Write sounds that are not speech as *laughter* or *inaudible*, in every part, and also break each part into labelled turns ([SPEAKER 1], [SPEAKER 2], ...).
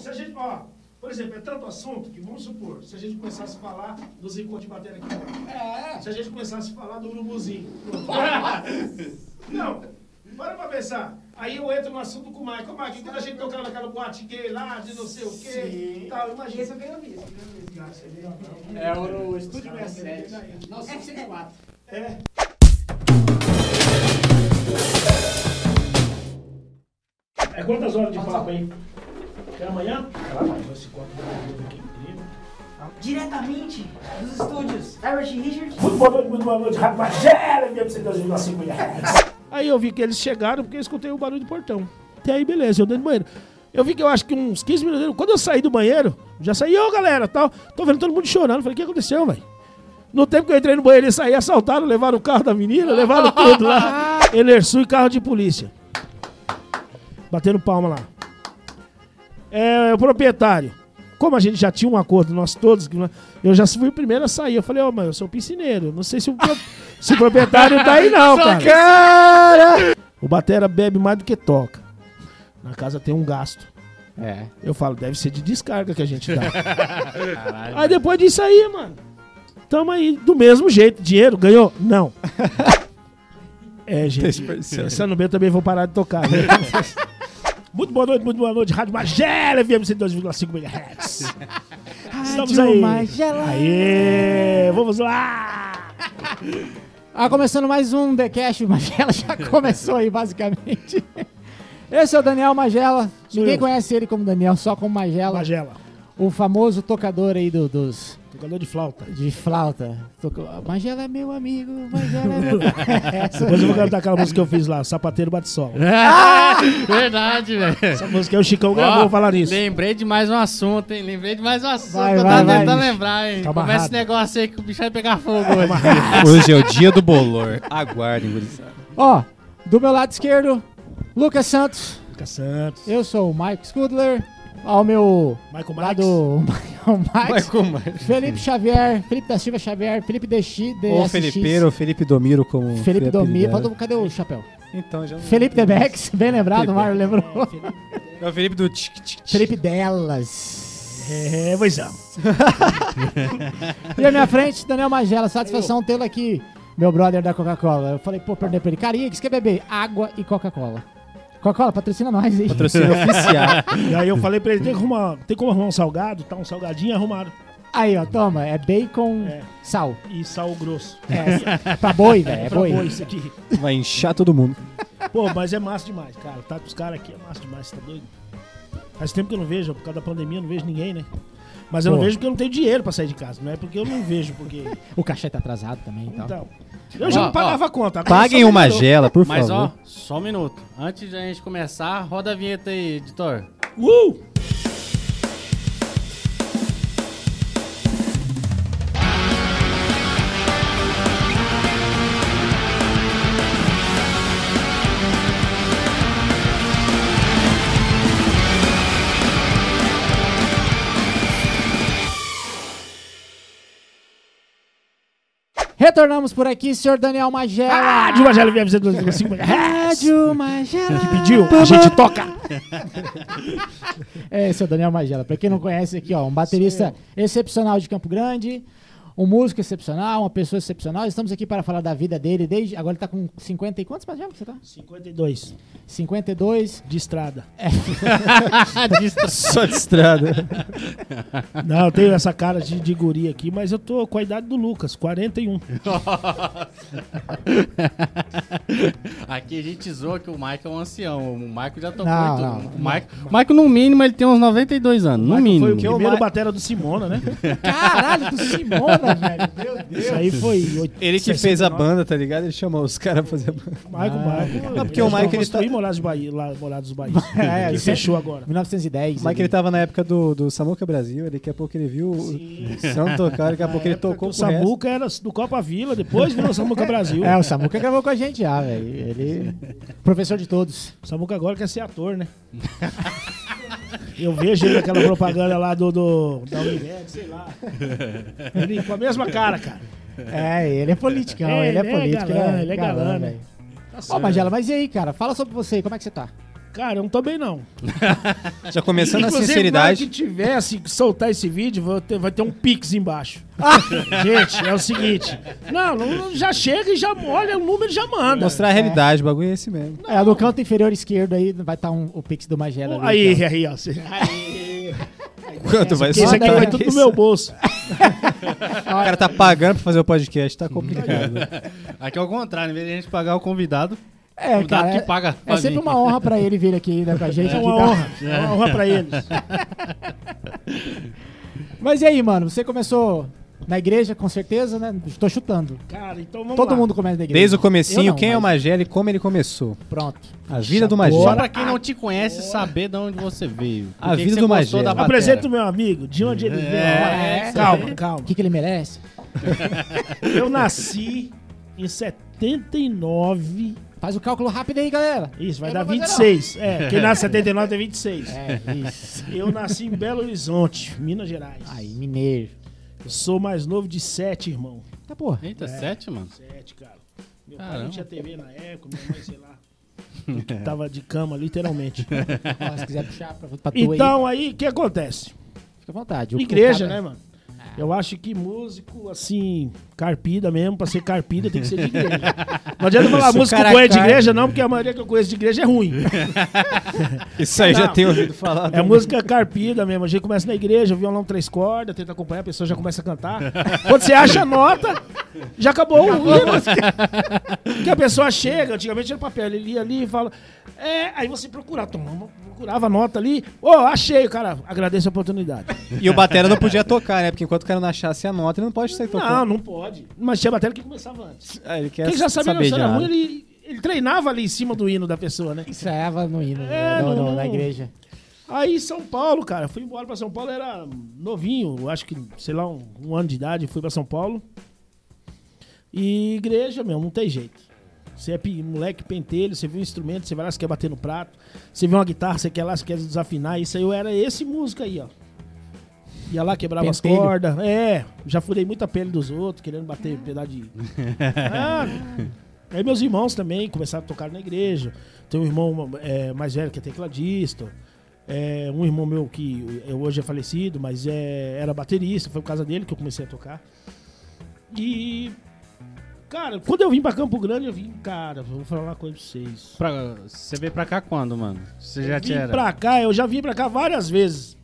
[SPEAKER 1] se a gente, ó, por exemplo, é tanto assunto que, vamos supor, se a gente começasse a falar do Zico de bater aqui,
[SPEAKER 2] É.
[SPEAKER 1] se a gente começasse a falar do urubuzinho. *laughs* Não, para pra pensar. Aí eu entro no assunto com o Michael. Michael, quando a gente tocava naquela boate gay lá, de não sei o quê,
[SPEAKER 2] Sim.
[SPEAKER 1] tal, imagina.
[SPEAKER 2] Esse visto, ganhei visto.
[SPEAKER 3] É o Estúdio 67. Não, 104.
[SPEAKER 1] É. É quantas horas de papo aí? Até amanhã? Mas esse copo bebida aqui incrível.
[SPEAKER 2] Diretamente dos estúdios Herbert Richard.
[SPEAKER 1] Muito boa noite, muito boa noite. Rádio Magela, mesmo sem 2,5 MHz. Aí eu vi que eles chegaram porque eu escutei o barulho do portão. Até aí, beleza, eu dentro do banheiro. Eu vi que eu acho que uns 15 minutos. Quando eu saí do banheiro, já saí, ô galera, tal. Tô vendo todo mundo chorando. Falei, o que aconteceu, velho? No tempo que eu entrei no banheiro e saí, assaltaram, levaram o carro da menina, levaram tudo lá. *laughs* Enersul e carro de polícia. Batendo palma lá. É, o proprietário. Como a gente já tinha um acordo, nós todos, eu já fui o primeiro a sair. Eu falei, ó, mas eu sou piscineiro. Não sei se o, pro- *laughs* se o proprietário tá aí, não, cara.
[SPEAKER 4] Cara!
[SPEAKER 1] O Batera bebe mais do que toca. Na casa tem um gasto.
[SPEAKER 3] É.
[SPEAKER 1] Eu falo, deve ser de descarga que a gente dá.
[SPEAKER 3] Caralho. *laughs*
[SPEAKER 1] aí depois disso aí, mano. Tamo aí do mesmo jeito. Dinheiro ganhou? Não. *laughs* É, gente.
[SPEAKER 4] Desperdiciando.
[SPEAKER 1] Essa no B também vou parar de tocar. Né? Muito boa noite, muito boa noite. Rádio Magela, FM 102,5 MHz. Estamos aí.
[SPEAKER 2] Magela.
[SPEAKER 1] Aê, vamos lá.
[SPEAKER 2] Ah, começando mais um The Cash, Magela já *laughs* começou aí, basicamente. Esse é o Daniel Magela. Ninguém conhece ele como Daniel, só como Magela.
[SPEAKER 1] Magela,
[SPEAKER 2] O famoso tocador aí do, dos,
[SPEAKER 1] tocador de flauta.
[SPEAKER 2] de flauta. Toco- Magela é meu amigo, Magela é meu... Essa- *laughs* *laughs*
[SPEAKER 1] Depois eu vou cantar aquela música que eu fiz lá, Sapateiro Bate Sol. *laughs*
[SPEAKER 3] Verdade, velho.
[SPEAKER 1] Essa música aí o Chicão gravou falar nisso.
[SPEAKER 3] Lembrei de mais um assunto, hein? Lembrei de mais um assunto.
[SPEAKER 2] Vai,
[SPEAKER 3] eu
[SPEAKER 2] vai,
[SPEAKER 3] tava tentando lembrar, hein?
[SPEAKER 1] Tá
[SPEAKER 3] Começa esse negócio aí que o bicho vai pegar fogo hoje.
[SPEAKER 4] Hoje é o dia do bolor. Aguardem, gurizada.
[SPEAKER 2] Ó, do meu lado esquerdo, Lucas Santos.
[SPEAKER 1] Lucas Santos,
[SPEAKER 2] Eu sou o Mike Scudler. Ao meu
[SPEAKER 1] Michael
[SPEAKER 2] lado.
[SPEAKER 4] Vai com mais.
[SPEAKER 2] Felipe Xavier, Felipe da Silva Xavier, Felipe DX,
[SPEAKER 4] Ou Felipeiro, Felipe Domiro, como.
[SPEAKER 2] Felipe Domiro. Faltou- Cadê o chapéu?
[SPEAKER 4] Então, já
[SPEAKER 2] Felipe Debex, bem lembrado, o. Mário lembrou.
[SPEAKER 4] É o Felipe do. tic, tic, tic.
[SPEAKER 2] Felipe Delas.
[SPEAKER 1] É, pois é.
[SPEAKER 2] E à minha frente, Daniel Magela, satisfação tê-lo aqui, meu brother da Coca-Cola. Eu falei, pô, perder pra ele. Carinha, o que você quer beber? Água e Coca-Cola. Coca-Cola, patrocina nós aí.
[SPEAKER 4] Patrocínio oficial.
[SPEAKER 1] E aí eu falei pra ele, tem, que arrumar, tem como arrumar um salgado? Tá um salgadinho, arrumaram.
[SPEAKER 2] Aí, ó, toma, é bacon,
[SPEAKER 1] É.
[SPEAKER 2] sal.
[SPEAKER 1] E sal grosso.
[SPEAKER 2] É, pra boi, velho, é *laughs*
[SPEAKER 1] pra
[SPEAKER 2] boi.
[SPEAKER 1] boi isso aqui.
[SPEAKER 4] Vai inchar todo mundo.
[SPEAKER 1] Pô, mas é massa demais, cara. Tá com os caras aqui, é massa demais, você tá doido? Faz tempo que eu não vejo, por causa da pandemia eu não vejo ninguém, né? Mas eu
[SPEAKER 2] Pô.
[SPEAKER 1] não vejo porque eu não tenho dinheiro pra sair de casa. Não é porque eu não vejo, porque... *laughs*
[SPEAKER 2] O cachê tá atrasado também e tal.
[SPEAKER 1] Então, eu já
[SPEAKER 3] Ó,
[SPEAKER 1] não pagava a conta.
[SPEAKER 4] Paguem uma
[SPEAKER 1] melhorou.
[SPEAKER 4] gela, por
[SPEAKER 3] Mas
[SPEAKER 4] favor.
[SPEAKER 3] ó, só um minuto. Antes de a gente começar, roda a vinheta aí, editor.
[SPEAKER 1] Uh!
[SPEAKER 2] Retornamos por aqui, senhor Daniel Magela.
[SPEAKER 1] Rádio Magela FM 102,5 MHz.
[SPEAKER 2] Rádio Magela.
[SPEAKER 1] Que pediu, a gente toca. *laughs*
[SPEAKER 2] É, o Daniel Magela. Pra quem não conhece aqui, ó, um baterista excepcional de Campo Grande, um músico excepcional, uma pessoa excepcional. Estamos aqui para falar da vida dele desde. Agora ele tá com 50 e quantos que você tá?
[SPEAKER 1] 52,
[SPEAKER 2] 52.
[SPEAKER 1] de estrada. *laughs*
[SPEAKER 4] Só de estrada.
[SPEAKER 1] Não, eu tenho essa cara de, de guri aqui, mas eu tô com a idade do Lucas, 41. *laughs*
[SPEAKER 3] Aqui a gente zoa que o Mike é um ancião. O Michael já tocou
[SPEAKER 2] Não,
[SPEAKER 3] tudo.
[SPEAKER 2] não,
[SPEAKER 3] o Mike, o Mike, no mínimo, ele tem uns 92 anos. No
[SPEAKER 1] Michael
[SPEAKER 3] mínimo.
[SPEAKER 1] Foi o
[SPEAKER 4] Que o
[SPEAKER 1] primeiro
[SPEAKER 4] Ma-
[SPEAKER 1] batera do Simona, né?
[SPEAKER 2] Caralho, do Simona, velho. Meu Deus.
[SPEAKER 1] Isso aí foi.
[SPEAKER 4] Ele que fez a
[SPEAKER 1] 69.
[SPEAKER 4] banda, tá ligado? Ele chamou os caras pra fazer a banda.
[SPEAKER 1] Michael,
[SPEAKER 2] Ah,
[SPEAKER 1] Michael.
[SPEAKER 4] Não, porque *laughs* o Michael, ele tá-
[SPEAKER 1] Morados do Bahia, lá, Morados do Bahia.
[SPEAKER 2] É,
[SPEAKER 1] que
[SPEAKER 2] isso
[SPEAKER 1] fechou agora.
[SPEAKER 2] 1910.
[SPEAKER 4] O Mike, ele tava na época do, do Samuca Brasil, ele, daqui a pouco ele viu o São tocar, daqui a pouco ele tocou
[SPEAKER 1] O. Samuca era do Copa Vila, depois virou Samuca Brasil.
[SPEAKER 2] É, o Samuca gravou com a gente já, velho. Ele. Professor de todos.
[SPEAKER 1] O Samuca agora quer ser ator, né? *laughs* Eu vejo ele naquela propaganda lá do, do da Unimed, sei lá. Ele com a mesma cara, cara.
[SPEAKER 2] É, ele é politicão,
[SPEAKER 1] É,
[SPEAKER 2] ele é
[SPEAKER 1] ele é
[SPEAKER 2] político.
[SPEAKER 1] galã, ele é galã, né?
[SPEAKER 2] velho.
[SPEAKER 1] Tá
[SPEAKER 2] Ó. Magela, mas e aí, cara? Fala sobre você, como é que você tá?
[SPEAKER 1] Cara, eu não tô bem, não. *laughs*
[SPEAKER 4] Já começando a
[SPEAKER 1] Inclusive, na hora
[SPEAKER 4] sinceridade.
[SPEAKER 1] que tivesse que soltar esse vídeo, vou ter- vai ter um pix embaixo. *laughs* Gente, é o seguinte. Não, não, já chega e já olha o número e já manda.
[SPEAKER 4] Mostrar a realidade, o bagulho é esse mesmo.
[SPEAKER 2] É, no canto inferior esquerdo aí vai estar um, o Pix do Magela. ali,
[SPEAKER 1] Aí,
[SPEAKER 2] então.
[SPEAKER 1] aí, ó. Cê-
[SPEAKER 4] Quanto vai
[SPEAKER 1] Esse aqui
[SPEAKER 4] soltar?
[SPEAKER 1] vai tudo no meu bolso.
[SPEAKER 4] O cara tá pagando pra fazer o podcast, tá complicado.
[SPEAKER 3] Aqui é o contrário, em vez de a gente pagar o convidado,
[SPEAKER 2] É,
[SPEAKER 3] o
[SPEAKER 2] cara,
[SPEAKER 3] que
[SPEAKER 2] é,
[SPEAKER 3] paga.
[SPEAKER 2] é sempre uma honra pra ele vir aqui ainda com a *laughs* gente.
[SPEAKER 1] É
[SPEAKER 2] aqui,
[SPEAKER 1] uma
[SPEAKER 2] tá?
[SPEAKER 1] honra. É uma honra pra eles. *laughs*
[SPEAKER 2] Mas e aí, mano? Você começou na igreja, com certeza, né? Tô chutando.
[SPEAKER 1] Cara, então vamos
[SPEAKER 2] Todo
[SPEAKER 1] lá.
[SPEAKER 2] mundo começa na igreja.
[SPEAKER 4] Desde o comecinho,
[SPEAKER 2] não,
[SPEAKER 4] quem é o
[SPEAKER 2] mas-
[SPEAKER 4] Magela e como ele começou.
[SPEAKER 2] Pronto.
[SPEAKER 4] A vida do
[SPEAKER 3] Só
[SPEAKER 4] Magela.
[SPEAKER 3] pra quem não te conhece saber de onde você veio.
[SPEAKER 4] A vida do
[SPEAKER 3] batera?
[SPEAKER 1] Apresenta o meu amigo, de onde ele veio.
[SPEAKER 3] É,
[SPEAKER 1] calma, calma.
[SPEAKER 2] O que, que ele merece? *laughs*
[SPEAKER 1] Eu nasci em 79.
[SPEAKER 2] Faz o cálculo rápido aí, galera.
[SPEAKER 1] Isso, vai
[SPEAKER 2] Eu
[SPEAKER 1] dar
[SPEAKER 2] não vou fazer,
[SPEAKER 1] 26. É, *laughs* quem nasce em 79 tem 26.
[SPEAKER 2] É, isso.
[SPEAKER 1] Eu nasci em Belo Horizonte, Minas Gerais.
[SPEAKER 2] Aí, mineiro.
[SPEAKER 1] Eu sou mais novo de sete, irmão.
[SPEAKER 2] Tá, porra.
[SPEAKER 3] Eita, sete, mano.
[SPEAKER 1] Sete, cara. Meu pai
[SPEAKER 3] Caramba.
[SPEAKER 1] não tinha TV na época, minha mãe, sei lá. *laughs* Tava de cama, literalmente. *laughs*
[SPEAKER 2] Ó, se quiser puxar pra, pra tu aí,
[SPEAKER 1] Então, aí, o que acontece?
[SPEAKER 2] fica à vontade.
[SPEAKER 1] Igreja, né, mano? Eu acho que músico, assim, carpida mesmo, pra ser carpida tem que ser de igreja. Não adianta falar
[SPEAKER 4] o
[SPEAKER 1] músico
[SPEAKER 4] cara
[SPEAKER 1] bom é de igreja, não, porque a maioria que eu conheço de igreja é ruim. *laughs*
[SPEAKER 4] Isso aí já
[SPEAKER 1] Não.
[SPEAKER 4] tem ouvido falar.
[SPEAKER 1] É
[SPEAKER 4] também.
[SPEAKER 1] música carpida mesmo. A gente começa na igreja, violão três cordas, tenta acompanhar, a pessoa já começa a cantar. Quando você acha a nota, já acabou o hino. Que a pessoa chega, antigamente era papel, ele lia ali e fala. É, aí você procura, toma, procurava a nota ali. Ô, achei, cara, agradeço a oportunidade.
[SPEAKER 4] E o Batera não podia tocar, né? Porque enquanto o cara não achasse a nota, ele não pode sair
[SPEAKER 1] Não,
[SPEAKER 4] tocando.
[SPEAKER 1] não pode. Mas tinha bateria que começava antes.
[SPEAKER 4] Ah, ele quer
[SPEAKER 1] Quem já sabia que
[SPEAKER 4] saber
[SPEAKER 1] era ruim, ele, ele treinava ali em cima do hino da pessoa, né?
[SPEAKER 2] Ensaiava no hino,
[SPEAKER 1] É,
[SPEAKER 2] no- no-
[SPEAKER 1] não-
[SPEAKER 2] na igreja.
[SPEAKER 1] Aí São Paulo, cara, fui embora pra São Paulo, era novinho, acho que, sei lá, um, um ano de idade, fui pra São Paulo. E igreja, meu, não tem jeito. Você é moleque pentelho, você vê um instrumento, você vai lá, você quer bater no prato. Você vê uma guitarra, você quer lá, você quer desafinar. Isso aí eu era esse músico aí, ó. Ia lá, quebrava
[SPEAKER 2] Pentelho.
[SPEAKER 1] as cordas. É, já furei muita pele dos outros, querendo bater pedaço de. *laughs* Ah, aí meus irmãos também começaram a tocar na igreja. Tem um irmão é, mais velho que é tecladista. É, um irmão meu que é, hoje é falecido, mas é, era baterista, foi por causa dele que eu comecei a tocar. E. Cara, quando eu vim pra Campo Grande, eu vim, cara, vou falar uma coisa pra vocês.
[SPEAKER 3] Pra- você veio pra cá quando, mano? Você já
[SPEAKER 1] vim
[SPEAKER 3] tinha.
[SPEAKER 1] pra cá, eu já vim pra cá várias vezes.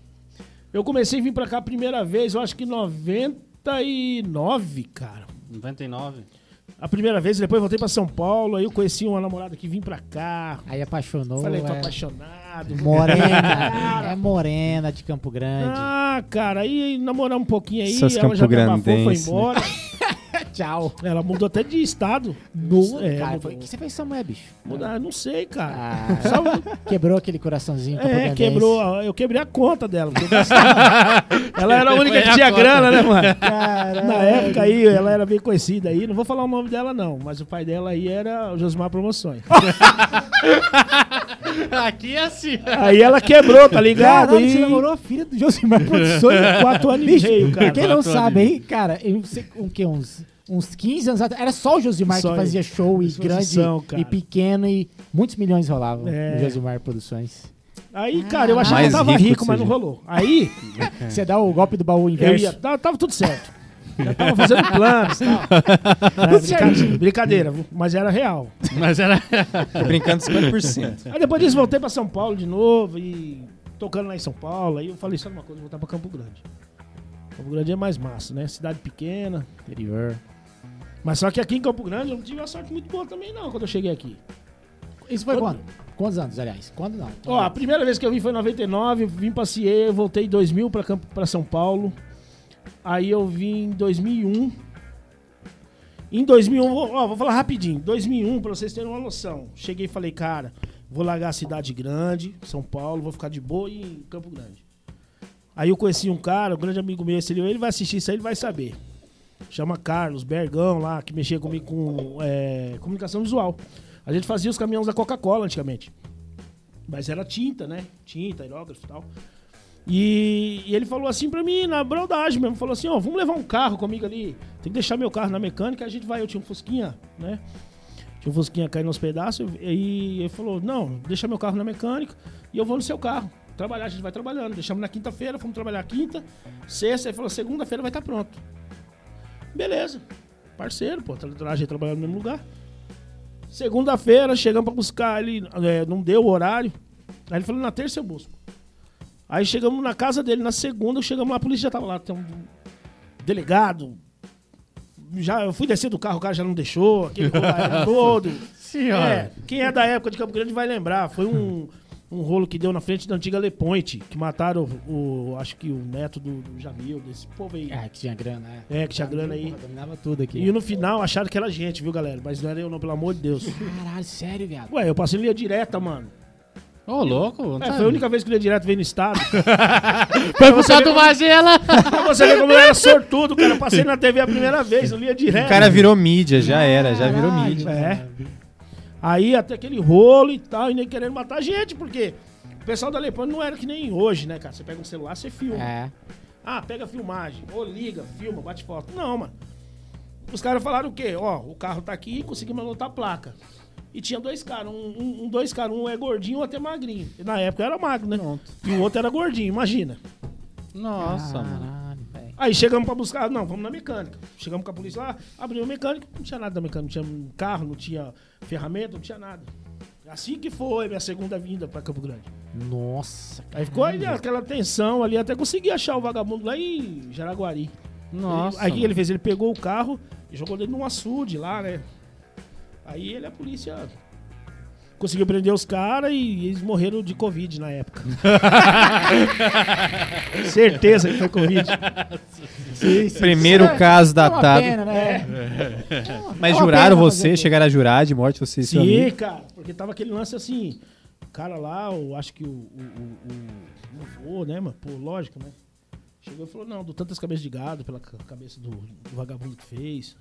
[SPEAKER 1] Eu comecei a vir pra cá a primeira vez, eu acho que em 99, cara.
[SPEAKER 3] 99?
[SPEAKER 1] A primeira vez, depois voltei pra São Paulo, aí eu conheci uma namorada que vim pra cá.
[SPEAKER 2] Aí apaixonou.
[SPEAKER 1] Falei, tô
[SPEAKER 2] é
[SPEAKER 1] apaixonado.
[SPEAKER 2] Morena. é morena de Campo Grande.
[SPEAKER 1] Ah, cara, aí namoramos um pouquinho aí,
[SPEAKER 4] Seus
[SPEAKER 1] ela já me abafou, foi
[SPEAKER 4] né? *laughs*
[SPEAKER 2] Tchau.
[SPEAKER 1] Ela mudou até de estado.
[SPEAKER 2] No,
[SPEAKER 1] É,
[SPEAKER 2] cara,
[SPEAKER 1] mudou.
[SPEAKER 2] foi- o que você fez Samuel, bicho?
[SPEAKER 1] Mudar, não sei, cara.
[SPEAKER 2] Ah,
[SPEAKER 1] Só-
[SPEAKER 2] quebrou aquele coraçãozinho
[SPEAKER 1] é, quebrou. a- Eu quebrei a conta dela. *laughs* ela era a única que tinha grana, né, mano?
[SPEAKER 2] Caralho.
[SPEAKER 1] Na época aí, ela era bem conhecida aí. Não vou falar o nome dela, não. Mas o pai dela aí era o Josimar Promoções. *laughs*
[SPEAKER 3] Aqui é assim.
[SPEAKER 1] aí ela quebrou, tá ligado?
[SPEAKER 2] Caralho,
[SPEAKER 1] E
[SPEAKER 2] você namorou a filha do Josimar Produções. *laughs*
[SPEAKER 1] quatro anos e meio, cara.
[SPEAKER 2] Quem não sabe aí, cara, eu não sei o que, uns, uns 15 anos atrás, era só o Josimar
[SPEAKER 1] Só
[SPEAKER 2] que fazia show e grande
[SPEAKER 1] cara.
[SPEAKER 2] e pequeno e muitos milhões rolavam
[SPEAKER 1] É.
[SPEAKER 2] no Josimar Produções.
[SPEAKER 1] Aí, cara, eu achei que eu tava
[SPEAKER 4] rico
[SPEAKER 1] rico, mas não rolou. Aí, *laughs*
[SPEAKER 2] Você dá o golpe do baú
[SPEAKER 1] eu
[SPEAKER 2] inverso.
[SPEAKER 1] ia. Tava, tudo certo. Já tava fazendo planos e tal. *laughs* É, brincadeira, brincadeira, mas era real.
[SPEAKER 3] Mas era. *laughs*
[SPEAKER 4] Tô brincando 50%.
[SPEAKER 1] Aí depois disso voltei pra São Paulo de novo e tocando lá em São Paulo. Aí eu falei, sabe uma coisa, vou voltar pra Campo Grande. Campo Grande é mais massa, né? Cidade pequena.
[SPEAKER 2] Interior.
[SPEAKER 1] Mas só que aqui em Campo Grande eu não tive uma sorte muito boa também, não, quando eu cheguei aqui.
[SPEAKER 2] Isso foi
[SPEAKER 1] Quando-
[SPEAKER 2] quando? Quantos anos, aliás? Quando não?
[SPEAKER 1] Ó, a primeira vez que eu vim foi em 99, vim passeei, voltei em 2000 pra, Campo, pra São Paulo. Aí eu vim em 2001. Em 2001, vou, ó, vou falar rapidinho. 2001, pra vocês terem uma noção. Cheguei e falei, cara, vou largar a cidade grande, São Paulo, vou ficar de boa em Campo Grande. Aí eu conheci um cara, um grande amigo meu, ele vai assistir isso aí, ele vai saber. Chama Carlos Bergão lá, que mexia comigo com é, comunicação visual. A gente fazia os caminhões da Coca-Cola antigamente. Mas era tinta, né? Tinta, aerógrafo e tal. E, ele falou assim pra mim, na brodagem mesmo, falou assim, ó, vamos levar um carro comigo ali. Tem que deixar meu carro na mecânica, a gente vai, eu tinha um Fusquinha, né? Tinha o Fusquinha caiu nos pedaços. E ele falou: Não, deixa meu carro na mecânica e eu vou no seu carro. Trabalhar, a gente vai trabalhando. Deixamos na quinta-feira, fomos trabalhar quinta, sexta. Ele falou: Segunda-feira vai estar pronto. Beleza. Parceiro, pô, a gente trabalhando no mesmo lugar. Segunda-feira, chegamos pra buscar ele, é, não deu o horário. Aí ele falou: Na terça eu busco. Aí chegamos na casa dele, na segunda, chegamos lá, a polícia já tava lá. Tem um delegado. Já, eu fui descer do carro, o cara já não deixou, aquele *laughs* todo.
[SPEAKER 3] Senhora.
[SPEAKER 1] É, quem é da época de Campo Grande vai lembrar. Foi um, um rolo que deu na frente da antiga Le Point, que mataram o, o- acho que o neto do, do Jamil, desse povo aí.
[SPEAKER 2] É, que tinha grana, é.
[SPEAKER 1] É, que tinha grana aí.
[SPEAKER 2] Porra, dominava tudo aqui.
[SPEAKER 1] E no final acharam que era gente, viu, galera? Mas não era eu não, pelo amor de Deus.
[SPEAKER 2] Caralho, sério, viado.
[SPEAKER 1] Ué, eu passei em linha direta, mano.
[SPEAKER 3] Ô, louco. não
[SPEAKER 1] É,
[SPEAKER 3] tá-
[SPEAKER 1] foi a única vez que linha direta veio no estado. *laughs*
[SPEAKER 3] Foi causa do Magela.
[SPEAKER 1] pra você ver como eu era sortudo, cara. Eu passei na TV a primeira vez, eu linha direta.
[SPEAKER 4] O cara virou mídia, já era, já virou mídia.
[SPEAKER 1] É. Aí até aquele rolo e tal, e nem querendo matar a gente, porque o pessoal da Lepone não era que nem hoje, né, cara? Você pega um celular, você filma.
[SPEAKER 2] É.
[SPEAKER 1] Ah, pega a filmagem, ou liga, filma, bate foto. Não, mano. Os caras falaram o quê? Ó, o carro tá aqui, conseguimos anotar a placa. E tinha dois caras, um, um- um- dois caras, um é gordinho, o outro é magrinho. E na época eu era magro, né? E o outro era gordinho, imagina.
[SPEAKER 3] Nossa, mano.
[SPEAKER 2] Caralho, velho.
[SPEAKER 1] Aí chegamos pra buscar, não, vamos na mecânica. Chegamos com a polícia lá, abriu a mecânica, não tinha nada da mecânica, não tinha carro, não tinha ferramenta, não tinha nada. Assim que foi minha segunda vinda pra Campo Grande.
[SPEAKER 2] Nossa,
[SPEAKER 1] Aí ficou aí aquela tensão ali, até consegui achar o vagabundo lá em Jaraguari.
[SPEAKER 3] Nossa.
[SPEAKER 1] Aí o que ele fez? Ele pegou o carro e jogou dentro num açude lá, né? Aí ele, a polícia, conseguiu prender os caras e eles morreram de Covid na época. *laughs* Certeza que foi Covid.
[SPEAKER 4] Primeiro caso
[SPEAKER 2] É
[SPEAKER 4] datado.
[SPEAKER 2] pena, né?
[SPEAKER 4] Mas
[SPEAKER 2] É uma
[SPEAKER 4] juraram
[SPEAKER 2] pena fazer
[SPEAKER 4] você, chegaram a jurar de morte, você e seu
[SPEAKER 1] Sim,
[SPEAKER 4] amigo.
[SPEAKER 1] cara, porque tava aquele lance assim. O cara lá, eu acho que o, o, o, o, né, mano? Pô, lógico, né? Chegou e falou: não, do tantas cabeças de gado pela ca- cabeça do, do vagabundo que fez.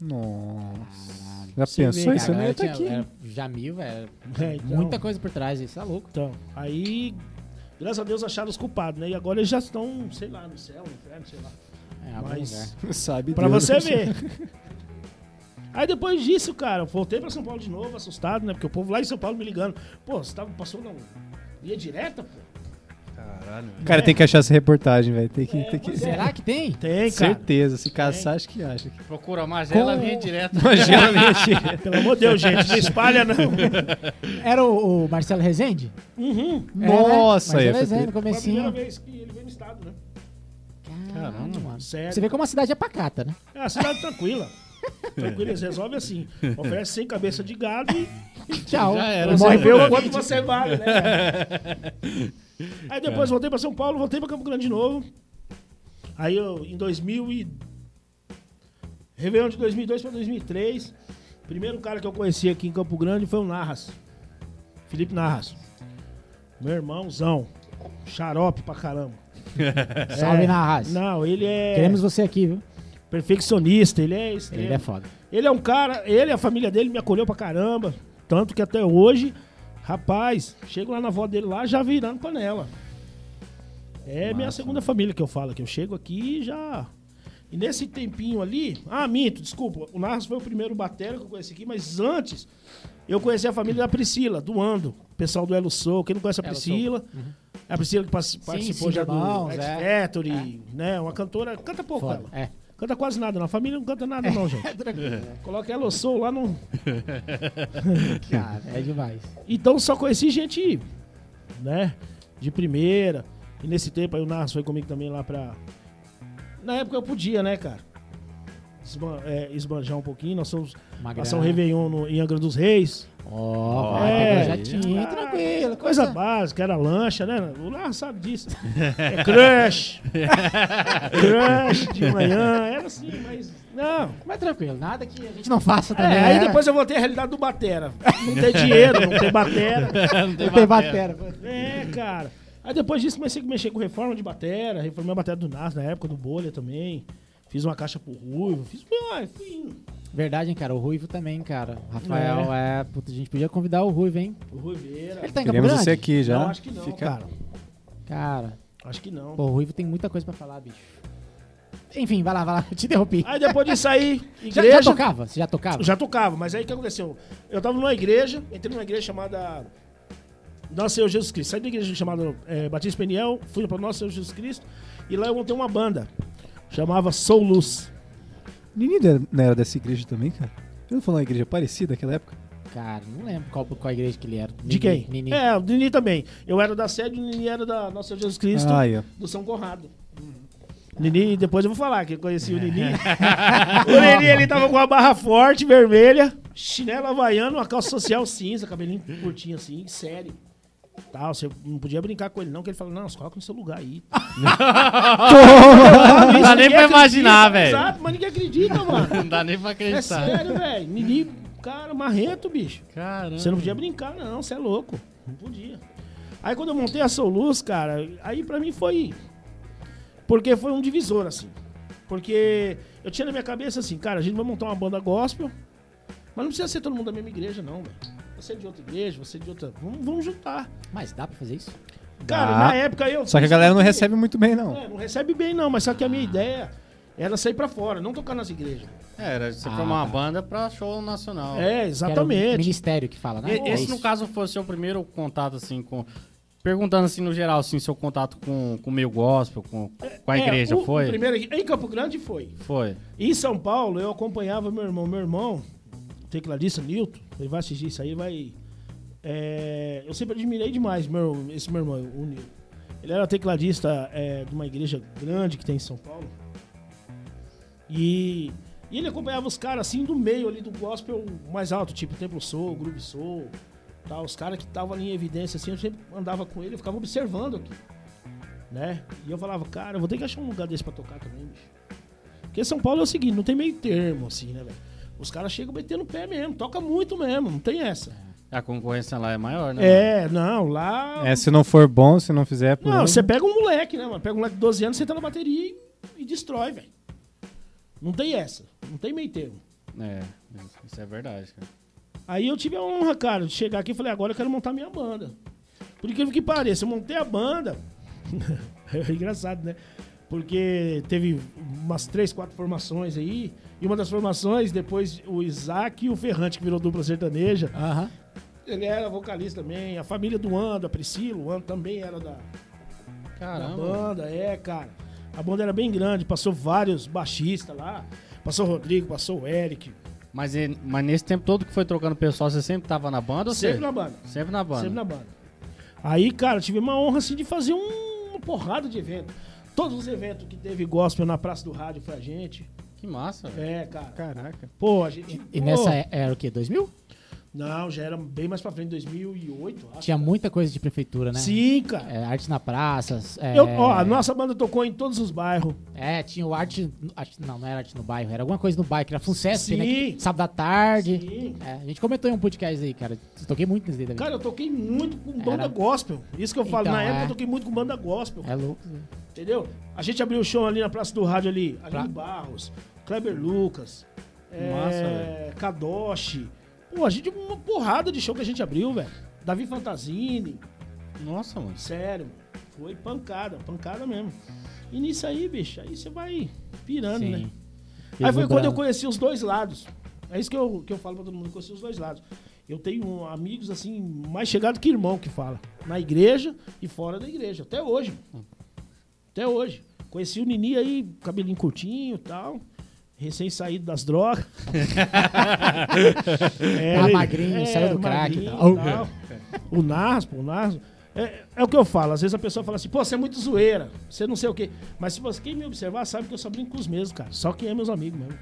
[SPEAKER 4] Nossa. Já
[SPEAKER 1] Você
[SPEAKER 4] pensou isso? Não
[SPEAKER 2] Agora
[SPEAKER 4] ia estar aqui.
[SPEAKER 2] era Jamil, velho.
[SPEAKER 1] É, então-
[SPEAKER 2] Muita coisa por trás disso, tá louco.
[SPEAKER 1] Então, aí, graças a Deus acharam os culpados, né? E agora eles já estão, sei lá, no céu, no inferno, sei lá.
[SPEAKER 2] É,
[SPEAKER 1] Mas. *laughs*
[SPEAKER 4] Sabe
[SPEAKER 1] pra
[SPEAKER 4] Deus.
[SPEAKER 1] você *laughs* ver. Aí depois disso, cara, eu voltei pra São Paulo de novo, assustado, né? Porque o povo lá em São Paulo me ligando. Pô, você tava, passou na linha direta, pô?
[SPEAKER 3] Caralho.
[SPEAKER 4] Cara, tem que achar essa reportagem, velho. Tem que. tem que...
[SPEAKER 2] Será que tem? *laughs*
[SPEAKER 1] Tem, cara.
[SPEAKER 4] Certeza. Se caçar, acho que acha.
[SPEAKER 3] Procura a Magela,
[SPEAKER 2] Com-
[SPEAKER 3] vinha direto.
[SPEAKER 4] Imagina, mentira. *laughs*
[SPEAKER 1] Pelo amor de Deus, gente, não espalha não. *laughs*
[SPEAKER 2] Era o, o Marcelo Rezende?
[SPEAKER 1] Uhum.
[SPEAKER 2] É, né?
[SPEAKER 4] Nossa,
[SPEAKER 2] Marcelo
[SPEAKER 4] aí,
[SPEAKER 2] Rezende, no
[SPEAKER 1] Foi a primeira
[SPEAKER 2] comecinho.
[SPEAKER 1] vez que ele veio no estado, né?
[SPEAKER 2] Caramba, mano.
[SPEAKER 1] Sério.
[SPEAKER 2] Você vê como a cidade é pacata, né?
[SPEAKER 1] É uma cidade tranquila. Tranquila, eles resolvem assim. Oferece 100 cabeça de gado e
[SPEAKER 2] Tchau.
[SPEAKER 3] Já era.
[SPEAKER 2] Morre pelo
[SPEAKER 1] o quanto você vale, né? Aí depois voltei pra São Paulo, voltei pra Campo Grande de novo. Aí eu, em 2000 e... Réveillon de 2002 pra 2003, primeiro cara que eu conheci aqui em Campo Grande foi o Narras. Felipe Narras. Meu irmãozão. Xarope pra caramba. *laughs*
[SPEAKER 2] Salve
[SPEAKER 1] É.
[SPEAKER 2] na raça.
[SPEAKER 1] Não, ele é
[SPEAKER 2] Queremos você aqui, viu?
[SPEAKER 1] perfeccionista, ele é extremo.
[SPEAKER 2] Ele é foda.
[SPEAKER 1] Ele é um cara, ele e a família dele me acolheu pra caramba. Tanto que até hoje, rapaz, chego lá na avó dele lá já virando panela. É minha segunda família que eu falo, que eu chego aqui e já. E nesse tempinho ali. Ah, minto, desculpa. O Narras foi o primeiro batera que eu conheci aqui, mas antes eu conheci a família da Priscila, do Ando. O pessoal do Elo Soul. Quem não conhece a Priscila? É a Priscila que participou
[SPEAKER 2] sim,
[SPEAKER 1] já do X
[SPEAKER 2] é.
[SPEAKER 1] Factory, né? Uma cantora. Canta pouco,
[SPEAKER 2] Foda.
[SPEAKER 1] ela.
[SPEAKER 2] É.
[SPEAKER 1] Canta quase nada, na família não canta nada, não, gente. *laughs* Coloca ela Soul lá no. *laughs*
[SPEAKER 2] Cara, é demais.
[SPEAKER 1] Então só conheci gente, né? De primeira. E nesse tempo aí o Narras foi comigo também lá pra. Na época eu podia, né, cara? Esban é, esbanjar um pouquinho. Nós fomos
[SPEAKER 2] Uma
[SPEAKER 1] passar um. Réveillon no, em Angra dos Reis.
[SPEAKER 2] Ó, vai
[SPEAKER 1] É.
[SPEAKER 2] pro projetinho, tranquilo.
[SPEAKER 1] Coisa básica, era lancha, né? O Narras sabe disso. *laughs* É crush. *laughs* crush de manhã. Era assim, mas. Não.
[SPEAKER 2] Mas tranquilo, nada que a gente não faça também.
[SPEAKER 1] É, aí
[SPEAKER 2] né?
[SPEAKER 1] depois eu voltei à realidade do Batera. Não tem dinheiro, não tem Batera.
[SPEAKER 3] Não *laughs*
[SPEAKER 2] Não tem batera.
[SPEAKER 1] É, cara. Aí depois disso comecei a mexer com reforma de bateria, reformei a bateria do NAS na época do Bolha também. Fiz uma caixa pro Ruivo, fiz. Ah, indo.
[SPEAKER 2] Verdade, hein, cara. O Ruivo também, cara. Rafael é. Puta, a gente podia convidar o Ruivo, hein?
[SPEAKER 1] O Ruiveira.
[SPEAKER 2] Ele tá em Campo Grande?
[SPEAKER 4] você aqui já.
[SPEAKER 1] Não, acho que não,
[SPEAKER 4] Fica-
[SPEAKER 1] cara.
[SPEAKER 2] Cara,
[SPEAKER 1] Acho que não.
[SPEAKER 2] pô, o Ruivo tem muita coisa pra falar, bicho. Enfim, vai lá, vai lá. Eu *laughs* te interrompi.
[SPEAKER 1] Aí depois disso *laughs* aí,
[SPEAKER 2] Já,
[SPEAKER 1] igreja.
[SPEAKER 2] já tocava? Você já tocava?
[SPEAKER 1] Já tocava, mas aí o que aconteceu? Eu tava numa igreja, entrei numa igreja chamada Nosso Senhor Jesus Cristo. Saí da igreja chamada é, Batista Peniel, fui para Nosso Senhor Jesus Cristo, e lá eu montei uma banda. Chamava Soul Luz.
[SPEAKER 4] Nini não era dessa igreja também, cara? Eu não falou uma igreja parecida naquela época?
[SPEAKER 2] Cara, não lembro qual, qual igreja que ele era.
[SPEAKER 1] De quem?
[SPEAKER 2] Nini.
[SPEAKER 1] É, o Nini também. Eu era da sede, o Nini era da Nosso Senhor Jesus Cristo,
[SPEAKER 4] Ah, ó.
[SPEAKER 1] do São Conrado. Nini, depois eu vou falar que eu conheci o *laughs* Nini. o Nini, ele tava com uma barra forte, vermelha, chinelo havaiano, uma calça social cinza, cabelinho curtinho assim, sério. Tal, você não podia brincar com ele não, que ele falou, não, você coloca no seu lugar aí. *laughs*
[SPEAKER 3] Não dá nem pra imaginar, velho.
[SPEAKER 1] Exato, mas ninguém acredita, mano. *laughs*
[SPEAKER 3] Não dá nem pra
[SPEAKER 1] É
[SPEAKER 3] acreditar.
[SPEAKER 1] sério, velho. Nini, cara, marrento, bicho.
[SPEAKER 3] Caramba.
[SPEAKER 1] Você não podia brincar, não, você é louco. Não podia. Aí quando eu montei a Soul Luz, cara, aí pra mim foi. Porque foi um divisor, assim. Porque eu tinha na minha cabeça assim, cara, a gente vai montar uma banda gospel, mas não precisa ser todo mundo da mesma igreja, não, velho. Você é de outra igreja, você é de outra. Vamos, vamos juntar.
[SPEAKER 2] Mas dá pra fazer isso?
[SPEAKER 1] Cara,
[SPEAKER 4] Dá.
[SPEAKER 1] na época eu.
[SPEAKER 4] Só que a galera não recebe muito bem, não.
[SPEAKER 1] É, não recebe bem, não, mas só que a minha ideia era sair pra fora, não tocar nas igrejas.
[SPEAKER 3] É, era você
[SPEAKER 2] Ah,
[SPEAKER 3] formar uma
[SPEAKER 2] tá.
[SPEAKER 3] banda pra show nacional.
[SPEAKER 1] É, exatamente.
[SPEAKER 2] ministério que fala, né?
[SPEAKER 3] E-
[SPEAKER 2] É
[SPEAKER 3] Esse, no caso, foi o seu primeiro contato, assim, com... Perguntando, assim, no geral, assim, seu contato com, com o meio gospel, com, com a
[SPEAKER 1] É,
[SPEAKER 3] igreja,
[SPEAKER 1] o-
[SPEAKER 3] foi?
[SPEAKER 1] O primeiro em Campo Grande foi.
[SPEAKER 3] Foi.
[SPEAKER 1] Em São Paulo, eu acompanhava meu irmão. Meu irmão, tecladista Nilton, ele vai assistir isso aí, vai. é, eu sempre admirei demais meu, esse meu irmão, o Nilton. Ele era tecladista é, de uma igreja grande que tem em São Paulo. E, e ele acompanhava os caras assim do meio ali do gospel mais alto, tipo Templo Soul, Groove Soul, tal, os caras que estavam ali em evidência assim, eu sempre andava com ele, eu ficava observando aqui. Né? E eu falava, cara, eu vou ter que achar um lugar desse pra tocar também, bicho. Porque São Paulo é o seguinte, não tem meio termo, assim, né, velho? Os caras chegam metendo o pé mesmo, toca muito mesmo, não tem essa.
[SPEAKER 3] A concorrência lá é maior, né?
[SPEAKER 1] É, não, lá.
[SPEAKER 4] É, se não for bom, se não fizer por
[SPEAKER 1] Não, você pega um moleque, né, mano? Pega um moleque de 12 anos, senta na bateria e, e destrói, velho. Não tem essa, não tem meio termo.
[SPEAKER 3] É, isso é verdade, cara.
[SPEAKER 1] Aí eu tive a honra, cara, de chegar aqui e falei, agora eu quero montar minha banda. Por incrível que pareça, eu montei a banda. *laughs* é engraçado, né? Porque teve umas três, quatro formações aí. E uma das formações, depois o Isaac e o Ferrante, que virou dupla sertaneja.
[SPEAKER 2] Aham.
[SPEAKER 1] Ele era vocalista também. A família do Ando, a Priscila, o Ando também era da, da
[SPEAKER 3] Caramba.
[SPEAKER 1] banda. É, cara. A banda era bem grande, passou vários baixistas lá. Passou o Rodrigo, passou o Eric.
[SPEAKER 3] Mas, mas nesse tempo todo que foi trocando pessoal, você sempre tava na banda ou
[SPEAKER 1] Sempre
[SPEAKER 3] você?
[SPEAKER 1] na banda.
[SPEAKER 3] Sempre na banda.
[SPEAKER 1] Sempre na banda. Aí, cara, tive uma honra assim de fazer um- uma porrada de evento. Todos os eventos que teve gospel na Praça do Rádio foi a gente.
[SPEAKER 3] Que massa, velho.
[SPEAKER 1] É, cara.
[SPEAKER 4] Caraca.
[SPEAKER 1] Pô, a gente.
[SPEAKER 2] E
[SPEAKER 1] pô,
[SPEAKER 2] nessa é- era o quê? 2000?
[SPEAKER 1] Não, já era bem mais pra frente, 2008. acho.
[SPEAKER 2] Tinha muita coisa de prefeitura, né?
[SPEAKER 1] Sim, cara.
[SPEAKER 2] É, arte na praça. É,
[SPEAKER 1] Eu, ó, a nossa banda tocou em todos os bairros.
[SPEAKER 2] é, tinha o arte, arte- Não, não era arte no bairro, era alguma coisa no bairro, que era Funcesp, né? Que- Sábado à tarde.
[SPEAKER 1] Sim.
[SPEAKER 2] É, a gente comentou em um podcast aí, cara. Eu toquei muito nesse daí.
[SPEAKER 1] Cara, eu toquei muito com banda
[SPEAKER 2] Era-
[SPEAKER 1] gospel. Isso que eu falo.
[SPEAKER 2] Então,
[SPEAKER 1] na época
[SPEAKER 2] é.
[SPEAKER 1] eu toquei muito com banda gospel.
[SPEAKER 2] É louco.
[SPEAKER 1] Entendeu? A gente abriu o show ali na Praça do Rádio ali. Ali
[SPEAKER 2] Pra-
[SPEAKER 1] Barros, Kleber Lucas,
[SPEAKER 3] Massa,
[SPEAKER 1] é, Kadoshi. Pô, a gente uma porrada de show que a gente abriu, velho. Davi Fantasini.
[SPEAKER 3] Nossa, mano.
[SPEAKER 1] Sério. Foi pancada, pancada mesmo. E nisso aí, bicho, aí você vai pirando, né?
[SPEAKER 2] Sim.
[SPEAKER 1] Aí foi quando eu conheci os dois lados. É isso que eu, que eu falo pra todo mundo, eu conheci os dois lados. Eu tenho amigos, assim, mais chegados que irmão que fala. Na igreja e fora da igreja. Até hoje. Até hoje. Conheci o Nini aí, cabelinho curtinho e tal. Recém saído das drogas. *laughs* é,
[SPEAKER 2] Tá magrinho, saiu do crack e
[SPEAKER 1] magrinho
[SPEAKER 2] tal.
[SPEAKER 1] tal. O Naspo, o Naspo. É, é o que eu falo, às vezes a pessoa fala assim, pô, você é muito zoeira, você não sei o quê. Mas se você quem me observar, sabe que eu só brinco com os mesmos, cara. Só quem é meus amigos mesmo.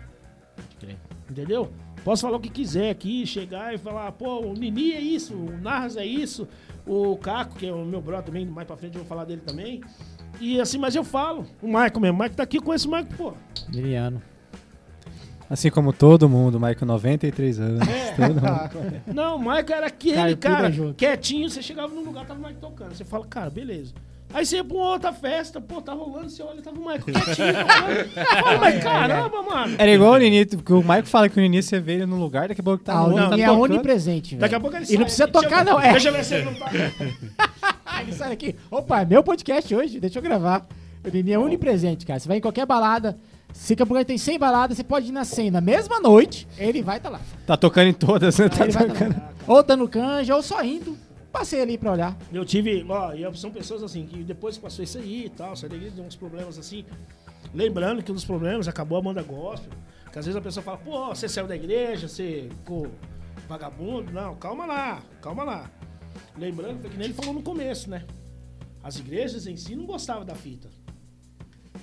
[SPEAKER 1] Entendeu? Posso falar o que quiser aqui, chegar e falar, pô, o Nini é isso, o Narras é isso, o Caco, que é o meu brother também, mais pra frente eu vou falar dele também. E assim, mas eu falo. O Marco mesmo, o Marco tá aqui, eu conheço o Marco, pô.
[SPEAKER 2] Liliano.
[SPEAKER 4] Assim como todo mundo, Michael, 93 anos.
[SPEAKER 1] É.
[SPEAKER 4] Todo mundo. *laughs*
[SPEAKER 1] Não, o Marco era aquele
[SPEAKER 2] Cara,
[SPEAKER 1] quietinho, você chegava num lugar, tava o Marco tocando. Você fala, cara, beleza. Aí você ia pra uma outra festa, pô, tá rolando, você olha, tava o Marco quietinho tocando. Fala, mas caramba, mano.
[SPEAKER 4] Era igual o Nini, porque o Michael fala que o Nini você vê ele num lugar, daqui a pouco tá
[SPEAKER 2] Ah,
[SPEAKER 4] no
[SPEAKER 2] o
[SPEAKER 4] outro, tá
[SPEAKER 2] é onipresente, velho.
[SPEAKER 1] Daqui a pouco ele
[SPEAKER 2] E
[SPEAKER 1] sai.
[SPEAKER 2] não precisa tocar, não. É.
[SPEAKER 1] Deixa eu ver se ele não tá. *laughs*
[SPEAKER 2] Ele sai aqui. Opa, é meu podcast hoje, deixa eu gravar. O Nini é onipresente, cara. Você vai em qualquer balada, Se Campo Grande tem 100 baladas, você pode ir na 100 na mesma noite, ele vai estar lá.
[SPEAKER 4] Tá tocando em todas, né? Tá
[SPEAKER 2] Ele vai tá
[SPEAKER 4] tocando.
[SPEAKER 2] lá. Ou tá no canja, ou só indo. Passei ali pra olhar.
[SPEAKER 1] Eu tive, ó, e são pessoas assim, que depois que passou isso aí e tal, saiu da igreja, deu uns problemas assim. Lembrando que um dos problemas acabou a banda gospel. Que às vezes a pessoa fala, pô, você saiu da igreja, você ficou vagabundo. Não, calma lá, calma lá. Lembrando, foi que nem ele falou no começo, né? As igrejas em si não gostavam da fita.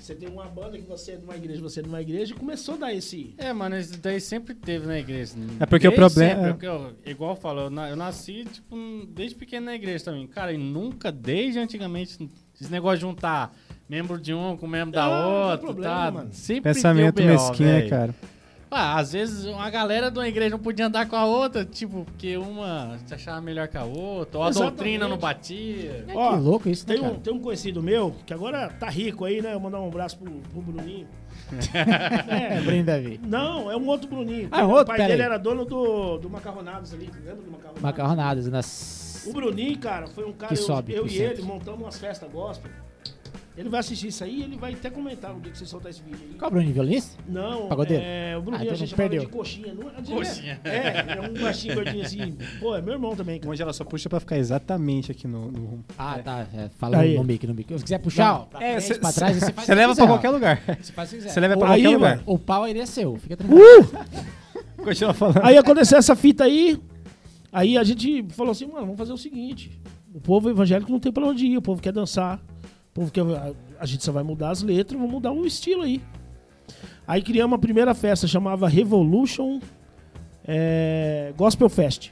[SPEAKER 1] Você tem uma banda que você é de uma igreja, você é de uma igreja, e começou a dar esse.
[SPEAKER 3] É, mano, isso daí sempre teve na igreja.
[SPEAKER 4] É porque o
[SPEAKER 3] Desde
[SPEAKER 4] problema-
[SPEAKER 3] sempre, porque eu- igual eu falo, eu, na- eu nasci, tipo, desde pequeno na igreja também. Cara, e nunca, desde antigamente, esse negócio de juntar membro de um com membro da
[SPEAKER 1] Ah,
[SPEAKER 3] outra,
[SPEAKER 1] problema,
[SPEAKER 3] tá?
[SPEAKER 1] mano.
[SPEAKER 3] Sempre
[SPEAKER 4] Pensamento
[SPEAKER 3] BO,
[SPEAKER 4] mesquinho, né,
[SPEAKER 3] velho.
[SPEAKER 4] cara?
[SPEAKER 3] Ah, às vezes uma galera de uma igreja não podia andar com a outra, tipo, porque uma se achava melhor que a outra, ou a
[SPEAKER 1] Exatamente.
[SPEAKER 3] doutrina não batia.
[SPEAKER 2] É,
[SPEAKER 1] Ó,
[SPEAKER 2] que louco isso, né,
[SPEAKER 1] Tem um,
[SPEAKER 2] cara?
[SPEAKER 1] tem um conhecido meu, que agora tá rico aí, né? Eu mandar um abraço pro, pro Bruninho. *laughs*
[SPEAKER 2] É, Bruno Davi.
[SPEAKER 1] Não, é um outro Bruninho.
[SPEAKER 2] Ah, é um
[SPEAKER 1] o
[SPEAKER 2] outro?
[SPEAKER 1] pai
[SPEAKER 2] Pera
[SPEAKER 1] dele
[SPEAKER 2] aí.
[SPEAKER 1] era dono do, do Macarronados ali. Lembra do Macarronados?
[SPEAKER 2] Macarronadas nas...
[SPEAKER 1] O Bruninho, cara, foi um cara.
[SPEAKER 2] Que
[SPEAKER 1] eu
[SPEAKER 2] sobe
[SPEAKER 1] eu e ele montamos umas festas gospel. Ele vai assistir isso aí e ele vai até comentar no dia que você soltar esse vídeo aí.
[SPEAKER 2] Qual Bruno, violinista?
[SPEAKER 1] Não,
[SPEAKER 2] Pagodeiro?
[SPEAKER 1] é, o
[SPEAKER 2] Ah,
[SPEAKER 1] Bruninho
[SPEAKER 2] então
[SPEAKER 1] a gente
[SPEAKER 2] perdeu.
[SPEAKER 1] de coxinha. Não, é-
[SPEAKER 3] Coxinha.
[SPEAKER 1] É, é um baixinho gordinho assim. Pô, é meu irmão também, cara.
[SPEAKER 4] Onde ela só puxa pra ficar exatamente aqui no, no rumo.
[SPEAKER 2] Ah,
[SPEAKER 4] É.
[SPEAKER 2] tá. É, fala
[SPEAKER 1] Aí.
[SPEAKER 2] no mic, no mic. Se quiser puxar, ó, pra
[SPEAKER 4] É,
[SPEAKER 2] frente,
[SPEAKER 4] cê-
[SPEAKER 2] pra trás, você faz o
[SPEAKER 4] Você leva
[SPEAKER 2] quiser,
[SPEAKER 4] pra
[SPEAKER 2] ó.
[SPEAKER 4] qualquer lugar.
[SPEAKER 2] Você faz o que quiser.
[SPEAKER 4] Você leva pra
[SPEAKER 1] Aí,
[SPEAKER 4] qualquer lugar.
[SPEAKER 2] O pau ele é seu, fica tranquilo.
[SPEAKER 4] Continua falando.
[SPEAKER 1] Aí aconteceu essa fita aí. Aí a gente falou assim, mano, vamos fazer o seguinte. O povo evangélico não tem pra onde ir, o povo quer dançar. Quer. A, a gente só vai mudar as letras, vamos mudar o estilo aí. Aí criamos a primeira festa, chamava Revolution é, Gospel Fest.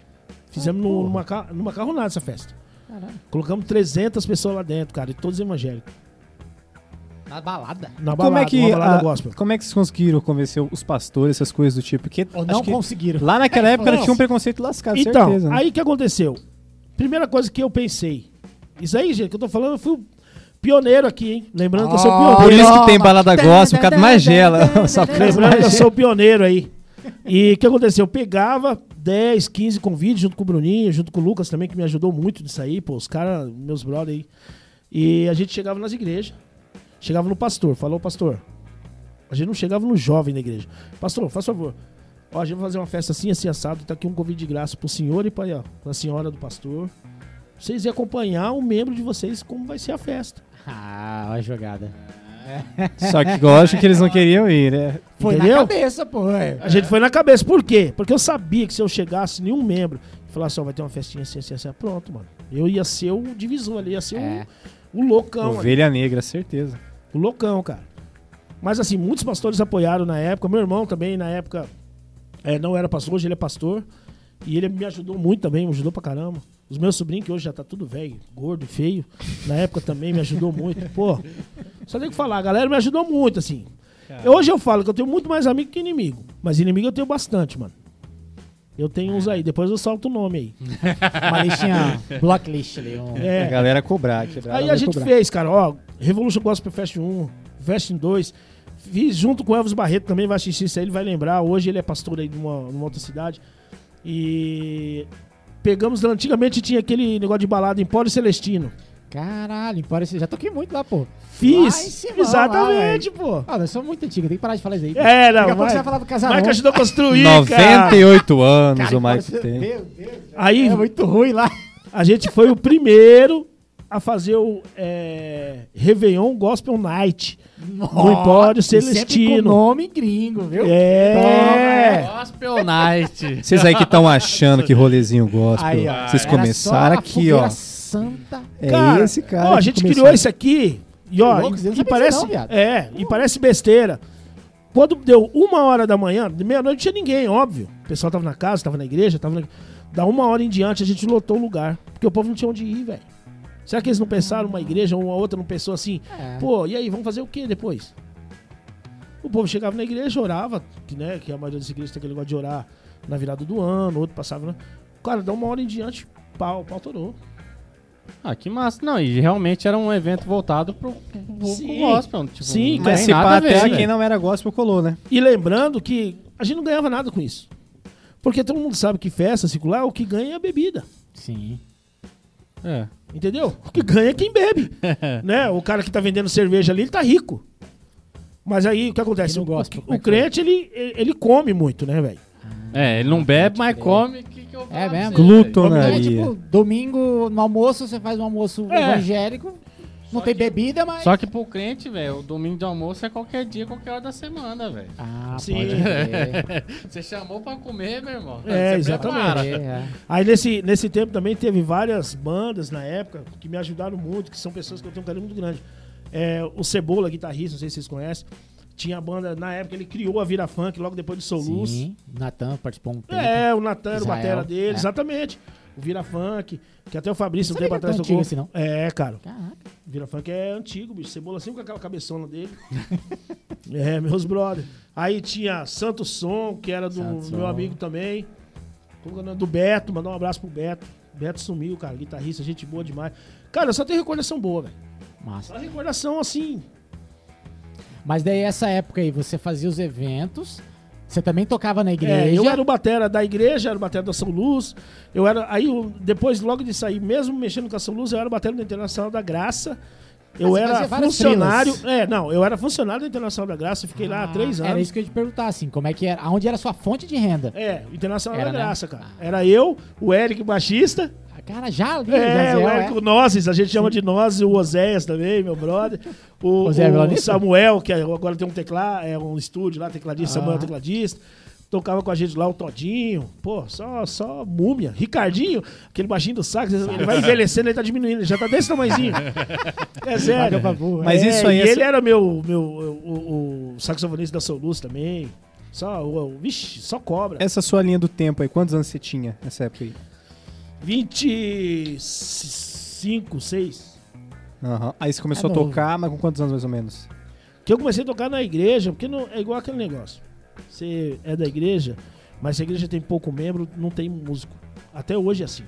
[SPEAKER 1] Fizemos no- numa, numa carronada essa festa.
[SPEAKER 2] Caralho.
[SPEAKER 1] Colocamos 300 pessoas lá dentro, cara, e todos evangélicos.
[SPEAKER 2] Na balada.
[SPEAKER 1] Na
[SPEAKER 4] Como
[SPEAKER 1] balada,
[SPEAKER 4] é, que,
[SPEAKER 1] uma balada
[SPEAKER 4] a-
[SPEAKER 1] gospel.
[SPEAKER 4] como é que vocês conseguiram convencer os pastores, essas coisas do tipo? Porque
[SPEAKER 2] Ou
[SPEAKER 4] acho
[SPEAKER 2] não
[SPEAKER 4] que
[SPEAKER 2] conseguiram.
[SPEAKER 4] lá naquela época
[SPEAKER 1] Não.
[SPEAKER 4] tinha um preconceito lascado,
[SPEAKER 1] Então,
[SPEAKER 4] certeza. né?
[SPEAKER 1] aí que aconteceu? Primeira coisa que eu pensei. Isso aí, gente, que eu tô falando, eu fui o pioneiro aqui, hein? Lembrando que eu sou
[SPEAKER 2] Oh,
[SPEAKER 1] pioneiro.
[SPEAKER 4] Por isso que tem balada gospel, por causa do Magela. Só *laughs* fez
[SPEAKER 1] Lembrando que eu sou o pioneiro aí. E o que aconteceu? Eu pegava 10, 15 convites junto com o Bruninho, junto com o Lucas também, que me ajudou muito nisso aí, pô, os caras, meus brothers aí. E a gente chegava nas igrejas, chegava no pastor, falou, pastor. A gente não chegava no jovem da igreja. Pastor, faz favor. Ó, a gente vai fazer uma festa assim, assim, assado. Tá aqui um convite de graça pro senhor e pra, ó, pra senhora do pastor. Vocês iam acompanhar o membro de vocês como vai ser a festa.
[SPEAKER 2] Ah, olha a jogada.
[SPEAKER 4] Só que eu acho que eles não queriam ir, né?
[SPEAKER 2] Foi
[SPEAKER 1] Entendeu?
[SPEAKER 2] na cabeça, pô. é.
[SPEAKER 1] A gente foi na cabeça. Por quê? Porque eu sabia que se eu chegasse nenhum membro e falasse, ó, vai ter uma festinha assim, assim, assim, pronto, mano. Eu ia ser o divisor ali, ia ser
[SPEAKER 2] É.
[SPEAKER 1] o, o loucão. ali.
[SPEAKER 4] Ovelha negra, certeza.
[SPEAKER 1] O loucão, cara. Mas assim, muitos pastores apoiaram na época. Meu irmão também, na época, é, não era pastor, hoje ele é pastor. E ele me ajudou muito também, me ajudou pra caramba. Os meus sobrinhos, que hoje já tá tudo velho, gordo, feio, na época também me ajudou muito. Pô, só tenho que falar, a galera me ajudou muito, assim. Hoje eu falo que eu tenho muito mais amigo que inimigo. Mas inimigo eu tenho bastante, mano. Eu tenho uns aí, depois eu solto o nome aí. *laughs*
[SPEAKER 2] Uma listinha, blocklist ali. Um...
[SPEAKER 4] A
[SPEAKER 1] É,
[SPEAKER 4] galera cobrar.
[SPEAKER 1] Aí a gente fez, cara, ó, Revolution Gospel Fest 1, Fest 2. Fiz junto com o Elvis Barreto também, vai assistir isso aí, ele vai lembrar. Hoje ele é pastor aí de uma, numa outra cidade. E pegamos, antigamente tinha aquele negócio de balada em Pódio Celestino.
[SPEAKER 2] Caralho, parece... já toquei muito lá, pô.
[SPEAKER 1] Fiz,
[SPEAKER 2] Lá em cima,
[SPEAKER 1] exatamente, pô.
[SPEAKER 2] Ah, nós somos muito antigos, tem que parar de falar isso aí.
[SPEAKER 1] É, não,
[SPEAKER 2] Daqui a pouco você vai falar do casarão.
[SPEAKER 1] Mike ajudou a construir, cara.
[SPEAKER 4] 98 anos
[SPEAKER 2] Cara,
[SPEAKER 4] o Mike tem.
[SPEAKER 2] Meu Deus.
[SPEAKER 1] Aí
[SPEAKER 2] É muito ruim lá.
[SPEAKER 1] a gente foi o primeiro a fazer o é, Réveillon Gospel Night. Empório
[SPEAKER 2] E sempre
[SPEAKER 1] Celestino.
[SPEAKER 2] com nome gringo, viu?
[SPEAKER 1] É.
[SPEAKER 3] Gospel Night.
[SPEAKER 4] Vocês aí que estão achando que rolezinho gospel,
[SPEAKER 2] Aí, ó.
[SPEAKER 4] vocês começaram aqui, ó.
[SPEAKER 2] Santa.
[SPEAKER 4] É esse cara.
[SPEAKER 1] Ó, a gente
[SPEAKER 4] começou.
[SPEAKER 1] criou isso aqui. E, ó,
[SPEAKER 2] Que louco, não
[SPEAKER 1] e, e parece,
[SPEAKER 2] não,
[SPEAKER 1] é, e parece besteira. Quando deu uma hora da manhã, de meia-noite não tinha ninguém, óbvio. O pessoal tava na casa, tava na igreja, tava na... Da uma hora em diante a gente lotou o lugar. Porque o povo não tinha onde ir, velho. Será que eles não pensaram, uma igreja ou uma outra não pensou assim?
[SPEAKER 2] É.
[SPEAKER 1] Pô, e aí, vamos fazer o que depois? O povo chegava na igreja, orava, que, né, que a maioria das igrejas tem aquele negócio de orar na virada do ano, outro passava, né? Cara, dá uma hora em diante, pau, pau torou.
[SPEAKER 3] Ah, que massa. Não, e realmente era um evento voltado pro, pro, pro
[SPEAKER 1] Sim.
[SPEAKER 3] gospel. Tipo,
[SPEAKER 1] Sim.
[SPEAKER 4] Mas se pá,
[SPEAKER 3] ver,
[SPEAKER 4] até
[SPEAKER 3] velho.
[SPEAKER 4] quem não era gospel colou, né?
[SPEAKER 1] E lembrando que a gente não ganhava nada com isso. Porque todo mundo sabe que festa circular, o que ganha é a bebida.
[SPEAKER 2] Sim.
[SPEAKER 3] É.
[SPEAKER 1] Entendeu? O que ganha é quem bebe. *laughs* né? O cara que tá vendendo cerveja ali, ele tá rico. Mas aí o que acontece?
[SPEAKER 2] No
[SPEAKER 1] O- o,
[SPEAKER 2] como é
[SPEAKER 1] o
[SPEAKER 2] que foi?
[SPEAKER 1] crente, ele, ele come muito, né, velho?
[SPEAKER 3] É, ele não bebe, mas come. Que que
[SPEAKER 2] É mesmo?
[SPEAKER 4] Glutonaria.
[SPEAKER 2] É, tipo, domingo no almoço, você faz um almoço
[SPEAKER 1] É.
[SPEAKER 2] evangélico, não tem bebida, mas...
[SPEAKER 3] Só que pro crente, velho, o domingo de almoço é qualquer dia, qualquer hora da semana, velho.
[SPEAKER 2] Ah,
[SPEAKER 1] Sim.
[SPEAKER 2] pode. *laughs*
[SPEAKER 3] Você chamou pra comer, meu irmão.
[SPEAKER 1] É,
[SPEAKER 3] Você
[SPEAKER 1] exatamente.
[SPEAKER 2] É,
[SPEAKER 1] Aí nesse, nesse tempo também teve várias bandas na época que me ajudaram muito, que são pessoas que eu tenho um carinho muito grande. É, o Cebola, guitarrista, não sei se vocês conhecem. Tinha a banda, na época ele criou a Vira Funk, logo depois de Soluz.
[SPEAKER 2] Sim, Natan participou um tempo.
[SPEAKER 1] É, o Natan era o batera dele,
[SPEAKER 2] é.
[SPEAKER 1] exatamente. O Vira Funk, que até o Fabrício um
[SPEAKER 2] Não
[SPEAKER 1] tempo
[SPEAKER 2] que
[SPEAKER 1] atrás tocou.
[SPEAKER 2] antigo assim,
[SPEAKER 1] É, cara.
[SPEAKER 2] Caraca.
[SPEAKER 1] Vira Funk é antigo, bicho. Cebola sempre com aquela cabeçona dele. *laughs* é, meus brothers. Aí tinha Santo Som, que era do
[SPEAKER 2] Santo
[SPEAKER 1] meu
[SPEAKER 2] Som.
[SPEAKER 1] amigo também. É nome? Do Beto, mandar um abraço pro Beto. Beto sumiu, cara, guitarrista, gente boa demais. Cara, só tem recordação boa, velho.
[SPEAKER 2] Massa.
[SPEAKER 1] Só recordação assim.
[SPEAKER 2] Mas daí, essa época aí, você fazia os eventos, você também tocava na igreja.
[SPEAKER 1] É, eu era o batera da igreja, era o batera da São Luz. Eu era. Aí, depois, logo de sair, mesmo mexendo com a São Luz, eu era o batera da Internacional da Graça. Eu
[SPEAKER 2] Mas
[SPEAKER 1] era funcionário.
[SPEAKER 2] frilas.
[SPEAKER 1] É, não, eu era funcionário da Internacional da Graça, fiquei lá há três
[SPEAKER 2] Ah, Era
[SPEAKER 1] anos.
[SPEAKER 2] isso que eu ia te perguntar, assim, como é que era, aonde era a sua fonte de renda?
[SPEAKER 1] É, Internacional
[SPEAKER 2] Era,
[SPEAKER 1] da
[SPEAKER 2] né?
[SPEAKER 1] Graça, cara. Era eu, o Eric, baixista.
[SPEAKER 2] Cara, já ali,
[SPEAKER 1] É,
[SPEAKER 2] Jaziel,
[SPEAKER 1] o Eric, o Nozes, a gente chama de Nozes, o Oséias também, meu brother. O,
[SPEAKER 2] Oséias
[SPEAKER 1] o
[SPEAKER 2] violonista?
[SPEAKER 1] Samuel, que agora tem um teclado, é um estúdio lá, tecladista,
[SPEAKER 2] Ah.
[SPEAKER 1] Samuel tecladista. Tocava com a gente lá o Todinho, pô, só, só múmia. Ricardinho, aquele baixinho do sax, ele vai *laughs* envelhecendo, ele tá diminuindo, ele já tá desse tamanhozinho. É sério.
[SPEAKER 4] Mas
[SPEAKER 1] É,
[SPEAKER 4] isso aí
[SPEAKER 1] E
[SPEAKER 4] é
[SPEAKER 1] ele
[SPEAKER 4] só-
[SPEAKER 1] era meu, meu o, o saxofonista da Soluz também. Só, o, o- vixe, só cobra.
[SPEAKER 4] Essa sua linha do tempo aí, quantos anos você tinha nessa época aí?
[SPEAKER 1] 25, 6.
[SPEAKER 4] Aham. Aí você começou
[SPEAKER 2] É
[SPEAKER 4] a
[SPEAKER 2] novo.
[SPEAKER 4] tocar, mas com quantos anos mais ou menos?
[SPEAKER 1] Que eu comecei a tocar na igreja, porque não, é igual aquele negócio. Você é da igreja, mas se a igreja tem pouco membro, não tem músico. Até hoje é assim.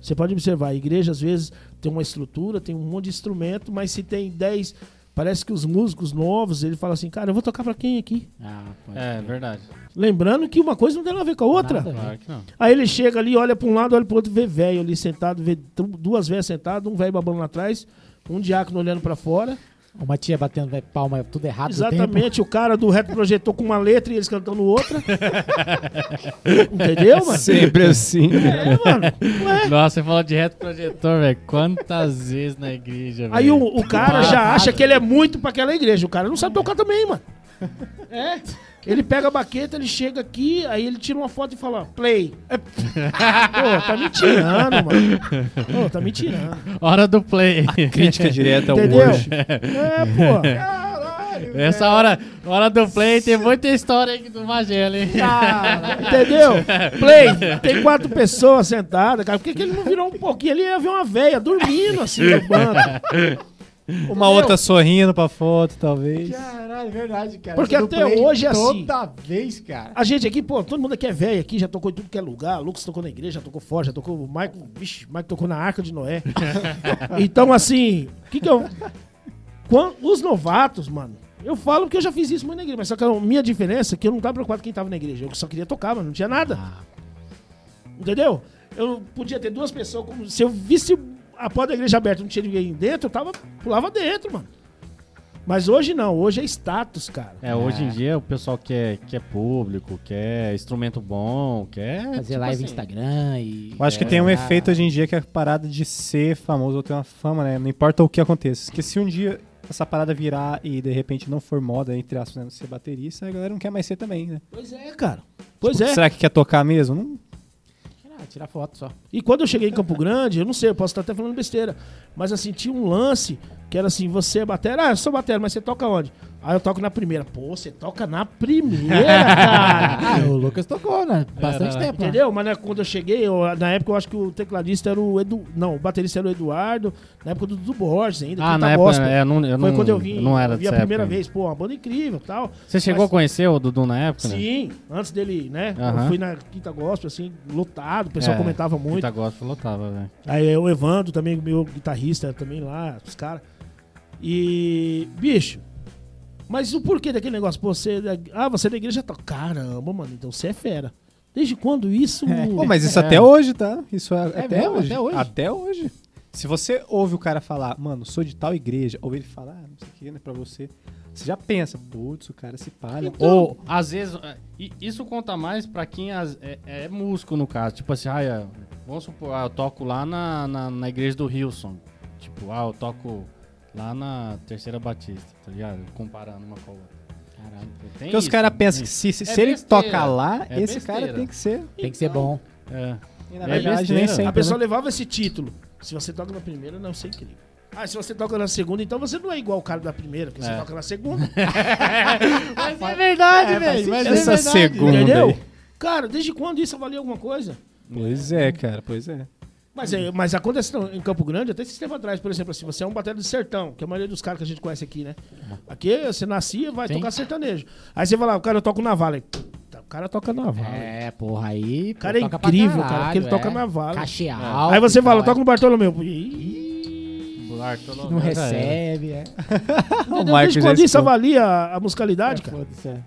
[SPEAKER 1] Você pode observar, a igreja às vezes tem uma estrutura, tem um monte de instrumento, mas se tem 10, parece que os músicos novos, ele fala assim, cara, eu vou tocar pra quem aqui?
[SPEAKER 2] Ah, pode
[SPEAKER 3] É,
[SPEAKER 2] crer.
[SPEAKER 3] verdade.
[SPEAKER 1] Lembrando que uma coisa não tem nada a ver com a outra.
[SPEAKER 2] Nada.
[SPEAKER 3] Claro que não.
[SPEAKER 1] Aí ele chega ali, olha pra um lado, olha pro outro, vê velho ali sentado, vê duas velhas sentadas, um velho babando lá atrás, um diácono olhando pra fora.
[SPEAKER 2] Uma tia batendo palma tudo errado.
[SPEAKER 1] Exatamente, o cara do reto projetor com uma letra e eles cantando outra. *laughs* Entendeu, mano?
[SPEAKER 4] Sempre assim.
[SPEAKER 1] É, mano. Ué.
[SPEAKER 3] Nossa, você falou de reto projetor, velho. Quantas vezes na igreja, velho?
[SPEAKER 1] Aí o, o cara já acha que ele é muito pra aquela igreja. O cara não sabe tocar também, mano. É. Ele pega a baqueta, ele chega aqui, aí ele tira uma foto e fala, play. *laughs* Pô, tá me tirando, mano. Pô, tá me tirando.
[SPEAKER 3] Hora do play.
[SPEAKER 4] Crítica direta ao hoje.
[SPEAKER 1] É, pô. *laughs*
[SPEAKER 3] Essa hora, hora do play tem muita história aí do Magela, hein? *laughs*
[SPEAKER 1] Entendeu? Play, tem quatro pessoas sentadas, cara. Por que, que ele não virou um pouquinho? Ele ia ver uma veia dormindo assim no banco.
[SPEAKER 4] Uma outra sorrindo pra foto, talvez.
[SPEAKER 2] Caralho, é verdade, cara.
[SPEAKER 1] Porque até hoje é assim.
[SPEAKER 2] Toda vez, cara.
[SPEAKER 1] A gente aqui, pô, todo mundo aqui é velho aqui, já tocou em tudo que é lugar. Lucas tocou na igreja, já tocou fora, já tocou. O Michael, vixe, o Michael tocou na Arca de Noé. *laughs* então, assim, o que que eu. Quan- os novatos, mano, eu falo que eu já fiz isso muito na igreja, mas só que a minha diferença é que eu não tava preocupado com quem tava na igreja. Eu só queria tocar, mas não tinha nada.
[SPEAKER 2] Ah,
[SPEAKER 1] Entendeu? Eu podia ter duas pessoas, como se eu visse a porta da igreja aberta não tinha ninguém dentro, eu tava, pulava dentro, mano. Mas hoje não, hoje é status, cara.
[SPEAKER 3] É, hoje em dia o pessoal quer, quer público, quer instrumento bom, quer.
[SPEAKER 2] fazer
[SPEAKER 3] tipo
[SPEAKER 2] live
[SPEAKER 3] assim,
[SPEAKER 2] no Instagram e.
[SPEAKER 4] Eu acho que
[SPEAKER 2] é,
[SPEAKER 4] tem um
[SPEAKER 2] ah,
[SPEAKER 4] efeito hoje em dia que é a parada de ser famoso ou ter uma fama, né? Não importa o que aconteça. Porque se um dia essa parada virar e de repente não for moda, entre aspas, né, ser baterista, a galera não quer mais ser também, né?
[SPEAKER 1] Pois é, cara. Pois
[SPEAKER 4] Tipo,
[SPEAKER 1] é.
[SPEAKER 4] Será que quer tocar mesmo? Não.
[SPEAKER 2] Ah, tirar foto só.
[SPEAKER 1] E quando eu cheguei em Campo Grande, eu não sei, eu posso estar até falando besteira, mas assim, tinha um lance que era assim, você é batera, ah, eu sou batera, mas você toca onde? Ah, eu toco na primeira. Pô, você toca na primeira, *laughs* cara.
[SPEAKER 2] Ah, o Lucas tocou, né? Bastante
[SPEAKER 3] Era-
[SPEAKER 2] tempo. né?
[SPEAKER 1] Entendeu? Mas né, quando eu cheguei, eu- na época eu acho que o tecladista era o Edu. Não, o baterista era o Eduardo, na época do Dudu Borges ainda.
[SPEAKER 3] Ah,
[SPEAKER 1] Quinta
[SPEAKER 3] na época,
[SPEAKER 1] Gospel.
[SPEAKER 3] é, eu não, eu
[SPEAKER 1] Foi
[SPEAKER 3] não,
[SPEAKER 1] quando eu vim,
[SPEAKER 3] eu não era
[SPEAKER 1] vi a primeira
[SPEAKER 3] época.
[SPEAKER 1] vez, pô, uma banda incrível e tal.
[SPEAKER 3] Você chegou
[SPEAKER 1] Mas-
[SPEAKER 3] a conhecer o Dudu na época, né?
[SPEAKER 1] Sim, antes dele, né?
[SPEAKER 3] Aham.
[SPEAKER 1] Eu fui na Quinta Gospel, assim, lotado, o pessoal
[SPEAKER 3] É,
[SPEAKER 1] comentava muito.
[SPEAKER 3] Muita gosta lotava, velho.
[SPEAKER 1] Aí o Evandro também, meu guitarrista também lá, os caras. E, bicho, mas o porquê daquele negócio? Pô, você, é da- ah, você é da igreja tá. Caramba, mano, então você é fera. Desde quando isso.
[SPEAKER 2] É.
[SPEAKER 4] Pô, mas isso
[SPEAKER 3] É.
[SPEAKER 4] até hoje, tá? Isso é, até,
[SPEAKER 2] mesmo?
[SPEAKER 4] hoje.
[SPEAKER 2] Até hoje?
[SPEAKER 4] Até hoje. Se você ouve o cara falar, mano, sou de tal igreja, ou ele falar, ah, não sei o que, né, pra você, você já pensa, putz, o cara se palha.
[SPEAKER 3] Então, Ou, às vezes, é, isso conta mais pra quem as- é, é músico, no caso. Tipo assim, ah, é, vamos supor, ah, eu toco lá na, na, na igreja do Hilson. Tipo, ah, eu toco lá na Terceira Batista, tá ligado? Comparando uma com a outra.
[SPEAKER 2] Caralho.
[SPEAKER 3] Tem
[SPEAKER 4] Porque os caras
[SPEAKER 3] tem
[SPEAKER 4] pensam que se, se,
[SPEAKER 3] É
[SPEAKER 4] se ele
[SPEAKER 3] besteira.
[SPEAKER 4] toca lá,
[SPEAKER 3] É
[SPEAKER 4] esse cara
[SPEAKER 3] besteira.
[SPEAKER 4] tem que ser.
[SPEAKER 2] Tem que ser bom.
[SPEAKER 3] É.
[SPEAKER 4] E na
[SPEAKER 3] É
[SPEAKER 4] verdade, nem sempre.
[SPEAKER 1] A pessoa
[SPEAKER 4] né?
[SPEAKER 1] levava esse título. Se você toca na primeira, não, é incrível. Ah, se você toca na segunda, então você não é igual o cara da primeira, porque você
[SPEAKER 3] É.
[SPEAKER 1] toca na segunda. *laughs*
[SPEAKER 3] Mas é verdade, velho. Mas
[SPEAKER 4] Essa
[SPEAKER 3] é verdade.
[SPEAKER 4] segunda
[SPEAKER 1] entendeu? Cara, desde quando isso avalia alguma coisa?
[SPEAKER 4] Pois é, cara, pois é.
[SPEAKER 1] Mas, é, mas acontece não, em Campo Grande, até esse tempo atrás, por exemplo, assim, você é um batera de sertão, que é a maioria dos caras que a gente conhece aqui, né? Aqui você nascia, vai
[SPEAKER 2] Sim.
[SPEAKER 1] tocar sertanejo. Aí você vai lá, o cara toca na Vale. Puta, O cara toca na Vale.
[SPEAKER 2] É, porra, aí.
[SPEAKER 1] O cara é incrível, cara,
[SPEAKER 2] caralho,
[SPEAKER 1] porque ele
[SPEAKER 2] é.
[SPEAKER 1] toca na vala.
[SPEAKER 2] Cachê
[SPEAKER 3] É.
[SPEAKER 2] alto.
[SPEAKER 1] Aí você fala,
[SPEAKER 2] tal,
[SPEAKER 1] toca no Bartolomeu. Ih,
[SPEAKER 3] O Bartolomeu
[SPEAKER 2] Não recebe, é. *laughs*
[SPEAKER 4] Marcos
[SPEAKER 1] Desde quando isso avalia a, a musicalidade, cara?
[SPEAKER 2] Foda-se, é.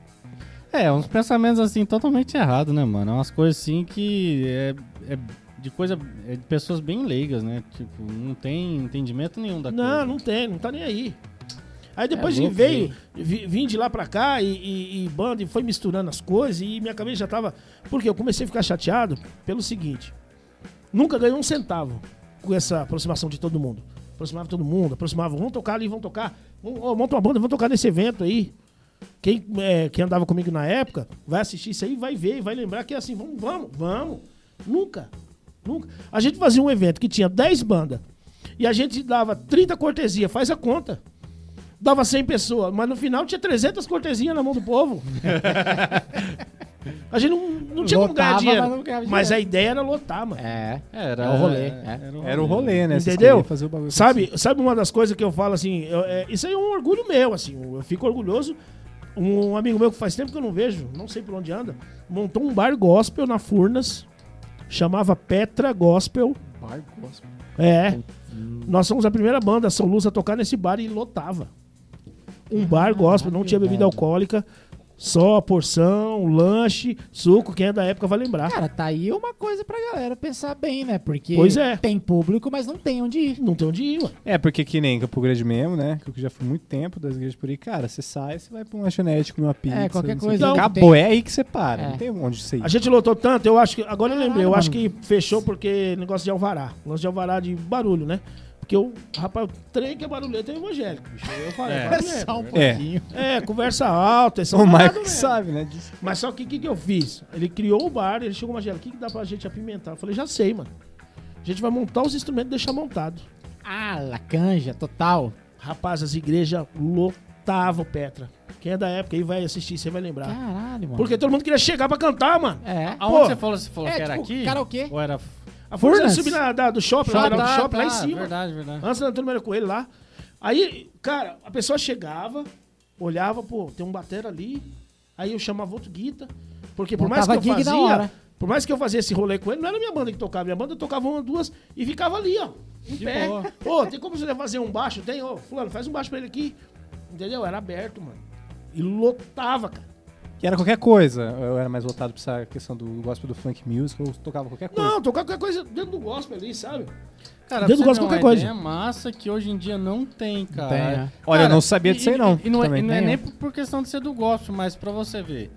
[SPEAKER 3] É, uns pensamentos assim totalmente errados, né, mano? É umas coisas assim que é, é de coisa é de pessoas bem leigas, né? Tipo, não tem entendimento nenhum da
[SPEAKER 1] Não,
[SPEAKER 3] coisa.
[SPEAKER 1] não tem, não tá nem aí. Aí depois
[SPEAKER 3] É
[SPEAKER 1] que
[SPEAKER 3] louco,
[SPEAKER 1] veio, vi- vim de lá pra cá e, e, e banda e foi misturando as coisas e minha cabeça já tava. Porque eu comecei a ficar chateado pelo seguinte: nunca ganhei um centavo com essa aproximação de todo mundo. Aproximava todo mundo, aproximava, vamos tocar ali, vamos tocar. Vamos, monta uma banda, vamos tocar nesse evento aí. Quem, é, quem andava comigo na época vai assistir isso aí, vai ver e vai lembrar que é assim, vamos, vamos, vamos. Nunca, nunca. A gente fazia um evento que tinha 10 bandas e a gente dava 30 cortesia, faz a conta. Dava 100 pessoas, mas no final tinha 300 cortesias na mão do povo. *laughs* a gente não, não tinha como ganhar
[SPEAKER 2] Lotava,
[SPEAKER 1] dinheiro.
[SPEAKER 2] mas ganhava
[SPEAKER 1] Mas a
[SPEAKER 2] dinheiro.
[SPEAKER 1] ideia era lotar, mano.
[SPEAKER 2] É.
[SPEAKER 3] Era
[SPEAKER 2] É o rolê,
[SPEAKER 3] é.
[SPEAKER 4] Era o rolê, né?
[SPEAKER 1] Entendeu?
[SPEAKER 4] queriam Fazer o bagulho
[SPEAKER 1] Sabe, sabe uma das coisas que eu falo assim, eu- é, isso aí é um orgulho meu, assim, eu fico orgulhoso. Um amigo meu que faz tempo que eu não vejo, não sei por onde anda, montou um bar gospel na Furnas, chamava Petra Gospel.
[SPEAKER 2] Bar gospel.
[SPEAKER 1] É. Nós somos a primeira banda São Luz a tocar nesse bar e lotava. Um bar gospel, não tinha bebida alcoólica, só porção, lanche, suco, quem é da época vai lembrar.
[SPEAKER 2] Cara, tá aí uma coisa pra galera pensar bem, né? Porque
[SPEAKER 1] Pois é.
[SPEAKER 2] tem público, mas não tem onde ir.
[SPEAKER 1] Não tem onde ir, mano.
[SPEAKER 4] É, porque que nem Campo Grande mesmo, né? Que eu já fui muito tempo das igrejas por aí. Cara, você sai, você vai pra uma lanchonete, comer uma pizza.
[SPEAKER 2] qualquer
[SPEAKER 4] não sei o
[SPEAKER 2] coisa que
[SPEAKER 4] Acabou,
[SPEAKER 2] tem.
[SPEAKER 4] é aí que você para.
[SPEAKER 2] É.
[SPEAKER 4] Não tem onde você ir.
[SPEAKER 1] A gente lotou tanto, eu acho que. Agora eu lembrei, eu
[SPEAKER 2] Caralho,
[SPEAKER 1] acho que fechou porque negócio de alvará. Negócio de alvará de barulho, né? Porque o rapaz, o trem que é barulhento é evangélico, bicho. Eu falei,
[SPEAKER 3] É.
[SPEAKER 1] barulhento.
[SPEAKER 2] Só um
[SPEAKER 4] É.
[SPEAKER 2] pouquinho.
[SPEAKER 1] É, conversa alta, é só *laughs*
[SPEAKER 4] O Marco que sabe, né?
[SPEAKER 1] Mas só que o que, que eu fiz? Ele criou o bar, ele chegou uma gela, o que, que dá pra gente apimentar? Eu falei, já sei, mano. A gente vai montar os instrumentos e deixar montado.
[SPEAKER 2] Ah, lacanja, total.
[SPEAKER 1] Rapaz, as igrejas lotavam Petra. Quem é da época aí vai assistir, você vai lembrar.
[SPEAKER 2] Caralho, mano.
[SPEAKER 1] Porque todo mundo queria chegar pra cantar, mano.
[SPEAKER 2] É.
[SPEAKER 3] Aonde
[SPEAKER 1] Pô,
[SPEAKER 3] você falou, você falou
[SPEAKER 2] é,
[SPEAKER 3] que era
[SPEAKER 2] tipo,
[SPEAKER 3] aqui?
[SPEAKER 2] karaokê.
[SPEAKER 3] Ou era...
[SPEAKER 1] A Furnas
[SPEAKER 2] Furnas?
[SPEAKER 1] subir na, da, do shopping,
[SPEAKER 3] Ah,
[SPEAKER 1] lateral do
[SPEAKER 3] tá,
[SPEAKER 1] shopping, lá em
[SPEAKER 3] tá,
[SPEAKER 1] cima.
[SPEAKER 3] Verdade, verdade.
[SPEAKER 1] Antes da Antônio Maria Coelho lá. Aí, cara, a pessoa chegava, olhava, pô, tem um batera ali. Aí eu chamava outro guita. Porque por mais que eu fazia, por mais que eu fazia esse rolê com ele, não era minha banda que tocava. Minha banda tocava uma, duas e ficava ali, ó. Em
[SPEAKER 3] De
[SPEAKER 1] pé. Pô, tem como você fazer um baixo? Tem, ó. Fulano, faz um baixo pra ele aqui. Entendeu? Era aberto, mano. E lotava, cara.
[SPEAKER 4] Que era qualquer coisa. Eu era mais voltado pra essa questão do gospel do funk music, eu tocava qualquer coisa.
[SPEAKER 1] Não, tocar qualquer coisa dentro do gospel ali, sabe?
[SPEAKER 3] Cara,
[SPEAKER 1] Dentro do
[SPEAKER 3] ter
[SPEAKER 1] qualquer coisa.
[SPEAKER 3] ideia massa que hoje em dia não tem, cara.
[SPEAKER 2] Tem, é.
[SPEAKER 4] Olha, eu
[SPEAKER 3] Cara,
[SPEAKER 4] não sabia disso aí, não.
[SPEAKER 3] E, e não, é, e não é nem
[SPEAKER 2] é.
[SPEAKER 3] por, por questão de ser do gospel, mas pra você ver.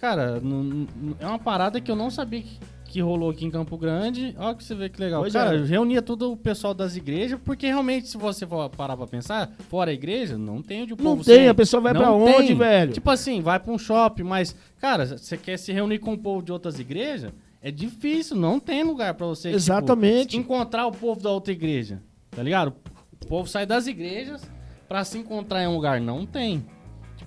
[SPEAKER 3] Cara, não- não- é uma parada que eu não sabia que, que rolou aqui em Campo Grande. Olha que você vê que legal.
[SPEAKER 1] Pois
[SPEAKER 3] cara,
[SPEAKER 1] é.
[SPEAKER 3] reunia todo o pessoal das igrejas, porque realmente, se você for parar pra pensar, fora a igreja, não tem onde o
[SPEAKER 1] Não
[SPEAKER 3] povo
[SPEAKER 1] tem,
[SPEAKER 3] sair.
[SPEAKER 1] a pessoa vai
[SPEAKER 3] Não
[SPEAKER 1] pra onde,
[SPEAKER 3] tem.
[SPEAKER 1] velho?
[SPEAKER 3] Tipo assim, vai pra um shopping, mas, cara, você quer se reunir com o povo de outras igrejas? É difícil, não tem lugar pra você tipo,
[SPEAKER 1] Exatamente.
[SPEAKER 3] encontrar o povo da outra igreja. Tá ligado? O povo sai das igrejas pra se encontrar em um lugar. Não tem.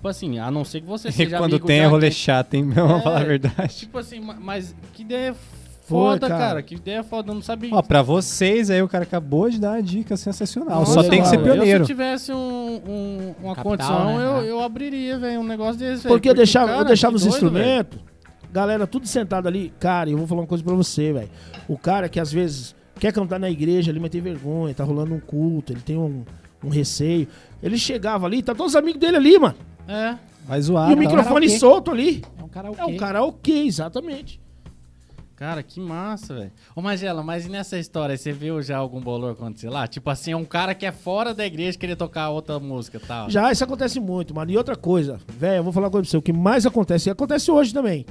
[SPEAKER 3] Tipo assim, a não ser que você *laughs*
[SPEAKER 4] E
[SPEAKER 3] seja
[SPEAKER 4] quando tem é rolê chato, hein? *laughs* Vamos
[SPEAKER 3] É.
[SPEAKER 4] falar a verdade.
[SPEAKER 3] Tipo assim, ma- mas que ideia
[SPEAKER 1] Foi,
[SPEAKER 3] foda,
[SPEAKER 1] cara.
[SPEAKER 3] cara. Que ideia foda, eu não sabia.
[SPEAKER 4] Ó, pra vocês aí, o cara acabou de dar uma dica sensacional.
[SPEAKER 3] Nossa,
[SPEAKER 4] Só tem que ser
[SPEAKER 1] mano, eu
[SPEAKER 3] Eu,
[SPEAKER 4] pioneiro.
[SPEAKER 3] se eu tivesse um, um- uma
[SPEAKER 2] Capital,
[SPEAKER 3] condição,
[SPEAKER 2] né?
[SPEAKER 3] eu,
[SPEAKER 2] É.
[SPEAKER 3] eu abriria, velho, um negócio desse. velho.
[SPEAKER 1] Porque eu deixava, eu
[SPEAKER 3] cara,
[SPEAKER 1] deixava
[SPEAKER 3] que
[SPEAKER 1] os
[SPEAKER 3] doido,
[SPEAKER 1] instrumentos, galera tudo sentado ali. Cara, eu vou falar uma coisa pra você, velho. O cara que às vezes quer cantar na igreja ali, mas tem vergonha, tá rolando um culto, ele tem um, um receio. Ele chegava ali, tá todos os amigos dele ali, mano.
[SPEAKER 3] É.
[SPEAKER 4] Vai zoar.
[SPEAKER 1] e o
[SPEAKER 4] tá?
[SPEAKER 1] microfone
[SPEAKER 2] karaokê.
[SPEAKER 1] solto ali.
[SPEAKER 2] É um karaokê.
[SPEAKER 1] É um karaokê, exatamente.
[SPEAKER 3] Cara, que massa, velho. Ô, Magela, mas e nessa história, você viu já algum bolor acontecer lá? Tipo assim, é um cara que é fora da igreja querer tocar outra música e tal.
[SPEAKER 1] Já, isso acontece muito, mano. E outra coisa, velho, eu vou falar uma coisa pra você. O que mais acontece, e acontece hoje também.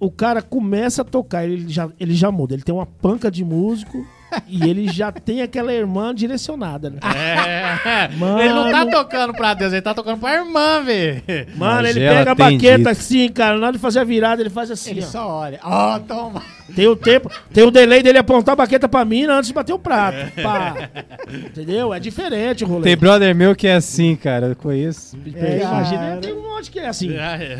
[SPEAKER 1] O cara começa a tocar, ele já, ele já muda. Ele tem uma panca de músico e ele já tem aquela irmã direcionada, né?
[SPEAKER 3] É.
[SPEAKER 1] Mano.
[SPEAKER 3] Ele não tá tocando pra Deus, ele tá tocando pra irmã, velho.
[SPEAKER 1] Mano, ele pega a baqueta
[SPEAKER 4] dito.
[SPEAKER 1] assim, cara. Na hora de fazer a virada, ele faz assim,
[SPEAKER 2] Ele
[SPEAKER 1] ó.
[SPEAKER 2] só olha. Ó, toma.
[SPEAKER 1] Tem o tempo, tem o delay dele apontar a baqueta pra mina antes de bater o prato. Pá. Entendeu? É diferente o rolê.
[SPEAKER 4] Tem brother meu que é assim, cara. Eu conheço.
[SPEAKER 1] É,
[SPEAKER 2] Cara.
[SPEAKER 1] imagina, tem um monte que é assim.
[SPEAKER 3] Ah, é.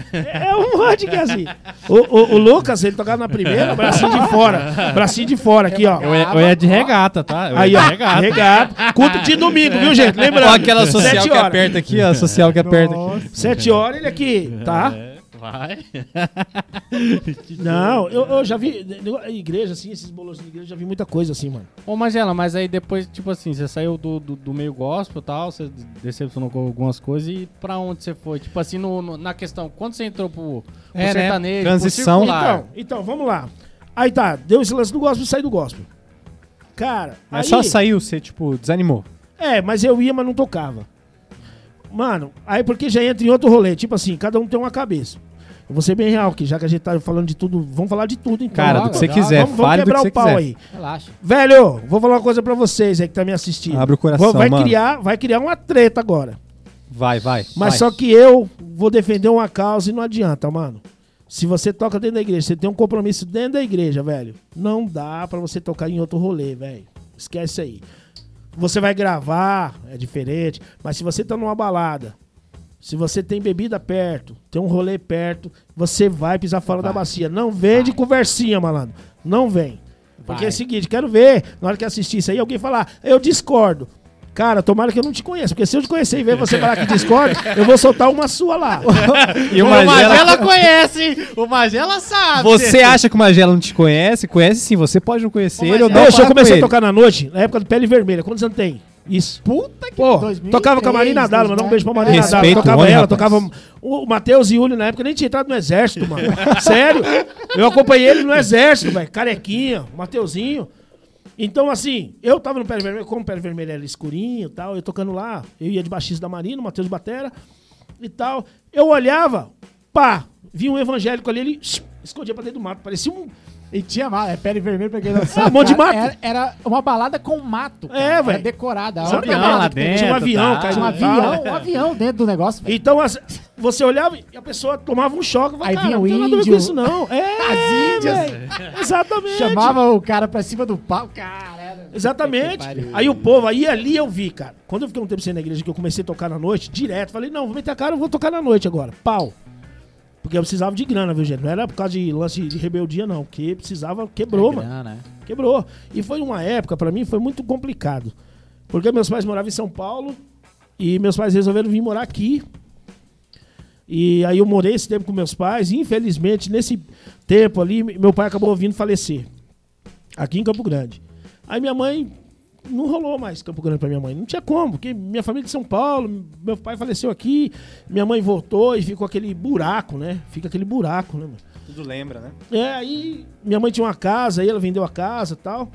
[SPEAKER 1] É um monte que é assim. O, o- o Lucas, ele tocava na primeira, bracinho de fora. Bracinho de fora, aqui, ó.
[SPEAKER 3] Eu, eu ia de regata, tá? Eu
[SPEAKER 1] Aí, ó.
[SPEAKER 3] regata.
[SPEAKER 1] Regata. Culto de domingo, viu, gente? Lembrando.
[SPEAKER 4] Ó, aquela social que aperta aqui, ó. Social que aperta aqui.
[SPEAKER 1] Sete horas ele aqui, tá?
[SPEAKER 3] É, vai. *laughs*
[SPEAKER 1] Não, eu, eu já vi. Igreja, assim, esses bolos de igreja, já vi muita coisa assim, mano.
[SPEAKER 3] Ô, Magela, mas aí depois, tipo assim, você saiu do, do, do meio gospel e tal, você decepcionou com algumas coisas e pra onde você foi? Tipo assim, no, no- na questão, quando você entrou pro, pro
[SPEAKER 4] É, né?
[SPEAKER 3] sertanejo, pro
[SPEAKER 4] Transição.
[SPEAKER 3] circular?
[SPEAKER 1] Então, então, vamos lá. Aí tá, deu esse lance do gospel e saí do gospel. Cara,
[SPEAKER 4] Mas
[SPEAKER 1] aí,
[SPEAKER 4] só saiu, você, tipo, desanimou.
[SPEAKER 1] É, mas eu ia, mas não tocava. Mano, aí porque já entra em outro rolê. Tipo assim, cada um tem uma cabeça. Eu vou ser bem real aqui, já que a gente tá falando de tudo. Vamos falar de tudo, então.
[SPEAKER 4] Cara, do que você quiser.
[SPEAKER 1] vamos, vamos quebrar
[SPEAKER 4] que você
[SPEAKER 1] o pau
[SPEAKER 4] quiser.
[SPEAKER 1] aí.
[SPEAKER 2] Relaxa.
[SPEAKER 1] Velho, vou falar uma coisa pra vocês aí que tá me assistindo.
[SPEAKER 4] Abre o coração,
[SPEAKER 1] vai
[SPEAKER 4] mano.
[SPEAKER 1] criar, vai criar uma treta agora.
[SPEAKER 4] Vai, vai.
[SPEAKER 1] Mas
[SPEAKER 4] vai.
[SPEAKER 1] só que eu vou defender uma causa e não adianta, mano. Se você toca dentro da igreja, você tem um compromisso dentro da igreja, velho. Não dá pra você tocar em outro rolê, velho. Esquece aí. Você vai gravar, é diferente. Mas se você tá numa balada, se você tem bebida perto, tem um rolê perto, você vai pisar fora da bacia. Não vem de conversinha, malandro. Não vem. Porque
[SPEAKER 2] Vai.
[SPEAKER 1] é o seguinte, quero ver, na hora que assistir isso aí, alguém falar, eu discordo. Cara, tomara que eu não te conheça, porque se eu te conhecer e ver você falar que discorda, eu vou soltar uma sua lá. *laughs*
[SPEAKER 4] E o
[SPEAKER 3] O
[SPEAKER 4] Magela...
[SPEAKER 3] Magela *laughs* conhece, hein? O Magela sabe.
[SPEAKER 4] Você acha que o Magela não te conhece? Conhece sim, você pode não conhecer ele ou não.
[SPEAKER 1] Deixa eu comecei a tocar na noite, na época do Pele Vermelha. Quantos anos tem? Isso.
[SPEAKER 2] Puta que
[SPEAKER 1] Pô,
[SPEAKER 2] 2003,
[SPEAKER 1] tocava com a Marina Dalla, mandar um beijo pra Marina Dalla.
[SPEAKER 4] Respeito
[SPEAKER 1] Tocava
[SPEAKER 4] homem,
[SPEAKER 1] ela,
[SPEAKER 4] rapaz.
[SPEAKER 1] tocava o Matheus e Yuli na época, nem tinha entrado no exército, mano. *laughs* Sério. Eu acompanhei ele no exército, velho. Carequinha, o Mateuzinho. Então, assim, eu tava no Pele Vermelho, como o Pele Vermelho era escurinho e tal, eu tocando lá, eu ia de baixista da Marina, o Matheus Batera e tal. Eu olhava, pá, vi um evangélico ali, ele escondia pra dentro do mato, parecia um...
[SPEAKER 2] E tinha mato, é pele vermelha pra quem não *laughs* sabe.
[SPEAKER 1] Ah, um monte de
[SPEAKER 2] cara.
[SPEAKER 1] mato.
[SPEAKER 2] Era, era uma balada com mato. cara.
[SPEAKER 1] É,
[SPEAKER 2] Era
[SPEAKER 1] velho.
[SPEAKER 2] decorada.
[SPEAKER 1] Sabe
[SPEAKER 2] única
[SPEAKER 3] avião
[SPEAKER 2] balada
[SPEAKER 3] lá dentro,
[SPEAKER 1] Tinha um avião,
[SPEAKER 3] tá?
[SPEAKER 1] caiu
[SPEAKER 2] Tinha um avião, um avião dentro do negócio, velho.
[SPEAKER 1] Então, as- você olhava e a pessoa tomava um choque. Falava,
[SPEAKER 2] Aí vinha
[SPEAKER 1] não
[SPEAKER 2] o
[SPEAKER 1] com
[SPEAKER 2] índio,
[SPEAKER 1] isso, não. *laughs* É,
[SPEAKER 2] as índias.
[SPEAKER 1] Exatamente.
[SPEAKER 2] Chamava o cara pra cima do pau. Cara.
[SPEAKER 1] Exatamente. Aí o povo, aí ali eu vi, cara. Quando eu fiquei um tempo sem ir na igreja, que eu comecei a tocar na noite, direto, falei, não, vou meter a cara, eu vou tocar na noite agora. Pau. Porque eu precisava de grana, viu, gente? Não era por causa de lance de rebeldia, não. Porque precisava, quebrou,
[SPEAKER 2] É
[SPEAKER 1] mano.
[SPEAKER 2] grana, né?
[SPEAKER 1] Quebrou. E foi uma época, pra mim, foi muito complicado. Porque meus pais moravam em São Paulo e meus pais resolveram vir morar aqui. E aí eu morei esse tempo com meus pais e, infelizmente, nesse tempo ali, meu pai acabou vindo falecer. Aqui em Campo Grande. Aí minha mãe... Não rolou mais Campo Grande pra minha mãe. Não tinha como, porque minha família é de São Paulo, meu pai faleceu aqui, minha mãe voltou e ficou aquele buraco, né? Fica aquele buraco, né, mano?
[SPEAKER 4] Tudo lembra, né?
[SPEAKER 1] É, aí minha mãe tinha uma casa, aí ela vendeu a casa e tal.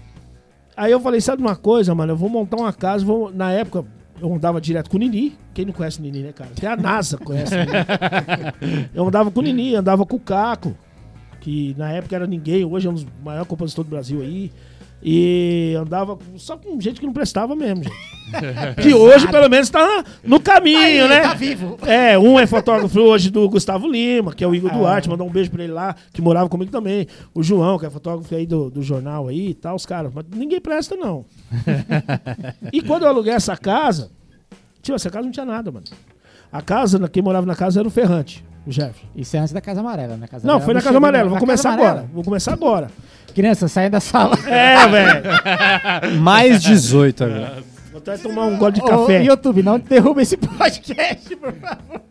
[SPEAKER 1] Aí eu falei, sabe uma coisa, mano? Eu vou montar uma casa, vou... na época eu andava direto com o Nini. Quem não conhece o Nini, né, cara? Até a NASA conhece o Nini. *laughs* Eu andava com o Nini, andava com o Caco, que na época era ninguém, hoje é um dos maiores compositores do Brasil aí. E andava só com gente que não prestava mesmo, gente. *laughs* que hoje, pelo menos, tá no caminho, né?
[SPEAKER 2] Tá vivo.
[SPEAKER 1] É, um é fotógrafo hoje do Gustavo Lima, que é o Igor Duarte, mandar um beijo pra ele lá, que morava comigo também. O João, que é fotógrafo aí do, do jornal aí e tal, os caras. Mas ninguém presta, não. *laughs* e quando eu aluguei essa casa, tio, essa casa não tinha nada, mano. A casa, na- quem morava na casa era o Ferrante, o Jeff.
[SPEAKER 2] Isso é antes da Casa Amarela, né? Casa
[SPEAKER 1] Não,
[SPEAKER 2] Amarela
[SPEAKER 1] foi na
[SPEAKER 2] não
[SPEAKER 1] Casa Amarela.
[SPEAKER 2] na
[SPEAKER 1] Vou começar agora. Vou começar agora.
[SPEAKER 2] Criança, sai da sala. *laughs*
[SPEAKER 1] É, velho.
[SPEAKER 4] Mais 18 agora.
[SPEAKER 1] Vou até tomar um gole de
[SPEAKER 2] Ô,
[SPEAKER 1] café.
[SPEAKER 2] YouTube, não derruba esse podcast, por favor.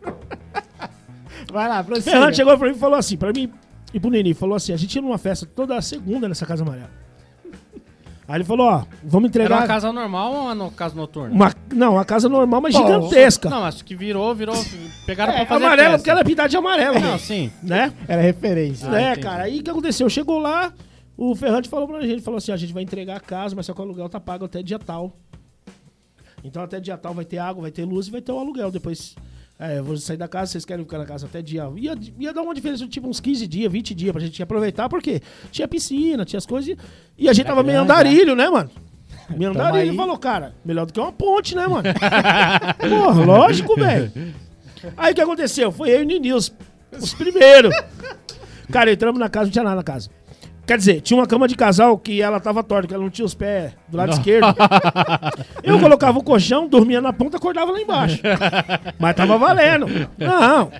[SPEAKER 2] Vai lá,
[SPEAKER 1] O
[SPEAKER 2] prossiga.
[SPEAKER 1] Ferrante chegou pra mim e falou assim, pra mim e pro Nini, falou assim, a gente ia numa festa toda segunda nessa Casa Amarela. Aí ele falou, ó, vamos
[SPEAKER 3] Era
[SPEAKER 1] entregar...
[SPEAKER 3] uma casa normal ou uma casa noturna?
[SPEAKER 1] uma- Não, uma casa normal, mas
[SPEAKER 2] Pô,
[SPEAKER 1] gigantesca.
[SPEAKER 3] Não, acho que virou, virou. Pegaram
[SPEAKER 1] é,
[SPEAKER 3] pra fazer
[SPEAKER 1] amarela,
[SPEAKER 3] festa.
[SPEAKER 1] porque ela é pintada de amarelo,
[SPEAKER 3] Não,
[SPEAKER 1] né?
[SPEAKER 3] sim.
[SPEAKER 1] né?
[SPEAKER 2] Era referência.
[SPEAKER 3] Ah,
[SPEAKER 1] é,
[SPEAKER 3] entendi.
[SPEAKER 1] cara, aí o que aconteceu? Chegou lá, o Ferrante falou pra gente, falou assim, a gente vai entregar a casa, mas só que o aluguel tá pago até dia tal. Então até dia tal vai ter água, vai ter luz e vai ter o aluguel. Depois, é, eu vou sair da casa, vocês querem ficar na casa até dia... Ia, ia dar uma diferença de tipo uns 15 dias, 20 dias pra gente aproveitar, porque tinha piscina, tinha as coisas, e, e a gente tava meio andarilho, né, mano? *laughs*
[SPEAKER 2] Tamo
[SPEAKER 1] andarilho,
[SPEAKER 2] aí.
[SPEAKER 1] falou, cara, melhor do que uma ponte, né, mano? *laughs* Porra, lógico, velho. Aí o que aconteceu? Foi eu e o Nini, os, os primeiros. Cara, entramos na casa, não tinha nada na casa. Quer dizer, tinha uma cama de casal que ela tava torta, que ela não tinha os pés do lado esquerdo. *laughs* Eu colocava o colchão, dormia na ponta, acordava lá embaixo. Mas tava valendo. Não.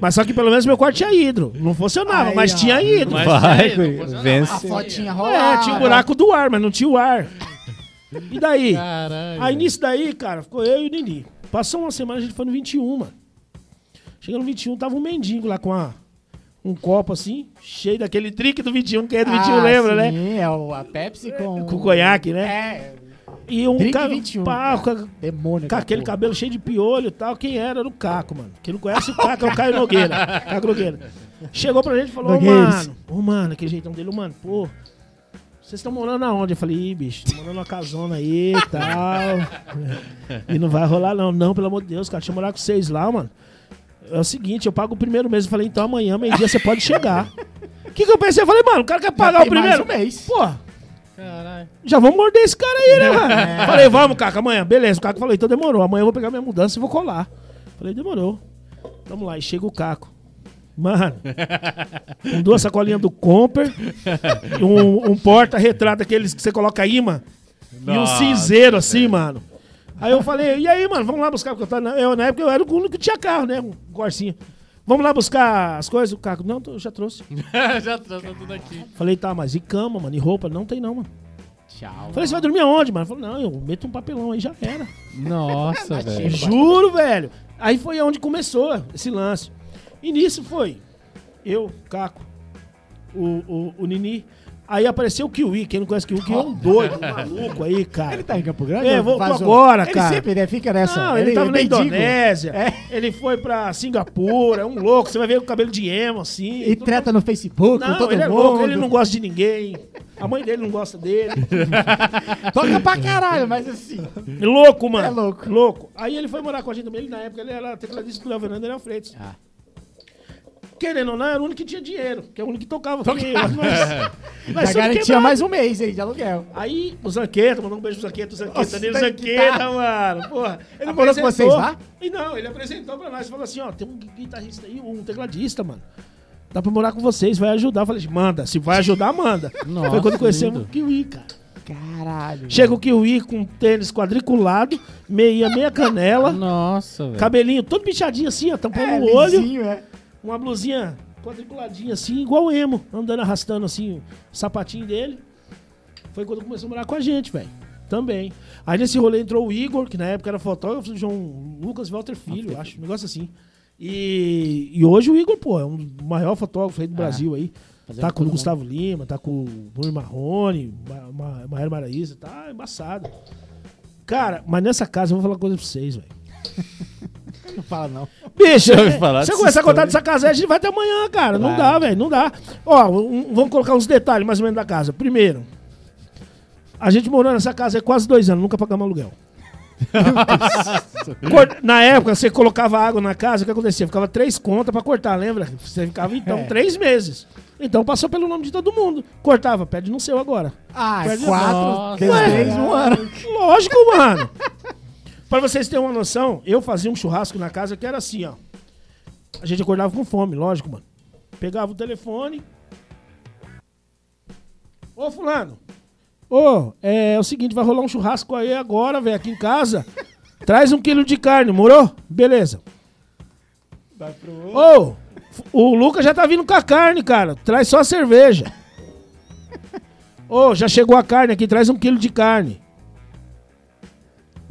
[SPEAKER 1] Mas só que pelo menos meu quarto tinha hidro. Não funcionava,
[SPEAKER 2] Aí,
[SPEAKER 1] mas
[SPEAKER 2] ó.
[SPEAKER 1] tinha hidro.
[SPEAKER 3] Mas
[SPEAKER 4] Vai,
[SPEAKER 3] não funcionava.
[SPEAKER 2] A
[SPEAKER 4] vence.
[SPEAKER 2] fotinha rolar.
[SPEAKER 1] É, tinha um buraco do ar, mas não tinha o ar. E daí?
[SPEAKER 3] Caralho.
[SPEAKER 1] Aí nisso daí, cara, ficou eu e o Nini. Passou uma semana, a gente foi no 21, mano. Chegando no 21, tava um mendigo lá com a, um copo assim, cheio daquele drink do 21, que é do 21, lembra, né?
[SPEAKER 2] Sim, é o, a Pepsi com...
[SPEAKER 1] Com conhaque, né?
[SPEAKER 2] É,
[SPEAKER 1] E um
[SPEAKER 2] Drink
[SPEAKER 1] cara,
[SPEAKER 2] 21,
[SPEAKER 1] pá,
[SPEAKER 2] cara.
[SPEAKER 1] com,
[SPEAKER 2] demônio.
[SPEAKER 1] com aquele
[SPEAKER 2] porra.
[SPEAKER 1] cabelo cheio de piolho e tal. Quem era? Era o Caco, mano. Quem não conhece o Caco é o Caio Nogueira. *laughs* Caco Nogueira. Chegou pra gente e falou, ô,
[SPEAKER 2] Nogueiros.
[SPEAKER 1] mano, ô, mano, aquele jeitão dele, mano, pô, vocês estão morando aonde? Eu falei, ih, bicho, tô morando numa casona aí e tal. *laughs* E não vai rolar não. Não, pelo amor de Deus, cara, deixa eu morar com vocês lá, mano. É o seguinte, eu pago o primeiro mês. Eu falei, então amanhã, meio-dia, você pode chegar. O que, que eu pensei? Eu falei, mano, o cara quer
[SPEAKER 2] Já
[SPEAKER 1] pagar o
[SPEAKER 2] tem mais
[SPEAKER 1] primeiro.
[SPEAKER 2] um mês.
[SPEAKER 1] Pô,
[SPEAKER 3] Caralho.
[SPEAKER 1] já vamos morder esse cara aí, né, *laughs* mano?
[SPEAKER 2] É.
[SPEAKER 1] Falei, vamos, Caco, amanhã. Beleza, o Caco falou, então demorou. Amanhã eu vou pegar minha mudança e vou colar. Falei, demorou. Vamos lá, e chega o Caco. Mano, com duas sacolinhas do Comper, *laughs* um, um porta-retrato, aqueles que você coloca imã, e um cinzeiro assim, mano. Aí eu falei, e aí, mano, vamos lá buscar, porque eu, tava, eu, na época eu era o único que tinha carro, né, um Corsinha. Vamos lá buscar as coisas? O Caco, não, eu já trouxe. *laughs*
[SPEAKER 3] já tá tudo aqui.
[SPEAKER 1] Falei, tá, mas e cama, mano, e roupa? Não tem não, mano.
[SPEAKER 2] Tchau.
[SPEAKER 1] Falei, você vai dormir aonde, mano? Falei, não, eu meto um papelão aí, já era.
[SPEAKER 3] Nossa, *laughs* velho.
[SPEAKER 1] Juro, velho. Aí foi onde começou esse lance. E nisso foi eu, Caco, o, o, o Nini. Aí apareceu o Kiwi. Quem não conhece o Kiwi, que é um doido, um maluco aí, cara.
[SPEAKER 2] Ele tá em Campo Grande?
[SPEAKER 1] É,
[SPEAKER 2] ou
[SPEAKER 1] voltou agora,
[SPEAKER 2] ele
[SPEAKER 1] cara.
[SPEAKER 2] sempre né, fica nessa.
[SPEAKER 1] Não, ele, tava na
[SPEAKER 2] mendigo.
[SPEAKER 1] Indonésia.
[SPEAKER 2] É.
[SPEAKER 1] Ele foi pra Singapura. É um louco. Você vai ver o cabelo de emo, assim.
[SPEAKER 2] E treta no Facebook
[SPEAKER 1] Não,
[SPEAKER 2] todo
[SPEAKER 1] ele é
[SPEAKER 2] mundo.
[SPEAKER 1] louco. Ele não gosta de ninguém. A mãe dele não gosta dele. *laughs*
[SPEAKER 2] Toca pra caralho, mas assim...
[SPEAKER 1] Louco, mano.
[SPEAKER 2] É louco.
[SPEAKER 1] Louco. Aí ele foi morar com a gente também. Ele, na época ele era tecladista do Léo Fernando Freitas.
[SPEAKER 2] Ah.
[SPEAKER 1] Querendo ou não, era o único que tinha dinheiro, que é o único que tocava. Porque nós, nós
[SPEAKER 2] Já garantia mais um mês aí de aluguel.
[SPEAKER 1] Aí o Zanqueta, mandou um beijo pro Zanqueta, o Zanqueta, Danilo
[SPEAKER 2] tá-
[SPEAKER 1] Zanqueta,
[SPEAKER 2] tá.
[SPEAKER 1] mano. Porra. Ele
[SPEAKER 2] morou com vocês lá?
[SPEAKER 1] E não, ele apresentou pra nós. Falou assim: ó, tem um guitarrista aí, um tecladista, mano. Dá pra morar com vocês, vai ajudar. Eu falei, manda, se vai ajudar, manda.
[SPEAKER 3] Nossa,
[SPEAKER 1] Foi quando conhecemos o Kiwi, cara.
[SPEAKER 2] Caralho.
[SPEAKER 1] Chega o Kiwi com tênis quadriculado, meia, meia canela.
[SPEAKER 3] Nossa, velho.
[SPEAKER 1] Cabelinho todo bichadinho assim, ó, tampando
[SPEAKER 2] é,
[SPEAKER 1] o olho.
[SPEAKER 2] lisinho, é.
[SPEAKER 1] Uma blusinha quadriculadinha assim, igual o emo, andando arrastando assim o sapatinho dele. Foi quando começou a morar com a gente, velho. Também. Aí nesse rolê entrou o Igor, que na época era fotógrafo, João Lucas Walter Filho, eu acho, um negócio assim. E, e hoje o Igor, pô, é um maior fotógrafo aí do Brasil aí. Tá com o
[SPEAKER 2] mundo.
[SPEAKER 1] Gustavo Lima, tá com o Bruno Marrone, Ma- Ma- Maera Maraíza, tá embaçado. Cara, mas nessa casa eu vou falar uma coisa pra vocês, velho. *laughs*
[SPEAKER 2] Não fala não.
[SPEAKER 1] Bicho,
[SPEAKER 3] ouvi falar
[SPEAKER 1] se eu começar a contar dessa casa, a gente vai até amanhã, cara. Não dá, velho. Não dá. Ó, um- vamos colocar uns detalhes mais ou menos da casa. Primeiro, a gente morou nessa casa há quase dois anos, nunca pagamos aluguel. Na época, você colocava água na casa, o que acontecia? Ficava três contas pra cortar, lembra? Você ficava, então,
[SPEAKER 2] É.
[SPEAKER 1] três meses. Então passou pelo nome de todo mundo. Cortava, pede no seu agora.
[SPEAKER 2] Ah,
[SPEAKER 1] Perde-
[SPEAKER 2] quatro, três, um ano.
[SPEAKER 1] Lógico, mano. Pra vocês terem uma noção, eu fazia um churrasco na casa que era assim, ó. A gente acordava com fome, lógico, mano. Pegava o telefone. Ô, fulano. Ô, é, o seguinte, vai rolar um churrasco aí agora, velho, aqui em casa. *laughs* Traz um quilo de carne, morou? Beleza.
[SPEAKER 2] Vai pro
[SPEAKER 1] Ô, f- o Lucas já tá vindo com a carne, cara. Traz só a cerveja. *laughs* Ô, já chegou a carne aqui, traz um quilo de carne.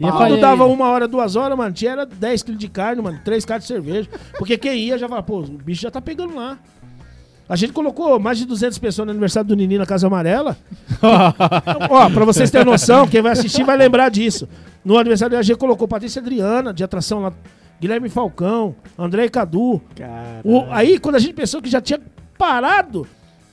[SPEAKER 3] E
[SPEAKER 1] Quando
[SPEAKER 3] falei,
[SPEAKER 1] dava uma hora, duas horas, mano, tinha era 10 quilos de carne, mano, 3 caras de cerveja. Porque quem ia já falava, pô, o bicho já tá pegando lá. A gente colocou mais de 200 pessoas no aniversário do Nini na Casa Amarela. *laughs* Ó, pra vocês terem noção, quem vai assistir vai lembrar disso. No aniversário a gente colocou Patrícia Adriana, de atração lá, Guilherme Falcão, André Cadu. O- aí, quando a gente pensou que já tinha parado,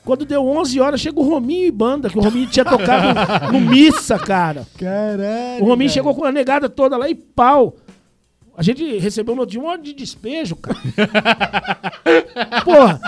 [SPEAKER 1] quando deu 11 horas, chega o Rominho e banda, que o Rominho tinha tocado no Missa, cara.
[SPEAKER 2] Caralho.
[SPEAKER 1] O Rominho chegou com a negada toda lá e pau. A gente recebeu no dia um monte de despejo, cara. *laughs* Porra.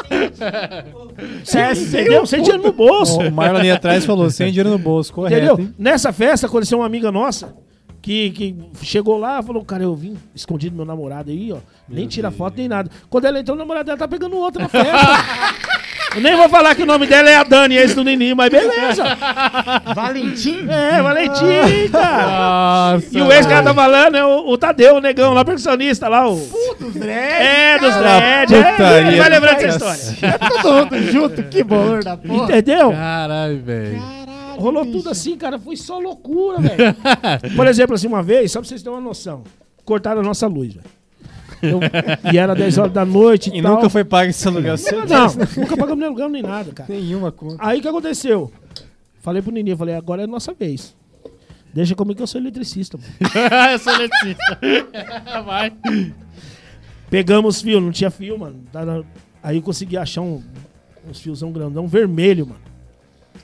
[SPEAKER 1] Sem, entendeu? Sem dinheiro no bolso.
[SPEAKER 4] O Marlon ali atrás falou, sem *laughs* dinheiro no bolso, correto,
[SPEAKER 1] Entendeu?
[SPEAKER 4] hein?
[SPEAKER 1] Nessa festa aconteceu uma amiga nossa que, que chegou lá e falou: Cara, eu vim escondido do meu namorado aí, ó. Nem tira foto nem nada. Quando ela entrou, o namorado dela tá pegando outro na festa. *laughs* eu nem vou falar que o nome dela é a Dani, esse do Nini, mas beleza.
[SPEAKER 2] Valentim?
[SPEAKER 1] É, Valentim, cara.
[SPEAKER 3] Nossa.
[SPEAKER 1] E o ex que ela tá falando é o, o Tadeu, o negão, lá, percussionista lá. O...
[SPEAKER 2] Dos dread.
[SPEAKER 1] É, dos dread. É, ele vai
[SPEAKER 4] do
[SPEAKER 1] lembrando dessa história.
[SPEAKER 2] Todo mundo junto, que bolor da porra.
[SPEAKER 1] Entendeu?
[SPEAKER 3] Caralho, velho.
[SPEAKER 1] Rolou tudo assim, cara. Foi só loucura, velho. *laughs* Por exemplo, assim, uma vez, só pra vocês terem uma noção, cortaram a nossa luz, velho. Eu- *laughs* E era 10 horas da noite e,
[SPEAKER 4] E
[SPEAKER 1] tal.
[SPEAKER 4] nunca foi pago esse aluguel. *laughs*
[SPEAKER 1] Não, nunca pagamos nem aluguel nem nada, cara.
[SPEAKER 4] Nenhuma conta.
[SPEAKER 1] Aí o que aconteceu? Falei pro Nininho, falei, agora é a nossa vez. Deixa comigo que eu sou eletricista. mano. *laughs*
[SPEAKER 3] eu sou eletricista. Vai.
[SPEAKER 1] Pegamos fio, não tinha fio, mano. Aí eu consegui achar um, uns fiozão grandão vermelho, mano.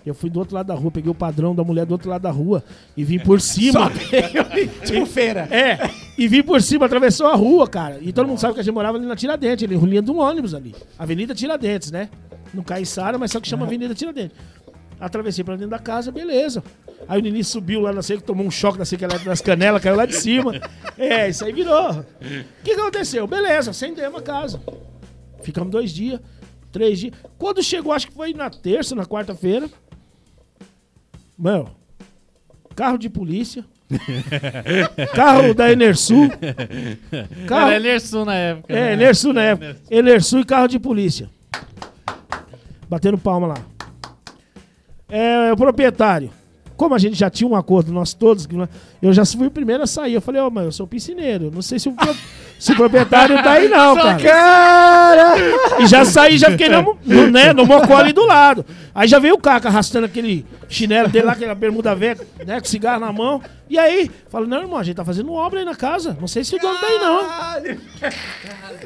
[SPEAKER 1] Eu fui do outro lado da rua, peguei o padrão da mulher do outro lado da rua e vim por *laughs* cima.
[SPEAKER 2] tipo feira.
[SPEAKER 1] É, e vim por cima, atravessou a rua, cara. E todo mundo sabe que a gente morava ali na Tiradentes, ali, linha de um ônibus ali. Avenida Tiradentes, né? No Caiçara, mas só que chama Avenida Tiradentes. Atravessei pra dentro da casa, beleza. Aí o Nini subiu lá na seca, tomou um choque na seca elétrica nas canelas, caiu lá de cima. É, isso aí virou. O que aconteceu? Beleza, acendemos a casa. Ficamos dois dias, três dias. Quando chegou, acho que foi na terça, na quarta-feira. Meu, carro de polícia. *laughs* carro da Enersul. Carro,
[SPEAKER 3] Era Enersul na época.
[SPEAKER 1] é,
[SPEAKER 3] né?
[SPEAKER 1] Enersul na época. Enersul e carro de polícia. Batendo palma lá. É, o proprietário. Como a gente já tinha um acordo, nós todos, eu já fui o primeiro a sair. Eu falei, ó, mano, eu sou piscineiro. Não sei se o, se proprietário tá aí, não, cara.
[SPEAKER 2] Cara!
[SPEAKER 1] E já saí, já fiquei no, no, né, no mocó ali do lado. Aí já veio o Caca arrastando aquele chinelo dele lá, aquela bermuda velha, né, com cigarro na mão. E aí, falo, não, irmão, a gente tá fazendo obra aí na casa. Não sei se o dono tá aí, não.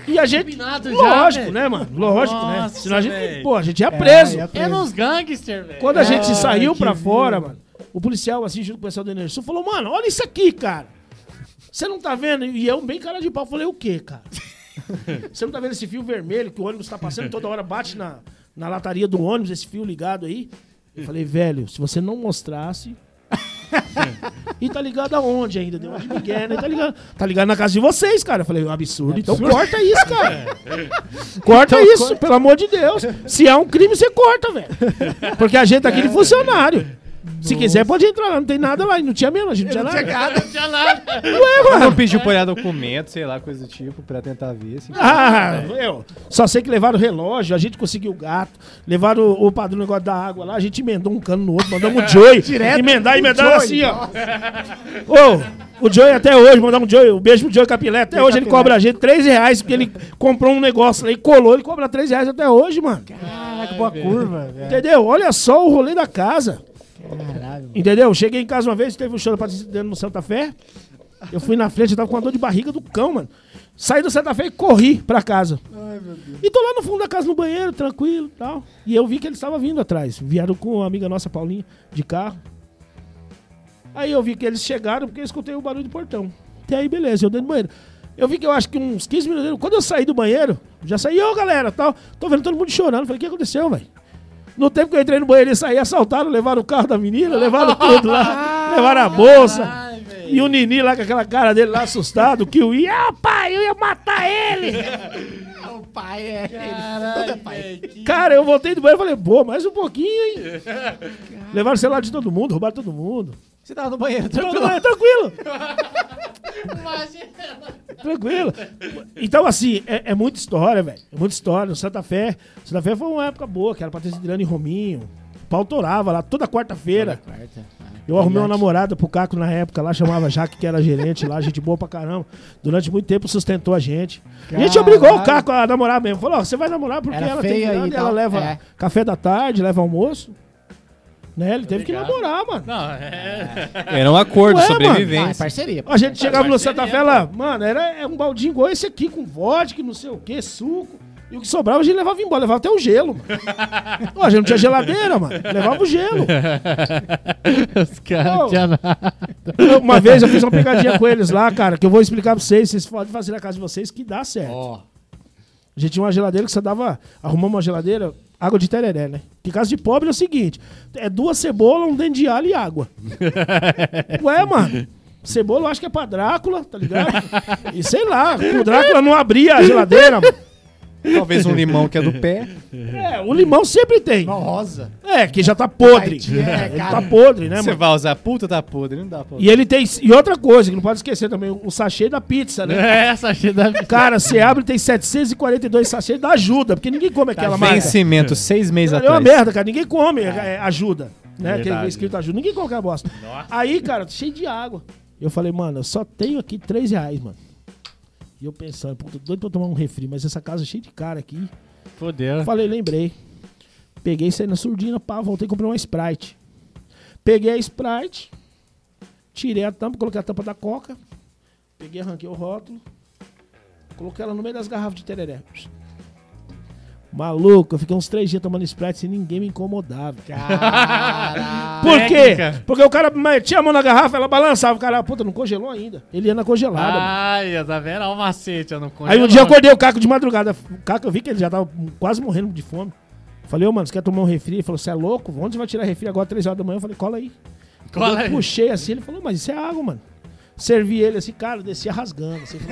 [SPEAKER 1] E a gente.
[SPEAKER 3] Combinado
[SPEAKER 1] Lógico, né, mano? Lógico, né? Senão a gente. Pô, a gente ia preso.
[SPEAKER 2] ia
[SPEAKER 3] É nos gangster, velho.
[SPEAKER 1] Quando a gente
[SPEAKER 2] Ah,
[SPEAKER 1] saiu pra
[SPEAKER 2] vida.
[SPEAKER 1] fora, mano, o policial, assim, junto com o pessoal do Enersul, falou, mano, olha isso aqui, cara. Você não tá vendo? E eu, bem cara de pau, falei, o quê, cara? *laughs* Você não tá vendo esse fio vermelho que o ônibus tá passando toda hora, bate na, na lataria do ônibus, esse fio ligado aí? Eu falei, velho, se você não mostrasse. *laughs* e tá ligado aonde ainda? Deu uma de Miguel, né? Tá ligado, tá ligado na casa de vocês, cara. Eu falei, absurdo. Então corta isso, cara. *laughs* Corta isso, pelo amor de Deus. Se é um crime, você corta, velho. Porque a gente tá aqui de funcionário. Se quiser, pode entrar lá. Não tem nada lá. Não tinha mesmo, a gente *laughs* não tinha nada.
[SPEAKER 3] Não tinha nada.
[SPEAKER 4] Mas não pediu pra olhar documento, sei lá, coisa do tipo, pra tentar ver. Assim.
[SPEAKER 1] Ah, eu só sei que levaram o relógio, a gente conseguiu o gato, levaram o, o padrão negócio da água lá, a gente emendou um cano no outro, mandamos um *laughs* Joey. emendar, emendar assim, ó. Ô, o Joey até hoje, mandar um Joey, um beijo pro Joey Capilé. Até hoje ele cobra a gente 3 reais, porque ele comprou um negócio lá e colou, ele cobra 3 reais até hoje, mano.
[SPEAKER 2] Caraca, boa curva, velho.
[SPEAKER 1] Entendeu? Olha só o rolê da casa.
[SPEAKER 2] Caralho.
[SPEAKER 1] Entendeu? Cheguei em casa uma vez, teve um show da Patrícia dentro no Santa Fé. Eu fui na frente, eu tava com uma dor de barriga do cão, mano. Saí do Santa Fé e corri pra casa. E tô lá no fundo da casa, no banheiro, tranquilo e tal. E eu vi que eles estavam vindo atrás. Vieram com uma amiga nossa, Paulinha, de carro. Aí eu vi que eles chegaram porque eu escutei o barulho do portão. Até aí, beleza, eu dentro do banheiro. Eu vi que eu acho que uns 15 minutos. Quando eu saí do banheiro, já saí, ô galera, tal. Tô vendo todo mundo chorando. Falei, o que aconteceu, velho? No tempo que eu entrei no banheiro e saí, assaltaram, levaram o carro da menina, *laughs* levaram tudo lá, levaram a bolsa.
[SPEAKER 3] Ai.
[SPEAKER 1] E o Nini lá com aquela cara dele lá assustado, que o ia, ah, pai, eu ia matar ele. *laughs*
[SPEAKER 2] O pai é.
[SPEAKER 3] Caralho, que-
[SPEAKER 1] Cara, eu voltei do banheiro e falei, pô, mais um pouquinho, hein? *laughs* Levaram o celular de todo mundo, roubaram todo mundo.
[SPEAKER 2] Você tava no banheiro,
[SPEAKER 1] Todo
[SPEAKER 2] tranquilo.
[SPEAKER 1] mundo, tranquilo. Tranquilo. Então, assim, é, é muita história, velho. É muita história. O Santa Fé, Santa Fé foi uma época boa, que era Patrícia Adriano e Rominho. pau torava lá toda quarta-feira.
[SPEAKER 2] Toda quarta. Ah,
[SPEAKER 1] Eu arrumei uma namorada pro Caco na época lá, chamava Jaque, que era gerente lá, gente boa pra caramba. Durante muito tempo sustentou a gente. A gente
[SPEAKER 2] Caralho.
[SPEAKER 1] obrigou o Caco a namorar mesmo. Falou, ó, você vai namorar porque
[SPEAKER 2] Era
[SPEAKER 1] ela tem grana ela leva
[SPEAKER 2] É.
[SPEAKER 1] café da tarde, leva almoço. Né? Ele teve que
[SPEAKER 3] Obrigado.
[SPEAKER 1] namorar, mano.
[SPEAKER 3] Não, é.
[SPEAKER 4] Era um acordo,
[SPEAKER 1] Ué, mano.
[SPEAKER 2] Ah, é
[SPEAKER 4] sobrevivência.
[SPEAKER 2] parceria.
[SPEAKER 1] A gente chegava no Santa Fé lá, mano, era é um baldinho igual esse aqui, com vodka, não sei o que, suco. E o que sobrava a gente levava embora, levava até o gelo, mano. *laughs* A gente não tinha geladeira, mano. Levava o gelo. *laughs*
[SPEAKER 2] Os caras
[SPEAKER 1] Não.
[SPEAKER 2] tinham nada.
[SPEAKER 1] Uma vez eu fiz uma pegadinha com eles lá, cara, que eu vou explicar pra vocês, vocês podem fazer na casa de vocês que dá certo.
[SPEAKER 2] Ó,
[SPEAKER 1] A gente tinha uma geladeira que você dava. Arrumamos uma geladeira, água de tereré, né? Que casa de pobre é o seguinte: é duas cebolas, um dente de alho e água. *laughs* Ué, mano. Cebola eu acho que é pra Drácula, tá ligado? E sei lá, o Drácula não abria a geladeira, mano.
[SPEAKER 4] Talvez um limão que é do pé.
[SPEAKER 1] É, o limão sempre tem.
[SPEAKER 2] uma rosa.
[SPEAKER 1] É, que já tá podre.
[SPEAKER 2] É,
[SPEAKER 1] ele tá podre, né,
[SPEAKER 4] Você
[SPEAKER 1] mano?
[SPEAKER 4] vai usar puta, tá podre. Não dá pra
[SPEAKER 1] E ele tem. E outra coisa, que não pode esquecer também, o sachê da pizza, né?
[SPEAKER 2] É, cheia da...
[SPEAKER 1] Cara, você abre e tem 742 sachês da ajuda, porque ninguém come aquela marca.
[SPEAKER 4] Vencimento, seis meses
[SPEAKER 1] É uma
[SPEAKER 4] atrás.
[SPEAKER 1] merda, cara. Ninguém come é, ajuda. Né? Que é
[SPEAKER 3] Verdade.
[SPEAKER 1] escrito ajuda. Ninguém come aquela bosta. Aí, cara, cheio de água. Eu falei, mano, eu só tenho aqui 3 reais, mano. E eu pensando, puta, doido pra tomar um refri, mas essa casa é cheia de cara aqui.
[SPEAKER 3] Fodeu.
[SPEAKER 1] Falei, lembrei. Peguei, saí na surdina, pá, voltei e comprei uma Sprite. Peguei a Sprite, tirei a tampa, coloquei a tampa da Coca, peguei, arranquei o rótulo, coloquei ela no meio das garrafas de tereré. Maluco, eu fiquei uns três dias tomando Sprite sem ninguém me.
[SPEAKER 2] Caralho.
[SPEAKER 1] Por quê? Porque o cara metia a mão na garrafa, ela balançava. O cara, puta, não congelou ainda. Ele ia na congelada. mano.
[SPEAKER 3] Ai, tá vendo? Olha o macete, eu não
[SPEAKER 1] Aí um dia eu acordei o Caco de madrugada. O Caco, eu vi que ele já tava quase morrendo de fome. Falei, ô, mano, você quer tomar um refri? Ele falou, você é louco? Onde você vai tirar refri agora, 3 horas da manhã? Eu falei, cola aí.
[SPEAKER 3] Cola
[SPEAKER 1] eu
[SPEAKER 3] aí.
[SPEAKER 1] puxei assim, ele falou, mas isso é água, mano. Servi ele assim, cara, descia rasgando. Assim, que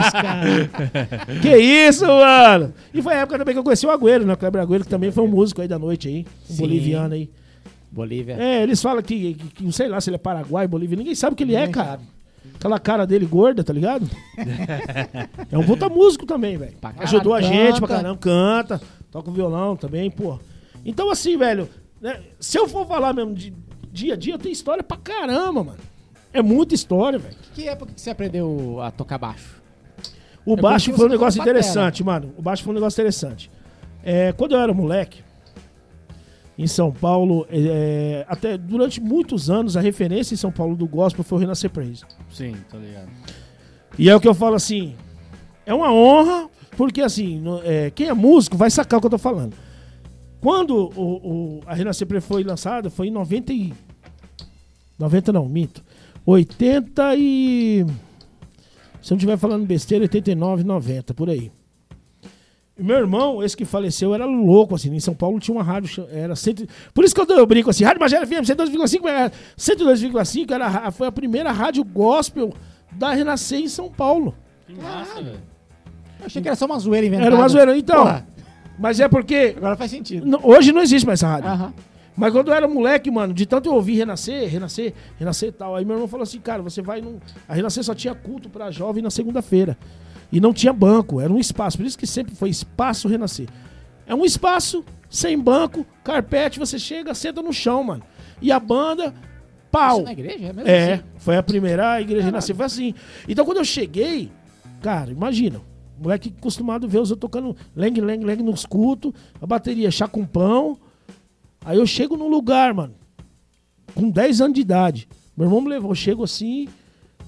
[SPEAKER 1] isso, cara? que isso, mano? E foi a época também que eu conheci o Agüero, né? O Kleber Agüero, que também foi um músico aí da noite aí. Um
[SPEAKER 2] Sim.
[SPEAKER 1] boliviano aí.
[SPEAKER 2] Bolívia.
[SPEAKER 1] É, eles falam que, que, que, sei lá, se ele é Paraguai, Bolívia, ninguém sabe o que ele é, cara. Aquela cara dele gorda, tá ligado? *laughs* é um puta músico também, velho. Ajudou a gente pra caramba, canta, toca o violão também, pô. Então, assim, velho, né, se eu for falar mesmo de dia a dia, tem história pra caramba, mano. É muita história, velho.
[SPEAKER 2] Que época que você aprendeu a tocar baixo?
[SPEAKER 1] O
[SPEAKER 2] É
[SPEAKER 1] baixo foi um negócio interessante, mano. O baixo foi um negócio interessante. É, quando eu era moleque, em São Paulo, é, até durante muitos anos, a referência em São Paulo do gospel foi o Renascer Praise.
[SPEAKER 3] Sim, tô ligado.
[SPEAKER 1] E é o que eu falo assim, é uma honra, porque assim, no- é, quem é músico vai sacar o que eu tô falando. Quando o, o- a Renascer Praise foi lançada, foi em 90 e... 90 não, mito. 80 e... Se eu não estiver falando besteira, 89, 90, por aí. E meu irmão, esse que faleceu, era louco, assim. Em São Paulo tinha uma rádio, era cento... Por isso que eu, eu brinco assim, Rádio Magela FM 102,5, era 102,5 era, foi a primeira rádio gospel da Renascer em São Paulo.
[SPEAKER 3] Que massa, velho.
[SPEAKER 2] Eu achei que era só uma zoeira inventada.
[SPEAKER 1] Era uma zoeira. Então,
[SPEAKER 2] Porra,
[SPEAKER 1] mas é porque...
[SPEAKER 2] agora faz sentido.
[SPEAKER 1] Hoje não existe mais essa rádio.
[SPEAKER 2] Aham.
[SPEAKER 1] Mas quando eu era moleque, mano, de tanto eu ouvir Renascer, Renascer, Renascer e tal, aí meu irmão falou assim, cara, você vai num... A Renascer só tinha culto pra jovem na segunda-feira. E não tinha banco, era um espaço. Por isso que sempre foi espaço Renascer. É um espaço, sem banco, carpete, você chega, senta no chão, mano. E a banda, pau.
[SPEAKER 2] Isso na igreja? É mesmo
[SPEAKER 1] É,
[SPEAKER 2] assim?
[SPEAKER 1] foi a primeira igreja renascer, foi assim. Então quando eu cheguei, cara, imagina, moleque acostumado a ver os eu tocando leng, leng, leng nos cultos, a bateria chá com pão. Aí eu chego num lugar, mano, com 10 anos de idade. Meu irmão me levou, eu chego assim,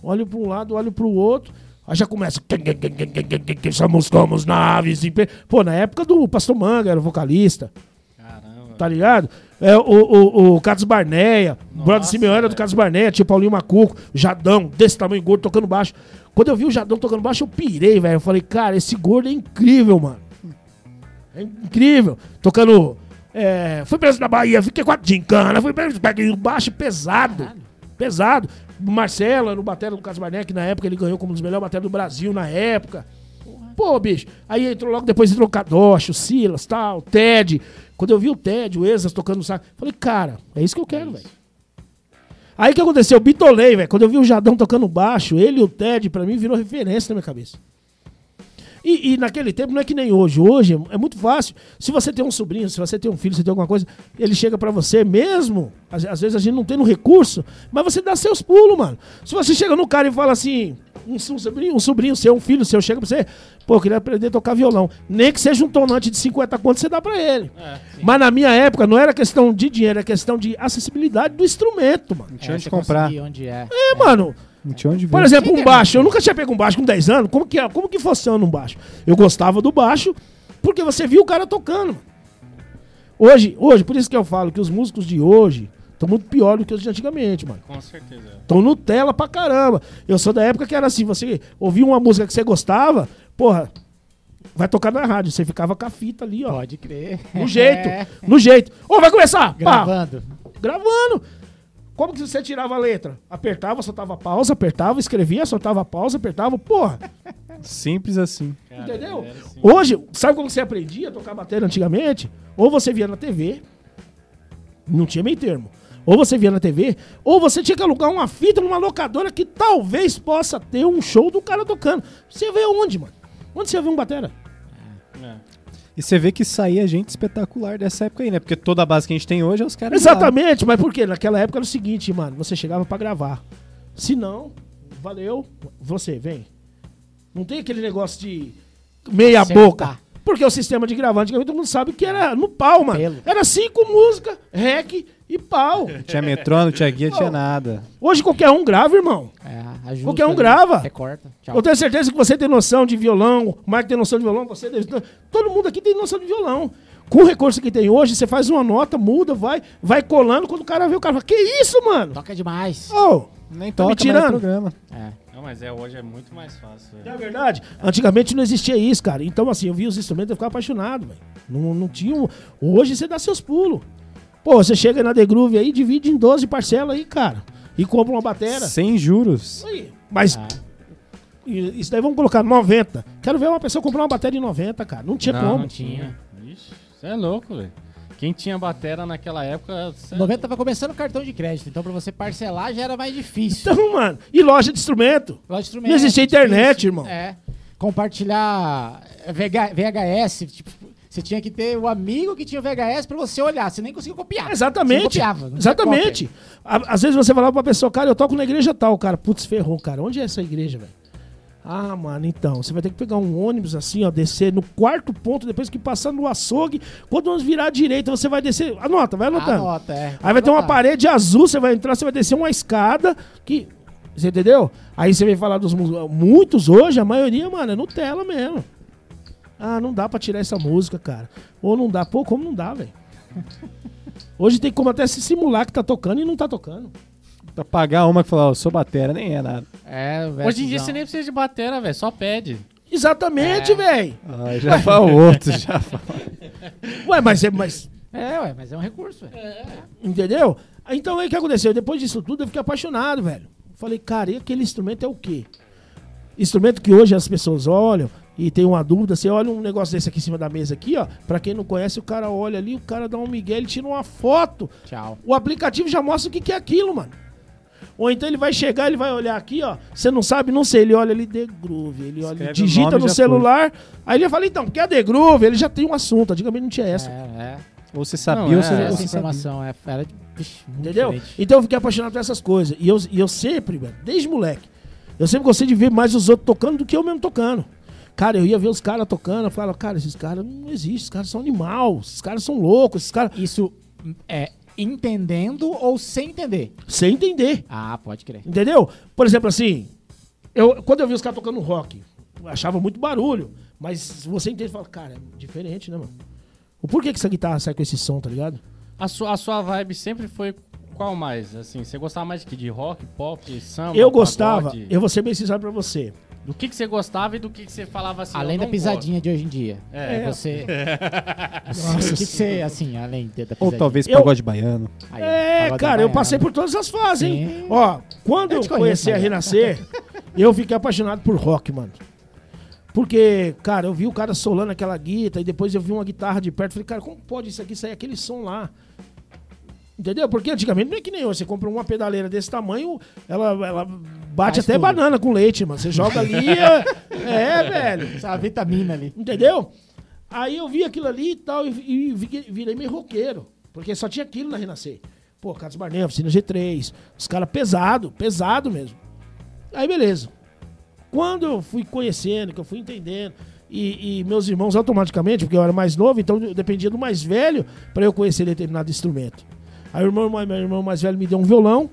[SPEAKER 1] olho pra um lado, olho pro outro. Aí já começa. Somos como os naves. em pé." Pô, na época do Pastor Manga, era o vocalista
[SPEAKER 3] Caramba.
[SPEAKER 1] tá ligado? É, o, o, o Carlos Barneia, o brother
[SPEAKER 3] Nossa,
[SPEAKER 1] Simeão era do
[SPEAKER 3] velho.
[SPEAKER 1] Carlos Barneia, tinha o Paulinho Macuco, Jadão, desse tamanho gordo, tocando baixo. Quando eu vi o Jadão tocando baixo, eu pirei, velho. Eu falei, cara, esse gordo é incrível, mano. É incrível. Tocando. É, fui preso na Bahia, fiquei com a gincana, fui preso, baixo pesado. Pesado. O Marcelo era o batera do Barneia, que na época ele ganhou como um dos melhores bateras do Brasil na época. Pô, bicho. Aí entrou logo depois entrou o Kadosh, o Silas, tal, o Ted. Quando eu vi o Ted, o Exas tocando saco, falei, cara, é isso que eu quero, velho. Aí o que aconteceu? Eu bitolei, velho. Quando eu vi o Jadão tocando baixo, ele e o Ted, pra mim, virou referência na minha cabeça. E, e naquele tempo não é que nem hoje. Hoje é muito fácil. Se você tem um sobrinho, se você tem um filho, se tem alguma coisa, ele chega pra você mesmo. Às, às vezes a gente não tem no recurso, mas você dá seus pulos, mano. Se você chega no cara e fala assim, um, um sobrinho, um sobrinho seu, um filho seu, chega pra você, pô, eu queria aprender a tocar violão. Nem que seja um tonante de 50 contos, você dá pra ele.
[SPEAKER 3] É.
[SPEAKER 1] Mas na minha época não era questão de dinheiro, era questão de acessibilidade do instrumento, mano.
[SPEAKER 4] Não
[SPEAKER 2] É,
[SPEAKER 4] tinha onde
[SPEAKER 2] você
[SPEAKER 4] comprar.
[SPEAKER 2] Onde é.
[SPEAKER 1] É, mano.
[SPEAKER 4] Não tinha onde ver.
[SPEAKER 1] Por exemplo, um baixo. Eu nunca tinha pego um baixo com 10 anos. Como que, é? como que funciona um baixo? Eu gostava do baixo porque você viu o cara tocando. Hoje, hoje, por isso que eu falo que os músicos de hoje estão muito pior do que os de antigamente, mano.
[SPEAKER 3] Com certeza. é.
[SPEAKER 1] Estão Nutella pra caramba. Eu sou da época que era assim, você ouvia uma música que você gostava, porra, vai tocar na rádio. Você ficava com a fita ali, ó.
[SPEAKER 2] Pode crer.
[SPEAKER 1] No jeito,
[SPEAKER 2] É, *laughs*
[SPEAKER 1] no jeito. Ô, vai começar! Pá!
[SPEAKER 2] Gravando.
[SPEAKER 1] Como que você tirava a letra? Apertava, soltava pausa, apertava, escrevia, soltava pausa, apertava. Porra,
[SPEAKER 4] Simples assim.
[SPEAKER 3] Cara,
[SPEAKER 1] entendeu?
[SPEAKER 3] assim.
[SPEAKER 1] Hoje, sabe como você aprendia a tocar bateria antigamente? Ou você via na TV, não tinha meio termo. Ou você via na TV, ou você tinha que alugar uma fita numa locadora que talvez possa ter um show do cara tocando. Você vê onde, mano? Onde você vê um batera?
[SPEAKER 3] É.
[SPEAKER 4] E você vê que saía gente espetacular dessa época aí, né? Porque toda a base que a gente tem hoje é os caras.
[SPEAKER 1] Exatamente, mas por quê? Naquela época era o seguinte, mano, você chegava pra gravar. Se não, valeu, você, vem. Não tem aquele negócio de meia boca. Porque o sistema de gravar, antigamente todo mundo sabe que era no pau, mano. Era cinco músicas, rec e pau.
[SPEAKER 4] Não tinha metrô, não tinha guia, não tinha nada.
[SPEAKER 1] Hoje qualquer um grava, irmão.
[SPEAKER 2] É, ajusta
[SPEAKER 1] Qualquer um
[SPEAKER 2] ali,
[SPEAKER 1] grava.
[SPEAKER 2] Recorta. Tchau.
[SPEAKER 1] Eu tenho certeza que você tem noção de violão, o Marco tem noção de violão, você deve... Todo mundo aqui tem noção de violão. Com o recurso que tem hoje, você faz uma nota, muda, vai, vai colando. Quando o cara vê, o cara fala, que isso, mano?
[SPEAKER 2] Toca demais.
[SPEAKER 1] Ô,
[SPEAKER 4] Nem
[SPEAKER 1] Tá me
[SPEAKER 4] toca mais
[SPEAKER 1] tirando?
[SPEAKER 4] programa.
[SPEAKER 2] É.
[SPEAKER 3] Não, mas é, hoje é muito mais fácil.
[SPEAKER 1] É
[SPEAKER 3] velho.
[SPEAKER 1] verdade. Antigamente não existia isso, cara. Então, assim, eu via os instrumentos e ficava apaixonado, velho. Não, não tinha. um- Hoje você dá seus pulos. Pô, você chega na The Groove aí, divide em 12 parcelas aí, cara. E compra uma batera.
[SPEAKER 4] Sem juros.
[SPEAKER 1] Aí. Mas
[SPEAKER 2] Ah.
[SPEAKER 1] isso daí vamos colocar 90. Quero ver uma pessoa comprar uma bateria em 90, cara. Não tinha
[SPEAKER 3] não,
[SPEAKER 1] como.
[SPEAKER 3] não tinha. Ixi, você é louco, velho. Quem tinha batera naquela época. cê é
[SPEAKER 2] 90 tava começando o cartão de crédito, então pra você parcelar já era mais difícil.
[SPEAKER 1] Então, mano. E loja de instrumento.
[SPEAKER 2] Loja de instrumento,
[SPEAKER 1] Não existia internet,
[SPEAKER 2] difícil.
[SPEAKER 1] irmão.
[SPEAKER 2] É. Compartilhar VH VHS, tipo, você tinha que ter o amigo que tinha o VHS pra você olhar, você nem conseguia copiar.
[SPEAKER 1] Exatamente.
[SPEAKER 2] copiava,
[SPEAKER 1] Exatamente. À- Às vezes você falava pra pessoa, cara, eu toco na igreja tal, cara. Putz, ferrou, cara. Onde é essa igreja, velho? Ah, mano, então, você vai ter que pegar um ônibus assim, ó, descer no quarto ponto, depois que passar no açougue, quando nós virar à direita, você vai descer. Anota, vai anotando.
[SPEAKER 2] Anota, é.
[SPEAKER 1] Aí vai ter uma
[SPEAKER 2] Anotar.
[SPEAKER 1] parede azul, você vai entrar, você vai descer uma escada que. Você entendeu? Aí você vem falar dos mu- muitos hoje, a maioria, mano, é Nutella mesmo. Ah, não dá pra tirar essa música, cara. Ou não dá. Pô, como não dá, velho? Hoje tem como até se simular que tá tocando e não tá tocando.
[SPEAKER 4] Pra pagar uma que falou, ó, eu sou batera, nem é nada.
[SPEAKER 2] É, o
[SPEAKER 3] Hoje em dia você nem precisa de batera, velho. Só pede.
[SPEAKER 1] Exatamente,
[SPEAKER 2] É.
[SPEAKER 1] velho.
[SPEAKER 4] Ah, já *laughs* fala o outro, já fala.
[SPEAKER 1] Ué, mas, é- mas
[SPEAKER 2] É, ué, mas é um recurso, velho.
[SPEAKER 1] Entendeu? Então aí o que aconteceu? Depois disso tudo eu fiquei apaixonado, velho. Falei, cara, e aquele instrumento é o quê? Instrumento que hoje as pessoas olham e tem uma dúvida, você olha um negócio desse aqui em cima da mesa aqui, ó. Pra quem não conhece, o cara olha ali, o cara dá um migué, ele tira uma foto.
[SPEAKER 2] Tchau.
[SPEAKER 1] O aplicativo já mostra o que, que é aquilo, mano. Ou então ele vai chegar, ele vai olhar aqui, ó. Você não sabe, não sei. Ele olha ali The Groove, ele olha,
[SPEAKER 4] Escreve
[SPEAKER 1] digita no celular. Aí ele fala, então, porque é The Groove, ele já tem um assunto. Antigamente não tinha essa.
[SPEAKER 2] É, é.
[SPEAKER 4] Ou você sabia
[SPEAKER 3] Não,
[SPEAKER 4] ou
[SPEAKER 3] é,
[SPEAKER 4] você, ou
[SPEAKER 2] Essa
[SPEAKER 4] você sabia.
[SPEAKER 2] informação é, era muito
[SPEAKER 1] Entendeu?
[SPEAKER 2] diferente.
[SPEAKER 1] Então eu fiquei apaixonado por essas coisas. E eu, e eu sempre, velho, desde moleque, eu sempre gostei de ver mais os outros tocando do que eu mesmo tocando. Cara, eu ia ver os caras tocando, eu falava, cara, esses caras não existem, esses caras são animal, esses caras são loucos, esses caras.
[SPEAKER 2] Isso é entendendo ou sem entender?
[SPEAKER 1] Sem entender.
[SPEAKER 2] Ah, pode crer.
[SPEAKER 1] Entendeu? Por exemplo, assim, eu, quando eu vi os caras tocando rock, eu achava muito barulho. Mas você entende, fala, cara, é diferente, né, mano? O porquê que essa guitarra sai com esse som, tá ligado?
[SPEAKER 3] A sua, a sua vibe sempre foi qual mais? Assim, você gostava mais de que? De rock, pop, samba?
[SPEAKER 1] eu gostava,
[SPEAKER 3] pagode?
[SPEAKER 1] eu vou ser bem sincero pra você.
[SPEAKER 3] Do que, que você gostava e do que, que você falava assim?
[SPEAKER 2] além
[SPEAKER 3] eu
[SPEAKER 2] da pisadinha de hoje em dia.
[SPEAKER 3] É.
[SPEAKER 2] Você. *laughs* o que, que você, assim, além da pisadinha?
[SPEAKER 4] Ou talvez
[SPEAKER 1] Eu-
[SPEAKER 4] pagode baiano.
[SPEAKER 2] Aí,
[SPEAKER 1] É,
[SPEAKER 2] pagode
[SPEAKER 1] cara, eu
[SPEAKER 2] baiano.
[SPEAKER 1] passei por todas as fases, hein?
[SPEAKER 2] Sim.
[SPEAKER 1] Ó, quando
[SPEAKER 2] Eu
[SPEAKER 1] eu conheci a. Renascer, *laughs* eu fiquei apaixonado por rock, mano. Porque, cara, eu vi o cara solando aquela guitarra e depois eu vi uma guitarra de perto. Falei, cara, como pode isso aqui sair aquele som lá? Entendeu? Porque antigamente não é que nem hoje. Você compra uma pedaleira desse tamanho, ela, ela bate
[SPEAKER 2] Faz
[SPEAKER 1] até
[SPEAKER 2] tudo.
[SPEAKER 1] banana com leite, mano. Você joga ali. *laughs* é, é, velho.
[SPEAKER 2] Essa vitamina ali.
[SPEAKER 1] Entendeu? Aí eu vi aquilo ali e tal, e, e vi- virei meio roqueiro. Porque só tinha aquilo na Renascer. Pô, Carlos Barnet, oficina G3. Os caras pesado, pesado mesmo. Aí beleza. Quando eu fui conhecendo, que eu fui entendendo, e, e meus irmãos automaticamente, porque eu era mais novo, então eu dependia do mais velho para eu conhecer determinado instrumento. Aí o irmão, meu irmão mais velho me deu um violão.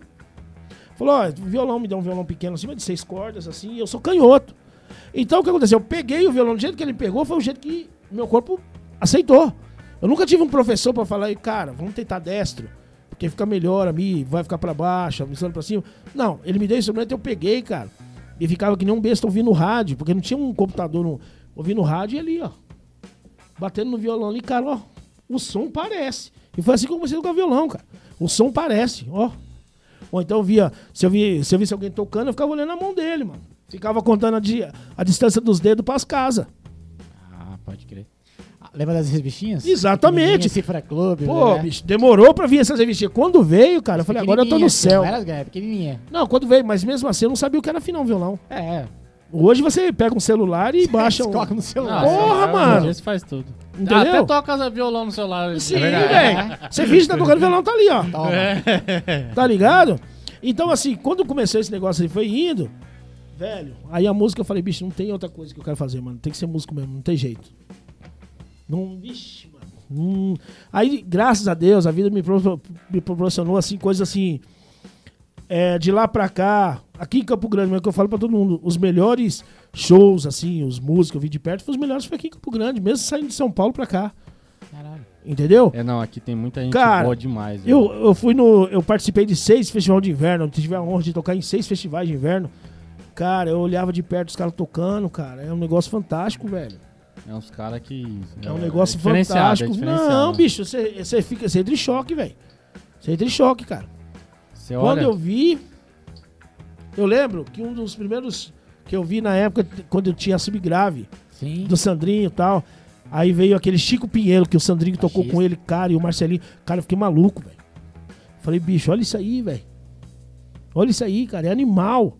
[SPEAKER 1] Falou, ó, violão, me deu um violão pequeno acima de seis cordas, assim, e eu sou canhoto. Então o que aconteceu? Eu peguei o violão do jeito que ele pegou, foi o jeito que meu corpo aceitou. Eu nunca tive um professor pra falar, cara, vamos tentar destro, porque fica melhor a mim, vai ficar pra baixo, a missão pra cima. Não, ele me deu o instrumento, eu peguei, cara. E ficava que nem um besta ouvindo rádio, porque não tinha um computador no, ouvindo rádio e ali, ó. Batendo no violão ali, cara, ó. O som parece. E foi assim que eu comecei a tocar violão, cara. O som parece, ó. Ou então eu via, se eu, vi, se eu visse alguém tocando, eu ficava olhando a mão dele, mano. Ficava contando a, di- a distância dos dedos pras casas.
[SPEAKER 2] Ah, pode crer. Ah, Lembra das revistinhas?
[SPEAKER 1] Exatamente.
[SPEAKER 2] Cifra Clube.
[SPEAKER 1] Pô,
[SPEAKER 2] né?
[SPEAKER 1] bicho, demorou pra vir essas revistinhas. Quando veio, cara, eu falei, agora eu tô no céu.
[SPEAKER 2] Não era, pequenininha.
[SPEAKER 1] Não, quando veio, mas mesmo assim eu não sabia o que era afinar um violão.
[SPEAKER 2] É,
[SPEAKER 1] Hoje você pega um celular e *laughs* baixa
[SPEAKER 2] você
[SPEAKER 1] um.
[SPEAKER 2] coloca no celular.
[SPEAKER 3] Não,
[SPEAKER 1] Porra,
[SPEAKER 3] hoje
[SPEAKER 1] mano.
[SPEAKER 3] em dia Você faz tudo.
[SPEAKER 1] Entendeu?
[SPEAKER 3] Até toca violão no celular.
[SPEAKER 1] Sim,
[SPEAKER 3] é verdade.
[SPEAKER 1] velho. Você finge que tá tocando violão, tá ali, ó.
[SPEAKER 2] Toma.
[SPEAKER 1] Tá ligado? Então, assim, quando começou esse negócio aí, foi indo, velho, aí a música eu falei, bicho, não tem outra coisa que eu quero fazer, mano. Tem que ser músico mesmo, não tem jeito. Não, vixe, mano. Não- Aí, graças a Deus, a vida me proporcionou, assim, coisas assim. é, de lá pra cá, aqui em Campo Grande, mesmo que eu falo pra todo mundo, os melhores shows, assim, os músicos que eu vi de perto, foi os melhores foi aqui em Campo Grande, mesmo saindo de São Paulo pra cá.
[SPEAKER 2] Caralho.
[SPEAKER 1] Entendeu?
[SPEAKER 3] É, não, aqui tem muita gente
[SPEAKER 1] Cara,
[SPEAKER 3] boa demais.
[SPEAKER 1] Eu,
[SPEAKER 3] velho.
[SPEAKER 1] eu fui no. Eu participei de seis festivais de inverno. Eu tive a honra de tocar em seis festivais de inverno. Cara, eu olhava de perto os caras tocando, cara. É um negócio fantástico, velho.
[SPEAKER 3] É uns caras que.
[SPEAKER 1] É um negócio
[SPEAKER 3] diferenciado,
[SPEAKER 1] fantástico.
[SPEAKER 3] É.
[SPEAKER 1] Não, bicho, você, você fica. Você entra em choque, velho. Você entra em choque, cara.
[SPEAKER 3] Você
[SPEAKER 1] Quando
[SPEAKER 3] olha.
[SPEAKER 1] eu vi. Eu lembro que um dos primeiros que eu vi na época, quando eu tinha subgrave,
[SPEAKER 2] Sim.
[SPEAKER 1] do Sandrinho e tal. Aí veio aquele Chico Pinheiro, que o Sandrinho tocou
[SPEAKER 2] Baixista.
[SPEAKER 1] com ele, cara, e o Marcelinho. Cara, eu fiquei maluco, velho. Falei, bicho, olha isso aí, velho. Olha isso aí, cara, é animal.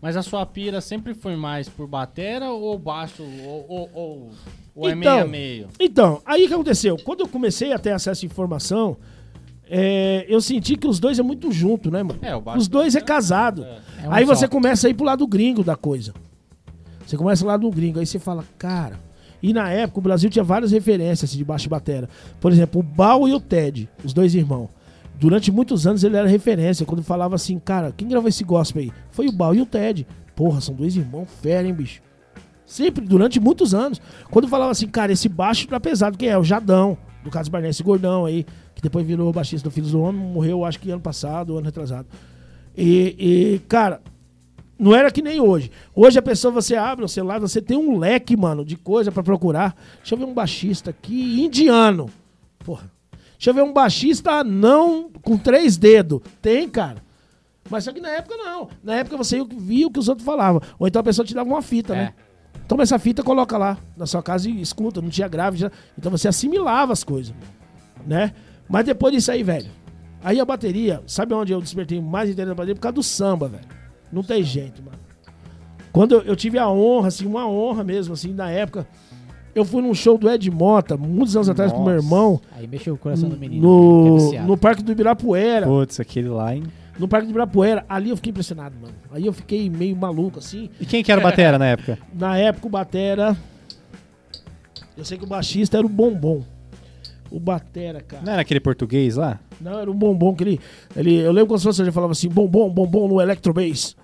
[SPEAKER 3] Mas a sua pira sempre foi mais por batera ou baixo? Ou, ou, ou, ou é
[SPEAKER 1] Então,
[SPEAKER 3] meio a meio?
[SPEAKER 1] Então, aí o que aconteceu? Quando eu comecei a ter acesso à informação, é, eu senti que os dois é muito junto, né, mano?
[SPEAKER 3] É, o.
[SPEAKER 1] Os dois é casado.
[SPEAKER 3] É.
[SPEAKER 2] É um
[SPEAKER 1] aí você começa a ir pro lado gringo da coisa. Você começa lá do gringo, aí você fala, cara. E na época o Brasil tinha várias referências assim, de baixo e batera. Por exemplo, o Bal e o Ted, os dois irmãos. Durante muitos anos ele era referência. Quando falava assim, cara, quem gravou esse gospel aí? Foi o Bal e o Ted. Porra, são dois irmãos fera, hein, bicho? Sempre, durante muitos anos. Quando falava assim, cara, esse baixo tá pesado, quem é? O Jadão, do Carlos Barnet, esse gordão aí, que depois virou baixista do Filhos do Homem, morreu acho que ano passado, ano retrasado. E, e, cara, não era que nem hoje. Hoje a pessoa, você abre o celular, você tem um leque, mano, de coisa pra procurar. Deixa eu ver um baixista aqui, indiano. Porra. Deixa eu ver um baixista não com três dedos. Tem, cara. Mas só que na época não. Na época você via o que os outros falavam. Ou então a pessoa te dava uma fita,
[SPEAKER 2] É.
[SPEAKER 1] né? Toma essa fita, coloca lá na sua casa e escuta. Não tinha grave. já- Então você assimilava as coisas, né? Mas depois disso aí, velho. Aí a bateria, sabe onde eu despertei mais interesse na bateria? Por causa do samba, velho. Não tem jeito, mano. Quando eu, eu tive a honra, assim, uma honra mesmo, assim, na época. Eu fui num show do Ed Mota, muitos anos atrás, com meu
[SPEAKER 4] Nossa.
[SPEAKER 1] irmão,
[SPEAKER 2] Aí mexeu o coração do menino. que é
[SPEAKER 1] no,
[SPEAKER 2] viciado.
[SPEAKER 1] no Parque do Ibirapuera.
[SPEAKER 4] Putz, aquele lá, hein?
[SPEAKER 1] No Parque do Ibirapuera. Ali eu fiquei impressionado, mano. Aí eu fiquei meio maluco, assim.
[SPEAKER 4] E quem que era o batera na época? *laughs*
[SPEAKER 1] Na época o Batera. Eu sei que o baixista era o Bombom. O Batera, cara.
[SPEAKER 4] Não era aquele português lá?
[SPEAKER 1] Não, era um bombom que ele. ele eu lembro quando você falava assim: bombom, bombom no Electrobass.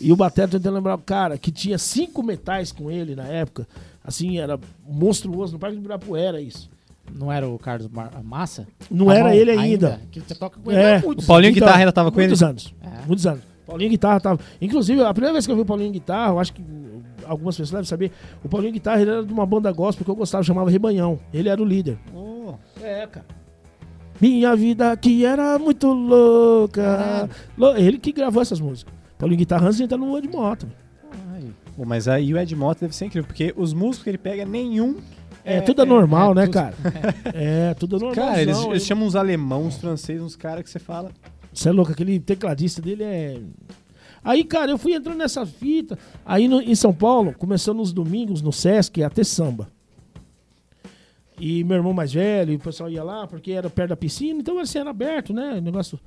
[SPEAKER 1] E o Batera tentando lembrar o cara que tinha cinco metais com ele na época. Assim, era monstruoso. No Parque do Ibirapuera, isso.
[SPEAKER 2] Não era o Carlos Mar- Massa?
[SPEAKER 1] Não
[SPEAKER 2] Tá
[SPEAKER 1] era
[SPEAKER 2] bom,
[SPEAKER 1] ele ainda.
[SPEAKER 2] Que você toca com
[SPEAKER 1] É,
[SPEAKER 2] ele há muitos
[SPEAKER 4] o Paulinho
[SPEAKER 1] Então,
[SPEAKER 4] Guitarra ainda tava com ele?
[SPEAKER 1] Muitos anos.
[SPEAKER 2] É.
[SPEAKER 1] Muitos anos. Paulinho Guitarra tava. Inclusive, a primeira vez que eu vi o Paulinho Guitarra, eu acho que algumas pessoas devem saber. O Paulinho Guitarra ele era de uma banda gospel que eu gostava, chamava Rebanhão. Ele era o líder. É, cara. Minha vida aqui era muito louca. Lou- Ele que gravou essas músicas. Paulinho Guitarra antes de entrar no Ed
[SPEAKER 4] Pô, mas aí o Ed Mota deve ser incrível, porque os músicos que ele pega, nenhum
[SPEAKER 1] É, tudo normal, né, cara? *laughs* É, tudo normal.
[SPEAKER 4] Cara, eles, eles chamam uns alemãos, uns franceses, uns caras que você fala.
[SPEAKER 1] Você é louco, aquele tecladista dele é. Aí, cara, eu fui entrando nessa fita. Aí no- em São Paulo, começou nos domingos, no Sesc, a ter samba. E meu irmão mais velho, e o pessoal ia lá, porque era perto da piscina, então assim, era aberto, né? O negócio.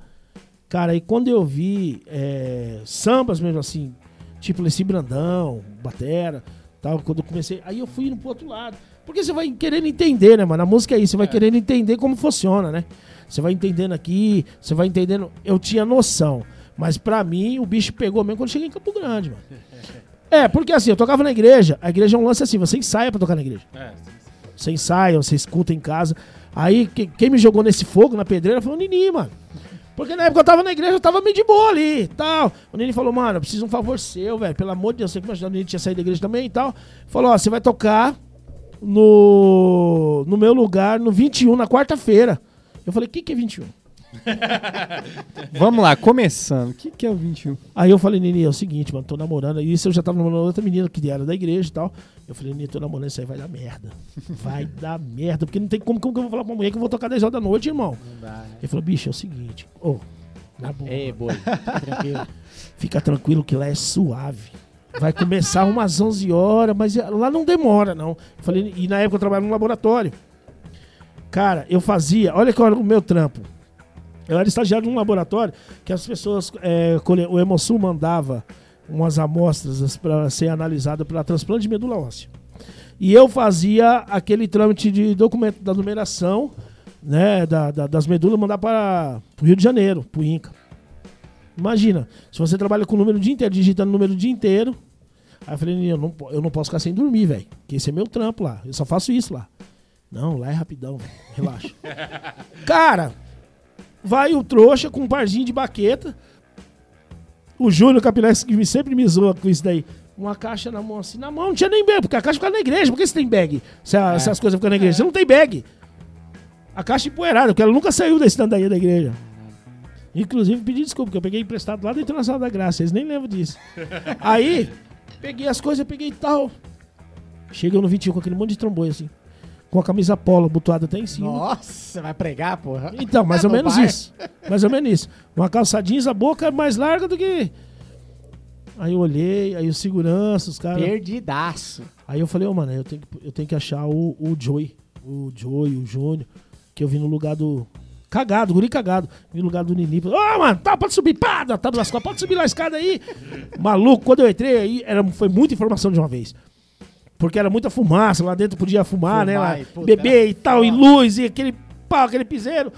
[SPEAKER 1] Cara, aí quando eu vi é, sambas mesmo assim, tipo Leci Brandão, Batera, tal, quando eu comecei. Aí eu fui indo pro outro lado. Porque você vai querendo entender, né, mano? A música é isso, você vai querendo entender como funciona, né? Você vai entendendo aqui, você vai entendendo. Eu tinha noção. Mas pra mim, o bicho pegou mesmo quando cheguei em Campo Grande, mano. *laughs* É, porque assim, eu tocava na igreja, a igreja é um lance assim, você ensaia pra tocar na igreja.
[SPEAKER 3] É,
[SPEAKER 1] Você ensaia, você escuta em casa. Aí que- quem me jogou nesse fogo, na pedreira, foi o Nini, mano. Porque na época eu tava na igreja, eu tava meio de boa ali e tal. O Nini falou, mano, eu preciso de um favor seu, velho. Pelo amor de Deus, você que me. O Nini tinha saído da igreja também e tal. Falou, ó, você vai tocar no, no meu lugar no 21, na quarta-feira. Eu falei, o que, que é 21? *laughs*
[SPEAKER 4] Vamos lá, começando. O que, que é o 21?
[SPEAKER 1] Aí eu falei, Nini, é o seguinte, mano, tô namorando. E isso eu já tava namorando outra menina que era da igreja e tal. Eu falei, Nini, tô namorando, isso aí vai dar merda. Vai *laughs* dar merda, porque não tem como, como que eu vou falar pra mulher que eu vou tocar 10 horas da noite, irmão.
[SPEAKER 2] Não dá, né?
[SPEAKER 1] Ele falou, bicho, é o seguinte, ô, na boa,
[SPEAKER 2] Ei, boi, fica tranquilo. *laughs*
[SPEAKER 1] fica tranquilo que lá é suave. Vai começar umas 11 horas, mas lá não demora, não. Eu falei, e na época eu trabalhava no laboratório. Cara, eu fazia, olha que era o meu trampo. Eu era estagiário num laboratório que as pessoas, é, o Hemosul mandava umas amostras para ser analisada para transplante de medula óssea. E eu fazia aquele trâmite de documento da numeração, né, da- da- das medulas, mandar para o Rio de Janeiro, para o INCA. Imagina, se você trabalha com o número o dia inteiro, digitando o número o dia inteiro. Aí eu falei, "Nini, eu não, eu não posso ficar sem dormir, velho. Porque esse é meu trampo lá. Eu só faço isso lá. Não, lá é rapidão, velho. Relaxa. *laughs* Cara, vai o trouxa com um parzinho de baqueta. O Júnior Capilés, que sempre me zoa com isso daí. Uma caixa na mão assim, na mão não tinha nem bag, porque a caixa fica na igreja. Por que você tem bag? Se, a- se as coisas ficam na igreja. Você não tem bag. A caixa empoeirada, porque ela nunca saiu da estandaria da igreja. Inclusive, pedi desculpa, porque eu peguei emprestado lá do Internacional da Graça, eles nem lembram disso. Aí, peguei as coisas, peguei tal. Chegou no 21 com aquele monte de tromboi assim. Com a camisa polo butuada até em cima.
[SPEAKER 2] Nossa, vai pregar, porra?
[SPEAKER 1] Então, mais ou
[SPEAKER 2] No
[SPEAKER 1] menos
[SPEAKER 2] bar.
[SPEAKER 1] isso. Mais ou menos isso. Uma calça jeans, a boca mais larga do que. Aí eu olhei, aí o segurança, os caras.
[SPEAKER 2] Perdidaço.
[SPEAKER 1] Aí eu falei, ô, mano, eu tenho que, eu tenho que achar o, o Joey. O Joey, o Júnior. Que eu vi no lugar do. Cagado, guri cagado. Vi no lugar do Nini. Ô, mano, tá, pode subir, pá, tá das costas, pode subir lá a escada aí. Maluco, quando eu entrei aí, era, foi muita informação de uma vez. Porque era muita fumaça, lá dentro podia fumar, né?
[SPEAKER 2] Fumar
[SPEAKER 1] Lá,
[SPEAKER 2] e, puta,
[SPEAKER 1] beber e tal, e luz, e aquele pau, aquele piseiro.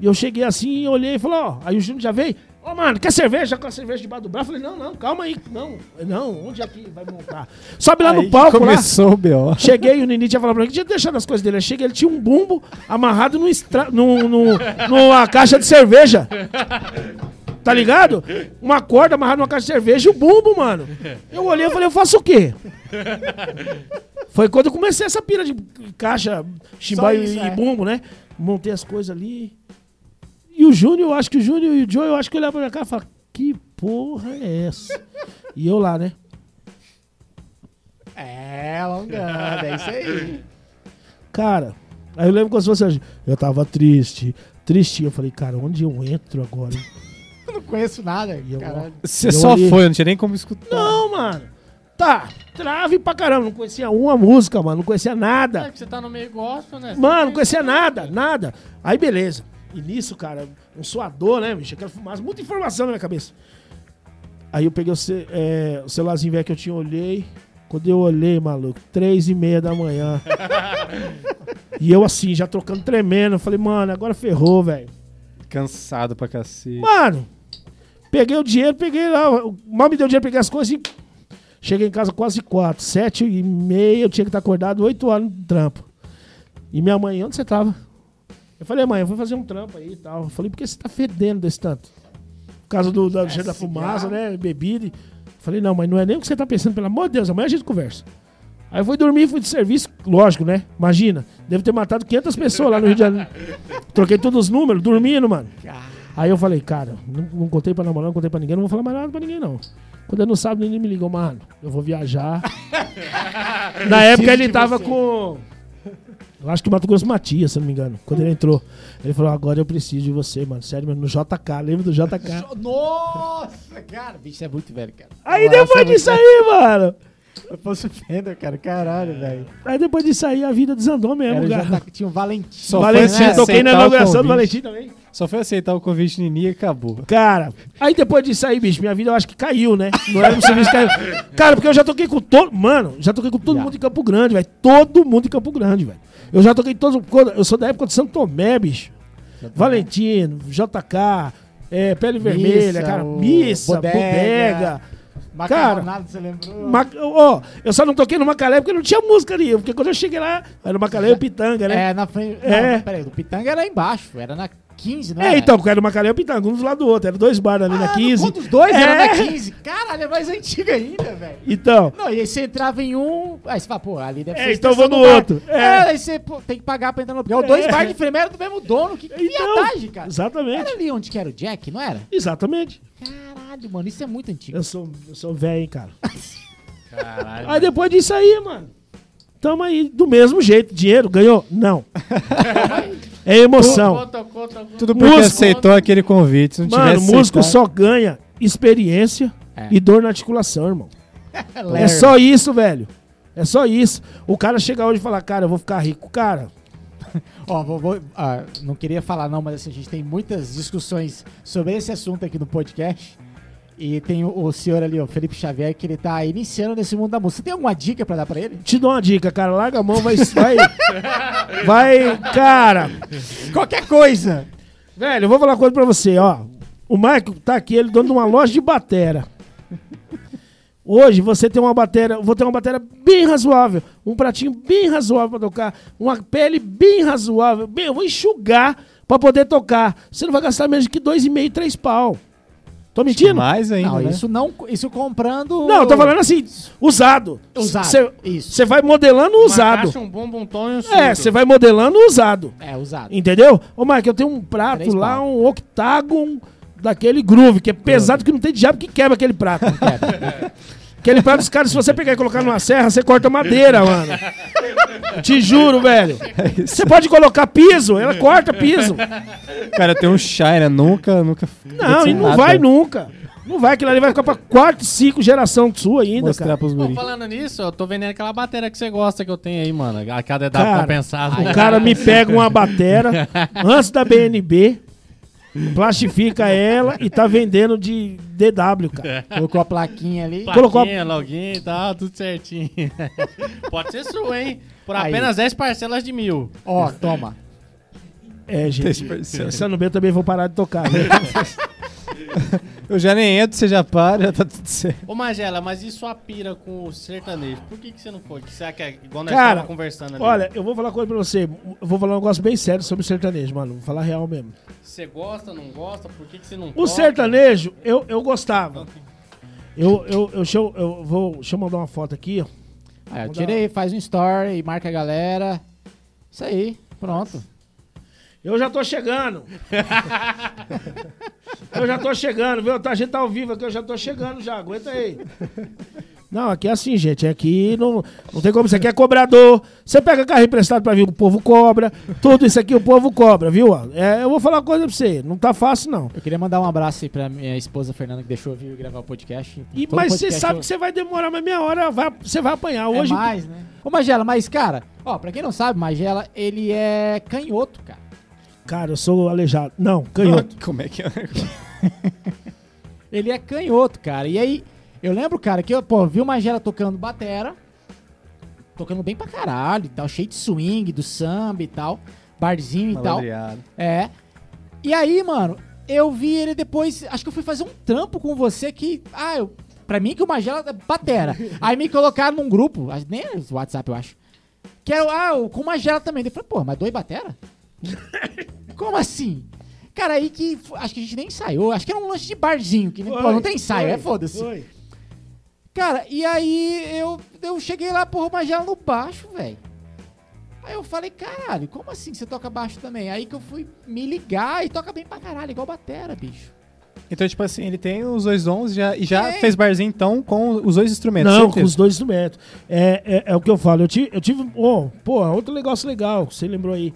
[SPEAKER 1] E eu cheguei assim, olhei e falei, ó, aí o Júnior já veio. Ô, mano, quer cerveja? Com a cerveja debaixo do braço? Eu falei, não, não, calma aí. Não, não, onde é que vai montar? Sobe lá
[SPEAKER 4] Aí
[SPEAKER 1] no palco, lá.
[SPEAKER 4] começou o B.O.
[SPEAKER 1] Cheguei, o Nini tinha falado pra mim que tinha deixado as coisas dele. Eu cheguei, ele tinha um bumbo amarrado no estra... no, no, numa caixa de cerveja. Tá ligado? Uma corda amarrada numa caixa de cerveja e o bumbo, mano. Eu olhei e falei, eu faço o quê? Foi quando eu comecei essa pira de caixa, chimbaio
[SPEAKER 2] isso,
[SPEAKER 1] e
[SPEAKER 2] é.
[SPEAKER 1] bumbo, né? Montei as coisas ali. E o Júnior, eu acho que o Júnior e o Joe, eu acho que olhavam pra minha cara e falaram, que porra é essa? E eu lá, né?
[SPEAKER 2] É, alongando, é isso aí.
[SPEAKER 1] Cara, aí eu lembro como se fosse hoje. Eu tava triste, tristinho. Eu falei, cara, onde eu entro agora?
[SPEAKER 2] Eu *laughs* não conheço nada,
[SPEAKER 1] eu-
[SPEAKER 2] caralho.
[SPEAKER 4] Você
[SPEAKER 1] Eu
[SPEAKER 4] só
[SPEAKER 1] olhei.
[SPEAKER 4] foi, não tinha nem como escutar.
[SPEAKER 1] Não, mano. Tá, trave pra caramba. Não conhecia uma música, mano. Não conhecia
[SPEAKER 3] É
[SPEAKER 1] nada.
[SPEAKER 3] que você tá no meio gospel, né? Você
[SPEAKER 1] Mano, não conhecia nada, nada. Aí beleza. E nisso, cara, um suador, né, bicho? Aquela fumaça, muita informação na minha cabeça. Aí eu peguei o, ce- é, o celularzinho velho que eu tinha, olhei. Quando eu olhei, maluco, três e meia da manhã. *laughs* e eu assim, já trocando tremendo. Falei, mano, agora ferrou, velho.
[SPEAKER 4] Cansado pra cacete.
[SPEAKER 1] Mano, peguei o dinheiro, peguei lá. o- Mal me deu dinheiro, peguei as coisas e. Cheguei em casa quase quatro. Sete e meia, eu tinha que estar acordado oito horas no trampo. E minha mãe, onde você tava? Eu falei, mãe, eu vou fazer um trampo aí e tal. Eu falei, por que você tá fedendo desse tanto? Por causa do, da, cheiro da fumaça, né? Bebida. Eu falei, não, mas não é nem o que você tá pensando, pelo amor de Deus, amanhã a gente conversa. Aí eu fui dormir, fui de serviço, lógico, né? Imagina, devo ter matado 500 pessoas lá no Rio de Janeiro. *laughs* Troquei todos os números, dormindo, mano. Aí eu falei, cara, não, não contei pra namorada, não contei pra ninguém, não vou falar mais nada pra ninguém, não. Quando eu não sabe, ninguém me ligou, mano, eu vou viajar. *laughs* Na época ele tava
[SPEAKER 2] você.
[SPEAKER 1] com. Eu acho que Mato Grosso Matias, se não me engano. Quando ele entrou. Ele falou, agora eu preciso de você, mano. Sério, mano. No JK, lembra do JK? *laughs*
[SPEAKER 2] Nossa, cara, bicho, é muito velho, cara.
[SPEAKER 1] Aí
[SPEAKER 2] Nossa,
[SPEAKER 1] depois
[SPEAKER 2] é
[SPEAKER 1] disso
[SPEAKER 2] muito
[SPEAKER 1] aí, mano.
[SPEAKER 2] Eu posso Fender, cara, caralho, velho.
[SPEAKER 1] Aí depois disso aí a vida desandou mesmo,
[SPEAKER 2] Era
[SPEAKER 1] cara.
[SPEAKER 2] já tinha um Valentim.
[SPEAKER 4] Só
[SPEAKER 1] Valentim,
[SPEAKER 4] né,
[SPEAKER 1] toquei na
[SPEAKER 4] o
[SPEAKER 1] inauguração do. Valentim também.
[SPEAKER 4] Só foi aceitar o convite Nini e acabou.
[SPEAKER 1] Cara, aí depois disso aí, bicho, minha vida eu acho que caiu, né? Não era um serviço caiu. Cara, porque eu já toquei com todo. Mano, já toquei com todo
[SPEAKER 2] Já.
[SPEAKER 1] mundo em Campo Grande, velho. Todo mundo em Campo Grande, velho. Eu já toquei todos. Eu sou da época de Santo Tomé, bicho. Valentino, JK, é, Pele Vermelha, cara, Missa,
[SPEAKER 2] Bodega.
[SPEAKER 1] Bodega.
[SPEAKER 2] Macarronado, você lembrou?
[SPEAKER 1] Ma- Ó, eu só não toquei no Macalé porque não tinha música ali. Porque quando eu cheguei lá, era no Macalé e o *laughs* Pitanga, né?
[SPEAKER 2] É, na frente.
[SPEAKER 1] É.
[SPEAKER 2] Não, peraí, o Pitanga era embaixo, era na 15, não
[SPEAKER 1] É, então, era o Macalé e o Pitanga, um do lado do outro. Era dois bares ali na
[SPEAKER 2] Ah,
[SPEAKER 1] 15.
[SPEAKER 2] no- Dos dois
[SPEAKER 1] É.
[SPEAKER 2] era na 15. Caralho, é mais antiga ainda, velho.
[SPEAKER 1] Então,
[SPEAKER 2] Não, e aí você entrava em um. Aí você fala, pô, ali deve
[SPEAKER 1] É,
[SPEAKER 2] ser.
[SPEAKER 1] então
[SPEAKER 2] extensão
[SPEAKER 1] vou no
[SPEAKER 2] bar.
[SPEAKER 1] outro. É.
[SPEAKER 2] É, aí você pô, tem que pagar pra entrar no. Porque é o dois
[SPEAKER 1] É.
[SPEAKER 2] bar de enfermeira do mesmo dono. Que
[SPEAKER 1] Então,
[SPEAKER 2] viadagem, cara.
[SPEAKER 1] exatamente.
[SPEAKER 2] Era ali onde que era o Jack, não era?
[SPEAKER 1] exatamente.
[SPEAKER 2] Caralho, mano, isso é muito antigo.
[SPEAKER 1] Eu sou, eu sou velho, hein, cara. *laughs*
[SPEAKER 3] Caralho.
[SPEAKER 1] Aí depois disso aí, mano. Tamo aí do mesmo jeito. Dinheiro ganhou? Não. *laughs* É emoção.
[SPEAKER 3] Conta, conta, conta.
[SPEAKER 4] Tudo porque
[SPEAKER 1] Músico.
[SPEAKER 4] aceitou aquele convite. Se não
[SPEAKER 1] Mano, músico só ganha experiência
[SPEAKER 2] É.
[SPEAKER 1] e dor na articulação, irmão. É
[SPEAKER 2] Larry.
[SPEAKER 1] só isso, velho. É só isso. O cara chegar hoje e falar, cara, eu vou ficar rico. Cara, *laughs*
[SPEAKER 2] Ó, vou, vou- ah, não queria falar não, mas assim, a gente tem muitas discussões sobre esse assunto aqui no podcast. E tem o, o senhor ali, o Felipe Xavier, que ele tá iniciando nesse mundo da música. Você tem alguma dica pra dar pra ele?
[SPEAKER 1] te dou uma dica, cara. Larga a mão, vai. Vai, *laughs* vai cara.
[SPEAKER 2] Qualquer coisa!
[SPEAKER 1] Velho, eu vou falar uma coisa pra você, ó. O Marco tá aqui, ele é dono de uma loja de batera. Hoje você tem uma batera, vou ter uma batera bem razoável, um pratinho bem razoável pra tocar, uma pele bem razoável, bem, eu vou enxugar pra poder tocar. Você não vai gastar menos que dois e meio, três pau. Tô mentindo?
[SPEAKER 4] Mais ainda,
[SPEAKER 2] Não,
[SPEAKER 4] né?
[SPEAKER 2] isso não. Isso comprando.
[SPEAKER 1] Não, eu tô falando assim, usado.
[SPEAKER 2] Usado,
[SPEAKER 1] Você-
[SPEAKER 2] isso.
[SPEAKER 1] Você vai modelando
[SPEAKER 3] Uma
[SPEAKER 1] usado.
[SPEAKER 3] caixa, um bom, um e um.
[SPEAKER 1] É, você vai modelando usado.
[SPEAKER 2] É, usado.
[SPEAKER 1] Entendeu? Ô, Marco, eu tenho um prato
[SPEAKER 2] Três
[SPEAKER 1] lá,
[SPEAKER 2] pau.
[SPEAKER 1] um octagon daquele groove, que é pesado que não tem diabo que quebra aquele prato. *laughs* *laughs* aquele prato, os caras, se você pegar e colocar numa serra, você corta madeira, mano. Te juro, velho. Você pode colocar piso, ela corta piso.
[SPEAKER 4] Cara, tem um Shine, nunca, nunca.
[SPEAKER 1] Não, e não
[SPEAKER 4] nada.
[SPEAKER 1] vai nunca. Não vai, aquilo ali vai ficar pra quarta, cinco geração sua ainda,
[SPEAKER 4] Mostrar
[SPEAKER 1] cara.
[SPEAKER 4] pros
[SPEAKER 3] Pô, falando nisso, eu tô vendendo aquela bateria que você gosta que eu tenho aí, mano. A KDW
[SPEAKER 1] Cara,
[SPEAKER 3] compensada.
[SPEAKER 1] O cara me pega uma batera antes da BNB, plastifica ela e tá vendendo de DW, cara.
[SPEAKER 2] Colocou a plaquinha ali.
[SPEAKER 1] colocou a-
[SPEAKER 3] Plaquinha, login e tal, tudo certinho. *laughs* Pode ser sua, hein? Por
[SPEAKER 2] Aí.
[SPEAKER 3] apenas 10 parcelas de mil.
[SPEAKER 2] Ó, toma.
[SPEAKER 1] É, gente.
[SPEAKER 4] Desperdício.
[SPEAKER 1] Essa no B eu também vou parar de tocar. né? *laughs*
[SPEAKER 4] Eu já nem entro, você já para, já tá tudo certo.
[SPEAKER 3] Ô, Magela, mas e sua pira com o sertanejo? Por que, que você não foi? Que você quer, igual nós
[SPEAKER 1] Cara,
[SPEAKER 3] estávamos conversando ali.
[SPEAKER 1] Olha, eu vou falar uma coisa pra você. Eu vou falar um negócio bem sério sobre o sertanejo, mano. Vou falar real mesmo.
[SPEAKER 3] Você gosta, não gosta? Por que, que você não
[SPEAKER 1] O
[SPEAKER 3] toca?
[SPEAKER 1] sertanejo, eu, eu gostava. Eu, eu, eu, deixa eu, eu vou. Deixa eu mandar uma foto aqui, ó. Vou
[SPEAKER 2] tira aí, faz um story, marca a galera. Isso aí, pronto.
[SPEAKER 1] Eu já tô chegando. *laughs* eu já tô chegando, viu? Tá, a gente tá ao vivo aqui, eu já tô chegando já. Aguenta aí. Não, aqui é assim, gente. Aqui não, não tem como. Isso aqui é cobrador. Você pega carro emprestado pra vir, o povo cobra. Tudo isso aqui o povo cobra, viu? É, eu vou falar uma coisa pra você. Não tá fácil, não.
[SPEAKER 2] Eu queria mandar um abraço aí pra minha esposa Fernanda, que deixou eu vir gravar o podcast.
[SPEAKER 1] E, mas você sabe
[SPEAKER 2] eu-
[SPEAKER 1] que você vai demorar mais meia hora, vai- você vai apanhar.
[SPEAKER 2] É
[SPEAKER 1] Hoje,
[SPEAKER 2] mais, né? Ô, Magela, mas, cara, ó, pra quem não sabe, Magela, ele é canhoto, cara.
[SPEAKER 1] Cara, eu sou aleijado. Não, canhoto. *laughs*
[SPEAKER 4] Como é que é? *laughs*
[SPEAKER 2] Ele é canhoto, cara. E aí, eu lembro, cara, que eu, pô, vi o Magela tocando batera, tocando bem pra caralho e tal, cheio de swing, do samba e tal, barzinho e tal. É. E aí, mano, eu vi ele depois. Acho que eu fui fazer um trampo com você que. Ah, eu. Pra mim que o Magela é batera. *laughs* aí me colocaram num grupo, nem o WhatsApp, eu acho. Que era, ah, o- com o Magela também. Eu falei, pô, mas dois batera? *laughs* Como assim? Cara, aí que. Acho que a gente nem ensaiou. Acho que era um lanche de barzinho. Que, pô, não tem ensaio,
[SPEAKER 1] Foi,
[SPEAKER 2] é foda-se.
[SPEAKER 1] foi.
[SPEAKER 2] Cara, e aí eu, eu cheguei lá, porra, o Magela no baixo, velho. Aí eu falei, caralho, como assim você toca baixo também? Aí que eu fui me ligar e toca bem pra caralho, igual batera, bicho.
[SPEAKER 4] Então, tipo assim, ele tem os dois dons já, e já
[SPEAKER 2] Tem.
[SPEAKER 4] fez barzinho, então, com os dois instrumentos.
[SPEAKER 1] Não,
[SPEAKER 4] certeza.
[SPEAKER 1] com os dois instrumentos. É, é, é o que eu falo. Eu tive. Eu tive oh, pô, outro negócio legal, você lembrou aí.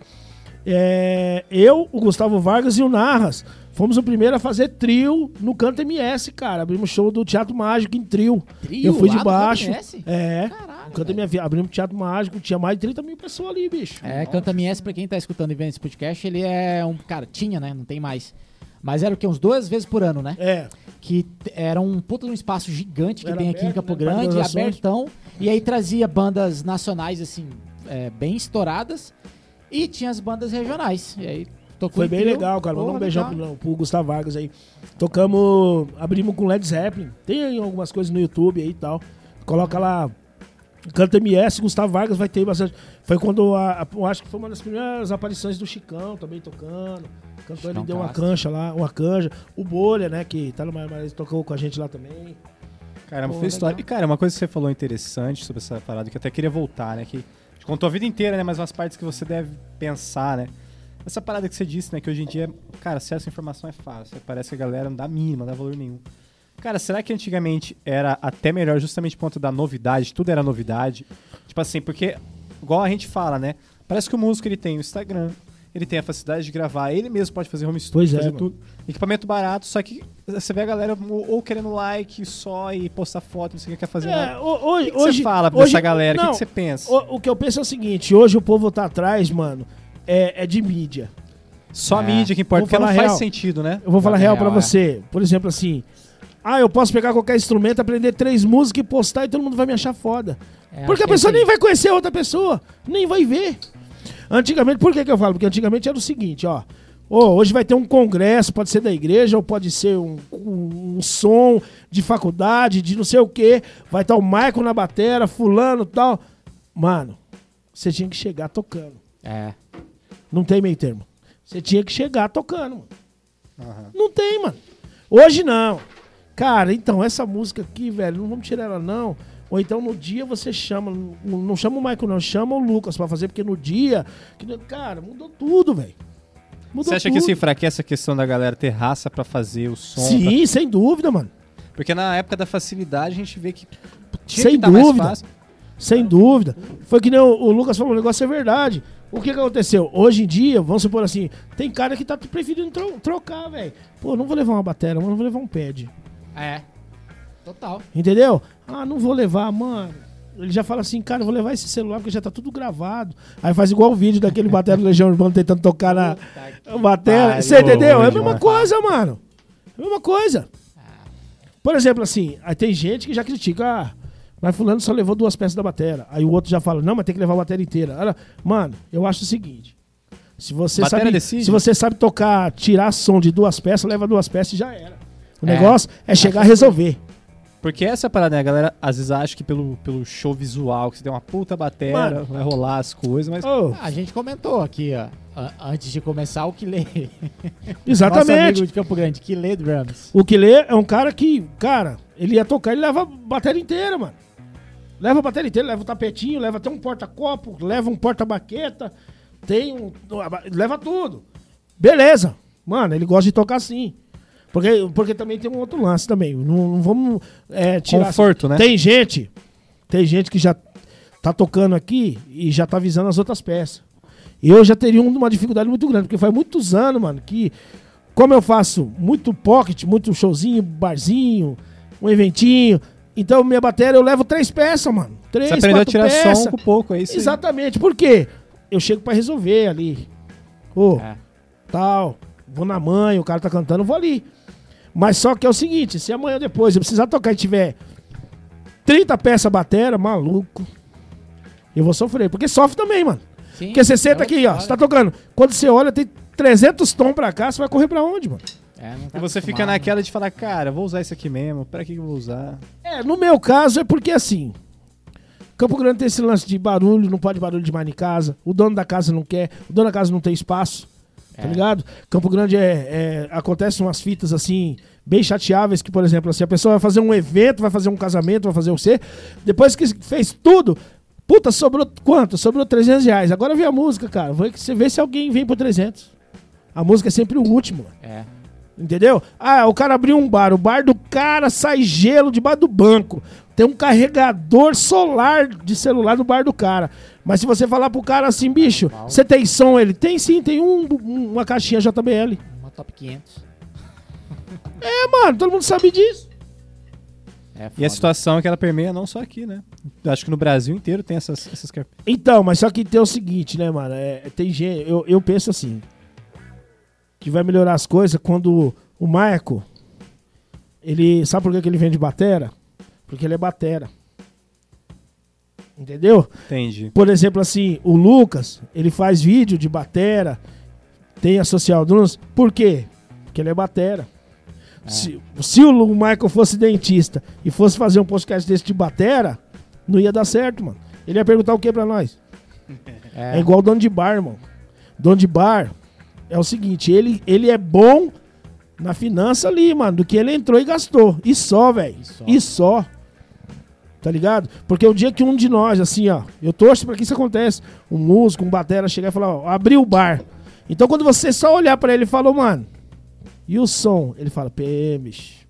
[SPEAKER 1] É, eu, o Gustavo Vargas e o Narras fomos o primeiro a fazer trio no Canto MS, cara. Abrimos show do Teatro Mágico em trio.
[SPEAKER 2] Trio
[SPEAKER 1] eu fui
[SPEAKER 2] lá
[SPEAKER 1] de baixo. É.
[SPEAKER 2] Caralho,
[SPEAKER 1] No Canto MS, abrimos Teatro Mágico, tinha mais de 30 mil pessoas ali, bicho.
[SPEAKER 2] É, Canta MS, pra quem tá escutando e vendo esse podcast, ele é um. Cara, tinha, né? Não tem mais. Mas era o quê? Uns duas vezes por ano, né?
[SPEAKER 1] É.
[SPEAKER 2] Que era um puta de um espaço gigante que
[SPEAKER 1] Era
[SPEAKER 2] tem aqui em
[SPEAKER 1] aberto,
[SPEAKER 2] Campo
[SPEAKER 1] né,
[SPEAKER 2] Grande, abertão. E aí trazia bandas nacionais, assim, é, bem estouradas. E tinha as bandas regionais. E aí tocou
[SPEAKER 1] Foi
[SPEAKER 2] em
[SPEAKER 1] bem
[SPEAKER 2] trio.
[SPEAKER 1] legal, cara. Mandar um beijão pro, pro Gustavo Vargas aí. Tocamos, abrimos com Led Zeppelin. Tem aí algumas coisas no YouTube aí e tal. Coloca lá, Canta MS, Gustavo Vargas vai ter bastante. Foi quando, a, a- eu acho que foi uma das primeiras aparições do Chicão também tocando. Cantou, ele deu uma cancha lá, uma canja. O Bolha, né, que tá no Mais, tocou com a gente lá também.
[SPEAKER 4] Caramba,
[SPEAKER 1] Pô,
[SPEAKER 4] foi história.
[SPEAKER 1] legal.
[SPEAKER 4] E, cara, uma coisa que você falou interessante sobre essa parada, que eu até queria voltar, né? Que contou a vida inteira, né? Mas umas partes que você deve pensar, né? Essa parada que você disse, né? Que hoje em dia, cara, acesso à informação é fácil. Parece que a galera não dá mínima, não dá valor nenhum. Cara, será que antigamente era até melhor justamente por conta da novidade? Tudo era novidade? Tipo assim, porque, igual a gente fala, né? Parece que o músico ele tem o Instagram, ele tem a facilidade de gravar, ele mesmo pode fazer home studio,
[SPEAKER 1] Pois é,
[SPEAKER 4] fazer
[SPEAKER 1] mano.
[SPEAKER 4] tudo. Equipamento barato, só que você vê a galera ou querendo like só e postar foto, não sei o que quer fazer nada.
[SPEAKER 1] É, ho- hoje,
[SPEAKER 4] O que, que
[SPEAKER 1] hoje
[SPEAKER 4] você fala pra
[SPEAKER 1] hoje-
[SPEAKER 4] essa galera? O que,
[SPEAKER 1] não,
[SPEAKER 4] que você pensa?
[SPEAKER 1] o, o que eu penso é o seguinte: hoje o povo tá atrás, mano, é, é de mídia.
[SPEAKER 4] Só a
[SPEAKER 2] É.
[SPEAKER 4] mídia que importa, porque não
[SPEAKER 1] falar
[SPEAKER 4] faz sentido, né?
[SPEAKER 1] Eu vou falar
[SPEAKER 2] É
[SPEAKER 1] real
[SPEAKER 2] real,
[SPEAKER 1] pra
[SPEAKER 2] é.
[SPEAKER 1] você. Por exemplo, assim. Ah, eu posso pegar qualquer instrumento, aprender três músicas e postar e todo mundo vai me achar foda.
[SPEAKER 2] É,
[SPEAKER 1] Porque a
[SPEAKER 2] é
[SPEAKER 1] pessoa nem vai conhecer a outra pessoa, nem vai ver. Antigamente, por que, que eu falo? Porque antigamente era o seguinte, ó. Ô, hoje vai ter um congresso, pode ser da igreja, ou pode ser um, um- um som de faculdade, de não sei o quê. Vai estar o Michael na batera, fulano e tal. Mano, você tinha que chegar tocando.
[SPEAKER 2] É.
[SPEAKER 1] Não tem meio termo. Você tinha que chegar tocando, mano.
[SPEAKER 4] Aham.
[SPEAKER 1] Não tem, mano. Hoje não. Cara, então, essa música aqui, velho, não vamos tirar ela, não. Ou então no dia você chama, não, chama o Michael, não, chama o Lucas pra fazer, porque no dia. cara, mudou tudo, velho. Mudou
[SPEAKER 4] Você acha
[SPEAKER 1] tudo.
[SPEAKER 4] que isso enfraquece a questão da galera ter raça pra fazer o som?
[SPEAKER 1] Sim, sem dúvida, mano.
[SPEAKER 4] pra- Porque na época da facilidade a gente vê que tinha
[SPEAKER 1] Sem
[SPEAKER 4] que tá mais
[SPEAKER 1] dúvida.
[SPEAKER 4] fácil.
[SPEAKER 1] Sem dúvida. Foi que nem o, o Lucas falou, o negócio é verdade. O que, que aconteceu? Hoje em dia, vamos supor assim, tem cara que tá preferindo tro- trocar, velho. Pô, não vou levar uma bateria, mas não vou levar um pad.
[SPEAKER 2] É. Total.
[SPEAKER 1] Entendeu? Ah, não vou levar, mano. Ele já fala assim, cara, vou levar esse celular porque já tá tudo gravado. Aí faz igual o vídeo daquele *laughs* batera do Legião Urbana tentando tocar na batera.
[SPEAKER 4] pariu,
[SPEAKER 1] Você entendeu? É a mesma coisa, mano. É a mesma coisa. Por exemplo, assim, aí tem gente que já critica, ah, mas fulano só levou duas peças da batera. Aí o outro já fala, não, mas tem que levar a bateria inteira. Olha, mano, eu acho o seguinte. Se você,
[SPEAKER 4] Batera
[SPEAKER 1] sabe,
[SPEAKER 4] decide?
[SPEAKER 1] se você sabe tocar, tirar som de duas peças, leva duas peças e já era. O
[SPEAKER 2] É.
[SPEAKER 1] negócio é chegar a resolver.
[SPEAKER 4] Porque essa é a parada, né? A galera às vezes acha que pelo, pelo show visual, que você tem uma puta bateria,
[SPEAKER 1] Mano.
[SPEAKER 4] vai rolar as coisas, mas.
[SPEAKER 2] Ah, a gente comentou aqui, ó, antes de começar, o que lê. *laughs* Nosso
[SPEAKER 1] exatamente.
[SPEAKER 2] amigo de Campo Grande, que lê drums.
[SPEAKER 1] O que lê é um cara que, cara, ele ia tocar, ele leva a bateria inteira, mano. Leva a bateria inteira, leva o tapetinho, leva até um porta-copo, leva um porta-baqueta, tem um. leva tudo. Beleza. Mano, ele gosta de tocar assim. Porque, porque também tem um outro lance também. Não, não vamos é, tirar.
[SPEAKER 4] Conforto, né?
[SPEAKER 1] Tem gente, tem gente que já tá tocando aqui e já tá avisando as outras peças. Eu já teria uma dificuldade muito grande, porque faz muitos anos, mano, que como eu faço muito pocket, muito showzinho, barzinho, um eventinho, então minha bateria eu levo três peças, mano. Três,
[SPEAKER 4] Você aprendeu a tirar
[SPEAKER 1] peças.
[SPEAKER 4] som com pouco, é isso. aí.
[SPEAKER 1] Exatamente. Por quê? Eu chego pra resolver ali. Ô,
[SPEAKER 2] É.
[SPEAKER 1] tal, vou na mãe, o cara tá cantando, eu vou ali. Mas só que é o seguinte, se amanhã depois eu precisar tocar e tiver 30 peças batera, maluco, eu vou sofrer. Porque sofre também, mano.
[SPEAKER 2] Sim,
[SPEAKER 1] Porque você senta
[SPEAKER 2] é
[SPEAKER 1] aqui, ó, você tá tocando. Quando você olha, tem 300 tons pra cá, você vai correr pra onde, mano?
[SPEAKER 2] É, não tá
[SPEAKER 4] E você fica naquela de falar, cara, vou usar isso aqui mesmo, pra que que eu vou usar?
[SPEAKER 1] É, no meu caso é porque assim. Campo Grande tem esse lance de barulho, não pode barulho demais em casa. O dono da casa não quer, o dono da casa não tem espaço. Tá ligado? Campo Grande é, é. Acontecem umas fitas assim, bem chateáveis, que, por exemplo, assim, a pessoa vai fazer um evento, vai fazer um casamento, vai fazer o C. Depois que fez tudo, puta, sobrou quanto? Sobrou 300 reais. Agora vem a música, cara. Você vê se alguém vem por 300. A música é sempre o último.
[SPEAKER 2] É.
[SPEAKER 1] Entendeu? Ah, o cara abriu um bar, o bar do cara sai gelo debaixo do banco. Tem um carregador solar de celular no bar do cara. Mas se você falar pro cara assim, bicho, você tem som? Ele tem sim, tem um, um- uma caixinha JBL.
[SPEAKER 2] Uma top 500. *laughs*
[SPEAKER 1] É, mano, todo mundo sabe disso.
[SPEAKER 2] É
[SPEAKER 4] E a situação é que ela permeia não só aqui, né? Eu acho que no Brasil inteiro tem essas, essas
[SPEAKER 1] Então, mas só que tem o seguinte, né, mano? É, tem gente. Eu, eu penso assim. Que vai melhorar as coisas quando o Marco. Ele. Sabe por que, que ele vende batera? Porque ele é batera. Entendeu?
[SPEAKER 4] Entendi.
[SPEAKER 1] Por exemplo, assim, o Lucas, ele faz vídeo de batera, tem a Social Drums. Por quê? Porque ele é batera. Se, se o Michael fosse dentista e fosse fazer um podcast desse de batera, não ia dar certo, mano. Ele ia perguntar o que pra nós? É.
[SPEAKER 2] É,
[SPEAKER 1] igual o dono de bar, irmão. Dono de bar é o seguinte, ele, ele é bom na finança ali, mano, do que ele entrou e gastou. E só, velho.
[SPEAKER 2] E só.
[SPEAKER 1] E só. Tá ligado? Porque o dia que um de nós, assim, ó, eu torço pra que isso aconteça. Um músico, um batera chegar e falar, ó, abriu o bar. Então quando você só olhar pra ele e falou, mano, e o som? Ele fala, pê, bicho.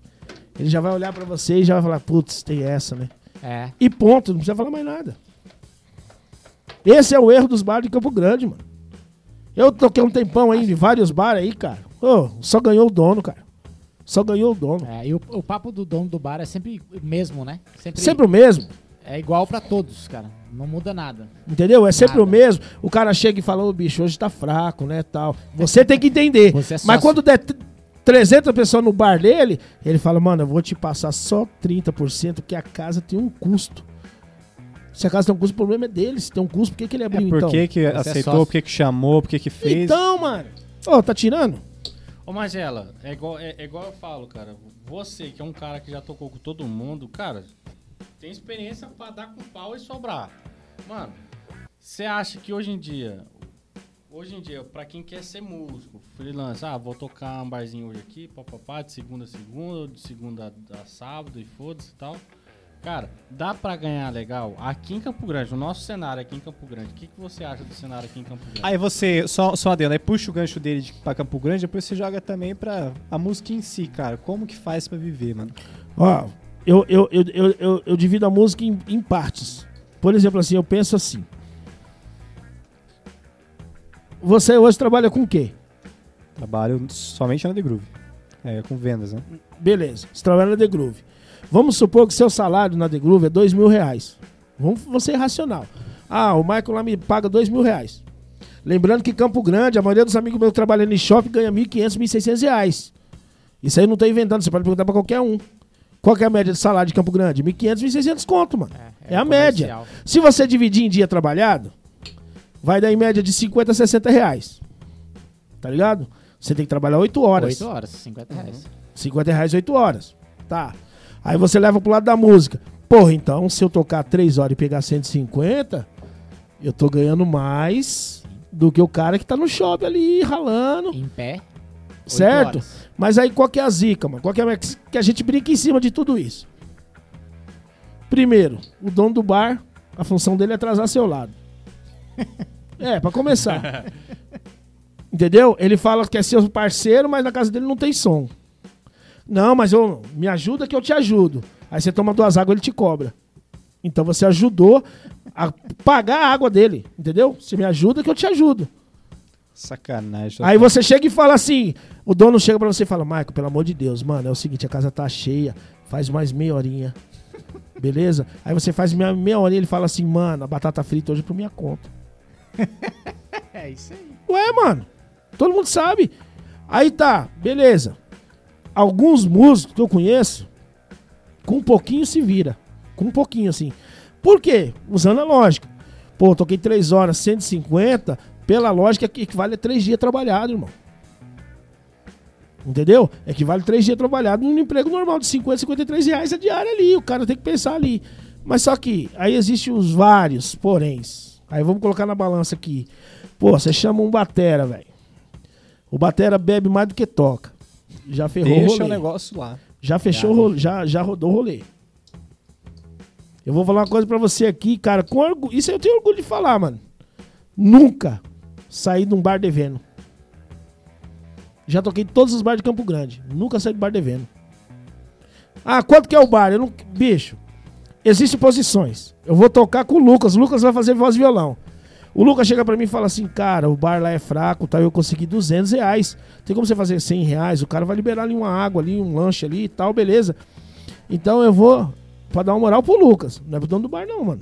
[SPEAKER 1] Ele já vai olhar pra você e já vai falar, putz, tem essa, né?
[SPEAKER 2] é.
[SPEAKER 1] E ponto, não precisa falar mais nada. Esse é o erro dos bares de Campo Grande, mano. Eu toquei um tempão aí em vários bares aí, cara. Ô, só ganhou o dono, cara. Só ganhou o dono.
[SPEAKER 2] É, e o, o papo do dono do bar é sempre o mesmo, né? Sempre,
[SPEAKER 1] Sempre o mesmo,
[SPEAKER 2] É igual pra todos, cara. Não muda nada.
[SPEAKER 1] entendeu? É sempre
[SPEAKER 2] Nada.
[SPEAKER 1] o mesmo. O cara chega e fala, ô bicho, hoje tá fraco, né, tal. Você tem que entender. *laughs*
[SPEAKER 2] Você é
[SPEAKER 1] Mas quando der t- 300 pessoas no bar dele, ele fala, mano, eu vou te passar só 30%, porque a casa tem um custo. Se a casa tem um custo, o problema é dele. Se tem um custo, por que, que ele
[SPEAKER 4] É,
[SPEAKER 1] abriu
[SPEAKER 4] por
[SPEAKER 1] então?
[SPEAKER 4] que, que
[SPEAKER 2] é
[SPEAKER 4] aceitou,
[SPEAKER 2] sócio.
[SPEAKER 4] por que, que chamou, por que, que fez.
[SPEAKER 1] Então, mano. Ô, tá tirando?
[SPEAKER 3] Ô, Magela, é igual, é, é igual eu falo, cara. Você, que é um cara que já tocou com todo mundo, cara, tem experiência pra dar com pau e sobrar. Mano, você acha que hoje em dia, hoje em dia, pra quem quer ser músico, freelance, ah, vou tocar um barzinho hoje aqui, papapá, de segunda a segunda, de segunda a sábado e foda-se e tal. Cara, dá pra ganhar legal aqui em Campo Grande, no nosso cenário aqui em Campo Grande. O que, que você acha do cenário aqui em Campo Grande?
[SPEAKER 4] Aí você, só, só adendo, aí puxa o gancho dele de, pra Campo Grande, depois você joga também pra a música em si, cara. Como que faz pra viver, mano?
[SPEAKER 1] Ó, eu, eu, eu, eu, eu, eu divido a música em, em partes. Por exemplo, assim, eu penso assim. Você hoje trabalha com o quê?
[SPEAKER 4] Trabalho somente na The Groove. É, com vendas, né?
[SPEAKER 1] Beleza, você trabalha na The Groove. Vamos supor que seu salário na The Groove é dois mil reais. Vamos vamos ser racional. Ah, o Michael lá me paga dois mil reais. Lembrando que Campo Grande, a maioria dos amigos meus trabalhando em shopping ganha 1.500, 1.600 reais. Isso aí eu não tô inventando, você pode perguntar pra qualquer um. Qual que é a média de salário de Campo Grande? 1.500, 1.600 conto, mano. É, a média.
[SPEAKER 2] comercial.
[SPEAKER 1] Se você dividir em dia trabalhado, vai dar em média de 50 a 60 reais. Tá ligado? Você tem que trabalhar 8 horas.
[SPEAKER 2] 8 horas, 50 reais.
[SPEAKER 1] 50 reais 8 horas. Tá. Aí você leva pro lado da música. Porra, então se eu tocar 3 horas e pegar 150, eu tô ganhando mais do que o cara que tá no shopping ali ralando.
[SPEAKER 2] Em pé.
[SPEAKER 1] Certo?
[SPEAKER 2] horas.
[SPEAKER 1] Mas aí qual que é a zica, mano? Qual que é a... que a gente brinca em cima de tudo isso? Primeiro, o dono do bar, a função dele é atrasar seu lado. *laughs* é, pra começar. Entendeu? Ele fala que é seu parceiro, mas na casa dele não tem som. Não, mas eu me ajuda que eu te ajudo. Aí você toma duas águas, ele te cobra. Então você ajudou a pagar a água dele, entendeu? Você me ajuda que eu te ajudo.
[SPEAKER 4] Sacanagem.
[SPEAKER 1] Aí você chega e fala assim, o dono chega pra você e fala, Marco, pelo amor de Deus, mano, é o seguinte, a casa tá cheia, faz mais meia horinha. *laughs* Beleza? Aí você faz meia, meia horinha ele fala assim, mano, a batata frita hoje é por minha conta. *laughs*
[SPEAKER 2] É isso aí.
[SPEAKER 1] Ué, mano, todo mundo sabe. Aí tá, beleza. Alguns músicos que eu conheço, com um pouquinho se vira. Com um pouquinho, assim. Por quê? Usando a lógica. Pô, toquei 3 horas, 150, pela lógica que equivale a 3 dias trabalhado, irmão. Entendeu? Equivale a 3 dias trabalhado num emprego normal de 50, 53 reais a diária ali. O cara tem que pensar ali. Mas só que aí existem os vários poréns. Aí vamos colocar na balança aqui. Pô, você chama um batera, velho. O batera bebe mais do que toca. Já ferrou o
[SPEAKER 4] Deixa
[SPEAKER 1] rolê.
[SPEAKER 4] o negócio lá.
[SPEAKER 1] Já fechou o rolê, já, já rodou o rolê. Eu vou falar uma coisa pra você aqui, cara, com orgulho. Isso eu tenho orgulho de falar, mano. Nunca saí de um bar devendo. Já toquei todos os bares de Campo Grande. Nunca saí do bar devendo. Ah, quanto que é o bar? Eu não... Bicho, existem posições. Eu vou tocar com o Lucas. O Lucas vai fazer voz e violão. O Lucas chega pra mim e fala assim, cara, o bar lá é fraco, tá? Eu consegui 200 reais. Tem como você fazer 100 reais? O cara vai liberar ali uma água ali, um lanche ali e tal, beleza. Então eu vou pra dar uma moral pro Lucas. Não é pro dono do bar não, mano.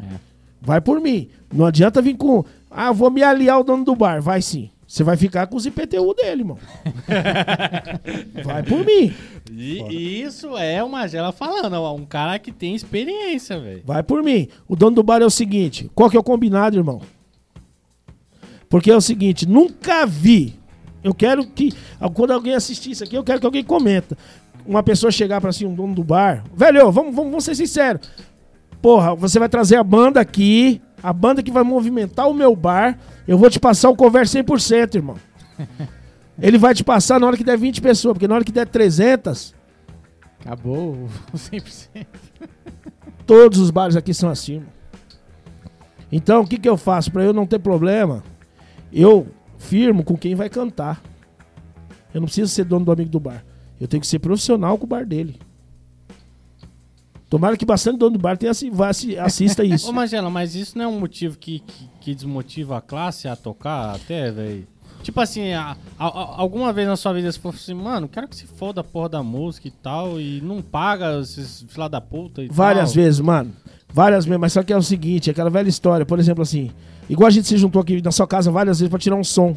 [SPEAKER 2] É.
[SPEAKER 1] Vai por mim. Não adianta vir com, ah, vou me aliar ao dono do bar. Vai sim. Você vai ficar com os IPTU dele, mano. *laughs* vai por mim.
[SPEAKER 3] E isso é o Magela falando, ó, um cara que tem experiência, velho.
[SPEAKER 1] Vai por mim. O dono do bar é o seguinte: qual que é o combinado, irmão? Porque é o seguinte, nunca vi. Eu quero que. Quando alguém assistir isso aqui, eu quero que alguém comenta. Uma pessoa chegar pra assim, um dono do bar. Velho, vamos, vamos, vamos ser sinceros. Porra, você vai trazer a banda aqui. A banda que vai movimentar o meu bar. Eu vou te passar o cover 100%, irmão. *laughs* Ele vai te passar na hora que der 20 pessoas, porque na hora que der 300,
[SPEAKER 2] Acabou o *laughs* 100%.
[SPEAKER 1] Todos os bares aqui são assim. irmão. Então, o que, que eu faço? Pra eu não ter problema, eu firmo com quem vai cantar. Eu não preciso ser dono do amigo do bar. Eu tenho que ser profissional com o bar dele. Tomara que bastante dono do bar tenha, vá assi- assista isso. *laughs*
[SPEAKER 3] Ô, Magela, mas isso não é um motivo que, que, que desmotiva a classe a tocar até, velho? Tipo assim, a- a- alguma vez na sua vida você falou assim, mano, quero que se foda a porra da música e tal, e não paga esses filha da puta e
[SPEAKER 1] Várias
[SPEAKER 3] tal.
[SPEAKER 1] vezes, mano. Várias vezes, mas só que é o seguinte, aquela velha história, por exemplo assim, igual a gente se juntou aqui na sua casa várias vezes pra tirar um som.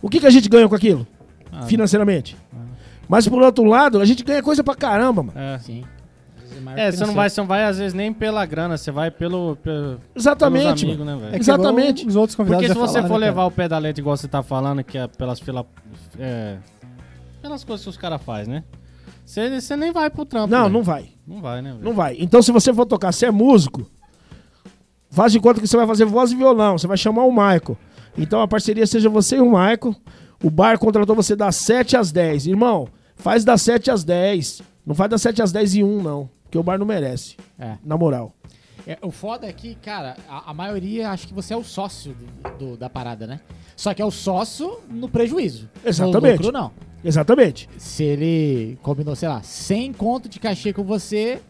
[SPEAKER 1] O que, que a gente ganha com aquilo?
[SPEAKER 3] Ah,
[SPEAKER 1] Financeiramente. Mas por outro lado, a gente ganha coisa pra caramba, mano.
[SPEAKER 3] É.
[SPEAKER 2] Sim. Maior
[SPEAKER 3] É, você não vai, você não vai às vezes nem pela grana, você vai pelo, pelo
[SPEAKER 1] Exatamente,
[SPEAKER 3] amigos,
[SPEAKER 1] mano.
[SPEAKER 3] né,
[SPEAKER 4] É
[SPEAKER 1] Exatamente.
[SPEAKER 4] Os outros convidados
[SPEAKER 3] Porque se você
[SPEAKER 4] falaram,
[SPEAKER 3] for
[SPEAKER 4] né,
[SPEAKER 3] levar
[SPEAKER 4] cara?
[SPEAKER 3] o pé da letra igual você tá falando, que é pelas fila, é, pelas coisas que os caras fazem, né? Você, você nem vai pro trampo.
[SPEAKER 1] Não,
[SPEAKER 3] velho.
[SPEAKER 1] não vai.
[SPEAKER 3] Não vai, né, velho?
[SPEAKER 1] Não vai. Então, se você for tocar, você é músico, faz de conta que você vai fazer voz e violão. Você vai chamar o Maico. Então, a parceria seja você e o Maico. O bar contratou você das 7 às 10. Irmão, faz das 7 às 10. Não faz das 7 às 10 e 1, não. Porque o bar não merece.
[SPEAKER 2] É.
[SPEAKER 1] Na moral.
[SPEAKER 2] É, o foda é que, cara, a, a maioria acha que você é o sócio do- do- da parada, né? Só que é o sócio no prejuízo.
[SPEAKER 1] Exatamente.
[SPEAKER 2] No lucro, não.
[SPEAKER 1] Exatamente.
[SPEAKER 2] Se ele combinou, sei lá, 100 conto de cachê com você,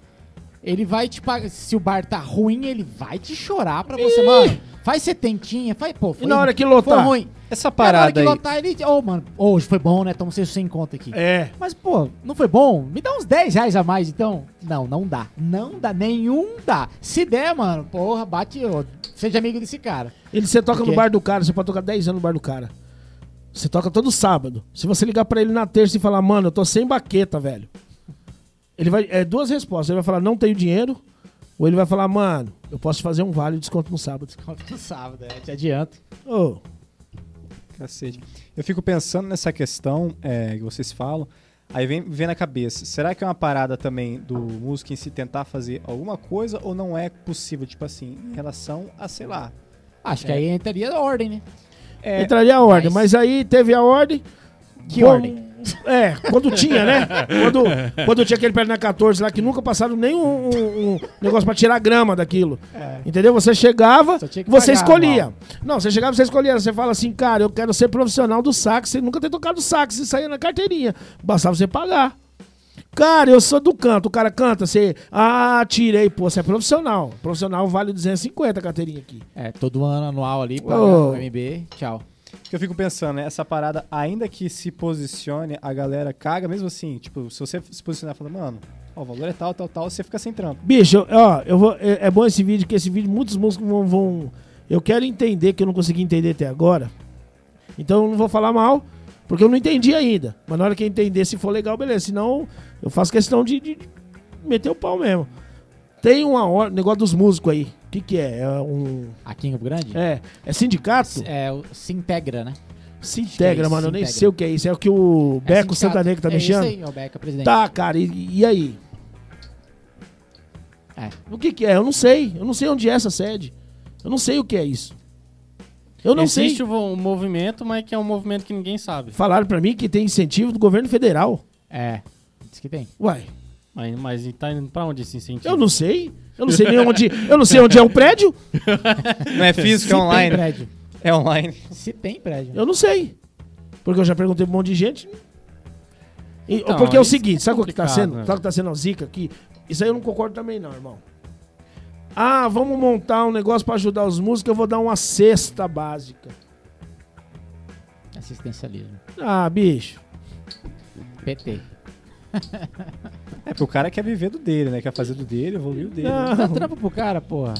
[SPEAKER 2] ele vai te pagar. Se o bar tá ruim, ele vai te chorar pra você, mano. Faz setentinha, faz, pô. Foi,
[SPEAKER 1] na hora que lotar?
[SPEAKER 2] Foi ruim.
[SPEAKER 4] Essa
[SPEAKER 2] Aí na hora
[SPEAKER 4] parada
[SPEAKER 2] que
[SPEAKER 4] aí.
[SPEAKER 2] lotar, ele. Ô, mano, ô, hoje foi bom, né? Toma seus 100 conto aqui.
[SPEAKER 1] É.
[SPEAKER 2] Mas, pô, não foi bom? Me dá uns 10 reais a mais, então. Não, não dá. Não dá, nenhum dá. Se der, mano, porra, bate. ô, seja amigo desse cara.
[SPEAKER 1] Ele, você toca no bar do cara, você pode tocar 10 anos no bar do cara. Você toca todo sábado. Se você ligar pra ele na terça e falar, mano, eu tô sem baqueta, velho. Ele vai. É duas respostas. Ele vai falar, não tenho dinheiro. Ou ele vai falar, mano, eu posso fazer um vale de desconto no sábado.
[SPEAKER 2] Conta no sábado, é, te adianto.
[SPEAKER 1] Ô,
[SPEAKER 4] Cacete. Eu fico pensando nessa questão é, que vocês falam, aí vem, vem na cabeça, será que é uma parada também do músico em si tentar fazer alguma coisa ou não é possível, tipo assim, em relação a, sei lá...
[SPEAKER 2] Acho que aí entraria a ordem, né?
[SPEAKER 4] É,
[SPEAKER 1] entraria a ordem.
[SPEAKER 2] mas-
[SPEAKER 1] Mas... aí teve a ordem.
[SPEAKER 2] Que
[SPEAKER 1] com-
[SPEAKER 2] ordem?
[SPEAKER 1] É, quando tinha, né? Quando, quando tinha aquele perna 14 lá que nunca passaram nem um, um- um negócio pra tirar grama daquilo. Entendeu? Você chegava, você
[SPEAKER 2] pagar,
[SPEAKER 1] escolhia.
[SPEAKER 2] mal.
[SPEAKER 1] Não, você chegava, você escolhia. Você fala assim, cara, eu quero ser profissional do sax. Você nunca ter tocado sax e saía na carteirinha. Bastava você pagar. Cara, eu sou do canto. O cara canta, você. Ah, tirei. Pô, você é profissional. Profissional vale 250 a carteirinha aqui.
[SPEAKER 2] É, todo ano anual ali, paga
[SPEAKER 1] Ô.
[SPEAKER 2] o MB, tchau.
[SPEAKER 4] Eu fico pensando, né, essa parada, ainda que se posicione, a galera caga, mesmo assim, tipo, se você se posicionar falar, mano, ó, o valor é tal, tal, tal, você fica sem trampo.
[SPEAKER 1] Bicho, ó, eu vou, é, é bom esse vídeo, que esse vídeo muitos músicos vão, vão- Eu quero entender, que eu não consegui entender até agora. Então eu não vou falar mal, porque eu não entendi ainda. Mas na hora que eu entender, se for legal, beleza. Senão, eu faço questão de- de meter o pau mesmo. Tem uma hora, negócio dos músicos aí. O que, que é? É um.
[SPEAKER 2] Aqui em Campo Grande?
[SPEAKER 1] É, é sindicato?
[SPEAKER 2] É, o se integra, né?
[SPEAKER 1] Se integra,
[SPEAKER 2] isso,
[SPEAKER 1] mano. Eu nem sei o que é isso. É o que o
[SPEAKER 2] É
[SPEAKER 1] Beco
[SPEAKER 2] sindicato.
[SPEAKER 1] Santanegra tá
[SPEAKER 2] é
[SPEAKER 1] mexendo?
[SPEAKER 2] Isso aí, é o Beca, presidente.
[SPEAKER 1] Tá, cara, e, e aí?
[SPEAKER 2] É.
[SPEAKER 1] O que que é? Eu não sei. Eu não sei onde é essa sede. Eu não sei o que é isso. Eu não
[SPEAKER 3] Existe
[SPEAKER 1] sei.
[SPEAKER 3] um movimento, mas que é um movimento que ninguém sabe.
[SPEAKER 1] Falaram pra mim que tem incentivo do governo federal.
[SPEAKER 2] É, diz que tem.
[SPEAKER 1] Uai,
[SPEAKER 3] Mas, mas e tá indo pra onde esse incentivo?
[SPEAKER 1] eu não sei. Eu não sei nem onde. Eu não sei onde é o prédio. *laughs*
[SPEAKER 4] Não é físico, é
[SPEAKER 2] tem
[SPEAKER 4] online.
[SPEAKER 2] prédio.
[SPEAKER 4] É online.
[SPEAKER 2] Se tem prédio.
[SPEAKER 1] Eu não sei. Porque eu já perguntei pra um monte de gente. E-
[SPEAKER 3] Então,
[SPEAKER 1] porque é o
[SPEAKER 3] isso
[SPEAKER 1] seguinte,
[SPEAKER 3] é
[SPEAKER 1] sabe o que tá
[SPEAKER 3] complicado,
[SPEAKER 1] sendo?
[SPEAKER 3] né?
[SPEAKER 1] Sabe o que tá sendo a zica aqui? Isso aí eu não concordo também não, irmão. Ah, vamos montar um negócio pra ajudar os músicos, eu vou dar uma cesta básica.
[SPEAKER 2] Assistencialismo.
[SPEAKER 1] Ah, bicho.
[SPEAKER 2] PT. *laughs*
[SPEAKER 4] É, porque o cara quer viver do dele, né? Quer fazer do dele, evoluir o dele.
[SPEAKER 1] Não.
[SPEAKER 2] Dá trampo pro cara, porra.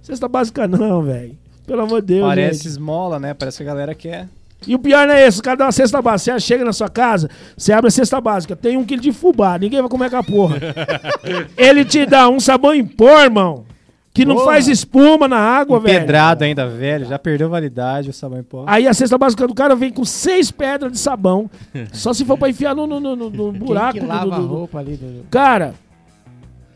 [SPEAKER 1] Cesta básica não, velho. Pelo amor de Deus,
[SPEAKER 4] Parece
[SPEAKER 1] gente.
[SPEAKER 4] esmola, né? Parece que a galera quer.
[SPEAKER 1] E o pior não é esse, o cara dá uma cesta básica. Você chega na sua casa, você abre a cesta básica, tem um quilo de fubá, ninguém vai comer aquela porra. *laughs* Ele te dá um sabão em pó, irmão, que não
[SPEAKER 2] Porra.
[SPEAKER 1] faz espuma na água, velho.
[SPEAKER 4] Pedrado ainda, velho. Já perdeu validade o sabão em pó.
[SPEAKER 1] Aí a cesta básica do cara vem com seis pedras de sabão. *laughs* Só se for pra enfiar no, no, no- no- no buraco.
[SPEAKER 2] Quem que
[SPEAKER 1] do-
[SPEAKER 2] lava
[SPEAKER 1] do-
[SPEAKER 2] a
[SPEAKER 1] do-
[SPEAKER 2] roupa ali do...
[SPEAKER 1] Cara,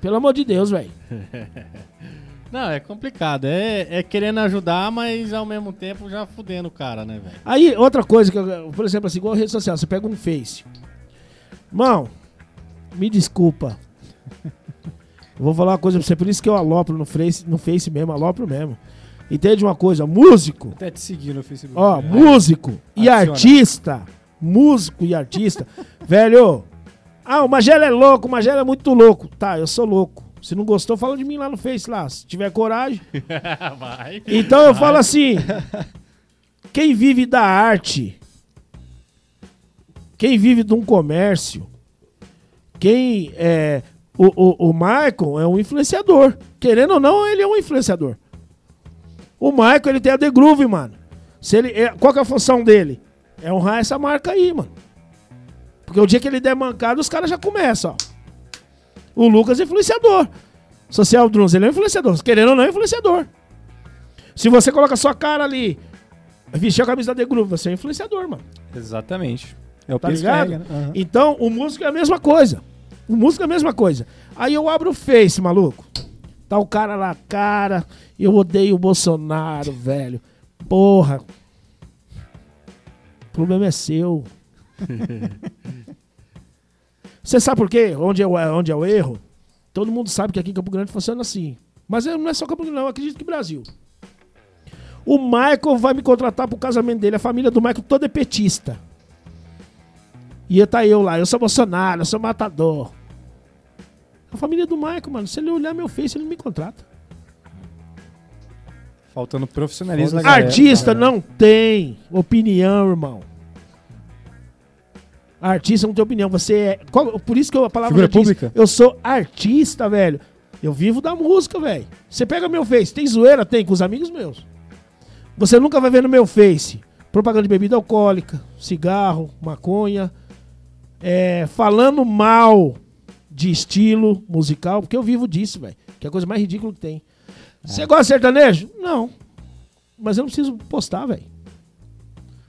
[SPEAKER 1] pelo amor de Deus, velho. *laughs*
[SPEAKER 3] Não, é complicado. É, é querendo ajudar, mas ao mesmo tempo já fudendo o cara, né, velho?
[SPEAKER 1] Aí, outra coisa, que eu- por exemplo, assim, igual a rede social, você pega um Face. Irmão, me desculpa. Vou falar uma coisa pra você, por isso que eu alopro no Face, no face mesmo, alopro mesmo. Entende uma coisa? Músico,
[SPEAKER 4] Até te seguir no Facebook.
[SPEAKER 1] ó,
[SPEAKER 4] É.
[SPEAKER 1] músico e
[SPEAKER 4] Adiciona.
[SPEAKER 1] artista, músico e artista, *laughs* velho, ah, o Magela é louco, o Magela é muito louco. Tá, eu sou louco. Se não gostou, fala de mim lá no Face, lá. Se tiver coragem. *laughs*
[SPEAKER 3] Vai.
[SPEAKER 1] Então eu falo assim: quem vive da arte, quem vive de um comércio, quem é. O, o, o Michael é um influenciador. Querendo ou não, ele é um influenciador. O Michael, ele tem a The Groove, mano. Se ele, é- qual que é a função dele? É honrar essa marca aí, mano. Porque o dia que ele der mancada, os caras já começam, ó. O Lucas é influenciador. Social Drums, ele é um influenciador. Querendo ou não, é influenciador. Se você coloca sua cara ali, vestir a camisa da The Groove, você é influenciador, mano.
[SPEAKER 4] Exatamente. É o
[SPEAKER 1] Tá ligado?
[SPEAKER 4] carrega, né? Aham.
[SPEAKER 1] Então, o músico é a mesma coisa. O músico é a mesma coisa. Aí eu abro o Face, maluco. Tá o cara lá, cara, eu odeio o Bolsonaro, velho. Porra. O problema é seu. *laughs* Você sabe por quê? Onde é, o, onde é o erro? Todo mundo sabe que aqui em Campo Grande funciona assim. Mas não é só Campo Grande, não. Eu acredito que Brasil. O Michael vai me contratar pro casamento dele. A família do Michael toda é petista. E tá eu lá, eu sou Bolsonaro, eu sou matador. A família do Michael, mano, se ele olhar meu Face, ele não me contrata.
[SPEAKER 4] Faltando profissionalismo na galera.
[SPEAKER 1] Artista não tem opinião, irmão. Artista não tem opinião. Você é. qual- por isso que eu, a palavra
[SPEAKER 4] Figura
[SPEAKER 1] diz,
[SPEAKER 4] pública.
[SPEAKER 1] Eu sou artista, velho. Eu vivo da música, velho. Você pega meu Face, tem zoeira? Tem, com os amigos meus. Você nunca vai ver no meu Face propaganda de bebida alcoólica, cigarro, maconha, é, falando mal de estilo musical, porque eu vivo disso, velho. Que é a coisa mais ridícula que tem. Você gosta de sertanejo? Não. Mas eu não preciso postar, velho.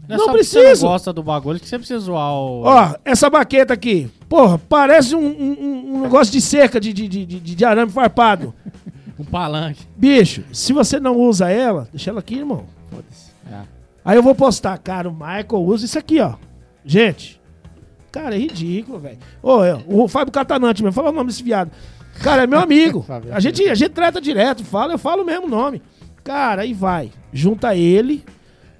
[SPEAKER 3] Não, é
[SPEAKER 1] Não
[SPEAKER 3] só porque Você
[SPEAKER 1] preciso.
[SPEAKER 3] não gosta do bagulho que você precisa zoar o.
[SPEAKER 1] Ó, essa baqueta aqui. Porra, parece um, um- um negócio de cerca de, de, de, de, de arame farpado. *laughs*
[SPEAKER 3] Um palanque.
[SPEAKER 1] Bicho, se você não usa ela, deixa ela aqui, irmão.
[SPEAKER 2] Foda-se. É.
[SPEAKER 1] Aí eu vou postar, cara, o Michael usa isso aqui, ó. Gente, cara, é ridículo, velho. Ô, é, o Fábio Catanante mesmo, fala o nome desse viado. Cara, é meu amigo. *laughs* A gente, a gente trata direto, fala, eu falo o mesmo nome. Cara, aí vai. Junta ele,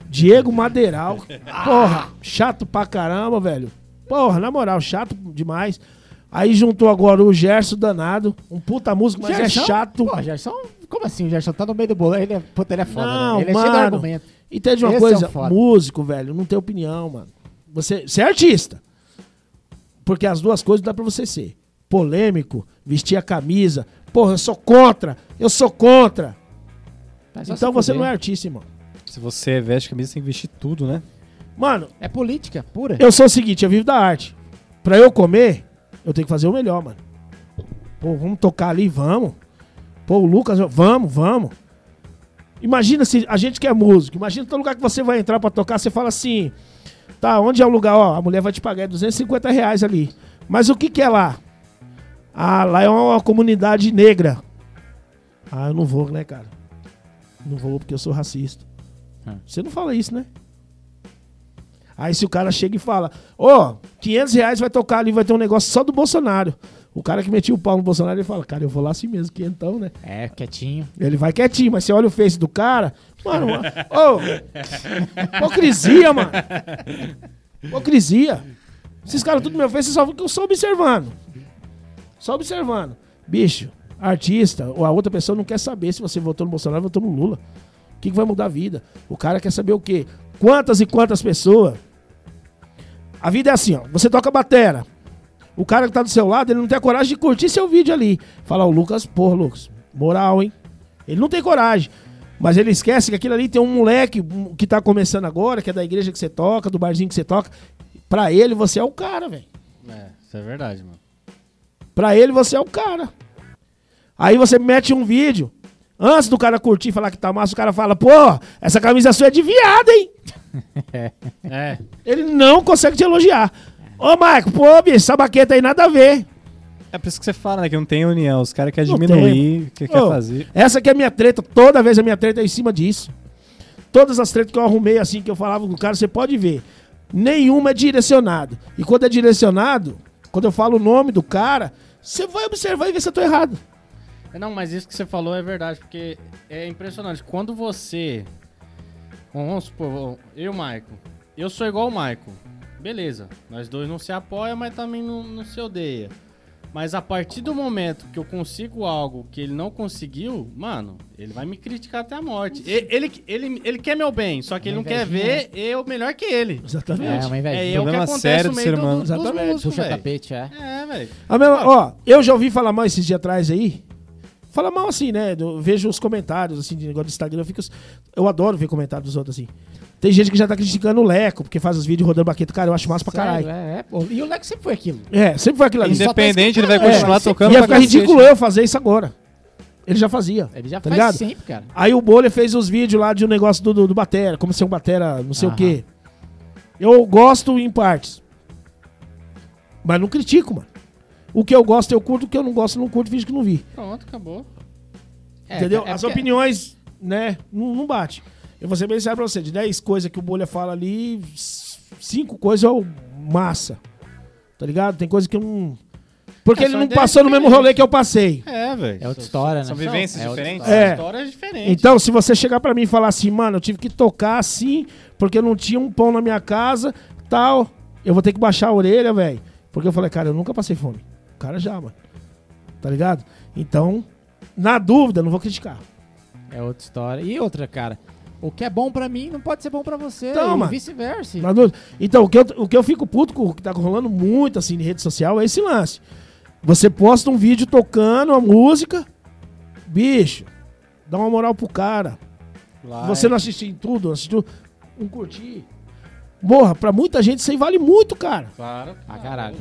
[SPEAKER 1] Diego Madeiral. *laughs* Porra, chato pra caramba, velho. Porra, na moral, chato demais. Aí juntou agora o Gerson danado, um puta músico, mas
[SPEAKER 2] Gerson?
[SPEAKER 1] é chato.
[SPEAKER 2] Pô, Gerson, como assim? O Gerson tá no meio do bolo. Ele é, puta, ele é foda,
[SPEAKER 1] Não,
[SPEAKER 2] né? Ele é cheio de
[SPEAKER 1] mano.
[SPEAKER 2] argumento.
[SPEAKER 1] Entende uma
[SPEAKER 2] Esse é
[SPEAKER 1] coisa?
[SPEAKER 2] o foda.
[SPEAKER 1] Músico, velho, não tem opinião, mano. Você, você é artista. Porque as duas coisas dá pra você ser. Polêmico, vestir a camisa. Porra, eu sou contra. Eu sou contra.
[SPEAKER 2] Só
[SPEAKER 1] então você
[SPEAKER 2] fuder.
[SPEAKER 1] não é artista, irmão.
[SPEAKER 4] Se você veste camisa, tem que vestir tudo, né?
[SPEAKER 1] Mano,
[SPEAKER 2] É política pura.
[SPEAKER 1] eu sou o seguinte, eu vivo da arte. Pra eu comer, eu tenho que fazer o melhor, mano. Pô, vamos tocar ali, vamos. Pô, o Lucas, vamos, vamos. Imagina se a gente que é músico, imagina todo lugar que você vai entrar pra tocar, você fala assim, tá, onde é o lugar? Ó, a mulher vai te pagar é 250 reais ali. Mas o que que é lá? Ah, lá é uma comunidade negra. Ah, eu não vou, né, cara? Não vou porque eu sou racista.
[SPEAKER 2] Hum.
[SPEAKER 1] Você não fala isso, né? Aí se o cara chega e fala, ó, 500 reais vai tocar ali, vai ter um negócio só do Bolsonaro. O cara que metia o pau no Bolsonaro, ele fala, cara, eu vou lá assim mesmo, que então, né?
[SPEAKER 2] É, quietinho.
[SPEAKER 1] Ele vai quietinho, mas você olha o face do cara, mano, ô, hipocrisia, mano. Hipocrisia. Esses caras tudo meu face, só ficam só observando. Só observando. Bicho, artista, ou a outra pessoa não quer saber se você votou no Bolsonaro ou votou no Lula. O que, que vai mudar a vida? O cara quer saber o quê? Quantas e quantas pessoas. A vida é assim, ó. Você toca batera. O cara que tá do seu lado, ele não tem a coragem de curtir seu vídeo ali. Fala, o Lucas, porra, Lucas, moral, hein? Ele não tem coragem. Mas ele esquece que aquilo ali tem um moleque que tá começando agora, que é da igreja que você toca, do barzinho que você toca. Pra ele, você é o cara, velho.
[SPEAKER 3] É, isso é verdade, mano.
[SPEAKER 1] Pra ele, você é o cara. Aí você mete um vídeo. Antes do cara curtir e falar que tá massa, o cara fala, pô, essa camisa sua é de viado, hein? *laughs*
[SPEAKER 3] É.
[SPEAKER 1] Ele não consegue te elogiar. Ô, Marco, pô, bicho, essa baqueta aí nada a ver.
[SPEAKER 4] É por isso que você fala, né? Que não tem união. Os caras querem
[SPEAKER 1] Não
[SPEAKER 4] diminuir, que quer
[SPEAKER 1] Ô,
[SPEAKER 4] fazer.
[SPEAKER 1] Essa aqui é a minha treta. Toda vez a minha treta é em cima disso. Todas as tretas que eu arrumei, assim, que eu falava com o cara, você pode ver. Nenhuma é direcionado. E quando é direcionado, quando eu falo o nome do cara, você vai observar e ver se eu tô errado.
[SPEAKER 3] É, Não, mas isso que você falou é verdade, porque é impressionante. Quando você. Vamos supor, eu e o Maico. Eu sou igual o Maico. Beleza, nós dois não se apoia, mas também não, não se odeia. Mas a partir do momento que eu consigo algo que ele não conseguiu, mano, ele vai me criticar até a morte. E- Ele, ele, ele, quer meu bem, só que ele não quer ver eu melhor que ele.
[SPEAKER 1] Exatamente.
[SPEAKER 2] É, uma
[SPEAKER 3] É
[SPEAKER 2] inveja.
[SPEAKER 3] eu que acontece
[SPEAKER 4] sério
[SPEAKER 3] no meio
[SPEAKER 4] ser humano.
[SPEAKER 3] do,
[SPEAKER 1] Exatamente.
[SPEAKER 3] músicos,
[SPEAKER 2] Puxa o
[SPEAKER 3] velho.
[SPEAKER 2] tapete, é.
[SPEAKER 3] É, velho.
[SPEAKER 1] Ó, eu já ouvi falar mal esses dias atrás aí. Fala mal assim, né? Eu vejo os comentários, assim, de negócio do Instagram. Eu, fico, eu adoro ver comentários dos outros, assim. Tem gente que já tá criticando o Leco, porque faz os vídeos rodando baqueta. Cara, eu acho massa pra caralho.
[SPEAKER 2] Sério, é, é, pô. E o Leco sempre foi aquilo.
[SPEAKER 1] É, sempre foi aquilo ali.
[SPEAKER 4] Independente, ele vai
[SPEAKER 1] É,
[SPEAKER 4] continuar tocando
[SPEAKER 1] Ia ficar ridículo eu fazer isso agora. Ele já fazia.
[SPEAKER 2] Ele já
[SPEAKER 1] Tá
[SPEAKER 2] faz
[SPEAKER 1] ligado?
[SPEAKER 2] sempre, cara.
[SPEAKER 1] Aí o Bolha fez os vídeos lá de um negócio do, do, do Batera, como ser um Batera, não sei o
[SPEAKER 2] Aham.
[SPEAKER 1] quê. Eu gosto em partes. Mas não critico, mano. O que eu gosto, eu curto. O que eu não gosto, eu não curto, finge que não vi.
[SPEAKER 3] Pronto, acabou.
[SPEAKER 2] É,
[SPEAKER 1] entendeu?
[SPEAKER 2] é
[SPEAKER 1] As
[SPEAKER 2] porque-
[SPEAKER 1] opiniões, né, não, não bate. Eu vou ser bem sério pra você. De 10 coisas que o Bolha fala ali, 5 coisas é o massa. Tá ligado? Tem coisa que eu não... Porque
[SPEAKER 3] É,
[SPEAKER 1] ele não passou no mesmo rolê que eu passei.
[SPEAKER 3] É, velho.
[SPEAKER 2] É outra história, né?
[SPEAKER 4] São vivências
[SPEAKER 2] É outra
[SPEAKER 4] diferentes.
[SPEAKER 2] história.
[SPEAKER 1] É.
[SPEAKER 3] Histórias diferentes.
[SPEAKER 1] Então, se você chegar pra mim e falar assim, mano, eu tive que tocar assim, porque eu não tinha um pão na minha casa, tal, eu vou ter que baixar a orelha, velho. Porque eu falei, cara, eu nunca passei fome. O cara já, mano. Tá ligado? Então, na dúvida, não vou criticar.
[SPEAKER 2] É outra história. E outra, cara. O que é bom pra mim não pode ser bom pra você.
[SPEAKER 1] Então,
[SPEAKER 2] e vice-versa.
[SPEAKER 1] Então, o que, eu, o que eu fico puto com o que tá rolando muito assim em rede social é esse lance. Você posta um vídeo tocando a música, bicho, dá uma moral pro cara. Você não assistiu em tudo, não assistiu um curtir. Morra, pra muita gente isso aí vale muito, cara.
[SPEAKER 3] Claro.
[SPEAKER 2] Ah, caralho.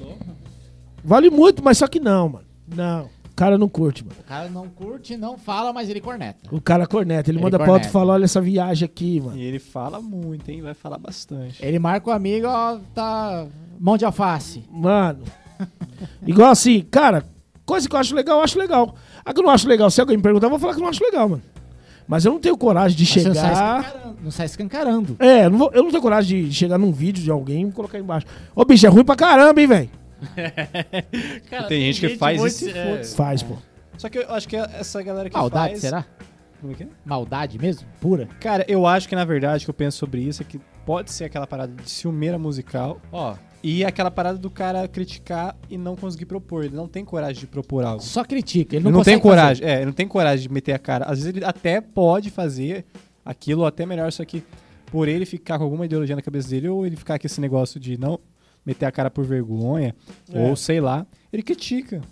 [SPEAKER 1] Vale muito, mas só que não, mano. Não. O cara não curte, mano.
[SPEAKER 2] O cara não curte, não fala, mas ele corneta.
[SPEAKER 1] O cara corneta. Ele,
[SPEAKER 2] Ele
[SPEAKER 1] manda
[SPEAKER 2] corneta.
[SPEAKER 1] outro e fala: olha essa viagem aqui, mano.
[SPEAKER 4] E ele fala muito, hein? Vai falar bastante.
[SPEAKER 2] Ele marca o amigo, ó, tá. Mão de alface.
[SPEAKER 1] Mano. *laughs* Igual assim, cara, coisa que eu acho legal, eu acho legal. A que eu não acho legal, se alguém me perguntar, eu vou falar que eu não acho legal, mano. Mas eu não tenho coragem de
[SPEAKER 2] Mas você Não sai
[SPEAKER 1] chegar.
[SPEAKER 2] escancarando. Não sai escancarando.
[SPEAKER 1] É, eu não, vou- eu não tenho coragem de chegar num vídeo de alguém e colocar embaixo. Ô, bicho, é ruim pra caramba, hein, velho? *laughs*
[SPEAKER 3] Cara,
[SPEAKER 4] Tem gente que faz
[SPEAKER 3] muito-
[SPEAKER 4] isso e
[SPEAKER 3] é,
[SPEAKER 4] foda-se.
[SPEAKER 1] Faz, pô.
[SPEAKER 4] Só que eu acho que essa galera que
[SPEAKER 2] Maldade,
[SPEAKER 4] faz...
[SPEAKER 2] será?
[SPEAKER 4] Como é que é?
[SPEAKER 2] Maldade mesmo? Pura?
[SPEAKER 4] Cara, eu acho que na verdade o que eu penso sobre isso é que pode ser aquela parada de ciumeira musical
[SPEAKER 3] Ó,
[SPEAKER 4] e aquela parada do cara criticar e não conseguir propor. Ele não tem coragem de propor algo.
[SPEAKER 2] Só critica. Ele
[SPEAKER 4] Ele
[SPEAKER 2] não,
[SPEAKER 4] não, tem
[SPEAKER 2] consegue fazer.
[SPEAKER 4] coragem, é, ele não tem coragem de meter a cara. Às vezes ele até pode fazer aquilo ou até melhor, só que por ele ficar com alguma ideologia na cabeça dele ou ele ficar com esse negócio de não meter a cara por vergonha
[SPEAKER 1] É.
[SPEAKER 4] ou sei lá, ele critica.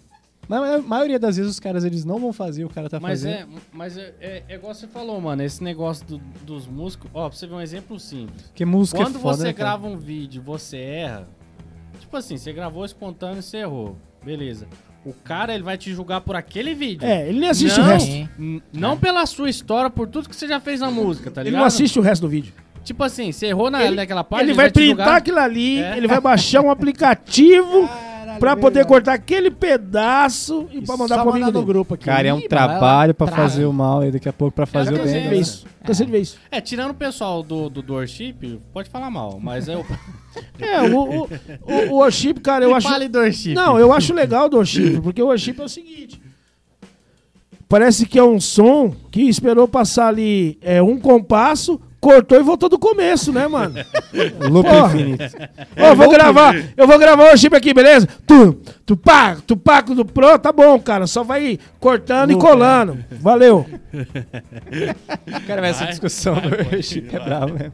[SPEAKER 4] Na maioria das vezes os caras eles não vão fazer, o cara tá
[SPEAKER 3] mas
[SPEAKER 4] fazendo.
[SPEAKER 3] é, mas é, é, é igual você falou, mano. Esse negócio do- dos músicos. Ó, pra você ver um exemplo simples.
[SPEAKER 4] Porque música
[SPEAKER 3] Quando
[SPEAKER 4] é foda,
[SPEAKER 3] você
[SPEAKER 4] né,
[SPEAKER 3] grava um vídeo e você erra. Tipo assim, você gravou espontâneo e você errou. Beleza. O cara, ele vai te julgar por aquele vídeo.
[SPEAKER 1] É, ele nem assiste
[SPEAKER 3] Não.
[SPEAKER 1] o resto.
[SPEAKER 3] Não pela sua história, por tudo que você já fez na música, tá
[SPEAKER 1] Ele
[SPEAKER 3] ligado?
[SPEAKER 1] não assiste o resto do vídeo.
[SPEAKER 3] Tipo assim, você errou na,
[SPEAKER 1] Ele-
[SPEAKER 3] naquela parte.
[SPEAKER 1] ele vai
[SPEAKER 3] te
[SPEAKER 1] printar
[SPEAKER 3] julgar.
[SPEAKER 1] aquilo ali,
[SPEAKER 3] É.
[SPEAKER 1] ele vai baixar um aplicativo pra poder cortar aquele pedaço e pra mandar pro amigo dele.
[SPEAKER 2] grupo aqui.
[SPEAKER 4] Cara, é um
[SPEAKER 2] Ih,
[SPEAKER 4] trabalho pra fazer o mal e daqui a pouco pra fazer o bem.
[SPEAKER 1] Cansei de ver isso. Cansei de ver isso.
[SPEAKER 3] É, tirando o pessoal do, do, do worship, pode falar mal, mas eu. *laughs*
[SPEAKER 1] É, o, o, o, o worship, cara, eu acho...
[SPEAKER 3] Fale do worship.
[SPEAKER 1] Não, eu acho legal do worship, porque o worship é o seguinte. Parece que é um som que esperou passar ali é, um compasso, cortou e voltou do começo, né, mano? *laughs*
[SPEAKER 4] Loop infinito.
[SPEAKER 1] Ô, eu vou gravar, eu vou gravar o worship aqui, beleza? Tu, tu pá, tu pá, tudo pronto, tá bom, cara. Só vai cortando e colando. Valeu.
[SPEAKER 4] Cara, mas essa discussão
[SPEAKER 3] vai,
[SPEAKER 4] do worship é
[SPEAKER 3] vai.
[SPEAKER 4] bravo mesmo.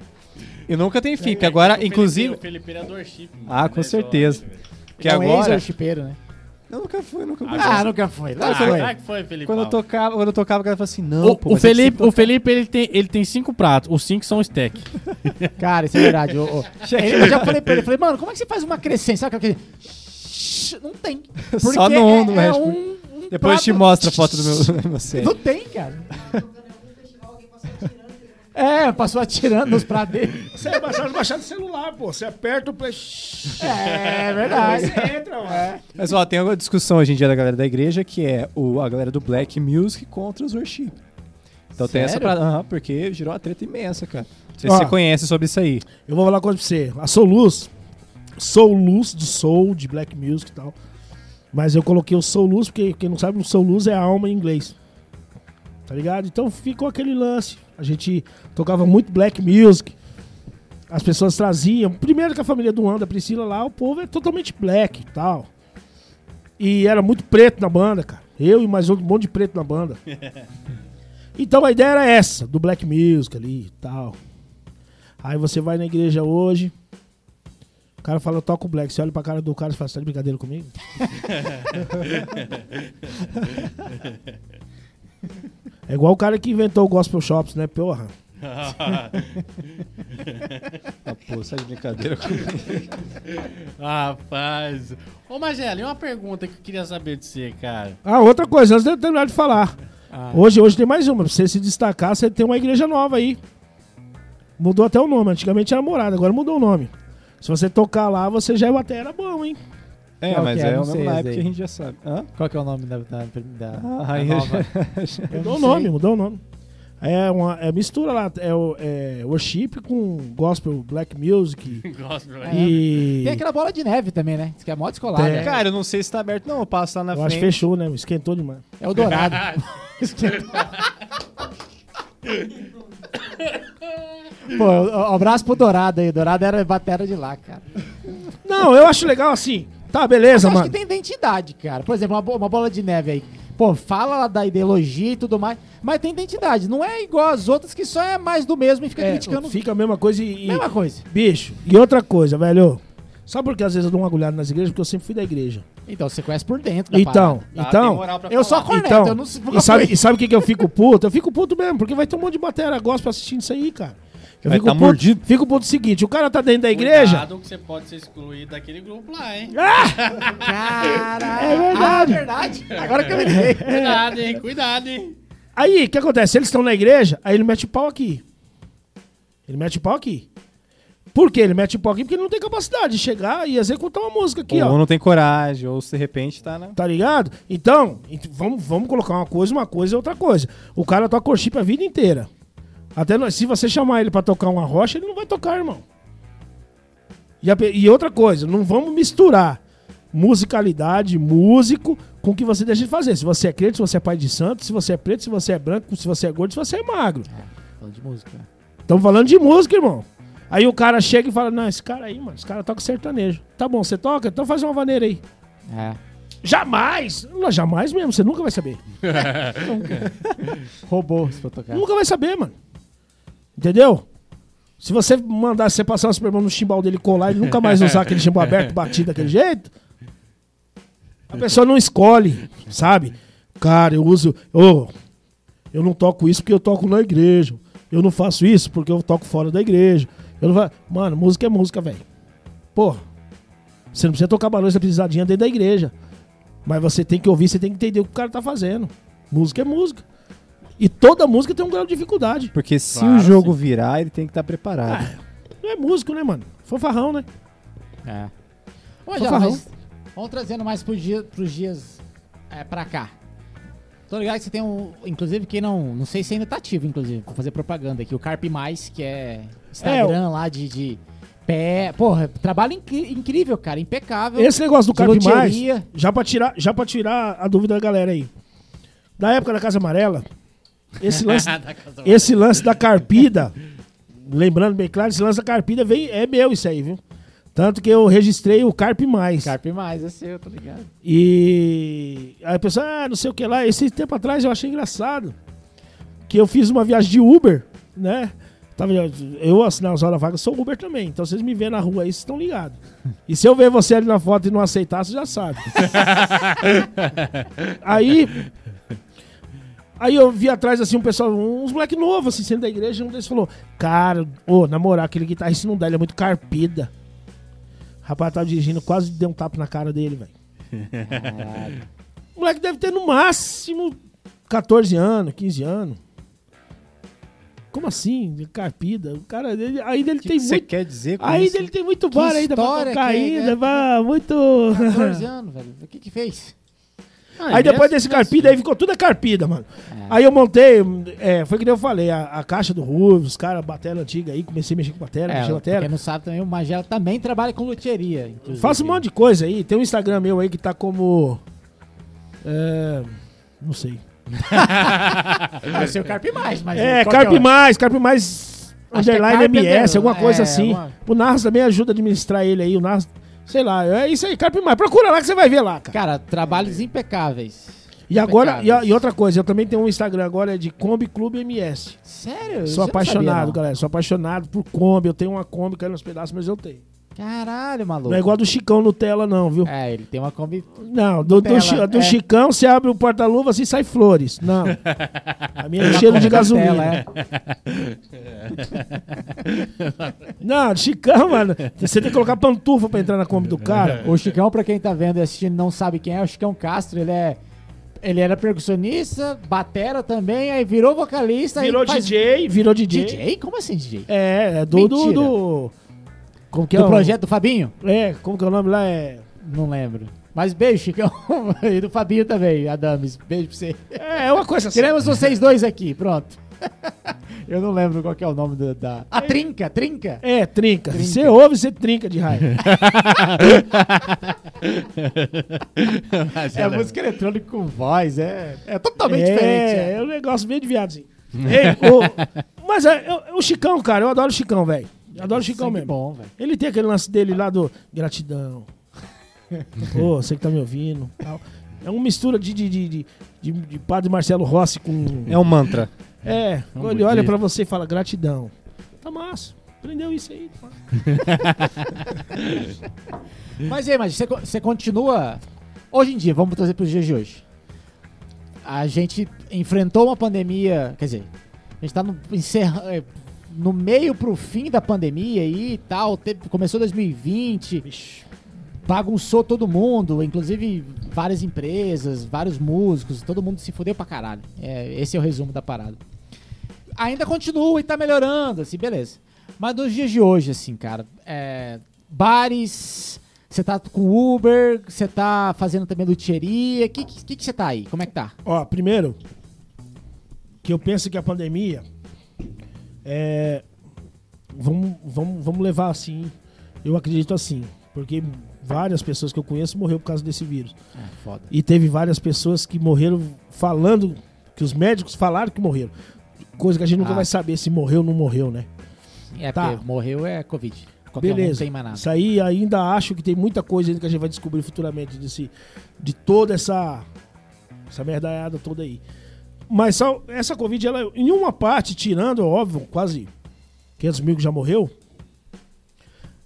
[SPEAKER 4] E nunca tem fim, porque agora, inclusive...
[SPEAKER 3] O Felipe é do worship. mano,
[SPEAKER 4] Ah, com
[SPEAKER 3] né,
[SPEAKER 4] certeza.
[SPEAKER 3] só-
[SPEAKER 4] Que
[SPEAKER 2] É um
[SPEAKER 4] agora...
[SPEAKER 2] né?
[SPEAKER 4] Eu nunca fui, nunca fui.
[SPEAKER 2] Ah, nunca foi.
[SPEAKER 3] Ah,
[SPEAKER 2] foi.
[SPEAKER 3] será que foi, Felipe?
[SPEAKER 4] Quando eu tocava, quando eu tocava, o cara falava assim, não,
[SPEAKER 3] O,
[SPEAKER 4] pô,
[SPEAKER 3] o
[SPEAKER 4] mas é que
[SPEAKER 3] Felipe,
[SPEAKER 4] você
[SPEAKER 3] o Felipe ele, tem, ele tem cinco pratos, os cinco são steak. *laughs*
[SPEAKER 2] Cara, isso é verdade. ô, ô. Ele- Eu já falei pra ele, falei, mano, como é que você faz uma crescente? Sabe aquele... Shhh, Não tem. Porque
[SPEAKER 4] Só no um, no
[SPEAKER 2] é, é um, um
[SPEAKER 4] Depois eu te
[SPEAKER 2] prato-
[SPEAKER 4] mostro a foto do meu você.
[SPEAKER 2] Não tem, cara. É, passou atirando nos pratos dele. *laughs*
[SPEAKER 1] Você é baixar, baixar do celular, pô. Você aperta o play.
[SPEAKER 2] É verdade.
[SPEAKER 1] Você entra, mano.
[SPEAKER 4] Mas ó, tem uma discussão hoje em dia da galera da igreja que é o, a galera do Black Music contra os worship. Então tem essa
[SPEAKER 2] Sério?
[SPEAKER 4] parada, aham, porque girou uma treta imensa, cara. Não sei
[SPEAKER 1] Ó.
[SPEAKER 4] se você conhece sobre isso aí.
[SPEAKER 1] Eu vou falar uma coisa pra você. A Soul Luz, Soul Luz de Soul, de Black Music e tal. Mas eu coloquei o Soul Luz, porque quem não sabe, o Soul Luz é alma em inglês. Tá ligado? Então ficou aquele lance. A gente tocava muito Black Music. As pessoas traziam. Primeiro que a família do Anda, Priscila lá, o povo é totalmente black e tal. E era muito preto na banda, cara. Eu e mais outro monte de preto na banda. *laughs* Então a ideia era essa, do Black Music ali e tal. Aí você vai na igreja hoje, o cara fala, eu toco black. Você olha pra cara do cara e fala, você tá de brincadeira comigo? *laughs* *laughs* é igual o cara que inventou o Gospel Shops, né? Porra.
[SPEAKER 4] Ah, *laughs* pô, sai de brincadeira comigo. *laughs*
[SPEAKER 3] Rapaz. Ô, Magela, e uma pergunta que eu queria saber de você, cara.
[SPEAKER 1] Ah, outra coisa, antes de eu terminar de falar.
[SPEAKER 2] Ah.
[SPEAKER 1] Hoje, hoje tem mais uma. Pra você se destacar, você tem uma igreja nova aí. Mudou até o nome. Antigamente era morada, agora mudou o nome. Se você tocar lá, você já é até era bom, hein?
[SPEAKER 4] É,
[SPEAKER 2] Qual
[SPEAKER 4] mas
[SPEAKER 2] é?
[SPEAKER 4] é o mesmo naipe que a gente já sabe. Hã?
[SPEAKER 2] Qual que é o nome da, da, da,
[SPEAKER 4] Ah,
[SPEAKER 2] da nova?
[SPEAKER 1] Mudou o nome, mudou o nome. É uma é mistura lá, é, o- é worship com gospel, black music *laughs*
[SPEAKER 3] Gosto,
[SPEAKER 2] É.
[SPEAKER 1] e...
[SPEAKER 2] Tem aquela bola de neve também, né? Diz que é mó descolada.
[SPEAKER 1] Tem.
[SPEAKER 4] Cara, eu não sei se tá aberto, não. Eu passo lá na
[SPEAKER 1] Eu acho que
[SPEAKER 4] frente.
[SPEAKER 1] fechou, né? Esquentou demais.
[SPEAKER 2] É o dourado. *laughs* *laughs* Pô, um abraço pro Dourado aí. Dourado era batera de lá, cara.
[SPEAKER 1] Não, eu acho legal assim. Tá, beleza,
[SPEAKER 2] Eu acho
[SPEAKER 1] mano.
[SPEAKER 2] que tem identidade, cara. Por exemplo, uma, uma bola de neve aí. Pô, fala lá da ideologia e tudo mais, mas tem identidade. Não é igual as outras que só é mais do mesmo e fica
[SPEAKER 1] É,
[SPEAKER 2] criticando.
[SPEAKER 1] fica a mesma coisa e,
[SPEAKER 2] Mesma coisa.
[SPEAKER 1] Bicho, e outra coisa, velho. Sabe por que às vezes eu dou uma agulhada nas igrejas? Porque eu sempre fui da igreja.
[SPEAKER 2] Então, você conhece por dentro
[SPEAKER 1] Então,
[SPEAKER 2] parada.
[SPEAKER 1] Então...
[SPEAKER 2] Eu sou
[SPEAKER 4] falar.
[SPEAKER 2] corneta,
[SPEAKER 1] Então,
[SPEAKER 2] eu não sei
[SPEAKER 1] e sabe, e sabe o que, que eu fico puto? Eu fico puto mesmo, porque vai ter um monte de batera gospel assistindo isso aí, cara. Eu fico
[SPEAKER 4] tá
[SPEAKER 1] puto,
[SPEAKER 4] mordido.
[SPEAKER 1] Fico puto o seguinte, o cara tá dentro da igreja...
[SPEAKER 3] Cuidado que você pode ser excluído daquele grupo lá, hein? *laughs*
[SPEAKER 2] Cara,
[SPEAKER 1] É verdade.
[SPEAKER 2] Ah, verdade. Agora que eu me liguei.
[SPEAKER 3] Cuidado, hein? Cuidado, hein?
[SPEAKER 1] Aí, o que acontece? Eles estão na igreja, aí ele mete o pau aqui. Ele mete o pau aqui. Por que ele mete o pau aqui? Porque ele não tem capacidade de chegar e executar uma música aqui,
[SPEAKER 4] ou
[SPEAKER 1] ó.
[SPEAKER 4] não tem coragem, ou se de repente tá na.
[SPEAKER 1] Tá ligado? Então, ent- vamos, vamos colocar uma coisa, uma coisa e outra coisa. O cara toca worship a vida inteira. Até nós- se você chamar ele pra tocar uma rocha, ele não vai tocar, irmão. E, a e outra coisa, não vamos misturar musicalidade, músico, com o que você deixa de fazer. Se você é crente, se você é pai de santo, se você é preto, se você é branco, se você é gordo, se você é magro.
[SPEAKER 2] Falando de música.
[SPEAKER 1] Estamos falando de música, irmão. Aí o cara chega e fala: Não, esse cara aí, mano, esse cara toca sertanejo. Tá bom, você toca? Então faz uma vaneira aí.
[SPEAKER 2] É.
[SPEAKER 1] Jamais! Não, jamais mesmo, você nunca vai saber.
[SPEAKER 2] Roubou, se for tocar.
[SPEAKER 1] Nunca vai saber, mano. Entendeu? Se você mandar você passar uma Superman no chimbal dele colar e nunca mais usar aquele chimbal aberto, batido daquele jeito, a pessoa não escolhe, sabe? Cara, eu uso. Ô, eu não toco isso porque eu toco na igreja. Eu não faço isso porque eu toco fora da igreja. Eu não fa... Mano, música é música, velho. Porra. Você não precisa tocar barulho, você precisa dentro da igreja. Mas você tem que ouvir, você tem que entender o que o cara tá fazendo. Música é música. E toda música tem um grau de dificuldade.
[SPEAKER 4] Porque se
[SPEAKER 3] Claro,
[SPEAKER 4] o jogo virar, ele tem que estar preparado.
[SPEAKER 1] Não é músico, né, mano? Fanfarrão, né?
[SPEAKER 2] É. Ô,
[SPEAKER 1] Fanfarrão.
[SPEAKER 2] mas Vamos trazendo mais pros, dia, pros dias é, pra cá. Tô ligado que você tem um. Inclusive, quem não. Não sei se ainda tá ativo, inclusive, vou fazer propaganda aqui. O Carpe Mais, que é Instagram lá de. de pé. Porra, trabalho incri- incrível, cara. Impecável.
[SPEAKER 1] Esse negócio do Carpe Mais, já pra, tirar, já pra tirar a dúvida da galera aí. Da época da Casa Amarela, esse *laughs* lance, esse lance da carpida, lembrando bem claro, esse lance da carpida vem, é meu isso aí, viu? Tanto que eu registrei o Carpe Mais.
[SPEAKER 2] Carpe Mais, é seu, tô ligado.
[SPEAKER 1] E aí a pessoa, ah, não sei o que lá. Esse tempo atrás eu achei engraçado que eu fiz uma viagem de Uber, né? Tava, eu, assim, nas horas vagas, sou Uber também. Então vocês me veem na rua aí, vocês estão ligados. E se eu ver você ali na foto e não aceitar, você já sabe. *laughs* aí. Aí eu vi atrás, assim, um pessoal, uns moleque novos, assim, saindo da igreja, e um deles falou, cara, ô, na moral, aquele guitarrista não dá, ele é muito carpida. O rapaz tava dirigindo, quase deu um tapa na cara dele, velho. O moleque deve ter no máximo 14 anos, 15 anos. Como assim? Carpida. O cara, ele, ainda ele
[SPEAKER 4] que
[SPEAKER 1] tem
[SPEAKER 4] que você
[SPEAKER 1] muito.
[SPEAKER 4] quer dizer com
[SPEAKER 1] Ainda
[SPEAKER 4] isso?
[SPEAKER 1] ele tem muito bar ainda pra tocar
[SPEAKER 2] é,
[SPEAKER 1] ainda, vai, muito.
[SPEAKER 2] 14 anos, velho. O que que fez?
[SPEAKER 1] Aí depois desse carpida aí ficou tudo a carpida, mano. Aí eu montei, é, foi que eu falei, a, a caixa do Ruivo, os caras, batera antiga aí, comecei a mexer com batera,
[SPEAKER 2] É,
[SPEAKER 1] mexer batera.
[SPEAKER 2] quem não sabe também, o Magela também trabalha com loteria. inclusive.
[SPEAKER 1] Faço um monte de coisa aí. Tem um Instagram meu aí que tá como. É, não sei.
[SPEAKER 2] Ah, o seu Carpe Mais, mas.
[SPEAKER 1] É, Carpe
[SPEAKER 2] o-
[SPEAKER 1] Mais, Carpe Mais
[SPEAKER 2] é
[SPEAKER 1] underline
[SPEAKER 2] Carpe
[SPEAKER 1] MS, alguma coisa
[SPEAKER 2] é,
[SPEAKER 1] assim.
[SPEAKER 2] alguma-
[SPEAKER 1] O Narras também ajuda a administrar ele aí. O Narras, sei lá, é isso aí, Carpe Mais. Procura lá que você vai ver lá, cara.
[SPEAKER 2] Cara, trabalhos impecáveis.
[SPEAKER 1] E agora, e, a- e outra coisa, eu também tenho um Instagram agora é de Kombi Clube MS.
[SPEAKER 2] Sério?
[SPEAKER 1] Sou
[SPEAKER 2] não sabia,
[SPEAKER 1] apaixonado,
[SPEAKER 2] não.
[SPEAKER 1] galera. Sou apaixonado por Kombi. Eu tenho uma Kombi caindo nos pedaços, mas eu tenho.
[SPEAKER 2] Caralho, maluco.
[SPEAKER 1] Não é igual a do Chicão Nutella, não, viu?
[SPEAKER 2] É, ele tem uma Kombi.
[SPEAKER 1] Não, do, do,
[SPEAKER 2] Nutella,
[SPEAKER 1] Chi- do
[SPEAKER 2] é.
[SPEAKER 1] Chicão, você abre o porta-luva assim sai flores. Não. A minha é cheiro de gasolina.
[SPEAKER 2] Nutella, é. *laughs*
[SPEAKER 1] Não, Chicão, mano. Você tem que colocar pantufa pra entrar na Kombi do cara.
[SPEAKER 2] O Chicão, pra quem tá vendo e assistindo não sabe quem é, o Chicão Castro, ele é. Ele era percussionista, batera também, aí virou vocalista.
[SPEAKER 1] Virou
[SPEAKER 2] aí faz-
[SPEAKER 1] DJ, virou DJ.
[SPEAKER 2] DJ? Como assim DJ?
[SPEAKER 1] É, é do, do, do. Como que é
[SPEAKER 2] Do
[SPEAKER 1] o-
[SPEAKER 2] projeto do Fabinho?
[SPEAKER 1] É, como que é o nome lá? É.
[SPEAKER 2] Não lembro. Mas beijo, Chicão. *laughs* e do Fabinho também, Adames. Beijo pra você.
[SPEAKER 1] É, é uma coisa assim.
[SPEAKER 2] Queremos vocês dois aqui, pronto. *laughs* Eu não lembro qual que é o nome da. da... A Trinca, Trinca.
[SPEAKER 1] É, trinca.
[SPEAKER 2] Trinca.
[SPEAKER 1] Você ouve, você trinca de raiva. *laughs*
[SPEAKER 2] É música eletrônica com voz, é, é totalmente
[SPEAKER 1] é,
[SPEAKER 2] diferente.
[SPEAKER 1] É,
[SPEAKER 2] É.
[SPEAKER 1] um negócio bem de viadozinho. Ei, o- mas é, eu- o Chicão, cara, eu adoro o Chicão, velho. Adoro o Chicão mesmo.
[SPEAKER 2] bom, velho.
[SPEAKER 1] Ele tem aquele lance dele lá do gratidão. *laughs* Pô, você que tá me ouvindo. tal. É uma mistura de, de, de, de, de- de Padre Marcelo Rossi com.
[SPEAKER 4] É um mantra.
[SPEAKER 1] É,
[SPEAKER 3] Um
[SPEAKER 1] ele olha pra você e fala gratidão. Tá massa. Aprendeu isso aí. *laughs*
[SPEAKER 2] Mas aí, mas você, você continua. Hoje em dia, vamos trazer para os dias de hoje. A gente enfrentou uma pandemia, quer dizer, a gente tá no, encerra, é, no meio pro fim da pandemia aí e tal. teve- começou 2020,
[SPEAKER 1] Vixe.
[SPEAKER 2] bagunçou todo mundo, inclusive várias empresas, vários músicos, todo mundo se fudeu pra caralho. É, esse é o resumo da parada. Ainda continua e tá melhorando, assim, beleza. Mas nos dias de hoje, assim, cara, é, bares, você tá com Uber, você tá fazendo também luthieria, que que que você tá aí? Como é que tá?
[SPEAKER 1] Ó, primeiro, que eu penso que a pandemia é. Vamos, vamos, vamos levar assim. Eu acredito assim. Porque várias pessoas que eu conheço morreram por causa desse vírus.
[SPEAKER 2] Foda.
[SPEAKER 1] E teve várias pessoas que morreram falando, que os médicos falaram que morreram. Coisa que a gente nunca
[SPEAKER 2] Ah.
[SPEAKER 1] vai saber se morreu ou não morreu, né?
[SPEAKER 2] É,
[SPEAKER 1] Tá.
[SPEAKER 2] morreu é Covid. Qualquer um
[SPEAKER 1] Beleza.
[SPEAKER 2] nada.
[SPEAKER 1] Isso aí ainda acho que tem muita coisa ainda que a gente vai descobrir futuramente desse, de toda essa essa merdaiada toda aí. Mas só essa Covid, ela, em uma parte, tirando, óbvio, quase 500 mil que já morreu,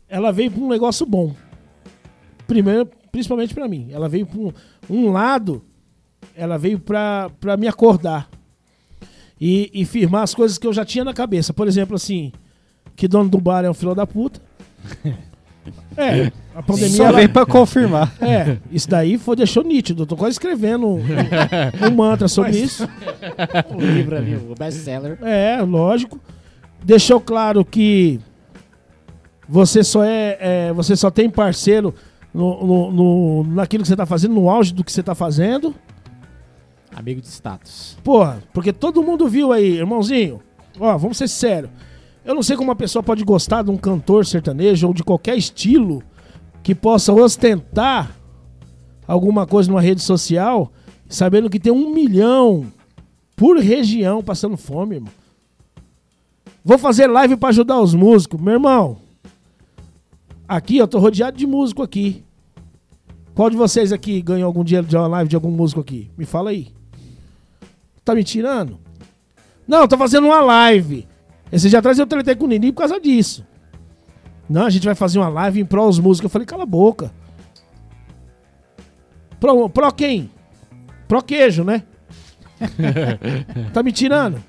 [SPEAKER 1] ela veio para um negócio bom. Primeiro, principalmente para mim. Ela veio para um, um lado, ela veio para me acordar e, e firmar as coisas que eu já tinha na cabeça. Por exemplo, assim, que dono do bar é um filho da puta. *laughs* É, a pandemia.
[SPEAKER 4] Só
[SPEAKER 1] ela-
[SPEAKER 4] vem pra confirmar.
[SPEAKER 1] é, isso daí foi, deixou nítido. Eu tô quase escrevendo um, um mantra sobre isso.
[SPEAKER 2] O *laughs* livro ali, o best-seller.
[SPEAKER 1] É, lógico. Deixou claro que você só é, é, você só tem parceiro no, no- no- naquilo que você tá fazendo, no auge do que você tá fazendo.
[SPEAKER 2] Amigo de status.
[SPEAKER 1] Porra, porque todo mundo viu aí, irmãozinho. Ó, vamos ser sérios. Eu não sei como uma pessoa pode gostar de um cantor sertanejo ou de qualquer estilo que possa ostentar alguma coisa numa rede social, sabendo que tem um milhão por região passando fome, irmão. Vou fazer live pra ajudar os músicos. Meu irmão, aqui eu tô rodeado de músico aqui. Qual de vocês aqui ganhou algum dinheiro de uma live de algum músico aqui? Me fala aí. Tá me tirando? Não, tô fazendo uma live. Esse dia atrás eu tretei com o Nini por causa disso. Não, a gente vai fazer uma live em prol dos músicos. Eu falei, cala a boca. Pro, pro quem? Pro queijo, né? *laughs* tá me tirando?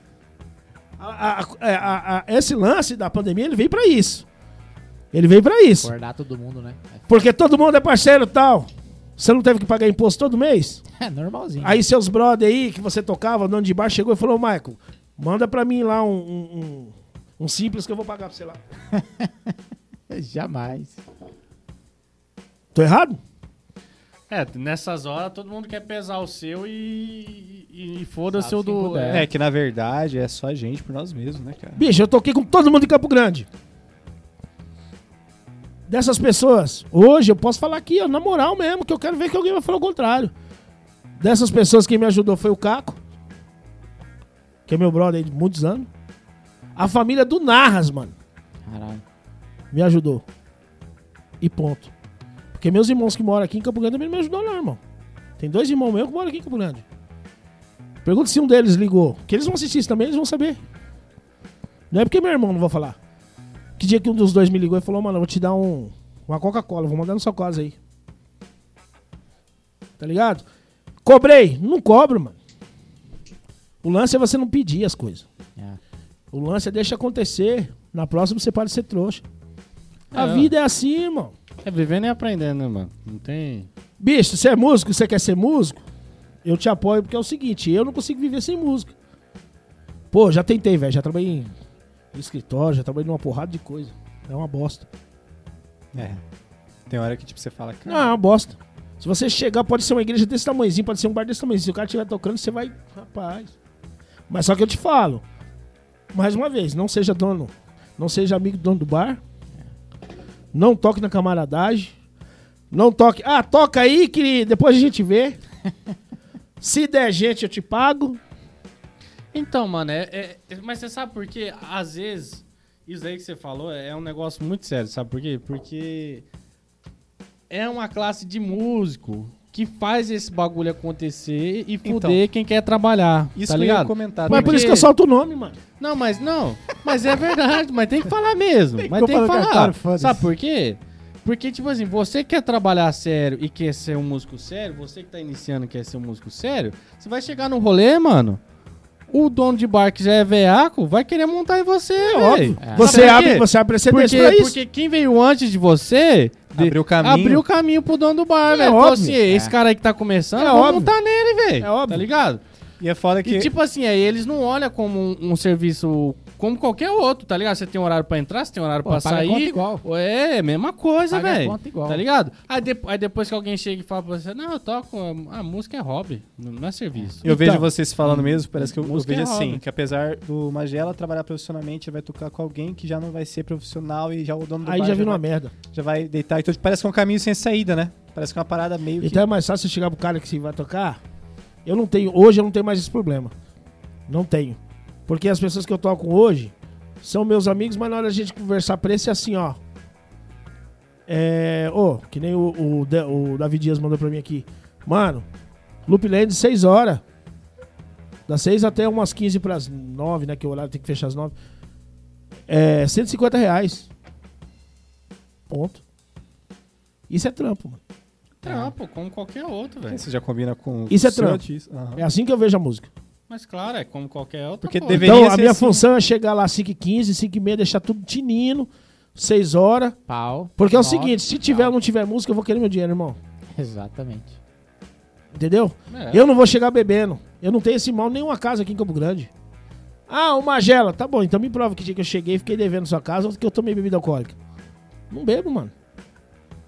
[SPEAKER 1] A- a- a- a- esse lance da pandemia, ele veio pra isso. Ele veio pra isso.
[SPEAKER 2] Acordar todo mundo, né?
[SPEAKER 1] Porque todo mundo é parceiro e tal. Você não teve que pagar imposto todo mês? *laughs*
[SPEAKER 2] É normalzinho.
[SPEAKER 1] Aí seus brother aí, que você tocava, dono de bar, chegou e falou, Michael, manda pra mim lá um, um, um- um simples que eu vou pagar pra você lá. *laughs*
[SPEAKER 2] Jamais.
[SPEAKER 1] Tô errado?
[SPEAKER 3] É, nessas horas todo mundo quer pesar o seu e, e, e foda-se o do.
[SPEAKER 2] puder.
[SPEAKER 4] É. que na verdade é só a gente por nós mesmos, né, cara?
[SPEAKER 1] Bicho, eu toquei com todo mundo em Campo Grande. Dessas pessoas, hoje eu posso falar aqui, ó, na moral mesmo, que eu quero ver que alguém vai falar o contrário. Dessas pessoas, quem me ajudou foi o Caco, que é meu brother aí de muitos anos. A família do Narras, mano.
[SPEAKER 2] Caralho.
[SPEAKER 1] me ajudou. E ponto. Porque meus irmãos que moram aqui em Campo Grande também não me ajudou, não, irmão. Tem dois irmãos meus que moram aqui em Campo Grande. Pergunta se um deles ligou. Que eles vão assistir isso também, eles vão saber. Não é porque meu irmão não vou falar. Que dia que um dos dois me ligou e falou, mano, eu vou te dar um, uma Coca-Cola, vou mandar na sua casa aí. Tá ligado? Cobrei. Não cobro, mano. O lance é você não pedir as coisas.
[SPEAKER 2] É.
[SPEAKER 1] O lance é deixa acontecer. Na próxima você pode ser trouxa. A
[SPEAKER 3] É, ó.
[SPEAKER 1] vida é assim, irmão.
[SPEAKER 3] É vivendo e aprendendo, né, mano? Não tem.
[SPEAKER 1] Bicho, você é músico, você quer ser músico? Eu te apoio porque é o seguinte, eu não consigo viver sem música. Pô, já tentei, velho. Já trabalhei em escritório, já trabalhei numa porrada de coisa. É uma bosta.
[SPEAKER 4] É. Tem hora que tipo você fala,
[SPEAKER 1] Não,
[SPEAKER 4] cara,
[SPEAKER 1] é uma bosta. Se você chegar, pode ser uma igreja desse tamanhozinho, pode ser um bar desse tamanhozinho. Se o cara estiver tocando, você vai. Rapaz. Mas só que eu te falo. Mais uma vez, não seja dono. Não seja amigo do dono do bar. Não toque na camaradagem. Não toque. Ah, toca aí que depois a gente vê. *laughs* Se der gente, eu te pago.
[SPEAKER 3] Então, mano, é, é- é- Mas você sabe por quê? Às vezes, isso aí que você falou é um negócio muito sério, sabe por quê? Porque é uma classe de músico que faz esse bagulho acontecer e fuder
[SPEAKER 4] Então,
[SPEAKER 3] quem quer trabalhar.
[SPEAKER 4] isso
[SPEAKER 3] tá
[SPEAKER 4] que eu ia
[SPEAKER 3] ligado?
[SPEAKER 4] comentar.
[SPEAKER 1] Mas
[SPEAKER 4] também.
[SPEAKER 1] por isso que eu solto o nome, mano.
[SPEAKER 3] Não, mas não. Mas é verdade, mas tem que falar mesmo.
[SPEAKER 2] Tem que
[SPEAKER 3] mas tem que falar.
[SPEAKER 2] foda-se.
[SPEAKER 3] Sabe por quê? Porque, tipo assim, você quer trabalhar sério e quer ser um músico sério, você que tá iniciando e quer ser um músico sério, você vai chegar no rolê, mano. O dono de bar que já é veaco vai querer montar em você, velho.
[SPEAKER 1] Óbvio.
[SPEAKER 2] É.
[SPEAKER 1] Você abre, você abre precedência
[SPEAKER 3] Porque,
[SPEAKER 1] pra isso.
[SPEAKER 3] porque quem veio antes de você de-
[SPEAKER 4] Abriu caminho.
[SPEAKER 3] abriu caminho pro dono do bar,
[SPEAKER 1] É
[SPEAKER 3] velho.
[SPEAKER 1] Óbvio.
[SPEAKER 3] assim, esse cara aí que tá começando,
[SPEAKER 1] É
[SPEAKER 3] vamos
[SPEAKER 1] óbvio.
[SPEAKER 3] montar nele, velho.
[SPEAKER 1] É óbvio.
[SPEAKER 3] Tá ligado?
[SPEAKER 4] E é foda que.
[SPEAKER 3] E tipo assim, aí eles não olham como um, um serviço como qualquer outro, tá ligado? Você tem horário pra entrar, você tem horário
[SPEAKER 2] Pô,
[SPEAKER 3] pra
[SPEAKER 2] paga
[SPEAKER 3] sair.
[SPEAKER 2] conta igual.
[SPEAKER 3] É, mesma coisa, velho.
[SPEAKER 2] conta igual.
[SPEAKER 3] Tá ligado? Aí, de- aí depois que alguém chega e fala pra você, não, eu toco, a, a música é hobby, não é serviço.
[SPEAKER 4] Eu
[SPEAKER 1] Então,
[SPEAKER 4] vejo vocês falando mesmo, parece que eu, eu vejo
[SPEAKER 3] é
[SPEAKER 4] assim,
[SPEAKER 3] hobby.
[SPEAKER 4] que apesar do Magela trabalhar profissionalmente, ele vai tocar com alguém que já não vai ser profissional e já o dono do
[SPEAKER 1] Aí
[SPEAKER 4] bar
[SPEAKER 1] já
[SPEAKER 4] já,
[SPEAKER 1] vira uma merda.
[SPEAKER 4] já vai deitar. Então parece que é um caminho sem saída, né? Parece que é uma parada meio que...
[SPEAKER 1] Então é mais fácil você chegar pro cara que se vai tocar. Eu não tenho, hoje eu não tenho mais esse problema. Não tenho. Porque as pessoas que eu toco hoje são meus amigos, mas na hora da gente conversar preço é assim, ó. É. Ô, que nem o, o, o David Dias mandou pra mim aqui. Mano, Loop Land 6 horas. Das 6 até umas 15 pras 9, né? Que o horário tem que fechar às 9. É 150 reais. Ponto. Isso é trampo, mano.
[SPEAKER 3] Trampo, como qualquer outro, velho.
[SPEAKER 4] Você já combina com
[SPEAKER 1] Isso é trampo.
[SPEAKER 4] artista. Aham.
[SPEAKER 1] É assim que eu vejo a música.
[SPEAKER 3] Mas claro, é como qualquer outro.
[SPEAKER 4] Porque
[SPEAKER 3] pô.
[SPEAKER 4] deveria
[SPEAKER 1] Então, a
[SPEAKER 4] ser
[SPEAKER 1] minha
[SPEAKER 4] assim.
[SPEAKER 1] função é chegar lá às 5h15, 5h30, deixar tudo tinino, 6 horas.
[SPEAKER 2] Pau.
[SPEAKER 1] Porque é o
[SPEAKER 2] Nove,
[SPEAKER 1] seguinte, se tiver ou não tiver música, eu vou querer meu dinheiro, irmão.
[SPEAKER 2] Exatamente.
[SPEAKER 1] Entendeu?
[SPEAKER 3] É.
[SPEAKER 1] Eu não vou chegar bebendo. Eu não tenho esse mal nenhuma casa aqui em Campo Grande. Ah, uma Magela. Tá bom, então me prova que dia que eu cheguei e fiquei devendo sua casa ou que eu tomei bebida alcoólica. Não bebo, mano.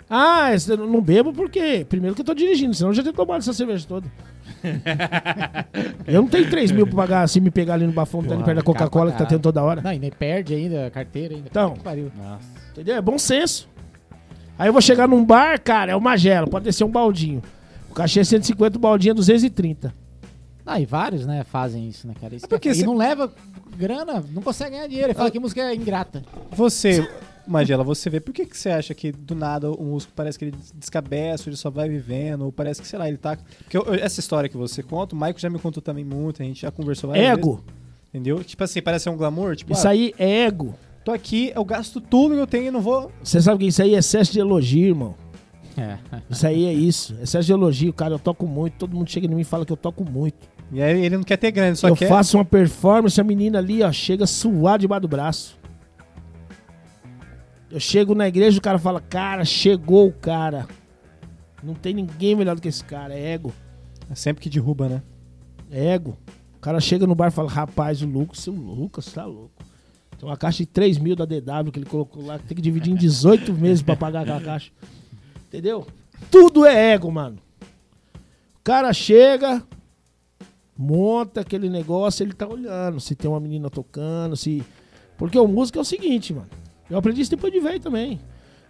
[SPEAKER 1] Ah, não bebo porque. Primeiro que eu tô dirigindo, senão eu já tenho tomado essa cerveja toda. *laughs* eu não tenho 3 mil pra pagar assim, me pegar ali no bafão, tá ali perto da Coca-Cola que tá tendo toda hora.
[SPEAKER 2] Não, e nem perde ainda a carteira ainda.
[SPEAKER 1] Então.
[SPEAKER 2] Puta que pariu.
[SPEAKER 3] Nossa.
[SPEAKER 1] Entendeu? É bom senso. Aí eu vou chegar num bar, cara, é uma gela, pode descer um baldinho. O cachê é 150, o baldinho é 230.
[SPEAKER 2] Ah, e vários, né, fazem isso, né, cara? Isso
[SPEAKER 4] É porque
[SPEAKER 2] que é-
[SPEAKER 4] cê-
[SPEAKER 2] E não leva grana, não consegue ganhar dinheiro. Ele fala que música é ingrata.
[SPEAKER 4] Você, Magela, você vê, por que, que você acha que do nada o músico parece que ele descabeça, ele só vai vivendo, ou parece que, sei lá, ele tá. Porque eu- essa história que você conta, o Maico já me contou também muito, a gente já conversou várias vezes.
[SPEAKER 1] Ego.
[SPEAKER 4] Entendeu? Tipo assim, parece ser um glamour, tipo,
[SPEAKER 1] Isso
[SPEAKER 4] ah,
[SPEAKER 1] aí é ego.
[SPEAKER 4] tô aqui, eu gasto tudo que eu tenho e não vou.
[SPEAKER 1] Você sabe que isso aí é excesso de elogio, irmão.
[SPEAKER 2] É.
[SPEAKER 1] Isso aí é isso. Excesso de elogio, cara, eu toco muito. Todo mundo chega em mim e fala que eu toco muito.
[SPEAKER 4] E aí ele não quer ter grana, ele só
[SPEAKER 1] eu
[SPEAKER 4] quer.
[SPEAKER 1] faço uma performance, a menina ali, ó, chega suar debaixo do braço. Eu chego na igreja, o cara fala, cara, chegou o cara. Não tem ninguém melhor do que esse cara, é ego.
[SPEAKER 4] É sempre que derruba, né?
[SPEAKER 1] É ego. O cara chega no bar e fala, rapaz, o Lucas, seu Lucas, tá louco. Tem uma caixa de 3 mil da DW que ele colocou lá, que tem que dividir em 18 *laughs* meses pra pagar aquela caixa. Entendeu? Tudo é ego, mano. O cara chega, monta aquele negócio, ele tá olhando se tem uma menina tocando, se. Porque o músico é o seguinte, mano. Eu aprendi isso depois de velho também.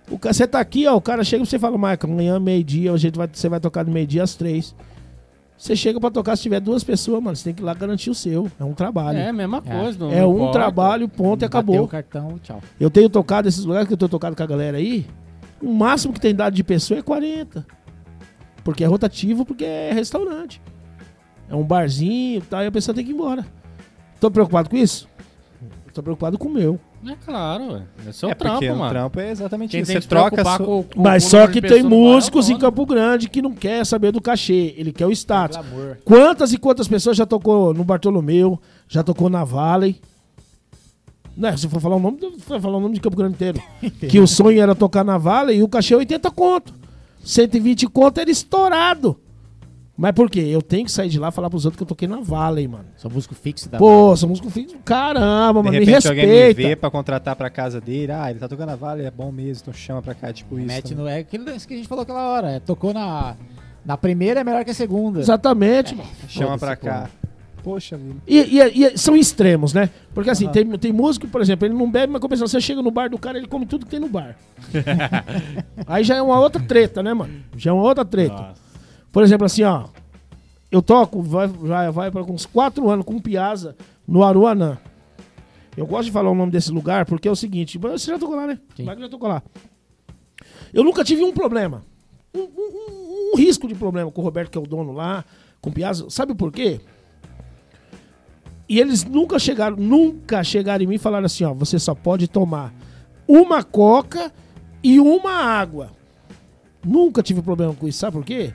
[SPEAKER 1] O Você tá aqui, ó, o cara chega e você fala, Michael, amanhã, meio-dia, a gente vai, você vai tocar do meio-dia às três. Você chega pra tocar, se tiver duas pessoas, mano, você tem que ir lá garantir o seu. É um trabalho.
[SPEAKER 3] É
[SPEAKER 1] É,
[SPEAKER 3] a mesma
[SPEAKER 2] É.
[SPEAKER 3] coisa. não- não
[SPEAKER 1] um
[SPEAKER 3] importa.
[SPEAKER 1] trabalho, ponto e acabou.
[SPEAKER 2] o cartão, tchau.
[SPEAKER 1] Eu tenho tocado esses lugares que eu tenho tocado com a galera aí. O máximo que tem dado de pessoa é 40. Porque é rotativo, porque é restaurante. É um barzinho e tal, e a pessoa tem que ir embora. Tô preocupado com isso? Tô preocupado com o meu.
[SPEAKER 3] É claro, ué. É seu
[SPEAKER 4] é
[SPEAKER 3] trampo,
[SPEAKER 4] porque
[SPEAKER 3] mano.
[SPEAKER 4] o trampo é exatamente
[SPEAKER 3] Quem
[SPEAKER 4] isso.
[SPEAKER 3] tem
[SPEAKER 4] Você troca.
[SPEAKER 3] com, com
[SPEAKER 1] Mas só que tem
[SPEAKER 3] bar,
[SPEAKER 1] músicos
[SPEAKER 3] é
[SPEAKER 1] em
[SPEAKER 3] foda.
[SPEAKER 1] Campo Grande que não quer saber do cachê. Ele quer o status.
[SPEAKER 2] Glamour.
[SPEAKER 1] Quantas e quantas pessoas já tocou no Bartolomeu, já tocou na Valley? Né, se for falar o nome, for falar o nome de Campo Grande inteiro. *laughs* que o sonho era tocar na Valley e o cachê é 80 conto. 120 conto era estourado. Mas por quê? Eu tenho que sair de lá e falar pros outros que eu toquei na Valley, mano.
[SPEAKER 2] Sou músico fixo da
[SPEAKER 1] Pô, sou músico fixo. Caramba,
[SPEAKER 4] De
[SPEAKER 1] mano, me
[SPEAKER 4] repente alguém me
[SPEAKER 1] respeita.
[SPEAKER 4] vê pra contratar pra casa dele. Ah, ele tá tocando a Vale, é bom mesmo, então chama pra cá, tipo isso.
[SPEAKER 2] Mete
[SPEAKER 4] também.
[SPEAKER 2] no. É aquilo que a gente falou aquela hora. é, tocou na. Na primeira é melhor que a segunda.
[SPEAKER 1] Exatamente, mano.
[SPEAKER 4] Chama pra cá. Poxa vida.
[SPEAKER 1] E, e- e são extremos, né? Porque assim,
[SPEAKER 4] Aham.
[SPEAKER 1] tem, tem músico, por exemplo, ele não bebe, mas compensação, você chega no bar do cara, ele come tudo que tem no bar. *laughs* Aí já é uma outra treta, né, mano? Já é uma outra treta.
[SPEAKER 3] Nossa.
[SPEAKER 1] Por exemplo, assim, ó. Eu toco, vai, vai, vai para uns 4 anos com Piazza no Aruanã. Eu gosto de falar o nome desse lugar porque é o seguinte: você já tocou lá, né?
[SPEAKER 2] Sim.
[SPEAKER 1] Wagner já tocou lá. Eu nunca tive um problema. Um- um- um risco de problema com o Roberto, que é o dono lá, com o Piazza. Sabe por quê? E eles nunca chegaram, nunca chegaram em mim e falaram assim: ó, você só pode tomar uma coca e uma água. Nunca tive problema com isso, sabe por quê?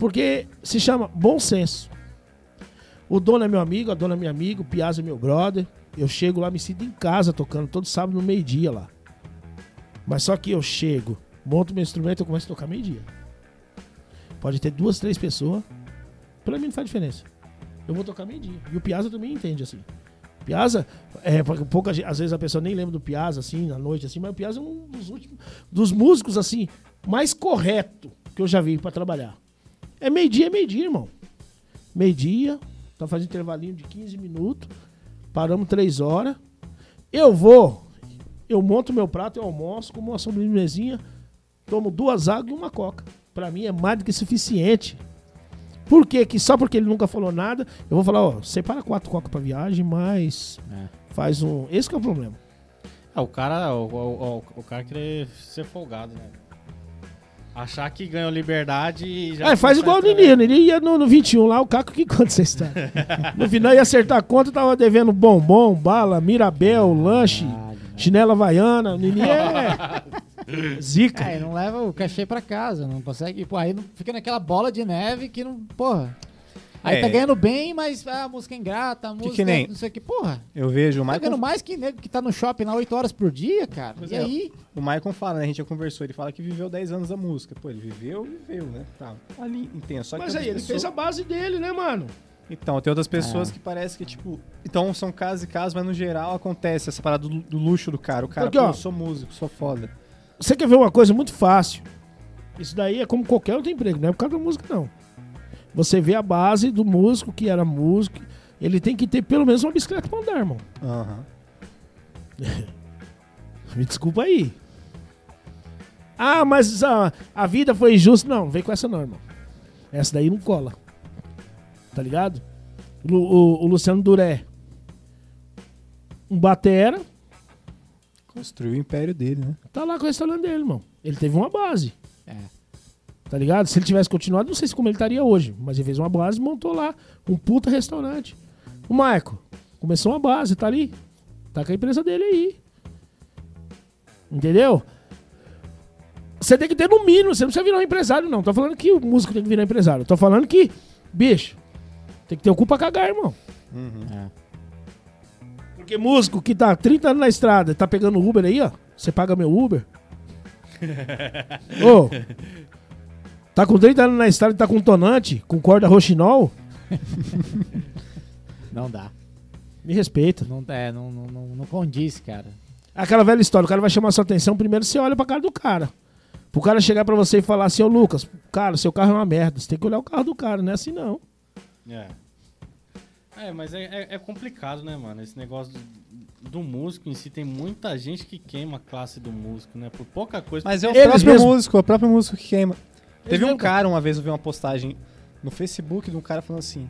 [SPEAKER 1] Porque se chama bom senso. O dono é meu amigo, a dona é minha amiga, o Piazza é meu brother. Eu chego lá, me sinto em casa tocando todo sábado no meio-dia lá. Mas só que eu chego, monto meu instrumento e começo a tocar meio-dia. Pode ter duas, três pessoas. Pra mim não faz diferença. Eu vou tocar meio-dia. E o Piazza também entende assim. Piazza, é, pouca, às vezes a pessoa nem lembra do Piazza, assim, na noite, assim, mas o Piazza é um dos últimos, dos músicos, assim, mais correto que eu já vi pra trabalhar. É meio-dia, é meio-dia, irmão. Meio-dia, tá fazendo intervalinho de 15 minutos, paramos 3 horas. Eu vou, eu monto meu prato, eu almoço, como uma sobremesinha, tomo duas águas e uma coca. Pra mim é mais do que suficiente. Por quê? Que só porque ele nunca falou nada, eu vou falar, ó, separa quatro coca pra viagem, mas
[SPEAKER 2] É.
[SPEAKER 1] faz um. Esse que é o problema.
[SPEAKER 3] Ah, o cara, o, o, o, o cara querer ser folgado, né? Achar que ganhou liberdade e já.
[SPEAKER 1] É, faz igual o
[SPEAKER 3] a trabalhar.
[SPEAKER 1] Nini. Ele ia no, no 21 lá, o Caco que conta essa história. No final ia acertar a conta, tava devendo bombom, bala, mirabel, lanche, chinela havaiana. O Nini é. Zica.
[SPEAKER 2] É, não leva o cachê pra casa, não consegue. Pô, aí fica naquela bola de neve que não. Porra. Aí
[SPEAKER 4] É.
[SPEAKER 2] tá ganhando bem, mas ah, a música é ingrata, a música
[SPEAKER 4] que nem-
[SPEAKER 2] não sei o que. Porra,
[SPEAKER 4] Eu vejo o
[SPEAKER 2] tá ganhando mais que nego que tá no shopping lá 8 horas por dia, cara.
[SPEAKER 4] Pois
[SPEAKER 2] e
[SPEAKER 4] é.
[SPEAKER 2] aí?
[SPEAKER 4] o Michael fala, né? A gente já conversou, ele fala que viveu 10 anos da música. Pô, ele viveu, viveu, né? Tá. Ali, entendo. Só que
[SPEAKER 1] Mas aí, ele fez a base dele, né, mano?
[SPEAKER 4] Então, tem outras pessoas
[SPEAKER 2] É.
[SPEAKER 4] que parece que, tipo. Então, são casos e casos, mas no geral acontece essa parada do, do luxo do cara. O cara,
[SPEAKER 1] Porque,
[SPEAKER 4] pô,
[SPEAKER 1] ó,
[SPEAKER 4] eu sou músico, sou foda.
[SPEAKER 1] Você quer ver uma coisa muito fácil? Isso daí é como qualquer outro emprego, não é por causa da música, não. Você vê a base do músico que era músico, ele tem que ter pelo menos uma bicicleta pra andar, irmão.
[SPEAKER 4] Aham. *laughs*
[SPEAKER 1] Me desculpa aí. Ah, mas a, a vida foi injusta. Não, vem com essa não, irmão. Essa daí não cola. Tá ligado? O, o- o Luciano Duré. Um batera,
[SPEAKER 4] Construiu o império dele, né?
[SPEAKER 1] tá lá com o restaurante dele, irmão. Ele teve uma base.
[SPEAKER 2] É.
[SPEAKER 1] Tá ligado? Se ele tivesse continuado, não sei se como ele estaria hoje. Mas ele fez uma base e montou lá um puta restaurante. O Marco começou uma base, tá ali. Tá com a empresa dele aí. Entendeu? Você tem que ter no mínimo, você não precisa virar um empresário, não. Tô falando que o músico tem que virar empresário. Tô falando que, bicho, tem que ter o cu pra cagar, irmão.
[SPEAKER 2] É.
[SPEAKER 1] Porque músico que tá 30 anos na estrada, tá pegando Uber aí, ó. Você paga meu Uber? *laughs* Ô, tá com 30 anos na estrada e tá com tonante, com corda roxinol? *laughs*
[SPEAKER 2] Não dá.
[SPEAKER 1] Me respeita.
[SPEAKER 2] Não, é, não, não, não, não condiz, cara.
[SPEAKER 1] Aquela velha história, o cara vai chamar sua atenção, primeiro você olha pra cara do cara. Pro cara chegar pra você e falar assim, ô Lucas, cara, seu carro é uma merda. Você tem que olhar o carro do cara, não é assim não.
[SPEAKER 3] É. É, mas é, é- é complicado, né, mano? Esse negócio do, do músico em si, tem muita gente que queima a classe do músico, né? Por pouca coisa.
[SPEAKER 4] Mas é o
[SPEAKER 1] Eles
[SPEAKER 4] próprio
[SPEAKER 1] mesmo.
[SPEAKER 4] músico, é o próprio músico que queima. Teve um cara, uma vez eu vi uma postagem no Facebook de um cara falando assim,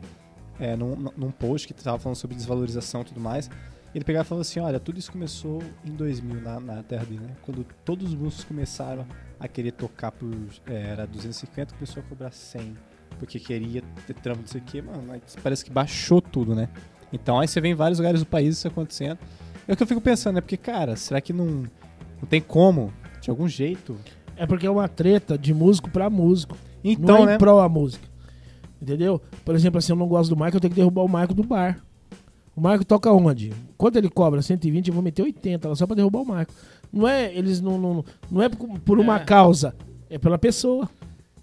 [SPEAKER 4] é, num, num post que tava falando sobre desvalorização e tudo mais. Ele pegava e falou assim, olha, tudo isso começou em 2000 na, na terra dele, né? Quando todos os músicos começaram a querer tocar por, é, era 250, começou a cobrar 100. Porque queria ter trampo, não sei o que, mano. Aí parece que baixou tudo, né? Então aí você vê em vários lugares do país isso acontecendo. É o que eu fico pensando, né? Porque, cara, será que não, não tem como, de algum jeito,
[SPEAKER 1] É porque é uma treta de músico pra músico.
[SPEAKER 4] Então,
[SPEAKER 1] não é
[SPEAKER 4] né?
[SPEAKER 1] em prol a música. Entendeu? Por exemplo, assim, eu não gosto do Marco, eu tenho que derrubar o Marco do bar. O Marco toca onde? Quanto ele cobra? 120, eu vou meter 80 lá só pra derrubar o Marco. Não é, eles não, não, não é por uma
[SPEAKER 3] É.
[SPEAKER 1] causa, é pela pessoa.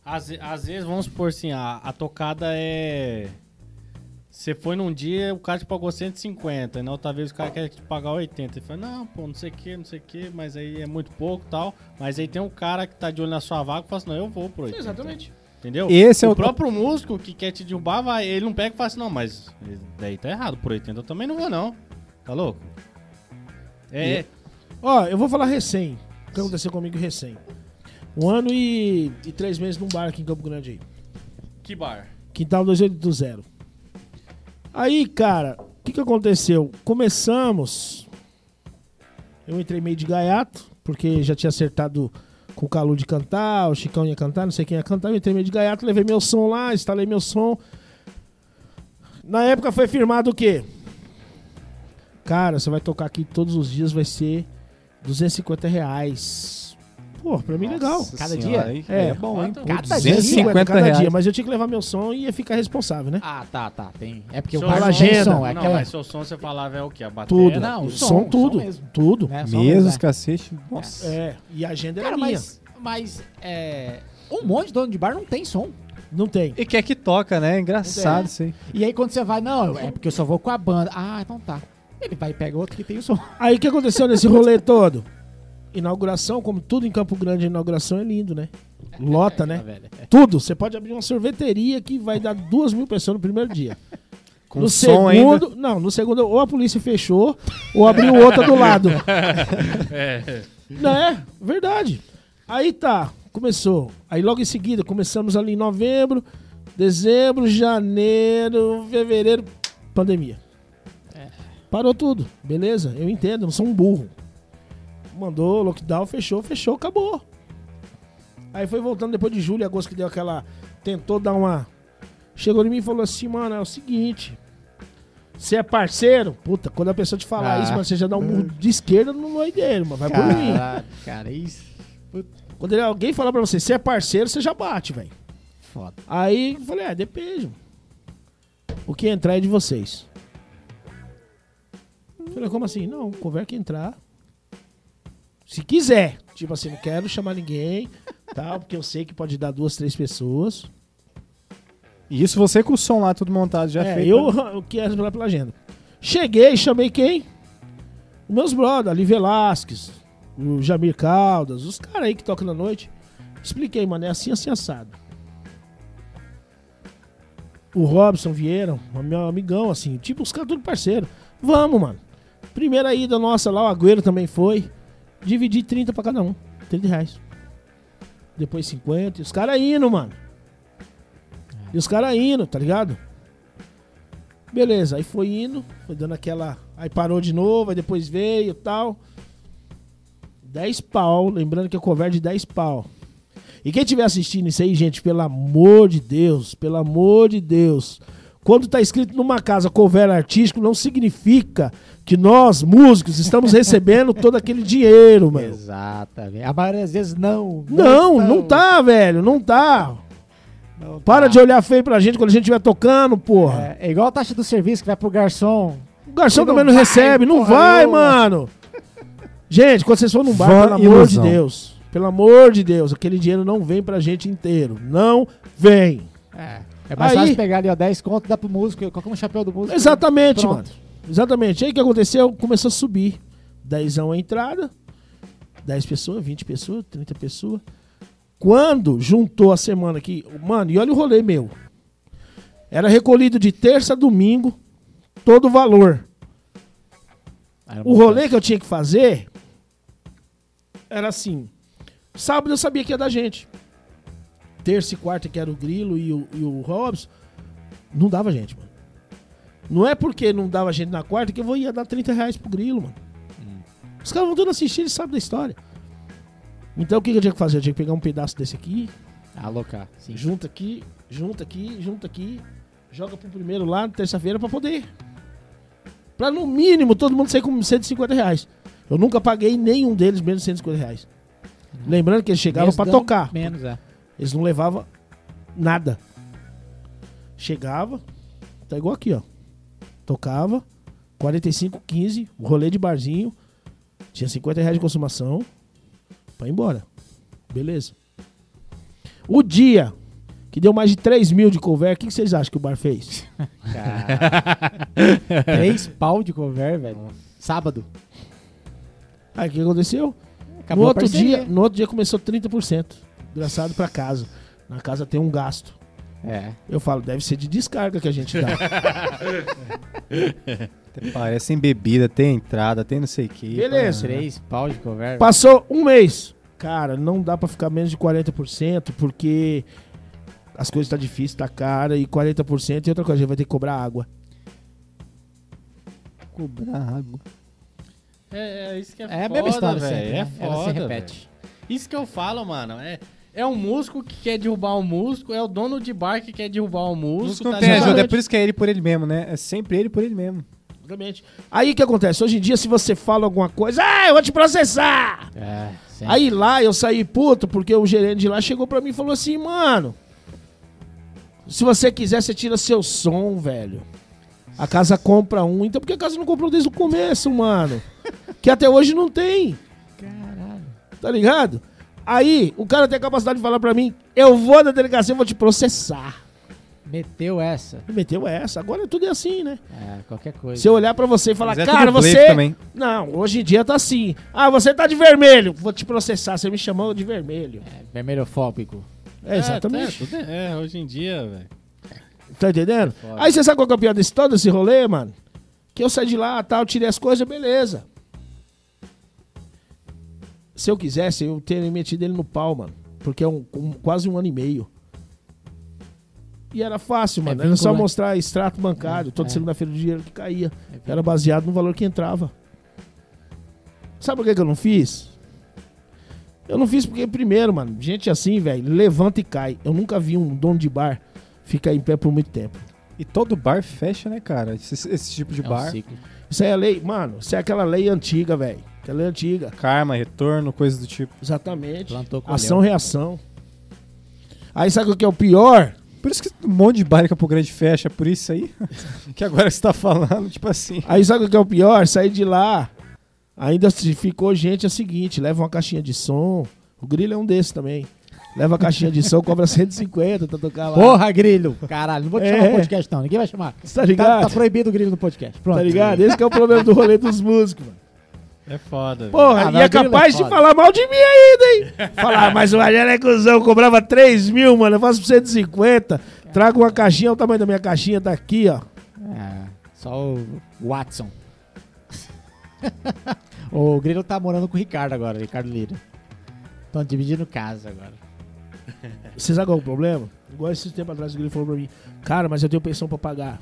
[SPEAKER 3] Às, às vezes, vamos supor assim, a, a tocada é. Você foi num dia, o cara te pagou 150, e na outra vez o cara quer te pagar 80. Ele fala, não, pô, não sei o que, não sei o que, mas aí é muito pouco e tal. Mas aí tem um cara que tá de olho na sua vaga e fala assim, não, eu vou por 80.
[SPEAKER 1] Exatamente.
[SPEAKER 3] Entendeu?
[SPEAKER 4] Esse é
[SPEAKER 3] o
[SPEAKER 4] o-
[SPEAKER 3] próprio músico que quer te derrubar, vai, ele não pega e fala assim, não, mas daí tá errado, por 80 eu também não vou não. Tá louco? É,
[SPEAKER 1] Ó, eu vou falar recém. O que aconteceu comigo recém? Um ano e, e três meses num bar aqui em Campo Grande aí.
[SPEAKER 3] que bar?
[SPEAKER 1] Quintal 280. Aí, cara, o que, que aconteceu? Começamos. Eu entrei meio de gaiato, porque já tinha acertado com o Calu de cantar, o Chicão ia cantar, não sei quem ia cantar. Eu entrei meio de gaiato, levei meu som lá, instalei meu som. Na época foi firmado o quê? Cara, você vai tocar aqui todos os dias, vai ser 250 reais. Pô, pra mim legal.
[SPEAKER 4] Nossa
[SPEAKER 2] Cada
[SPEAKER 4] senhora,
[SPEAKER 2] dia?
[SPEAKER 4] aí
[SPEAKER 1] É.
[SPEAKER 4] É, bom, hein?
[SPEAKER 2] Cada
[SPEAKER 4] 250
[SPEAKER 1] cada
[SPEAKER 4] reais.
[SPEAKER 1] dia, mas eu tinha que levar meu som e ia ficar responsável, né?
[SPEAKER 2] Ah, tá, tá. Tem. É porque o
[SPEAKER 3] Seu
[SPEAKER 2] bar não
[SPEAKER 1] agenda.
[SPEAKER 2] som. É
[SPEAKER 3] não,
[SPEAKER 2] aquela...
[SPEAKER 3] mas seu som você falava é o que? A bateria?
[SPEAKER 1] Tudo.
[SPEAKER 2] Não, o
[SPEAKER 1] som,
[SPEAKER 2] som,
[SPEAKER 1] tudo.
[SPEAKER 2] som mesmo.
[SPEAKER 1] Tudo.
[SPEAKER 2] né,
[SPEAKER 4] Mesas,
[SPEAKER 2] mesmo, é.
[SPEAKER 4] cacete. Nossa.
[SPEAKER 1] É, e a agenda era
[SPEAKER 2] Cara,
[SPEAKER 1] minha.
[SPEAKER 2] mas, mas é, um monte de dono de bar não tem som.
[SPEAKER 1] Não tem.
[SPEAKER 4] E quer que toca, né? Engraçado
[SPEAKER 2] É.
[SPEAKER 4] isso aí.
[SPEAKER 2] E aí quando você vai, não, é porque eu só vou com a banda. Ah, então tá. Ele vai e pega outro que tem o som.
[SPEAKER 1] Aí o que aconteceu nesse rolê todo? Inauguração, como tudo em Campo Grande, a inauguração é lindo, né? Lota, né?
[SPEAKER 2] velho.
[SPEAKER 1] Tudo. Você pode abrir uma sorveteria que vai dar duas mil pessoas no primeiro dia. *laughs*
[SPEAKER 4] Com
[SPEAKER 1] no segundo,
[SPEAKER 4] ainda.
[SPEAKER 1] não, no segundo ou a polícia fechou ou abriu outra do lado. *laughs*
[SPEAKER 3] É.
[SPEAKER 1] Não é? Verdade. Aí tá, começou. Aí logo em seguida, começamos ali em novembro, dezembro, janeiro, fevereiro, pandemia. Parou tudo, beleza? Eu entendo, não sou um burro. Mandou, lockdown, fechou, fechou, acabou. Aí foi voltando depois de julho, agosto, que deu aquela. Tentou dar uma. Chegou em mim e falou assim, mano, é o seguinte. Você é parceiro? Puta, quando a pessoa te falar
[SPEAKER 2] Ah.
[SPEAKER 1] isso, mano, você já dá um murro de esquerda no vai dele, mas vai por mim.
[SPEAKER 2] Cara, isso.
[SPEAKER 1] Quando ele- alguém falar pra você, você é parceiro, você já bate, velho.
[SPEAKER 2] Foda.
[SPEAKER 1] Aí eu falei, é, depende. O que entrar é de vocês. Eu Falei, como assim? Não, conversa que entrar. Se quiser. Tipo assim, não quero chamar ninguém, tal, porque eu sei que pode dar duas, três pessoas.
[SPEAKER 4] E isso você com o som lá tudo montado já
[SPEAKER 1] é,
[SPEAKER 4] feito.
[SPEAKER 1] eu,
[SPEAKER 4] né? *laughs*
[SPEAKER 1] eu quero pela, pela agenda. Cheguei, chamei quem? Os meus brothers, Ali Velasquez, o Jamir Caldas, os caras aí que tocam na noite. Expliquei, mano, é assim, assim, assado. O Robson Vieira, meu amigão, assim, tipo, os caras tudo parceiro. Vamos, mano. Primeira ida nossa lá, o Agüero também foi. Dividi 30 pra cada um. 30 reais. Depois 50. E os caras indo, mano. E os caras indo, tá ligado? Beleza, aí foi indo, foi dando aquela. Aí parou de novo, aí depois veio e tal. 10 pau, lembrando que é cover de 10 pau. E quem estiver assistindo isso aí, gente, pelo amor de Deus, pelo amor de Deus. Quando tá escrito numa casa cover artístico, não significa que nós, músicos, estamos recebendo todo aquele dinheiro, mano.
[SPEAKER 2] Exatamente. A maioria das vezes não.
[SPEAKER 1] Não, não tá, velho, não tá.
[SPEAKER 2] Não
[SPEAKER 1] Para
[SPEAKER 2] tá.
[SPEAKER 1] de olhar feio pra gente quando a gente estiver tocando, porra.
[SPEAKER 2] É, é igual a taxa do serviço que vai pro garçom.
[SPEAKER 1] O garçom
[SPEAKER 2] Não
[SPEAKER 1] também não
[SPEAKER 2] vai,
[SPEAKER 1] recebe, não
[SPEAKER 2] porra
[SPEAKER 1] vai,
[SPEAKER 2] nenhuma.
[SPEAKER 1] mano. Gente, quando vocês for num bar, pelo amor
[SPEAKER 4] ilusão.
[SPEAKER 1] de Deus, pelo amor de Deus, aquele dinheiro não vem pra gente inteiro. Não vem.
[SPEAKER 2] É. É mais
[SPEAKER 1] Aí-
[SPEAKER 2] fácil pegar ali, ó, 10 conto, dá pro músico, coloca um chapéu do músico.
[SPEAKER 1] Exatamente,
[SPEAKER 2] Pronto.
[SPEAKER 1] mano. Exatamente. Aí o que aconteceu? Começou a subir. 10 a entrada, 10 pessoas, 20 pessoas, 30 pessoas. Quando juntou a semana aqui, mano, e olha o rolê meu. Era recolhido de terça a domingo, todo o valor. O rolê que eu tinha que fazer era assim. Sábado eu sabia que ia dar gente. Terça e quarta, que era o Grilo e o, e o Robson, não dava gente, mano. Não é porque não dava gente na quarta que eu vou ia dar 30 reais pro Grilo, mano. Os caras vão todos assistir, eles sabem da história. Então o que, que eu tinha que fazer? Eu tinha que pegar um pedaço desse aqui,
[SPEAKER 2] Alocar, sim.
[SPEAKER 1] junta aqui, junta aqui, junta aqui, joga pro primeiro lá, terça-feira, pra poder. Pra no mínimo todo mundo sair com 150 reais. Eu nunca paguei nenhum deles menos de 150 reais. Lembrando que eles chegavam
[SPEAKER 2] dando
[SPEAKER 1] tocar.
[SPEAKER 2] Menos, é.
[SPEAKER 1] Eles não levavam nada. Chegava, tá igual aqui, ó. Tocava, 45, 15, rolê de barzinho, tinha 50 reais de consumação, pra ir embora. Beleza. O dia que deu mais de 3 mil de cover, o que, que vocês acham que o bar fez? *laughs*
[SPEAKER 2] Três pau de cover, velho. Sábado.
[SPEAKER 1] Aí o que aconteceu?
[SPEAKER 2] Acabou
[SPEAKER 1] no outro, dia, no outro dia começou 30%. Engraçado pra casa. Na casa tem um gasto.
[SPEAKER 2] É.
[SPEAKER 1] Eu falo, deve ser de descarga que a gente dá. *laughs*
[SPEAKER 4] Parece tem bebida, tem entrada, tem não sei o que.
[SPEAKER 1] Beleza.
[SPEAKER 2] Três pau de cover.
[SPEAKER 1] Passou um mês. Cara, não dá pra ficar menos de 40% porque as coisas tá difícil, tá cara e 40% e outra coisa, a gente vai ter que cobrar água.
[SPEAKER 4] Cobrar água.
[SPEAKER 3] É, é isso que é,
[SPEAKER 2] É a
[SPEAKER 3] foda,
[SPEAKER 2] mesma história
[SPEAKER 3] velho. É
[SPEAKER 2] né? Ela se
[SPEAKER 3] foda,
[SPEAKER 2] repete.
[SPEAKER 3] velho. Isso que eu falo, mano. É, é um músico que quer derrubar o músico, é o dono de bar que quer derrubar o músico.
[SPEAKER 4] Músico não
[SPEAKER 3] tá
[SPEAKER 4] tem ajuda, é por isso que é ele por ele mesmo, né? É sempre ele por ele mesmo.
[SPEAKER 1] Exatamente. Aí o que acontece? Hoje em dia, se você fala alguma coisa, ah, eu vou te processar!
[SPEAKER 2] É.
[SPEAKER 1] Aí lá eu saí puto porque o gerente de lá chegou pra mim e falou assim, mano, se você quiser, você tira seu som, velho. A casa compra um, então por que a casa não comprou desde o começo, mano? *laughs* Que até hoje não tem.
[SPEAKER 2] Caralho.
[SPEAKER 1] Tá ligado? Aí, o cara tem a capacidade de falar pra mim: eu vou na delegacia, eu vou te processar.
[SPEAKER 2] Meteu essa.
[SPEAKER 1] E meteu essa. Agora tudo é assim, né?
[SPEAKER 2] É, qualquer coisa.
[SPEAKER 1] Se eu olhar pra você e falar,
[SPEAKER 4] Mas é
[SPEAKER 1] cara,
[SPEAKER 4] tudo
[SPEAKER 1] você.
[SPEAKER 4] também.
[SPEAKER 1] Não, hoje em dia tá assim. Ah, você tá de vermelho. Vou te processar. Você me chamou de vermelho.
[SPEAKER 2] É, vermelhofóbico.
[SPEAKER 1] É, exatamente.
[SPEAKER 3] É, tudo é, é, hoje em dia, velho.
[SPEAKER 1] Tá entendendo? Aí você sabe qual é o pior desse todo esse rolê, mano? Que eu saí de lá, tal, tirei as coisas, beleza. Se eu quisesse, eu teria metido ele no pau, mano. Porque é um, um- quase um ano e meio. E era fácil, mano. era
[SPEAKER 2] vínculo,
[SPEAKER 1] só
[SPEAKER 2] né?
[SPEAKER 1] mostrar extrato bancário,
[SPEAKER 2] É,
[SPEAKER 1] toda
[SPEAKER 2] é.
[SPEAKER 1] segunda-feira do dinheiro que caía.
[SPEAKER 2] É,
[SPEAKER 1] Era baseado no valor que entrava. Sabe por que, que eu não fiz? Eu não fiz porque, primeiro, mano, gente assim, velho, levanta e cai. Eu nunca vi um dono de bar ficar em pé por muito tempo.
[SPEAKER 4] E todo bar fecha, né, cara? Esse, esse tipo de
[SPEAKER 2] é um
[SPEAKER 4] bar.
[SPEAKER 2] ciclo.
[SPEAKER 1] Isso aí é lei, mano, isso é aquela lei antiga, velho. Aquela lei antiga.
[SPEAKER 4] Karma, retorno, coisas do tipo.
[SPEAKER 1] Exatamente.
[SPEAKER 2] Plantou, colheu.
[SPEAKER 1] Ação, reação. Aí sabe o que é o pior?
[SPEAKER 4] Por isso que um monte de bar em Campo Grande fecha, por isso aí. *laughs* que agora você tá falando, tipo assim.
[SPEAKER 1] Aí sabe o que é o pior? Sair de lá. Ainda se ficou gente é o seguinte, leva uma caixinha de som. O Grilo é um desses também. Leva a caixinha de som, cobra 150 pra tocar lá.
[SPEAKER 2] Porra, grilo. Caralho, não vou te
[SPEAKER 1] É.
[SPEAKER 2] chamar no podcast, não. Ninguém vai chamar.
[SPEAKER 1] Tá
[SPEAKER 2] Tá,
[SPEAKER 1] ligado?
[SPEAKER 2] tá proibido o grilo no podcast. Pronto.
[SPEAKER 1] Tá ligado? Esse que é o problema do rolê dos músicos, mano.
[SPEAKER 3] É foda.
[SPEAKER 1] Porra,
[SPEAKER 2] Ah,
[SPEAKER 1] e é
[SPEAKER 2] é
[SPEAKER 1] capaz de
[SPEAKER 2] foda.
[SPEAKER 1] falar mal de mim ainda, hein? *laughs* Falar, mas o Magela é cuzão, cobrava 3 mil, mano, eu faço por 150. Trago uma caixinha, olha o tamanho da minha caixinha, tá aqui, ó.
[SPEAKER 2] É, só o Watson. *laughs* o Grilo tá morando com o Ricardo agora, Ricardo Lira. Estão dividindo casa agora.
[SPEAKER 1] Você sabe qual é o problema? Igual esse tempo atrás o Grilo falou pra mim, cara, mas eu tenho pensão pra pagar.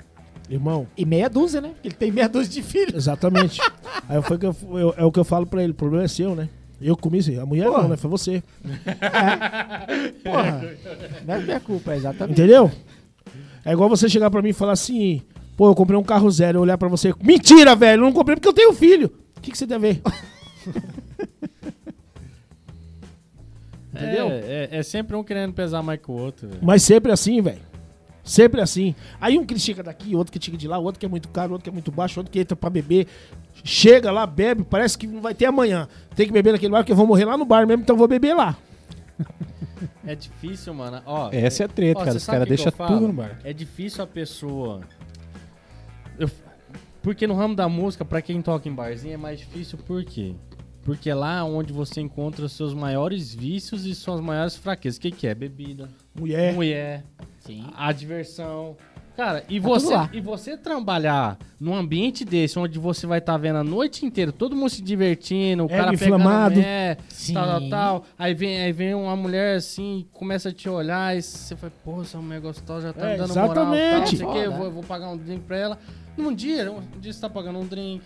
[SPEAKER 1] Irmão,
[SPEAKER 2] E meia dúzia, né? Porque ele tem meia dúzia de filhos.
[SPEAKER 1] exatamente. *laughs* Aí foi que eu, eu- é o que eu falo pra ele, o problema é seu, né? Eu comi, sim. a mulher
[SPEAKER 2] Porra.
[SPEAKER 1] não, né? Foi você.
[SPEAKER 2] Porra. Não é minha culpa, é exatamente.
[SPEAKER 1] Entendeu? É igual você chegar pra mim e falar assim, pô, eu comprei um carro zero, eu olhar pra você, mentira, velho, eu não comprei porque eu tenho filho. O que, que você deve ver? *laughs* Entendeu?
[SPEAKER 3] É, é, é sempre um querendo pesar mais que o outro, velho.
[SPEAKER 1] Mas sempre assim, velho. Sempre assim. Aí um critica daqui, outro critica de lá, outro que é muito caro, outro que é muito baixo, outro que entra pra beber. Chega lá, bebe, parece que não vai ter amanhã. Tem que beber naquele bar, porque eu vou morrer lá no bar mesmo, então eu vou beber lá.
[SPEAKER 3] É difícil, mano. Ó,
[SPEAKER 4] Essa é a treta,
[SPEAKER 3] Ó,
[SPEAKER 4] cara. Os caras deixam tudo no bar.
[SPEAKER 3] É difícil a pessoa. Eu- Porque no ramo da música, pra quem toca em barzinho, é mais difícil por quê? Porque é lá onde você encontra os seus maiores vícios e suas maiores fraquezas. O que, que é? Bebida,
[SPEAKER 1] Mulher.
[SPEAKER 3] mulher,
[SPEAKER 2] Sim.
[SPEAKER 3] a diversão. Cara, e
[SPEAKER 2] Tá
[SPEAKER 3] você, e você trabalhar num ambiente desse, onde você vai estar vendo a noite inteira, todo mundo se divertindo, o
[SPEAKER 1] Ego
[SPEAKER 3] cara pegando a
[SPEAKER 1] inflamado.
[SPEAKER 3] mulher,
[SPEAKER 2] Sim.
[SPEAKER 3] tal, tal, tal. Aí vem, aí vem uma mulher assim, começa a te olhar e você fala, pô, essa mulher gostosa já tá
[SPEAKER 1] É,
[SPEAKER 3] me dando moral,
[SPEAKER 1] exatamente.
[SPEAKER 3] sei o quê, eu vou, eu vou pagar um drink pra ela. Num dia, um dia você tá pagando um drink.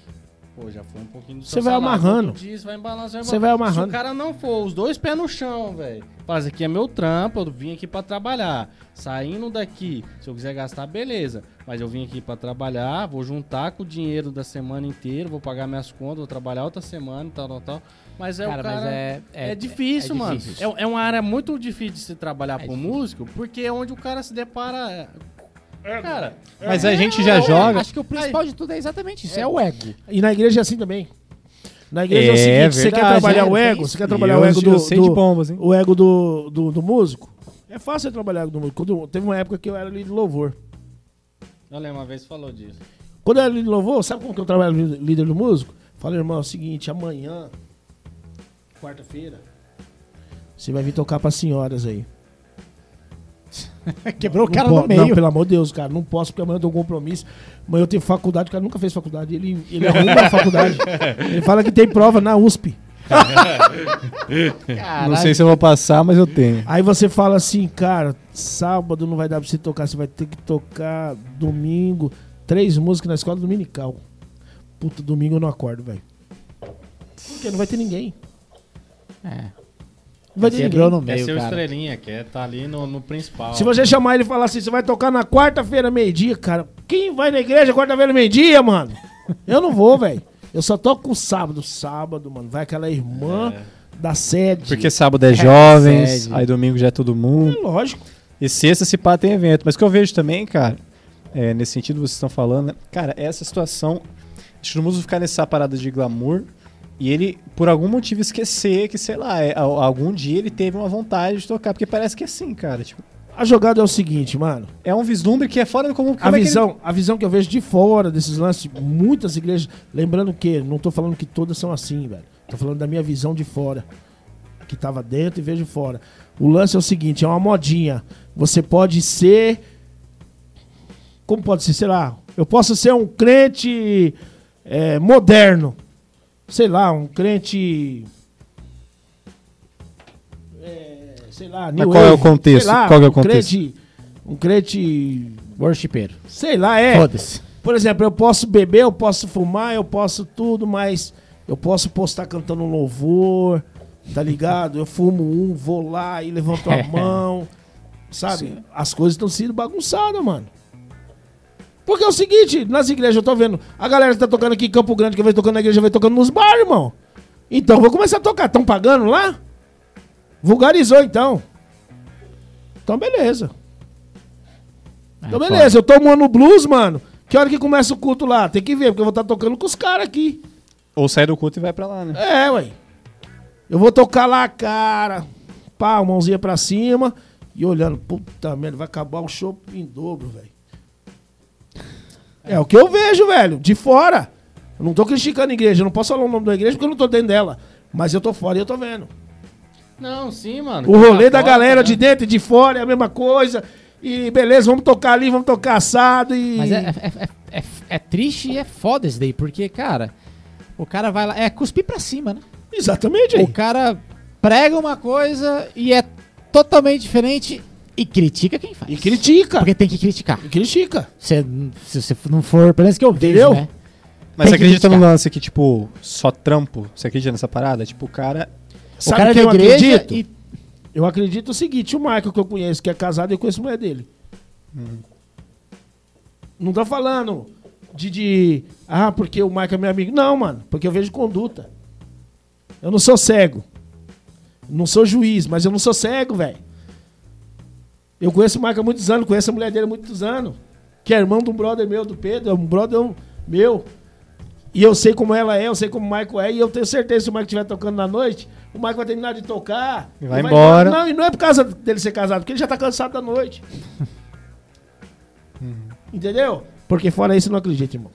[SPEAKER 3] Pô, já foi um pouquinho do
[SPEAKER 1] Você vai
[SPEAKER 3] salário.
[SPEAKER 1] amarrando.
[SPEAKER 3] Vai embalançando.
[SPEAKER 1] Você vai amarrando.
[SPEAKER 3] Se o cara não for os dois pés no chão, velho. Faz aqui é meu trampo, eu vim aqui pra trabalhar. Saindo daqui, se eu quiser gastar, beleza. Mas eu vim aqui pra trabalhar, vou juntar com o dinheiro da semana inteira, vou pagar minhas contas, vou trabalhar outra semana e tal, tal, tal. Mas é
[SPEAKER 2] Cara,
[SPEAKER 3] o cara.
[SPEAKER 2] mas é,
[SPEAKER 3] É, difícil, mano.
[SPEAKER 2] difícil.
[SPEAKER 3] É, é uma área muito difícil de se trabalhar
[SPEAKER 2] É
[SPEAKER 3] pro
[SPEAKER 2] difícil.
[SPEAKER 3] músico, porque é onde o cara se depara. Cara,
[SPEAKER 4] Mas a gente já joga.
[SPEAKER 2] Acho que o principal de tudo é exatamente isso, é, o ego.
[SPEAKER 1] E na igreja é assim também. Na igreja é, o
[SPEAKER 4] É,
[SPEAKER 1] seguinte, você quer trabalhar
[SPEAKER 2] é,
[SPEAKER 1] o ego, você quer trabalhar o ego do, do-
[SPEAKER 4] de bombas, hein?
[SPEAKER 1] o ego do, do, do músico. É fácil você trabalhar do músico. Quando, teve uma época que eu era líder de louvor.
[SPEAKER 3] eu lembro uma vez falou disso.
[SPEAKER 1] Quando eu era líder de louvor, sabe como que eu trabalho líder do músico? Falei, irmão, é o seguinte, amanhã, quarta-feira, você vai vir tocar pra senhoras aí. *laughs*
[SPEAKER 2] Quebrou o
[SPEAKER 1] Não
[SPEAKER 2] cara
[SPEAKER 1] po-
[SPEAKER 2] no meio.
[SPEAKER 1] Não, pelo amor de Deus, cara, não posso porque amanhã eu tenho um compromisso. Amanhã eu tenho faculdade, o cara nunca fez faculdade. Ele, ele arruma a faculdade. *laughs* Ele fala que tem prova na USP. *laughs*
[SPEAKER 4] Não sei se eu vou passar, mas eu tenho.
[SPEAKER 1] Aí você fala assim, cara, sábado não vai dar pra você tocar, você vai ter que tocar domingo, três músicas na escola dominical. Puta, domingo eu não acordo, velho. Porque não vai ter ninguém.
[SPEAKER 2] É.
[SPEAKER 1] Não vai ter
[SPEAKER 2] Quebrou
[SPEAKER 1] ninguém.
[SPEAKER 2] no meio,
[SPEAKER 3] ser o
[SPEAKER 2] cara.
[SPEAKER 3] estrelinha, quer tá ali no, no principal.
[SPEAKER 1] Se você chamar ele e falar assim, você vai tocar na quarta-feira, meio-dia, cara. Quem vai na igreja quarta-feira, meio-dia, mano? Eu não vou, velho. Eu só toco sábado. Sábado, mano. Vai aquela irmã da sede.
[SPEAKER 4] Porque sábado é jovens,
[SPEAKER 2] sede.
[SPEAKER 4] aí domingo já é todo mundo.
[SPEAKER 1] É lógico.
[SPEAKER 4] E sexta, se pá, tem evento. Mas o que eu vejo também, cara, é, nesse sentido que vocês estão falando, né? Cara, essa situação, acho que o músico ficar nessa parada de glamour e ele, por algum motivo, esquecer que, sei lá, é, a- algum dia ele teve uma vontade de tocar. Porque parece que é assim, cara. Tipo,
[SPEAKER 1] A jogada é o seguinte, mano.
[SPEAKER 4] é um vislumbre que é fora do comum.
[SPEAKER 1] A
[SPEAKER 4] Como é que ele-
[SPEAKER 1] visão, a visão que eu vejo de fora desses lances, muitas igrejas, lembrando que não tô falando que todas são assim, velho. Tô falando da minha visão de fora, que tava dentro e vejo fora. O lance é o seguinte, é uma modinha. Você pode ser como pode ser, sei lá, eu posso ser um crente é, moderno, sei lá, um crente é, sei lá, New
[SPEAKER 4] qual é o contexto?
[SPEAKER 1] lá,
[SPEAKER 4] Qual é o
[SPEAKER 1] um
[SPEAKER 4] contexto?
[SPEAKER 1] crente, um crente
[SPEAKER 2] Worshipeiro.
[SPEAKER 1] Sei lá, é.
[SPEAKER 2] Foda-se.
[SPEAKER 1] Por exemplo, eu posso beber, eu posso fumar, eu posso tudo, mas eu posso postar cantando um louvor, tá ligado? Eu fumo um, vou lá e levanto a *laughs* mão. Sabe? As coisas estão sendo bagunçadas, mano. Porque é o seguinte, nas igrejas eu tô vendo, a galera que tá tocando aqui em Campo Grande, que vai tocando na igreja, vai tocando nos bares, irmão. Então vou começar a tocar. Estão pagando lá? Vulgarizou então. Então beleza. Então
[SPEAKER 2] É,
[SPEAKER 1] beleza, eu tô moando blues, mano. Que hora que começa o culto lá? Tem que ver, porque eu vou estar tocando com os caras aqui.
[SPEAKER 4] Ou sai do culto e vai pra lá, né?
[SPEAKER 1] É, ué. Eu vou tocar lá, cara. Pá, mãozinha pra cima. E olhando, puta merda, vai acabar o show em dobro, velho. É o que eu vejo, velho, de fora. Eu não tô criticando a igreja, eu não posso falar o nome da igreja porque eu não tô dentro dela. Mas eu tô fora e eu tô vendo.
[SPEAKER 3] Não, sim, mano.
[SPEAKER 1] O rolê
[SPEAKER 3] Tá
[SPEAKER 1] da
[SPEAKER 3] fora,
[SPEAKER 1] galera
[SPEAKER 3] né?
[SPEAKER 1] de dentro e de fora é a mesma coisa. E beleza, vamos tocar ali, vamos tocar assado e.
[SPEAKER 2] Mas é, é, é, é- é triste e é foda isso daí, porque, cara, o cara vai lá. É cuspir pra cima, né?
[SPEAKER 1] Exatamente aí.
[SPEAKER 2] O cara prega uma coisa e é totalmente diferente e critica quem faz.
[SPEAKER 1] E critica.
[SPEAKER 2] Porque tem que criticar.
[SPEAKER 1] E critica.
[SPEAKER 2] Se, se você não for, pelo menos que eu vejo,
[SPEAKER 1] Entendeu?
[SPEAKER 2] né?
[SPEAKER 4] Mas
[SPEAKER 2] Tem
[SPEAKER 4] você
[SPEAKER 2] que
[SPEAKER 4] acredita no
[SPEAKER 2] criticar.
[SPEAKER 4] lance que, tipo, só trampo? Você acredita nessa parada? Tipo, o cara.
[SPEAKER 1] Sabe
[SPEAKER 2] o cara é
[SPEAKER 1] quem
[SPEAKER 2] da
[SPEAKER 1] eu
[SPEAKER 2] igreja
[SPEAKER 1] acredito?
[SPEAKER 2] e
[SPEAKER 1] Eu acredito o seguinte, o Michael que eu conheço, que é casado, eu conheço a mulher dele. Não tô falando de, de. Ah, porque o Michael é meu amigo. Não, mano. Porque eu vejo conduta. Eu não sou cego. Não sou juiz, mas eu não sou cego, velho. Eu conheço o Michael há muitos anos, conheço a mulher dele há muitos anos. Que é irmão de um brother meu, do Pedro, é um brother meu. E eu sei como ela é, eu sei como o Michael é, e eu tenho certeza que se o Michael estiver tocando na noite, o Michael vai terminar de tocar.
[SPEAKER 4] E vai embora.
[SPEAKER 1] Não, e não é por causa dele ser casado, porque ele já tá cansado da noite. *laughs* Entendeu? Porque fora isso eu não acredito, irmão.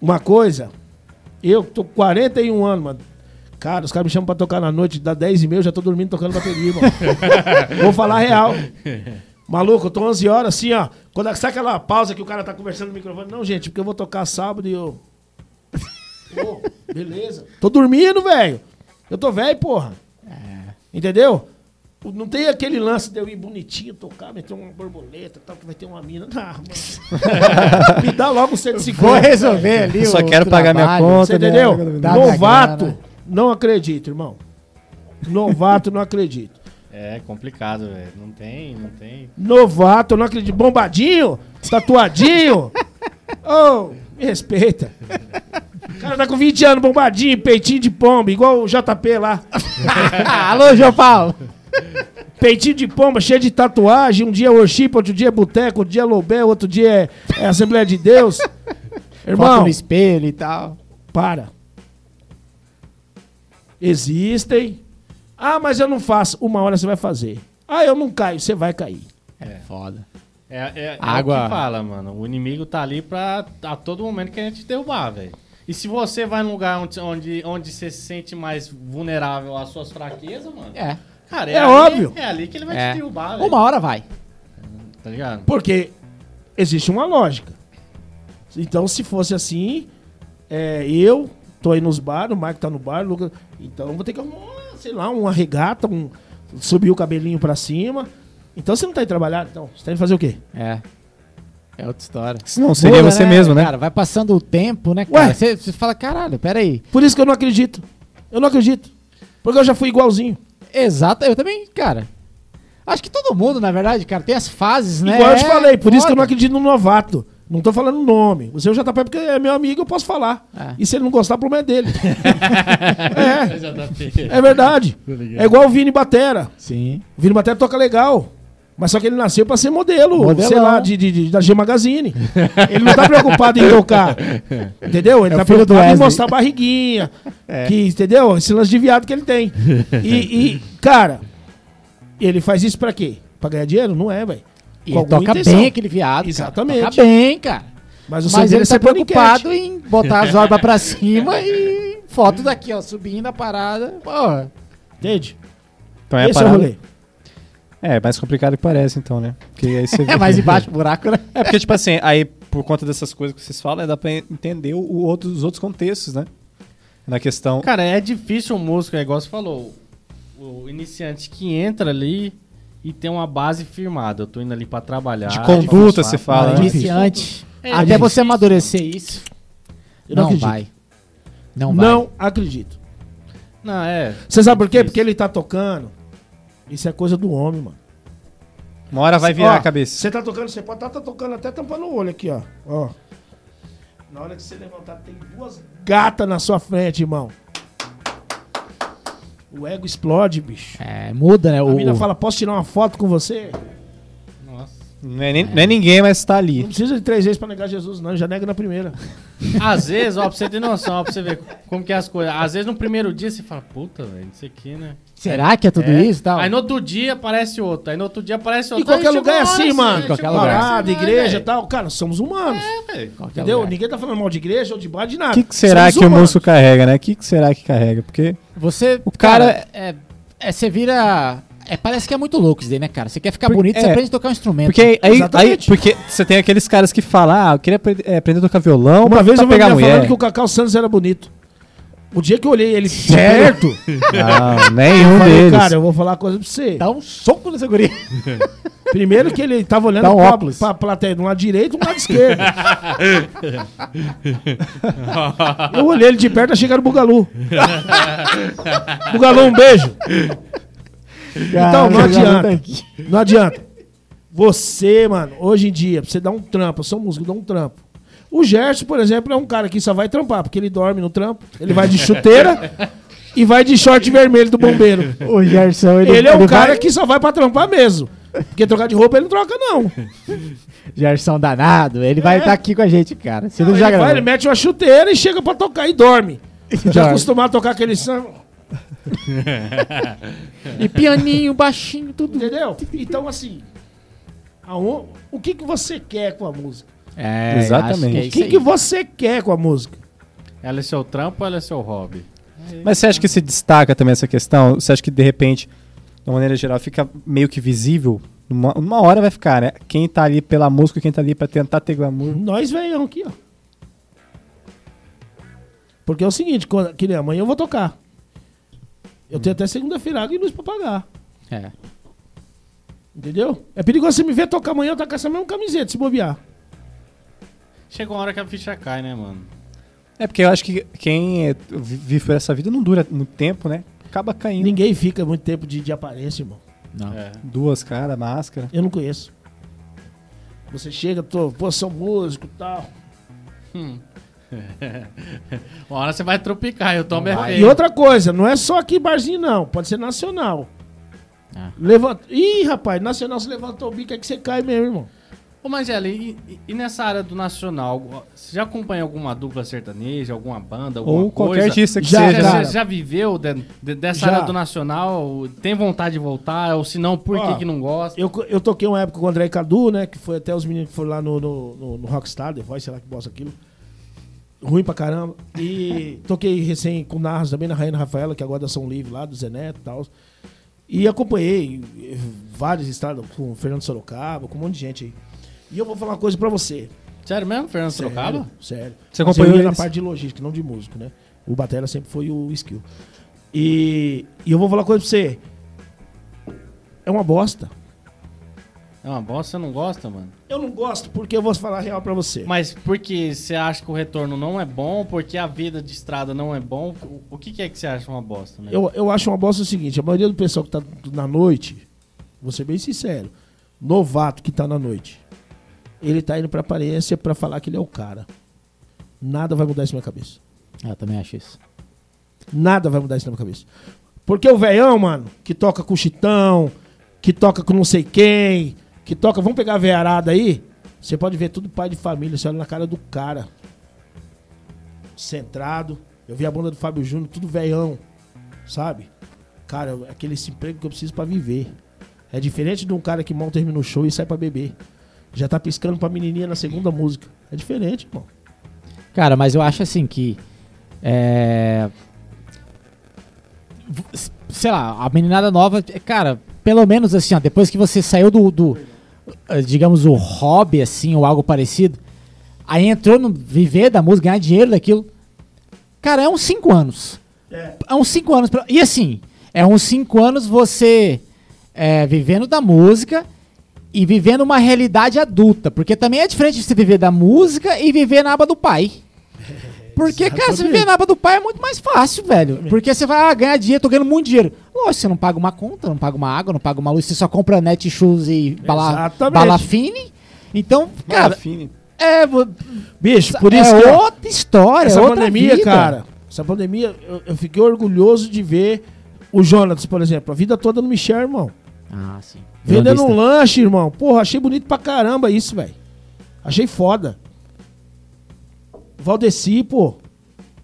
[SPEAKER 1] Uma coisa, eu tô com 41 anos, mano. Cara, os caras me chamam pra tocar na noite, dá 10 e meia, eu já tô dormindo tocando bateria, irmão. *laughs* Vou falar a real. Maluco, eu tô 11 horas assim, ó. Quando sai aquela pausa que o cara tá conversando no microfone. Não, gente, porque eu vou tocar sábado e eu. Pô, beleza. Tô dormindo, velho. Eu tô velho, porra. Entendeu? Não tem aquele lance de eu ir bonitinho, tocar, meter uma borboleta, tal, que vai ter uma mina. Não, mano. *laughs* Me dá logo 150.
[SPEAKER 2] vou resolver ali.
[SPEAKER 4] Eu só quero pagar minha
[SPEAKER 2] trabalho.
[SPEAKER 4] conta.
[SPEAKER 1] Você entendeu?
[SPEAKER 2] Dá minha
[SPEAKER 1] Novato,
[SPEAKER 2] grana.
[SPEAKER 1] Não acredito, irmão. Novato, não acredito.
[SPEAKER 3] É complicado, velho. Não tem, não tem.
[SPEAKER 1] Novato, eu não acredito. Bombadinho, tatuadinho. Ô, *laughs* me respeita. O cara tá com 20 anos, bombadinho, peitinho de pomba, igual o JP lá. *laughs*
[SPEAKER 2] Alô, João Paulo.
[SPEAKER 1] Peitinho de pomba, cheio de tatuagem. Um dia é worship, outro dia é boteco, outro dia é lobé, outro dia é, é Assembleia de Deus.
[SPEAKER 2] Foto
[SPEAKER 1] Irmão,
[SPEAKER 2] no espelho e tal.
[SPEAKER 1] para. Existem. Ah, mas eu não faço. Uma hora você vai fazer. Ah, eu não caio. Você vai cair.
[SPEAKER 2] É foda.
[SPEAKER 3] É, é, é
[SPEAKER 2] Água.
[SPEAKER 3] o que fala, mano. O inimigo tá ali pra a todo momento querer te derrubar, velho. E se você vai num lugar onde, onde, onde você se sente mais vulnerável às suas fraquezas, mano.
[SPEAKER 2] É.
[SPEAKER 3] Cara,
[SPEAKER 1] É
[SPEAKER 3] ali-
[SPEAKER 1] óbvio.
[SPEAKER 3] É ali que ele vai
[SPEAKER 2] é.
[SPEAKER 3] te derrubar, velho.
[SPEAKER 2] Uma hora vai.
[SPEAKER 3] Tá ligado?
[SPEAKER 1] Porque existe uma lógica. Então, se fosse assim, é, eu tô aí nos bares, o Marco tá no bar, o Lucas. Então, eu vou ter que arrumar, sei lá, uma regata, um, subir o cabelinho pra cima. Então, você não tá aí trabalhar, então. Você tá indo fazer o quê?
[SPEAKER 2] É. É outra história.
[SPEAKER 4] Senão seria
[SPEAKER 2] Muda,
[SPEAKER 4] você mesmo, né?
[SPEAKER 2] Cara, vai passando o tempo, né, cara?
[SPEAKER 1] Ué?
[SPEAKER 2] Você você fala, caralho, peraí.
[SPEAKER 1] Por isso que eu não acredito. Eu não acredito. Porque eu já fui igualzinho.
[SPEAKER 2] Exato, eu também, cara. Acho que todo mundo, na verdade, cara, tem as fases, né?
[SPEAKER 1] Igual eu te
[SPEAKER 2] É
[SPEAKER 1] falei, por isso que eu não acredito no novato. Não tô falando nome. O seu JP porque é meu amigo, eu posso falar.
[SPEAKER 2] É.
[SPEAKER 1] E se ele não gostar, o problema é dele. *laughs* é, é verdade. É igual o Vini Batera.
[SPEAKER 2] Sim.
[SPEAKER 1] O Vini Batera toca legal. Mas só que ele nasceu pra ser modelo,
[SPEAKER 2] Modelão.
[SPEAKER 1] sei lá, de, de- de- da G Magazine. Ele não tá preocupado em tocar. Entendeu? Ele
[SPEAKER 2] É
[SPEAKER 1] tá preocupado em mostrar a barriguinha. Que, entendeu? Esse lance de viado que ele tem. E, e, cara, ele faz isso pra quê? Pra ganhar dinheiro? Não é, velho.
[SPEAKER 2] E
[SPEAKER 1] Com
[SPEAKER 2] toca
[SPEAKER 1] intenção.
[SPEAKER 2] bem aquele viado.
[SPEAKER 1] Exatamente.
[SPEAKER 2] Cara. Toca bem, cara.
[SPEAKER 1] Mas o
[SPEAKER 2] Mas ele
[SPEAKER 1] é
[SPEAKER 2] tá preocupado
[SPEAKER 1] paniquete.
[SPEAKER 2] em botar as orbas pra *laughs* cima e foto daqui, ó, subindo a parada. Pô,
[SPEAKER 1] Entende?
[SPEAKER 4] Então é a
[SPEAKER 1] Esse é o
[SPEAKER 4] parada.
[SPEAKER 1] rolê.
[SPEAKER 4] É, mais complicado que parece, então, né? Porque aí você *laughs* vê-
[SPEAKER 2] é mais embaixo do buraco, né?
[SPEAKER 4] É porque, tipo assim, aí por conta dessas coisas que vocês falam, dá pra entender o, o outro, os outros contextos, né? Na questão.
[SPEAKER 3] Cara, é difícil o músico, é igual você falou. O iniciante que entra ali e tem uma base firmada. Eu tô indo ali pra trabalhar.
[SPEAKER 4] De conduta, você fala,
[SPEAKER 3] é
[SPEAKER 4] né?
[SPEAKER 2] Iniciante.
[SPEAKER 3] É
[SPEAKER 2] Até
[SPEAKER 3] difícil.
[SPEAKER 2] você amadurecer isso.
[SPEAKER 1] Eu não
[SPEAKER 2] Não, vai. Não, vai.
[SPEAKER 1] Não acredito.
[SPEAKER 3] Não, é.
[SPEAKER 1] Você sabe por quê? Porque ele tá tocando. Isso é coisa do homem, mano.
[SPEAKER 4] Uma hora vai virar
[SPEAKER 1] Ó,
[SPEAKER 4] a cabeça.
[SPEAKER 1] Você tá tocando, você pode estar tá, tocando até tampando o olho aqui, ó. ó. Na hora que você levantar, tem duas gatas na sua frente, irmão. O ego explode, bicho.
[SPEAKER 2] É, muda, né?
[SPEAKER 1] A
[SPEAKER 2] O,
[SPEAKER 1] mina fala, posso tirar uma foto com você?
[SPEAKER 3] Nossa.
[SPEAKER 4] Não é, nem- não é ninguém, mas tá ali.
[SPEAKER 1] Não precisa de três vezes pra negar Jesus, não. Já nega na primeira. *laughs*
[SPEAKER 3] Às vezes, ó, pra você ter noção, ó, pra você ver como que é as coisas. Às vezes no primeiro dia você fala, puta, velho, isso aqui, né?
[SPEAKER 2] Será que é tudo
[SPEAKER 3] É.
[SPEAKER 2] isso tal?
[SPEAKER 3] Aí no outro dia aparece outro, aí no outro dia aparece outro.
[SPEAKER 1] Em qualquer lugar é assim, mano.
[SPEAKER 3] né?
[SPEAKER 2] qualquer
[SPEAKER 3] uma
[SPEAKER 2] lugar.
[SPEAKER 1] Parada,
[SPEAKER 3] assim,
[SPEAKER 1] igreja e tal. Cara, somos humanos.
[SPEAKER 3] É, velho.
[SPEAKER 2] Qualquer
[SPEAKER 1] Entendeu?
[SPEAKER 2] lugar.
[SPEAKER 1] Ninguém tá falando mal de igreja ou de bar de nada.
[SPEAKER 4] O que, que será
[SPEAKER 1] Somos
[SPEAKER 4] que o
[SPEAKER 1] humanos.
[SPEAKER 4] músico carrega, né? O que, que será que carrega? Porque
[SPEAKER 2] Você,
[SPEAKER 4] O cara-
[SPEAKER 2] é, é, você vira... É, parece que é muito louco isso daí, né, cara? Você quer ficar
[SPEAKER 4] Porque-
[SPEAKER 2] bonito, você
[SPEAKER 4] é.
[SPEAKER 2] aprende a tocar um instrumento.
[SPEAKER 4] Porque aí, aí, porque você tem aqueles caras que falam, ah, eu queria aprender, é, aprender a tocar violão
[SPEAKER 1] Uma vez eu vi
[SPEAKER 4] pegar
[SPEAKER 1] minha falando
[SPEAKER 4] mulher.
[SPEAKER 1] que o Cacau Santos era bonito. O dia que eu olhei ele *laughs* certo,
[SPEAKER 4] Não, *laughs* nenhum
[SPEAKER 1] eu falei,
[SPEAKER 4] deles.
[SPEAKER 1] cara, eu vou falar uma coisa pra você.
[SPEAKER 2] Dá um soco nessa guria. *laughs*
[SPEAKER 1] Primeiro que ele tava olhando
[SPEAKER 2] Dá um
[SPEAKER 1] pra,
[SPEAKER 2] óculos.
[SPEAKER 1] pra plateia de um lado direito e um lado esquerdo. eu olhei ele de perto, achei que era o Bugalu. Bugalu, um beijo. Então, não adianta. Não adianta. Você, mano, hoje em dia, pra você dar um trampo, eu sou músico, dá um trampo. O Gerson, por exemplo, é um cara que só vai trampar, porque ele dorme no trampo, ele vai de chuteira e vai de short vermelho do bombeiro.
[SPEAKER 2] O Gerson, ele,
[SPEAKER 1] Ele é um cara
[SPEAKER 2] vai-
[SPEAKER 1] que só vai pra trampar mesmo. Porque trocar de roupa ele não troca, não.
[SPEAKER 2] Gerson danado, ele vai
[SPEAKER 1] É.
[SPEAKER 2] estar aqui com a gente, cara. Você não,
[SPEAKER 1] Não,
[SPEAKER 2] já
[SPEAKER 1] ele, vai, ele mete uma chuteira e chega pra tocar e dorme. Já
[SPEAKER 2] Dorme.
[SPEAKER 1] acostumado a tocar aquele samba,
[SPEAKER 2] E pianinho, baixinho, tudo.
[SPEAKER 1] entendeu? Então, assim, o que, que você quer com a música?
[SPEAKER 2] É,
[SPEAKER 4] Exatamente.
[SPEAKER 2] que é
[SPEAKER 1] que, você quer com a música?
[SPEAKER 3] Ela é seu trampo ou ela é seu hobby?
[SPEAKER 4] Mas você acha que se destaca também essa questão? Você acha que de repente, de uma maneira geral, fica meio que visível? Uma, uma hora vai ficar, né? Quem tá ali pela música, quem tá ali pra tentar ter glamour.
[SPEAKER 1] Nós venham aqui, ó. Porque é o seguinte, quando, que nem amanhã eu vou tocar. Eu tenho até segunda-feira água e luz pra pagar.
[SPEAKER 2] É.
[SPEAKER 1] Entendeu? É perigoso você me ver tocar amanhã, eu tá com essa mesma camiseta, se bobear.
[SPEAKER 3] Chega uma hora que a ficha cai, né, mano?
[SPEAKER 4] É porque eu acho que quem é, vi- vive essa vida não dura muito tempo, né? Acaba caindo.
[SPEAKER 1] Ninguém fica muito tempo de, de aparência, irmão.
[SPEAKER 2] Não.
[SPEAKER 3] É.
[SPEAKER 4] Duas caras, máscara.
[SPEAKER 1] Eu não conheço. Você chega, tô, pô, sou músico e tal. *laughs*
[SPEAKER 3] Uma hora você vai tropicar e o Tom é
[SPEAKER 1] E outra coisa, não é só aqui barzinho, não. Pode ser nacional.
[SPEAKER 2] Ah.
[SPEAKER 1] Levanta... Ih, rapaz, nacional, você levantou o bico, é que você cai mesmo, irmão.
[SPEAKER 3] Ô, Magela, e, e- nessa área do nacional, você já acompanha alguma dupla sertaneja, alguma banda, alguma
[SPEAKER 4] Ou qualquer
[SPEAKER 3] coisa?
[SPEAKER 4] artista que
[SPEAKER 1] Já,
[SPEAKER 3] Você
[SPEAKER 4] seja.
[SPEAKER 3] já, já viveu de- de- dessa
[SPEAKER 1] Já.
[SPEAKER 3] área do nacional? Tem vontade de voltar? Ou se não, por
[SPEAKER 1] Ó,
[SPEAKER 3] que, que não gosta?
[SPEAKER 1] Eu, eu toquei uma época com o André Cadu, né? Que foi até os meninos que foram lá no, no, no, no Rockstar, The Voice, sei lá que bosta aquilo. Ruim pra caramba. E *laughs* toquei recém com o Narros também, na Rainha Rafaela, que agora é da São Livre lá, do Zé Neto e tal. E acompanhei vários estados com o Fernando Sorocaba, com um monte de gente aí. E eu vou falar uma coisa pra você.
[SPEAKER 3] Sério mesmo, Fernando Sorocaba?
[SPEAKER 1] Sério, sério.
[SPEAKER 4] Você acompanhou
[SPEAKER 1] eu ia na parte de logística, não de músico, né? O Batera sempre foi o skill. E, e eu vou falar uma coisa pra você. É uma bosta.
[SPEAKER 3] É uma bosta, você não gosta, mano?
[SPEAKER 1] Eu não gosto porque eu vou falar a real pra você.
[SPEAKER 3] Mas porque você acha que o retorno não é bom, porque a vida de estrada não é bom, o, o que, que é que você acha uma bosta, né?
[SPEAKER 1] Eu, eu acho uma bosta o seguinte: a maioria do pessoal que tá na noite, vou ser bem sincero, novato que tá na noite, ele tá indo pra aparência pra falar que ele é o cara. Nada vai mudar isso na minha cabeça.
[SPEAKER 2] Eu também acho isso.
[SPEAKER 1] Nada vai mudar isso na minha cabeça. Porque o velhão, mano, que toca com chitão, que toca com não sei quem, que toca. Vamos pegar a veiarada aí? Você pode ver tudo pai de família, você olha na cara do cara. Centrado. Eu vi a banda do Fábio Júnior, tudo velhão. Sabe? Cara, aquele emprego que eu preciso pra viver. É diferente de um cara que mal termina o show e sai pra beber. Já tá piscando pra menininha na segunda música. É diferente, irmão.
[SPEAKER 2] Cara, mas eu acho assim que. É. Sei lá, a meninada nova, cara, pelo menos assim, ó, depois que você saiu do, do, eh, digamos, o hobby, assim, ou algo parecido, aí entrou no viver da música, ganhar dinheiro daquilo. Cara, é uns 5 anos.
[SPEAKER 1] É.
[SPEAKER 2] É uns 5 anos. pra- E assim, é uns 5 anos você é, vivendo da música e vivendo uma realidade adulta. Porque também é diferente de você viver da música e viver na aba do pai. *laughs* Porque, cara,
[SPEAKER 1] Exatamente.
[SPEAKER 2] viver na aba do pai é muito mais fácil, velho. Porque você vai ah, ganhar dinheiro, tô ganhando muito dinheiro. Lógico, você não paga uma conta, não paga uma água, não paga uma luz, você só compra net shoes e bala,
[SPEAKER 1] Exatamente.
[SPEAKER 2] balafine. Então, cara,
[SPEAKER 4] Fini.
[SPEAKER 2] é,
[SPEAKER 1] Bicho, por
[SPEAKER 2] é
[SPEAKER 1] isso ó,
[SPEAKER 2] outra história,
[SPEAKER 1] essa
[SPEAKER 2] é outra
[SPEAKER 1] pandemia,
[SPEAKER 2] vida.
[SPEAKER 1] cara, essa pandemia, eu, eu fiquei orgulhoso de ver o Jonas, por exemplo, a vida toda no Michel, irmão.
[SPEAKER 2] Ah, sim.
[SPEAKER 1] Vendendo um lanche, irmão. Porra, achei bonito pra caramba isso, velho. Achei foda. Valdeci, pô.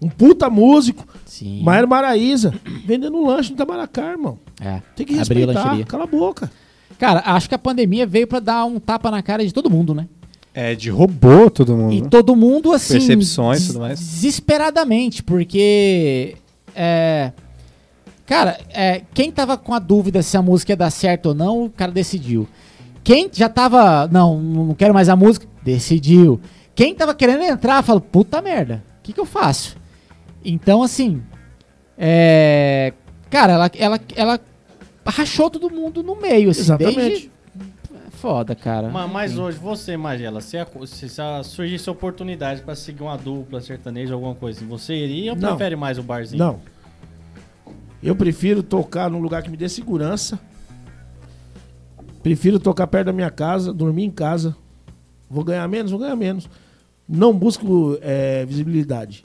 [SPEAKER 1] Um puta músico.
[SPEAKER 2] Sim.
[SPEAKER 1] Maero Maraíza. Vendendo lanche no Tamaracá, irmão.
[SPEAKER 2] É.
[SPEAKER 1] Tem que respeitar. Cala a boca.
[SPEAKER 2] Cara, acho que a pandemia veio pra dar um tapa na cara de todo mundo, né?
[SPEAKER 4] É, de robô todo mundo.
[SPEAKER 2] E todo mundo, assim.
[SPEAKER 4] Percepções e tudo mais.
[SPEAKER 2] Desesperadamente, porque. É. Cara, é, quem tava com a dúvida se a música ia dar certo ou não, o cara decidiu. Quem já tava. Não, não quero mais a música, decidiu. Quem tava querendo entrar, falou: puta merda, o que, que eu faço? Então, assim. É. Cara, ela, ela, ela rachou todo mundo no meio, assim.
[SPEAKER 1] Exatamente.
[SPEAKER 2] Desde... É Foda, cara.
[SPEAKER 3] Ma- Mas, hoje, você, Magela, se, a- se, se a- surgisse oportunidade pra seguir uma dupla sertaneja, alguma coisa assim, você iria ou
[SPEAKER 1] Não.
[SPEAKER 3] prefere mais o barzinho?
[SPEAKER 1] Não. Eu prefiro tocar num lugar que me dê segurança. Prefiro tocar perto da minha casa, dormir em casa. Vou ganhar menos, vou ganhar menos. Não busco é, visibilidade.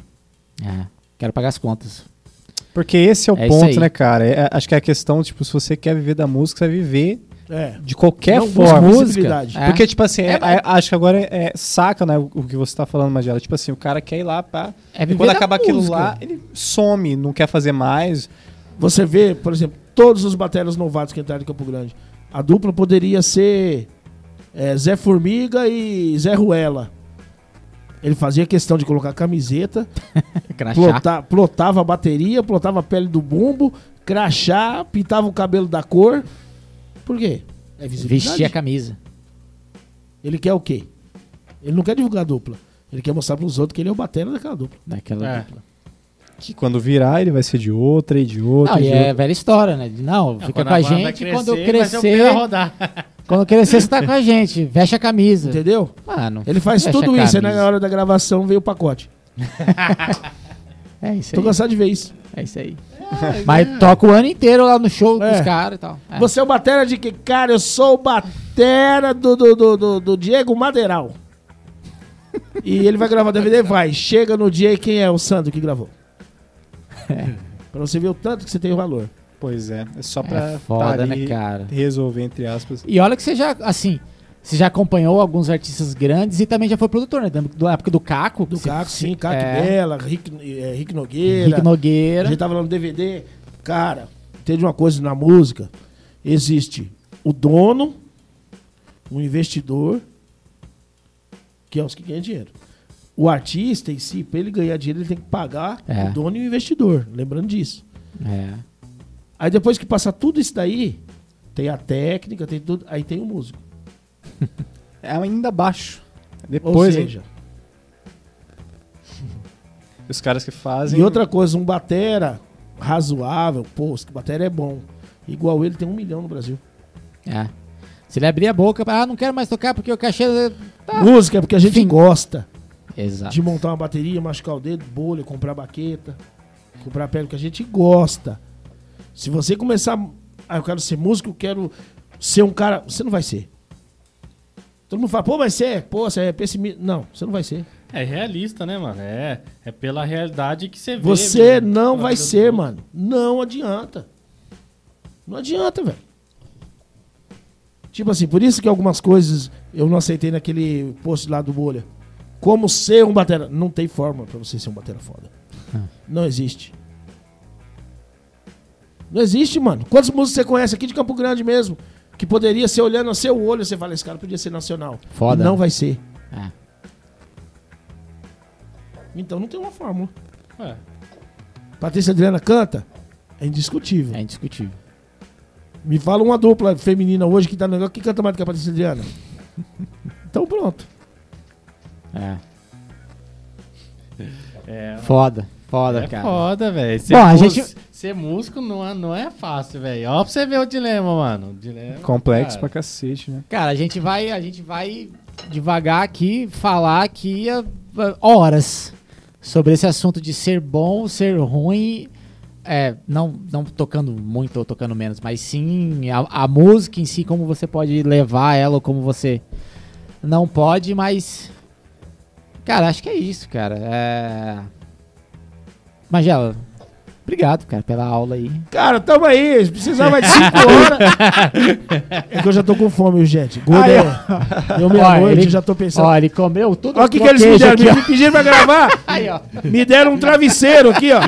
[SPEAKER 2] É, quero pagar as contas.
[SPEAKER 4] Porque esse é o
[SPEAKER 2] É
[SPEAKER 4] ponto, né, cara? É- acho que é a questão, tipo, se você quer viver da música, você vai viver
[SPEAKER 1] É.
[SPEAKER 4] de qualquer
[SPEAKER 1] Não busco
[SPEAKER 4] forma.
[SPEAKER 1] visibilidade.
[SPEAKER 2] É.
[SPEAKER 4] Porque, tipo assim,
[SPEAKER 2] É,
[SPEAKER 4] é- é- acho que agora é, é- saca, né, o, que você tá falando, Magela. Tipo assim, o cara quer ir lá pra.
[SPEAKER 2] É
[SPEAKER 4] e quando
[SPEAKER 2] da
[SPEAKER 4] acaba aquilo
[SPEAKER 2] música.
[SPEAKER 4] lá, ele some, não quer fazer mais.
[SPEAKER 1] Você vê, por exemplo, todos os bateras novatos que entraram em Campo Grande. A dupla poderia ser é, Zé Formiga e Zé Ruela. Ele fazia questão de colocar camiseta, *laughs*
[SPEAKER 2] Crachá.
[SPEAKER 1] plota- plotava a bateria, plotava a pele do bumbo, crachá, pintava o cabelo da cor. Por quê? É visibilidade.
[SPEAKER 2] Vestir a camisa.
[SPEAKER 1] Ele quer o quê? Ele não quer divulgar a dupla. Ele quer mostrar pros outros que ele é o batera daquela dupla.
[SPEAKER 2] Daquela
[SPEAKER 3] É.
[SPEAKER 2] dupla.
[SPEAKER 4] Que quando virar, ele vai ser de outra e de outra.
[SPEAKER 2] Não,
[SPEAKER 4] e
[SPEAKER 2] e
[SPEAKER 4] de
[SPEAKER 2] é
[SPEAKER 4] outra.
[SPEAKER 2] velha história, né? Não,
[SPEAKER 3] Não,
[SPEAKER 2] fica com a
[SPEAKER 3] banda
[SPEAKER 2] gente, quando eu crescer.
[SPEAKER 3] a rodar. *laughs*
[SPEAKER 2] Quando eu crescer, você tá com a gente. Veste a camisa.
[SPEAKER 1] Entendeu?
[SPEAKER 2] Mano.
[SPEAKER 1] Ele faz tudo
[SPEAKER 2] a
[SPEAKER 1] isso, aí na hora da gravação veio o pacote. *laughs*
[SPEAKER 2] É isso
[SPEAKER 1] Tô
[SPEAKER 2] aí.
[SPEAKER 1] cansado de ver isso.
[SPEAKER 2] É isso aí. Mas toca o ano inteiro lá no show
[SPEAKER 1] É.
[SPEAKER 2] dos caras e tal. É.
[SPEAKER 1] Você é o batera de que? Cara, eu sou o batera do, do, do, do, do Diego Madeiral. e ele vai gravar DVD? Vai. Chega no dia e quem é o Sandro que gravou? Pra você ver o tanto que você tem o valor.
[SPEAKER 4] Pois é. É só pra
[SPEAKER 2] É foda,
[SPEAKER 4] tá
[SPEAKER 2] né, cara?
[SPEAKER 4] resolver, entre aspas.
[SPEAKER 2] E olha que você já, assim, você já acompanhou alguns artistas grandes e também já foi produtor, né? Da época do Caco.
[SPEAKER 1] Do Caco, sim, Caco
[SPEAKER 2] é,
[SPEAKER 1] Bela, Rick, eh, Rick Nogueira.
[SPEAKER 2] Rick
[SPEAKER 1] A
[SPEAKER 2] Nogueira.
[SPEAKER 1] gente tava lá no DVD. Cara, entende uma coisa na música? Existe o dono, o investidor, que é os que ganham dinheiro. O artista em si, pra ele ganhar dinheiro, ele tem que pagar
[SPEAKER 2] É.
[SPEAKER 1] o dono e o investidor. Lembrando disso.
[SPEAKER 2] É.
[SPEAKER 1] Aí depois que passa tudo isso daí, tem a técnica, tem tudo, aí tem o músico. *laughs*
[SPEAKER 4] É ainda baixo.
[SPEAKER 1] Ou
[SPEAKER 4] Depois, hein?
[SPEAKER 1] seja, *laughs*
[SPEAKER 4] os caras que fazem.
[SPEAKER 1] e outra coisa, um batera razoável, pô, esse batera é bom. Igual ele tem um milhão no Brasil.
[SPEAKER 2] É. Se ele abrir a boca, ah, não quero mais tocar porque o cachê. Tá.
[SPEAKER 1] Música é porque a gente
[SPEAKER 2] Fim.
[SPEAKER 1] gosta.
[SPEAKER 2] Exato.
[SPEAKER 1] de montar uma bateria, machucar o dedo, bolha, comprar baqueta, comprar pele, que a gente gosta. Se você começar, ah, eu quero ser músico, eu quero ser um cara, você não vai ser. Todo mundo fala, pô, vai ser, pô, você é pessimista. Não, você não vai ser.
[SPEAKER 3] É realista, né, mano? É, é pela realidade que você vê.
[SPEAKER 1] Você
[SPEAKER 3] mesmo.
[SPEAKER 1] não vai ser, mano. Não adianta. Não adianta, velho. Tipo assim, por isso que algumas coisas eu não aceitei naquele post lá do Bolha. Como ser um batera. Não tem forma pra você ser um batera foda. Não existe. Não existe, mano. Quantos músicos você conhece aqui de Campo Grande mesmo? Que poderia ser olhando a seu olho, você fala, esse cara podia ser nacional.
[SPEAKER 2] Foda.
[SPEAKER 1] E não vai ser.
[SPEAKER 2] É.
[SPEAKER 1] Então não tem uma fórmula.
[SPEAKER 3] É.
[SPEAKER 1] Patrícia Adriana canta? É indiscutível.
[SPEAKER 2] É indiscutível.
[SPEAKER 1] Me fala uma dupla feminina hoje que tá no negócio que canta mais do que a Patrícia Adriana. *laughs* Então pronto.
[SPEAKER 2] É.
[SPEAKER 3] É,
[SPEAKER 2] Foda. Foda,
[SPEAKER 3] é
[SPEAKER 2] cara.
[SPEAKER 3] foda, velho. Ser,
[SPEAKER 2] Bom, a
[SPEAKER 3] músico-
[SPEAKER 2] gente-
[SPEAKER 3] ser músico não é, não é fácil, velho. Ó, pra você ver o dilema, mano. O dilema,
[SPEAKER 4] Complexo pra
[SPEAKER 3] cara.
[SPEAKER 4] cacete, né?
[SPEAKER 2] Cara, a gente vai, a gente vai devagar aqui, falar aqui horas sobre esse assunto de ser bom, ser ruim. É, não, não tocando muito ou tocando menos, mas sim a, a música em si, como você pode levar ela ou como você não pode, mas. Cara, acho que é isso, cara. É... Magela, Obrigado, cara, pela aula aí.
[SPEAKER 1] Cara, tamo aí. Precisava de 5 *laughs* horas. É que eu já tô com fome, gente. Gordo
[SPEAKER 2] Aí,
[SPEAKER 1] é. Deu
[SPEAKER 2] Ó,
[SPEAKER 1] meia-noite,
[SPEAKER 2] ele-
[SPEAKER 1] já tô pensando.
[SPEAKER 2] Ó, ele comeu tudo
[SPEAKER 1] Olha o que, que eles me deram.
[SPEAKER 2] aqui,
[SPEAKER 1] Me pediram pra gravar. *laughs*
[SPEAKER 2] Aí, ó.
[SPEAKER 1] Me deram um travesseiro aqui, ó.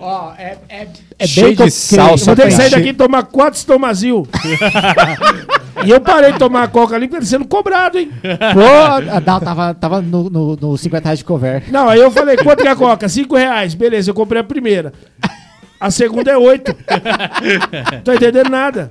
[SPEAKER 2] Ó, é, é, é
[SPEAKER 4] Cheio
[SPEAKER 2] bacon
[SPEAKER 4] de sal,
[SPEAKER 2] creme.
[SPEAKER 1] Eu vou ter que sair daqui e tomar quatro estomazil. *laughs* e eu parei de tomar a coca ali porque ele sendo cobrado, hein?
[SPEAKER 2] Pô, não, tava, tava no, no, no 50 reais de cover.
[SPEAKER 1] Não, aí eu falei, quanto que é a coca? Cinco reais. Beleza, eu comprei a primeira. A segunda é oito. Tô entendendo nada.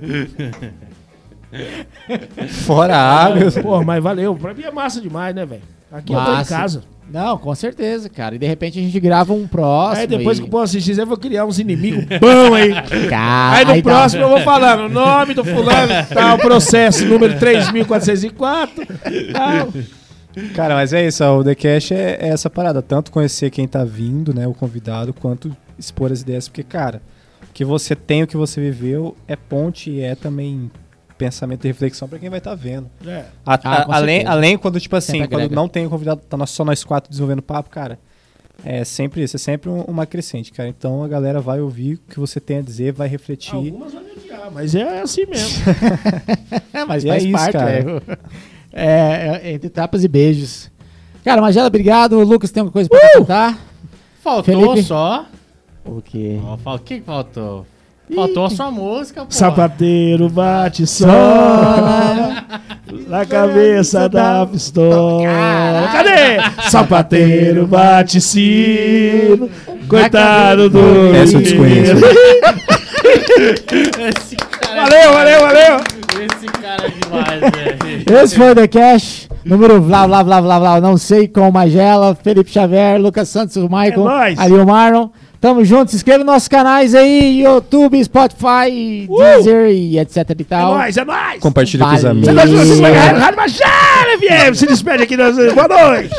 [SPEAKER 4] Fora a água.
[SPEAKER 1] Pô, mas valeu. Pra mim é massa demais, né, velho? Aqui eu tô em
[SPEAKER 2] Massa.
[SPEAKER 1] casa.
[SPEAKER 2] Não, com certeza, cara. E de repente a gente grava um próximo.
[SPEAKER 1] Aí depois
[SPEAKER 2] e...
[SPEAKER 1] que o povo assistir, eu vou criar uns inimigos *laughs* bons aí.
[SPEAKER 2] Cara,
[SPEAKER 1] Aí no
[SPEAKER 2] dá-
[SPEAKER 1] próximo eu vou falando o nome do fulano, tal, processo número 3404. Tal.
[SPEAKER 4] Cara, mas é isso, ó, o The Cash é, é essa parada, tanto conhecer quem tá vindo, né, o convidado, quanto expor as ideias, porque, cara, o que você tem, o que você viveu, é ponte e é também pensamento e reflexão pra quem vai estar vendo.
[SPEAKER 1] É.
[SPEAKER 4] A-
[SPEAKER 2] Ah,
[SPEAKER 4] a- além, além quando, tipo assim,
[SPEAKER 2] Sempre
[SPEAKER 4] quando
[SPEAKER 2] agrega.
[SPEAKER 4] não tem o convidado, tá só nós quatro desenvolvendo papo, cara, é sempre isso, é sempre um- uma crescente, cara. Então a galera vai ouvir o que você tem a dizer, vai refletir.
[SPEAKER 1] Algumas vão me odiar, mas é assim mesmo.
[SPEAKER 2] É, *laughs* mas
[SPEAKER 4] E é
[SPEAKER 2] faz
[SPEAKER 4] isso,
[SPEAKER 2] parte,
[SPEAKER 4] cara.
[SPEAKER 2] é. É, é, entre tapas e beijos. Cara, Magela, obrigado. Lucas, tem alguma coisa pra
[SPEAKER 1] Uh!
[SPEAKER 2] contar?
[SPEAKER 3] Faltou
[SPEAKER 2] Felipe?
[SPEAKER 3] só.
[SPEAKER 2] O quê?
[SPEAKER 3] O que que faltou? Faltou a sua música, pô.
[SPEAKER 1] Sapateiro bate sola na cabeça da pistola. Cadê? Sapateiro bate sino, coitado do.
[SPEAKER 4] Essa eu desconheço. *laughs*
[SPEAKER 3] Esse cara,
[SPEAKER 1] Valeu, valeu, valeu.
[SPEAKER 3] esse cara é demais, velho.
[SPEAKER 2] Esse foi o The Cash, número blá blá blá blá blá, não sei, com Magela, Felipe Xavier, Lucas Santos, o Michael,
[SPEAKER 1] É
[SPEAKER 2] o Marlon. Tamo junto, se inscreva nos nossos canais aí, YouTube, Spotify, Deezer e etc e
[SPEAKER 1] É
[SPEAKER 2] tal.
[SPEAKER 1] nóis, é nóis.
[SPEAKER 4] Compartilha com os amigos.
[SPEAKER 1] Você FM. Se despede aqui. nós- Boa noite.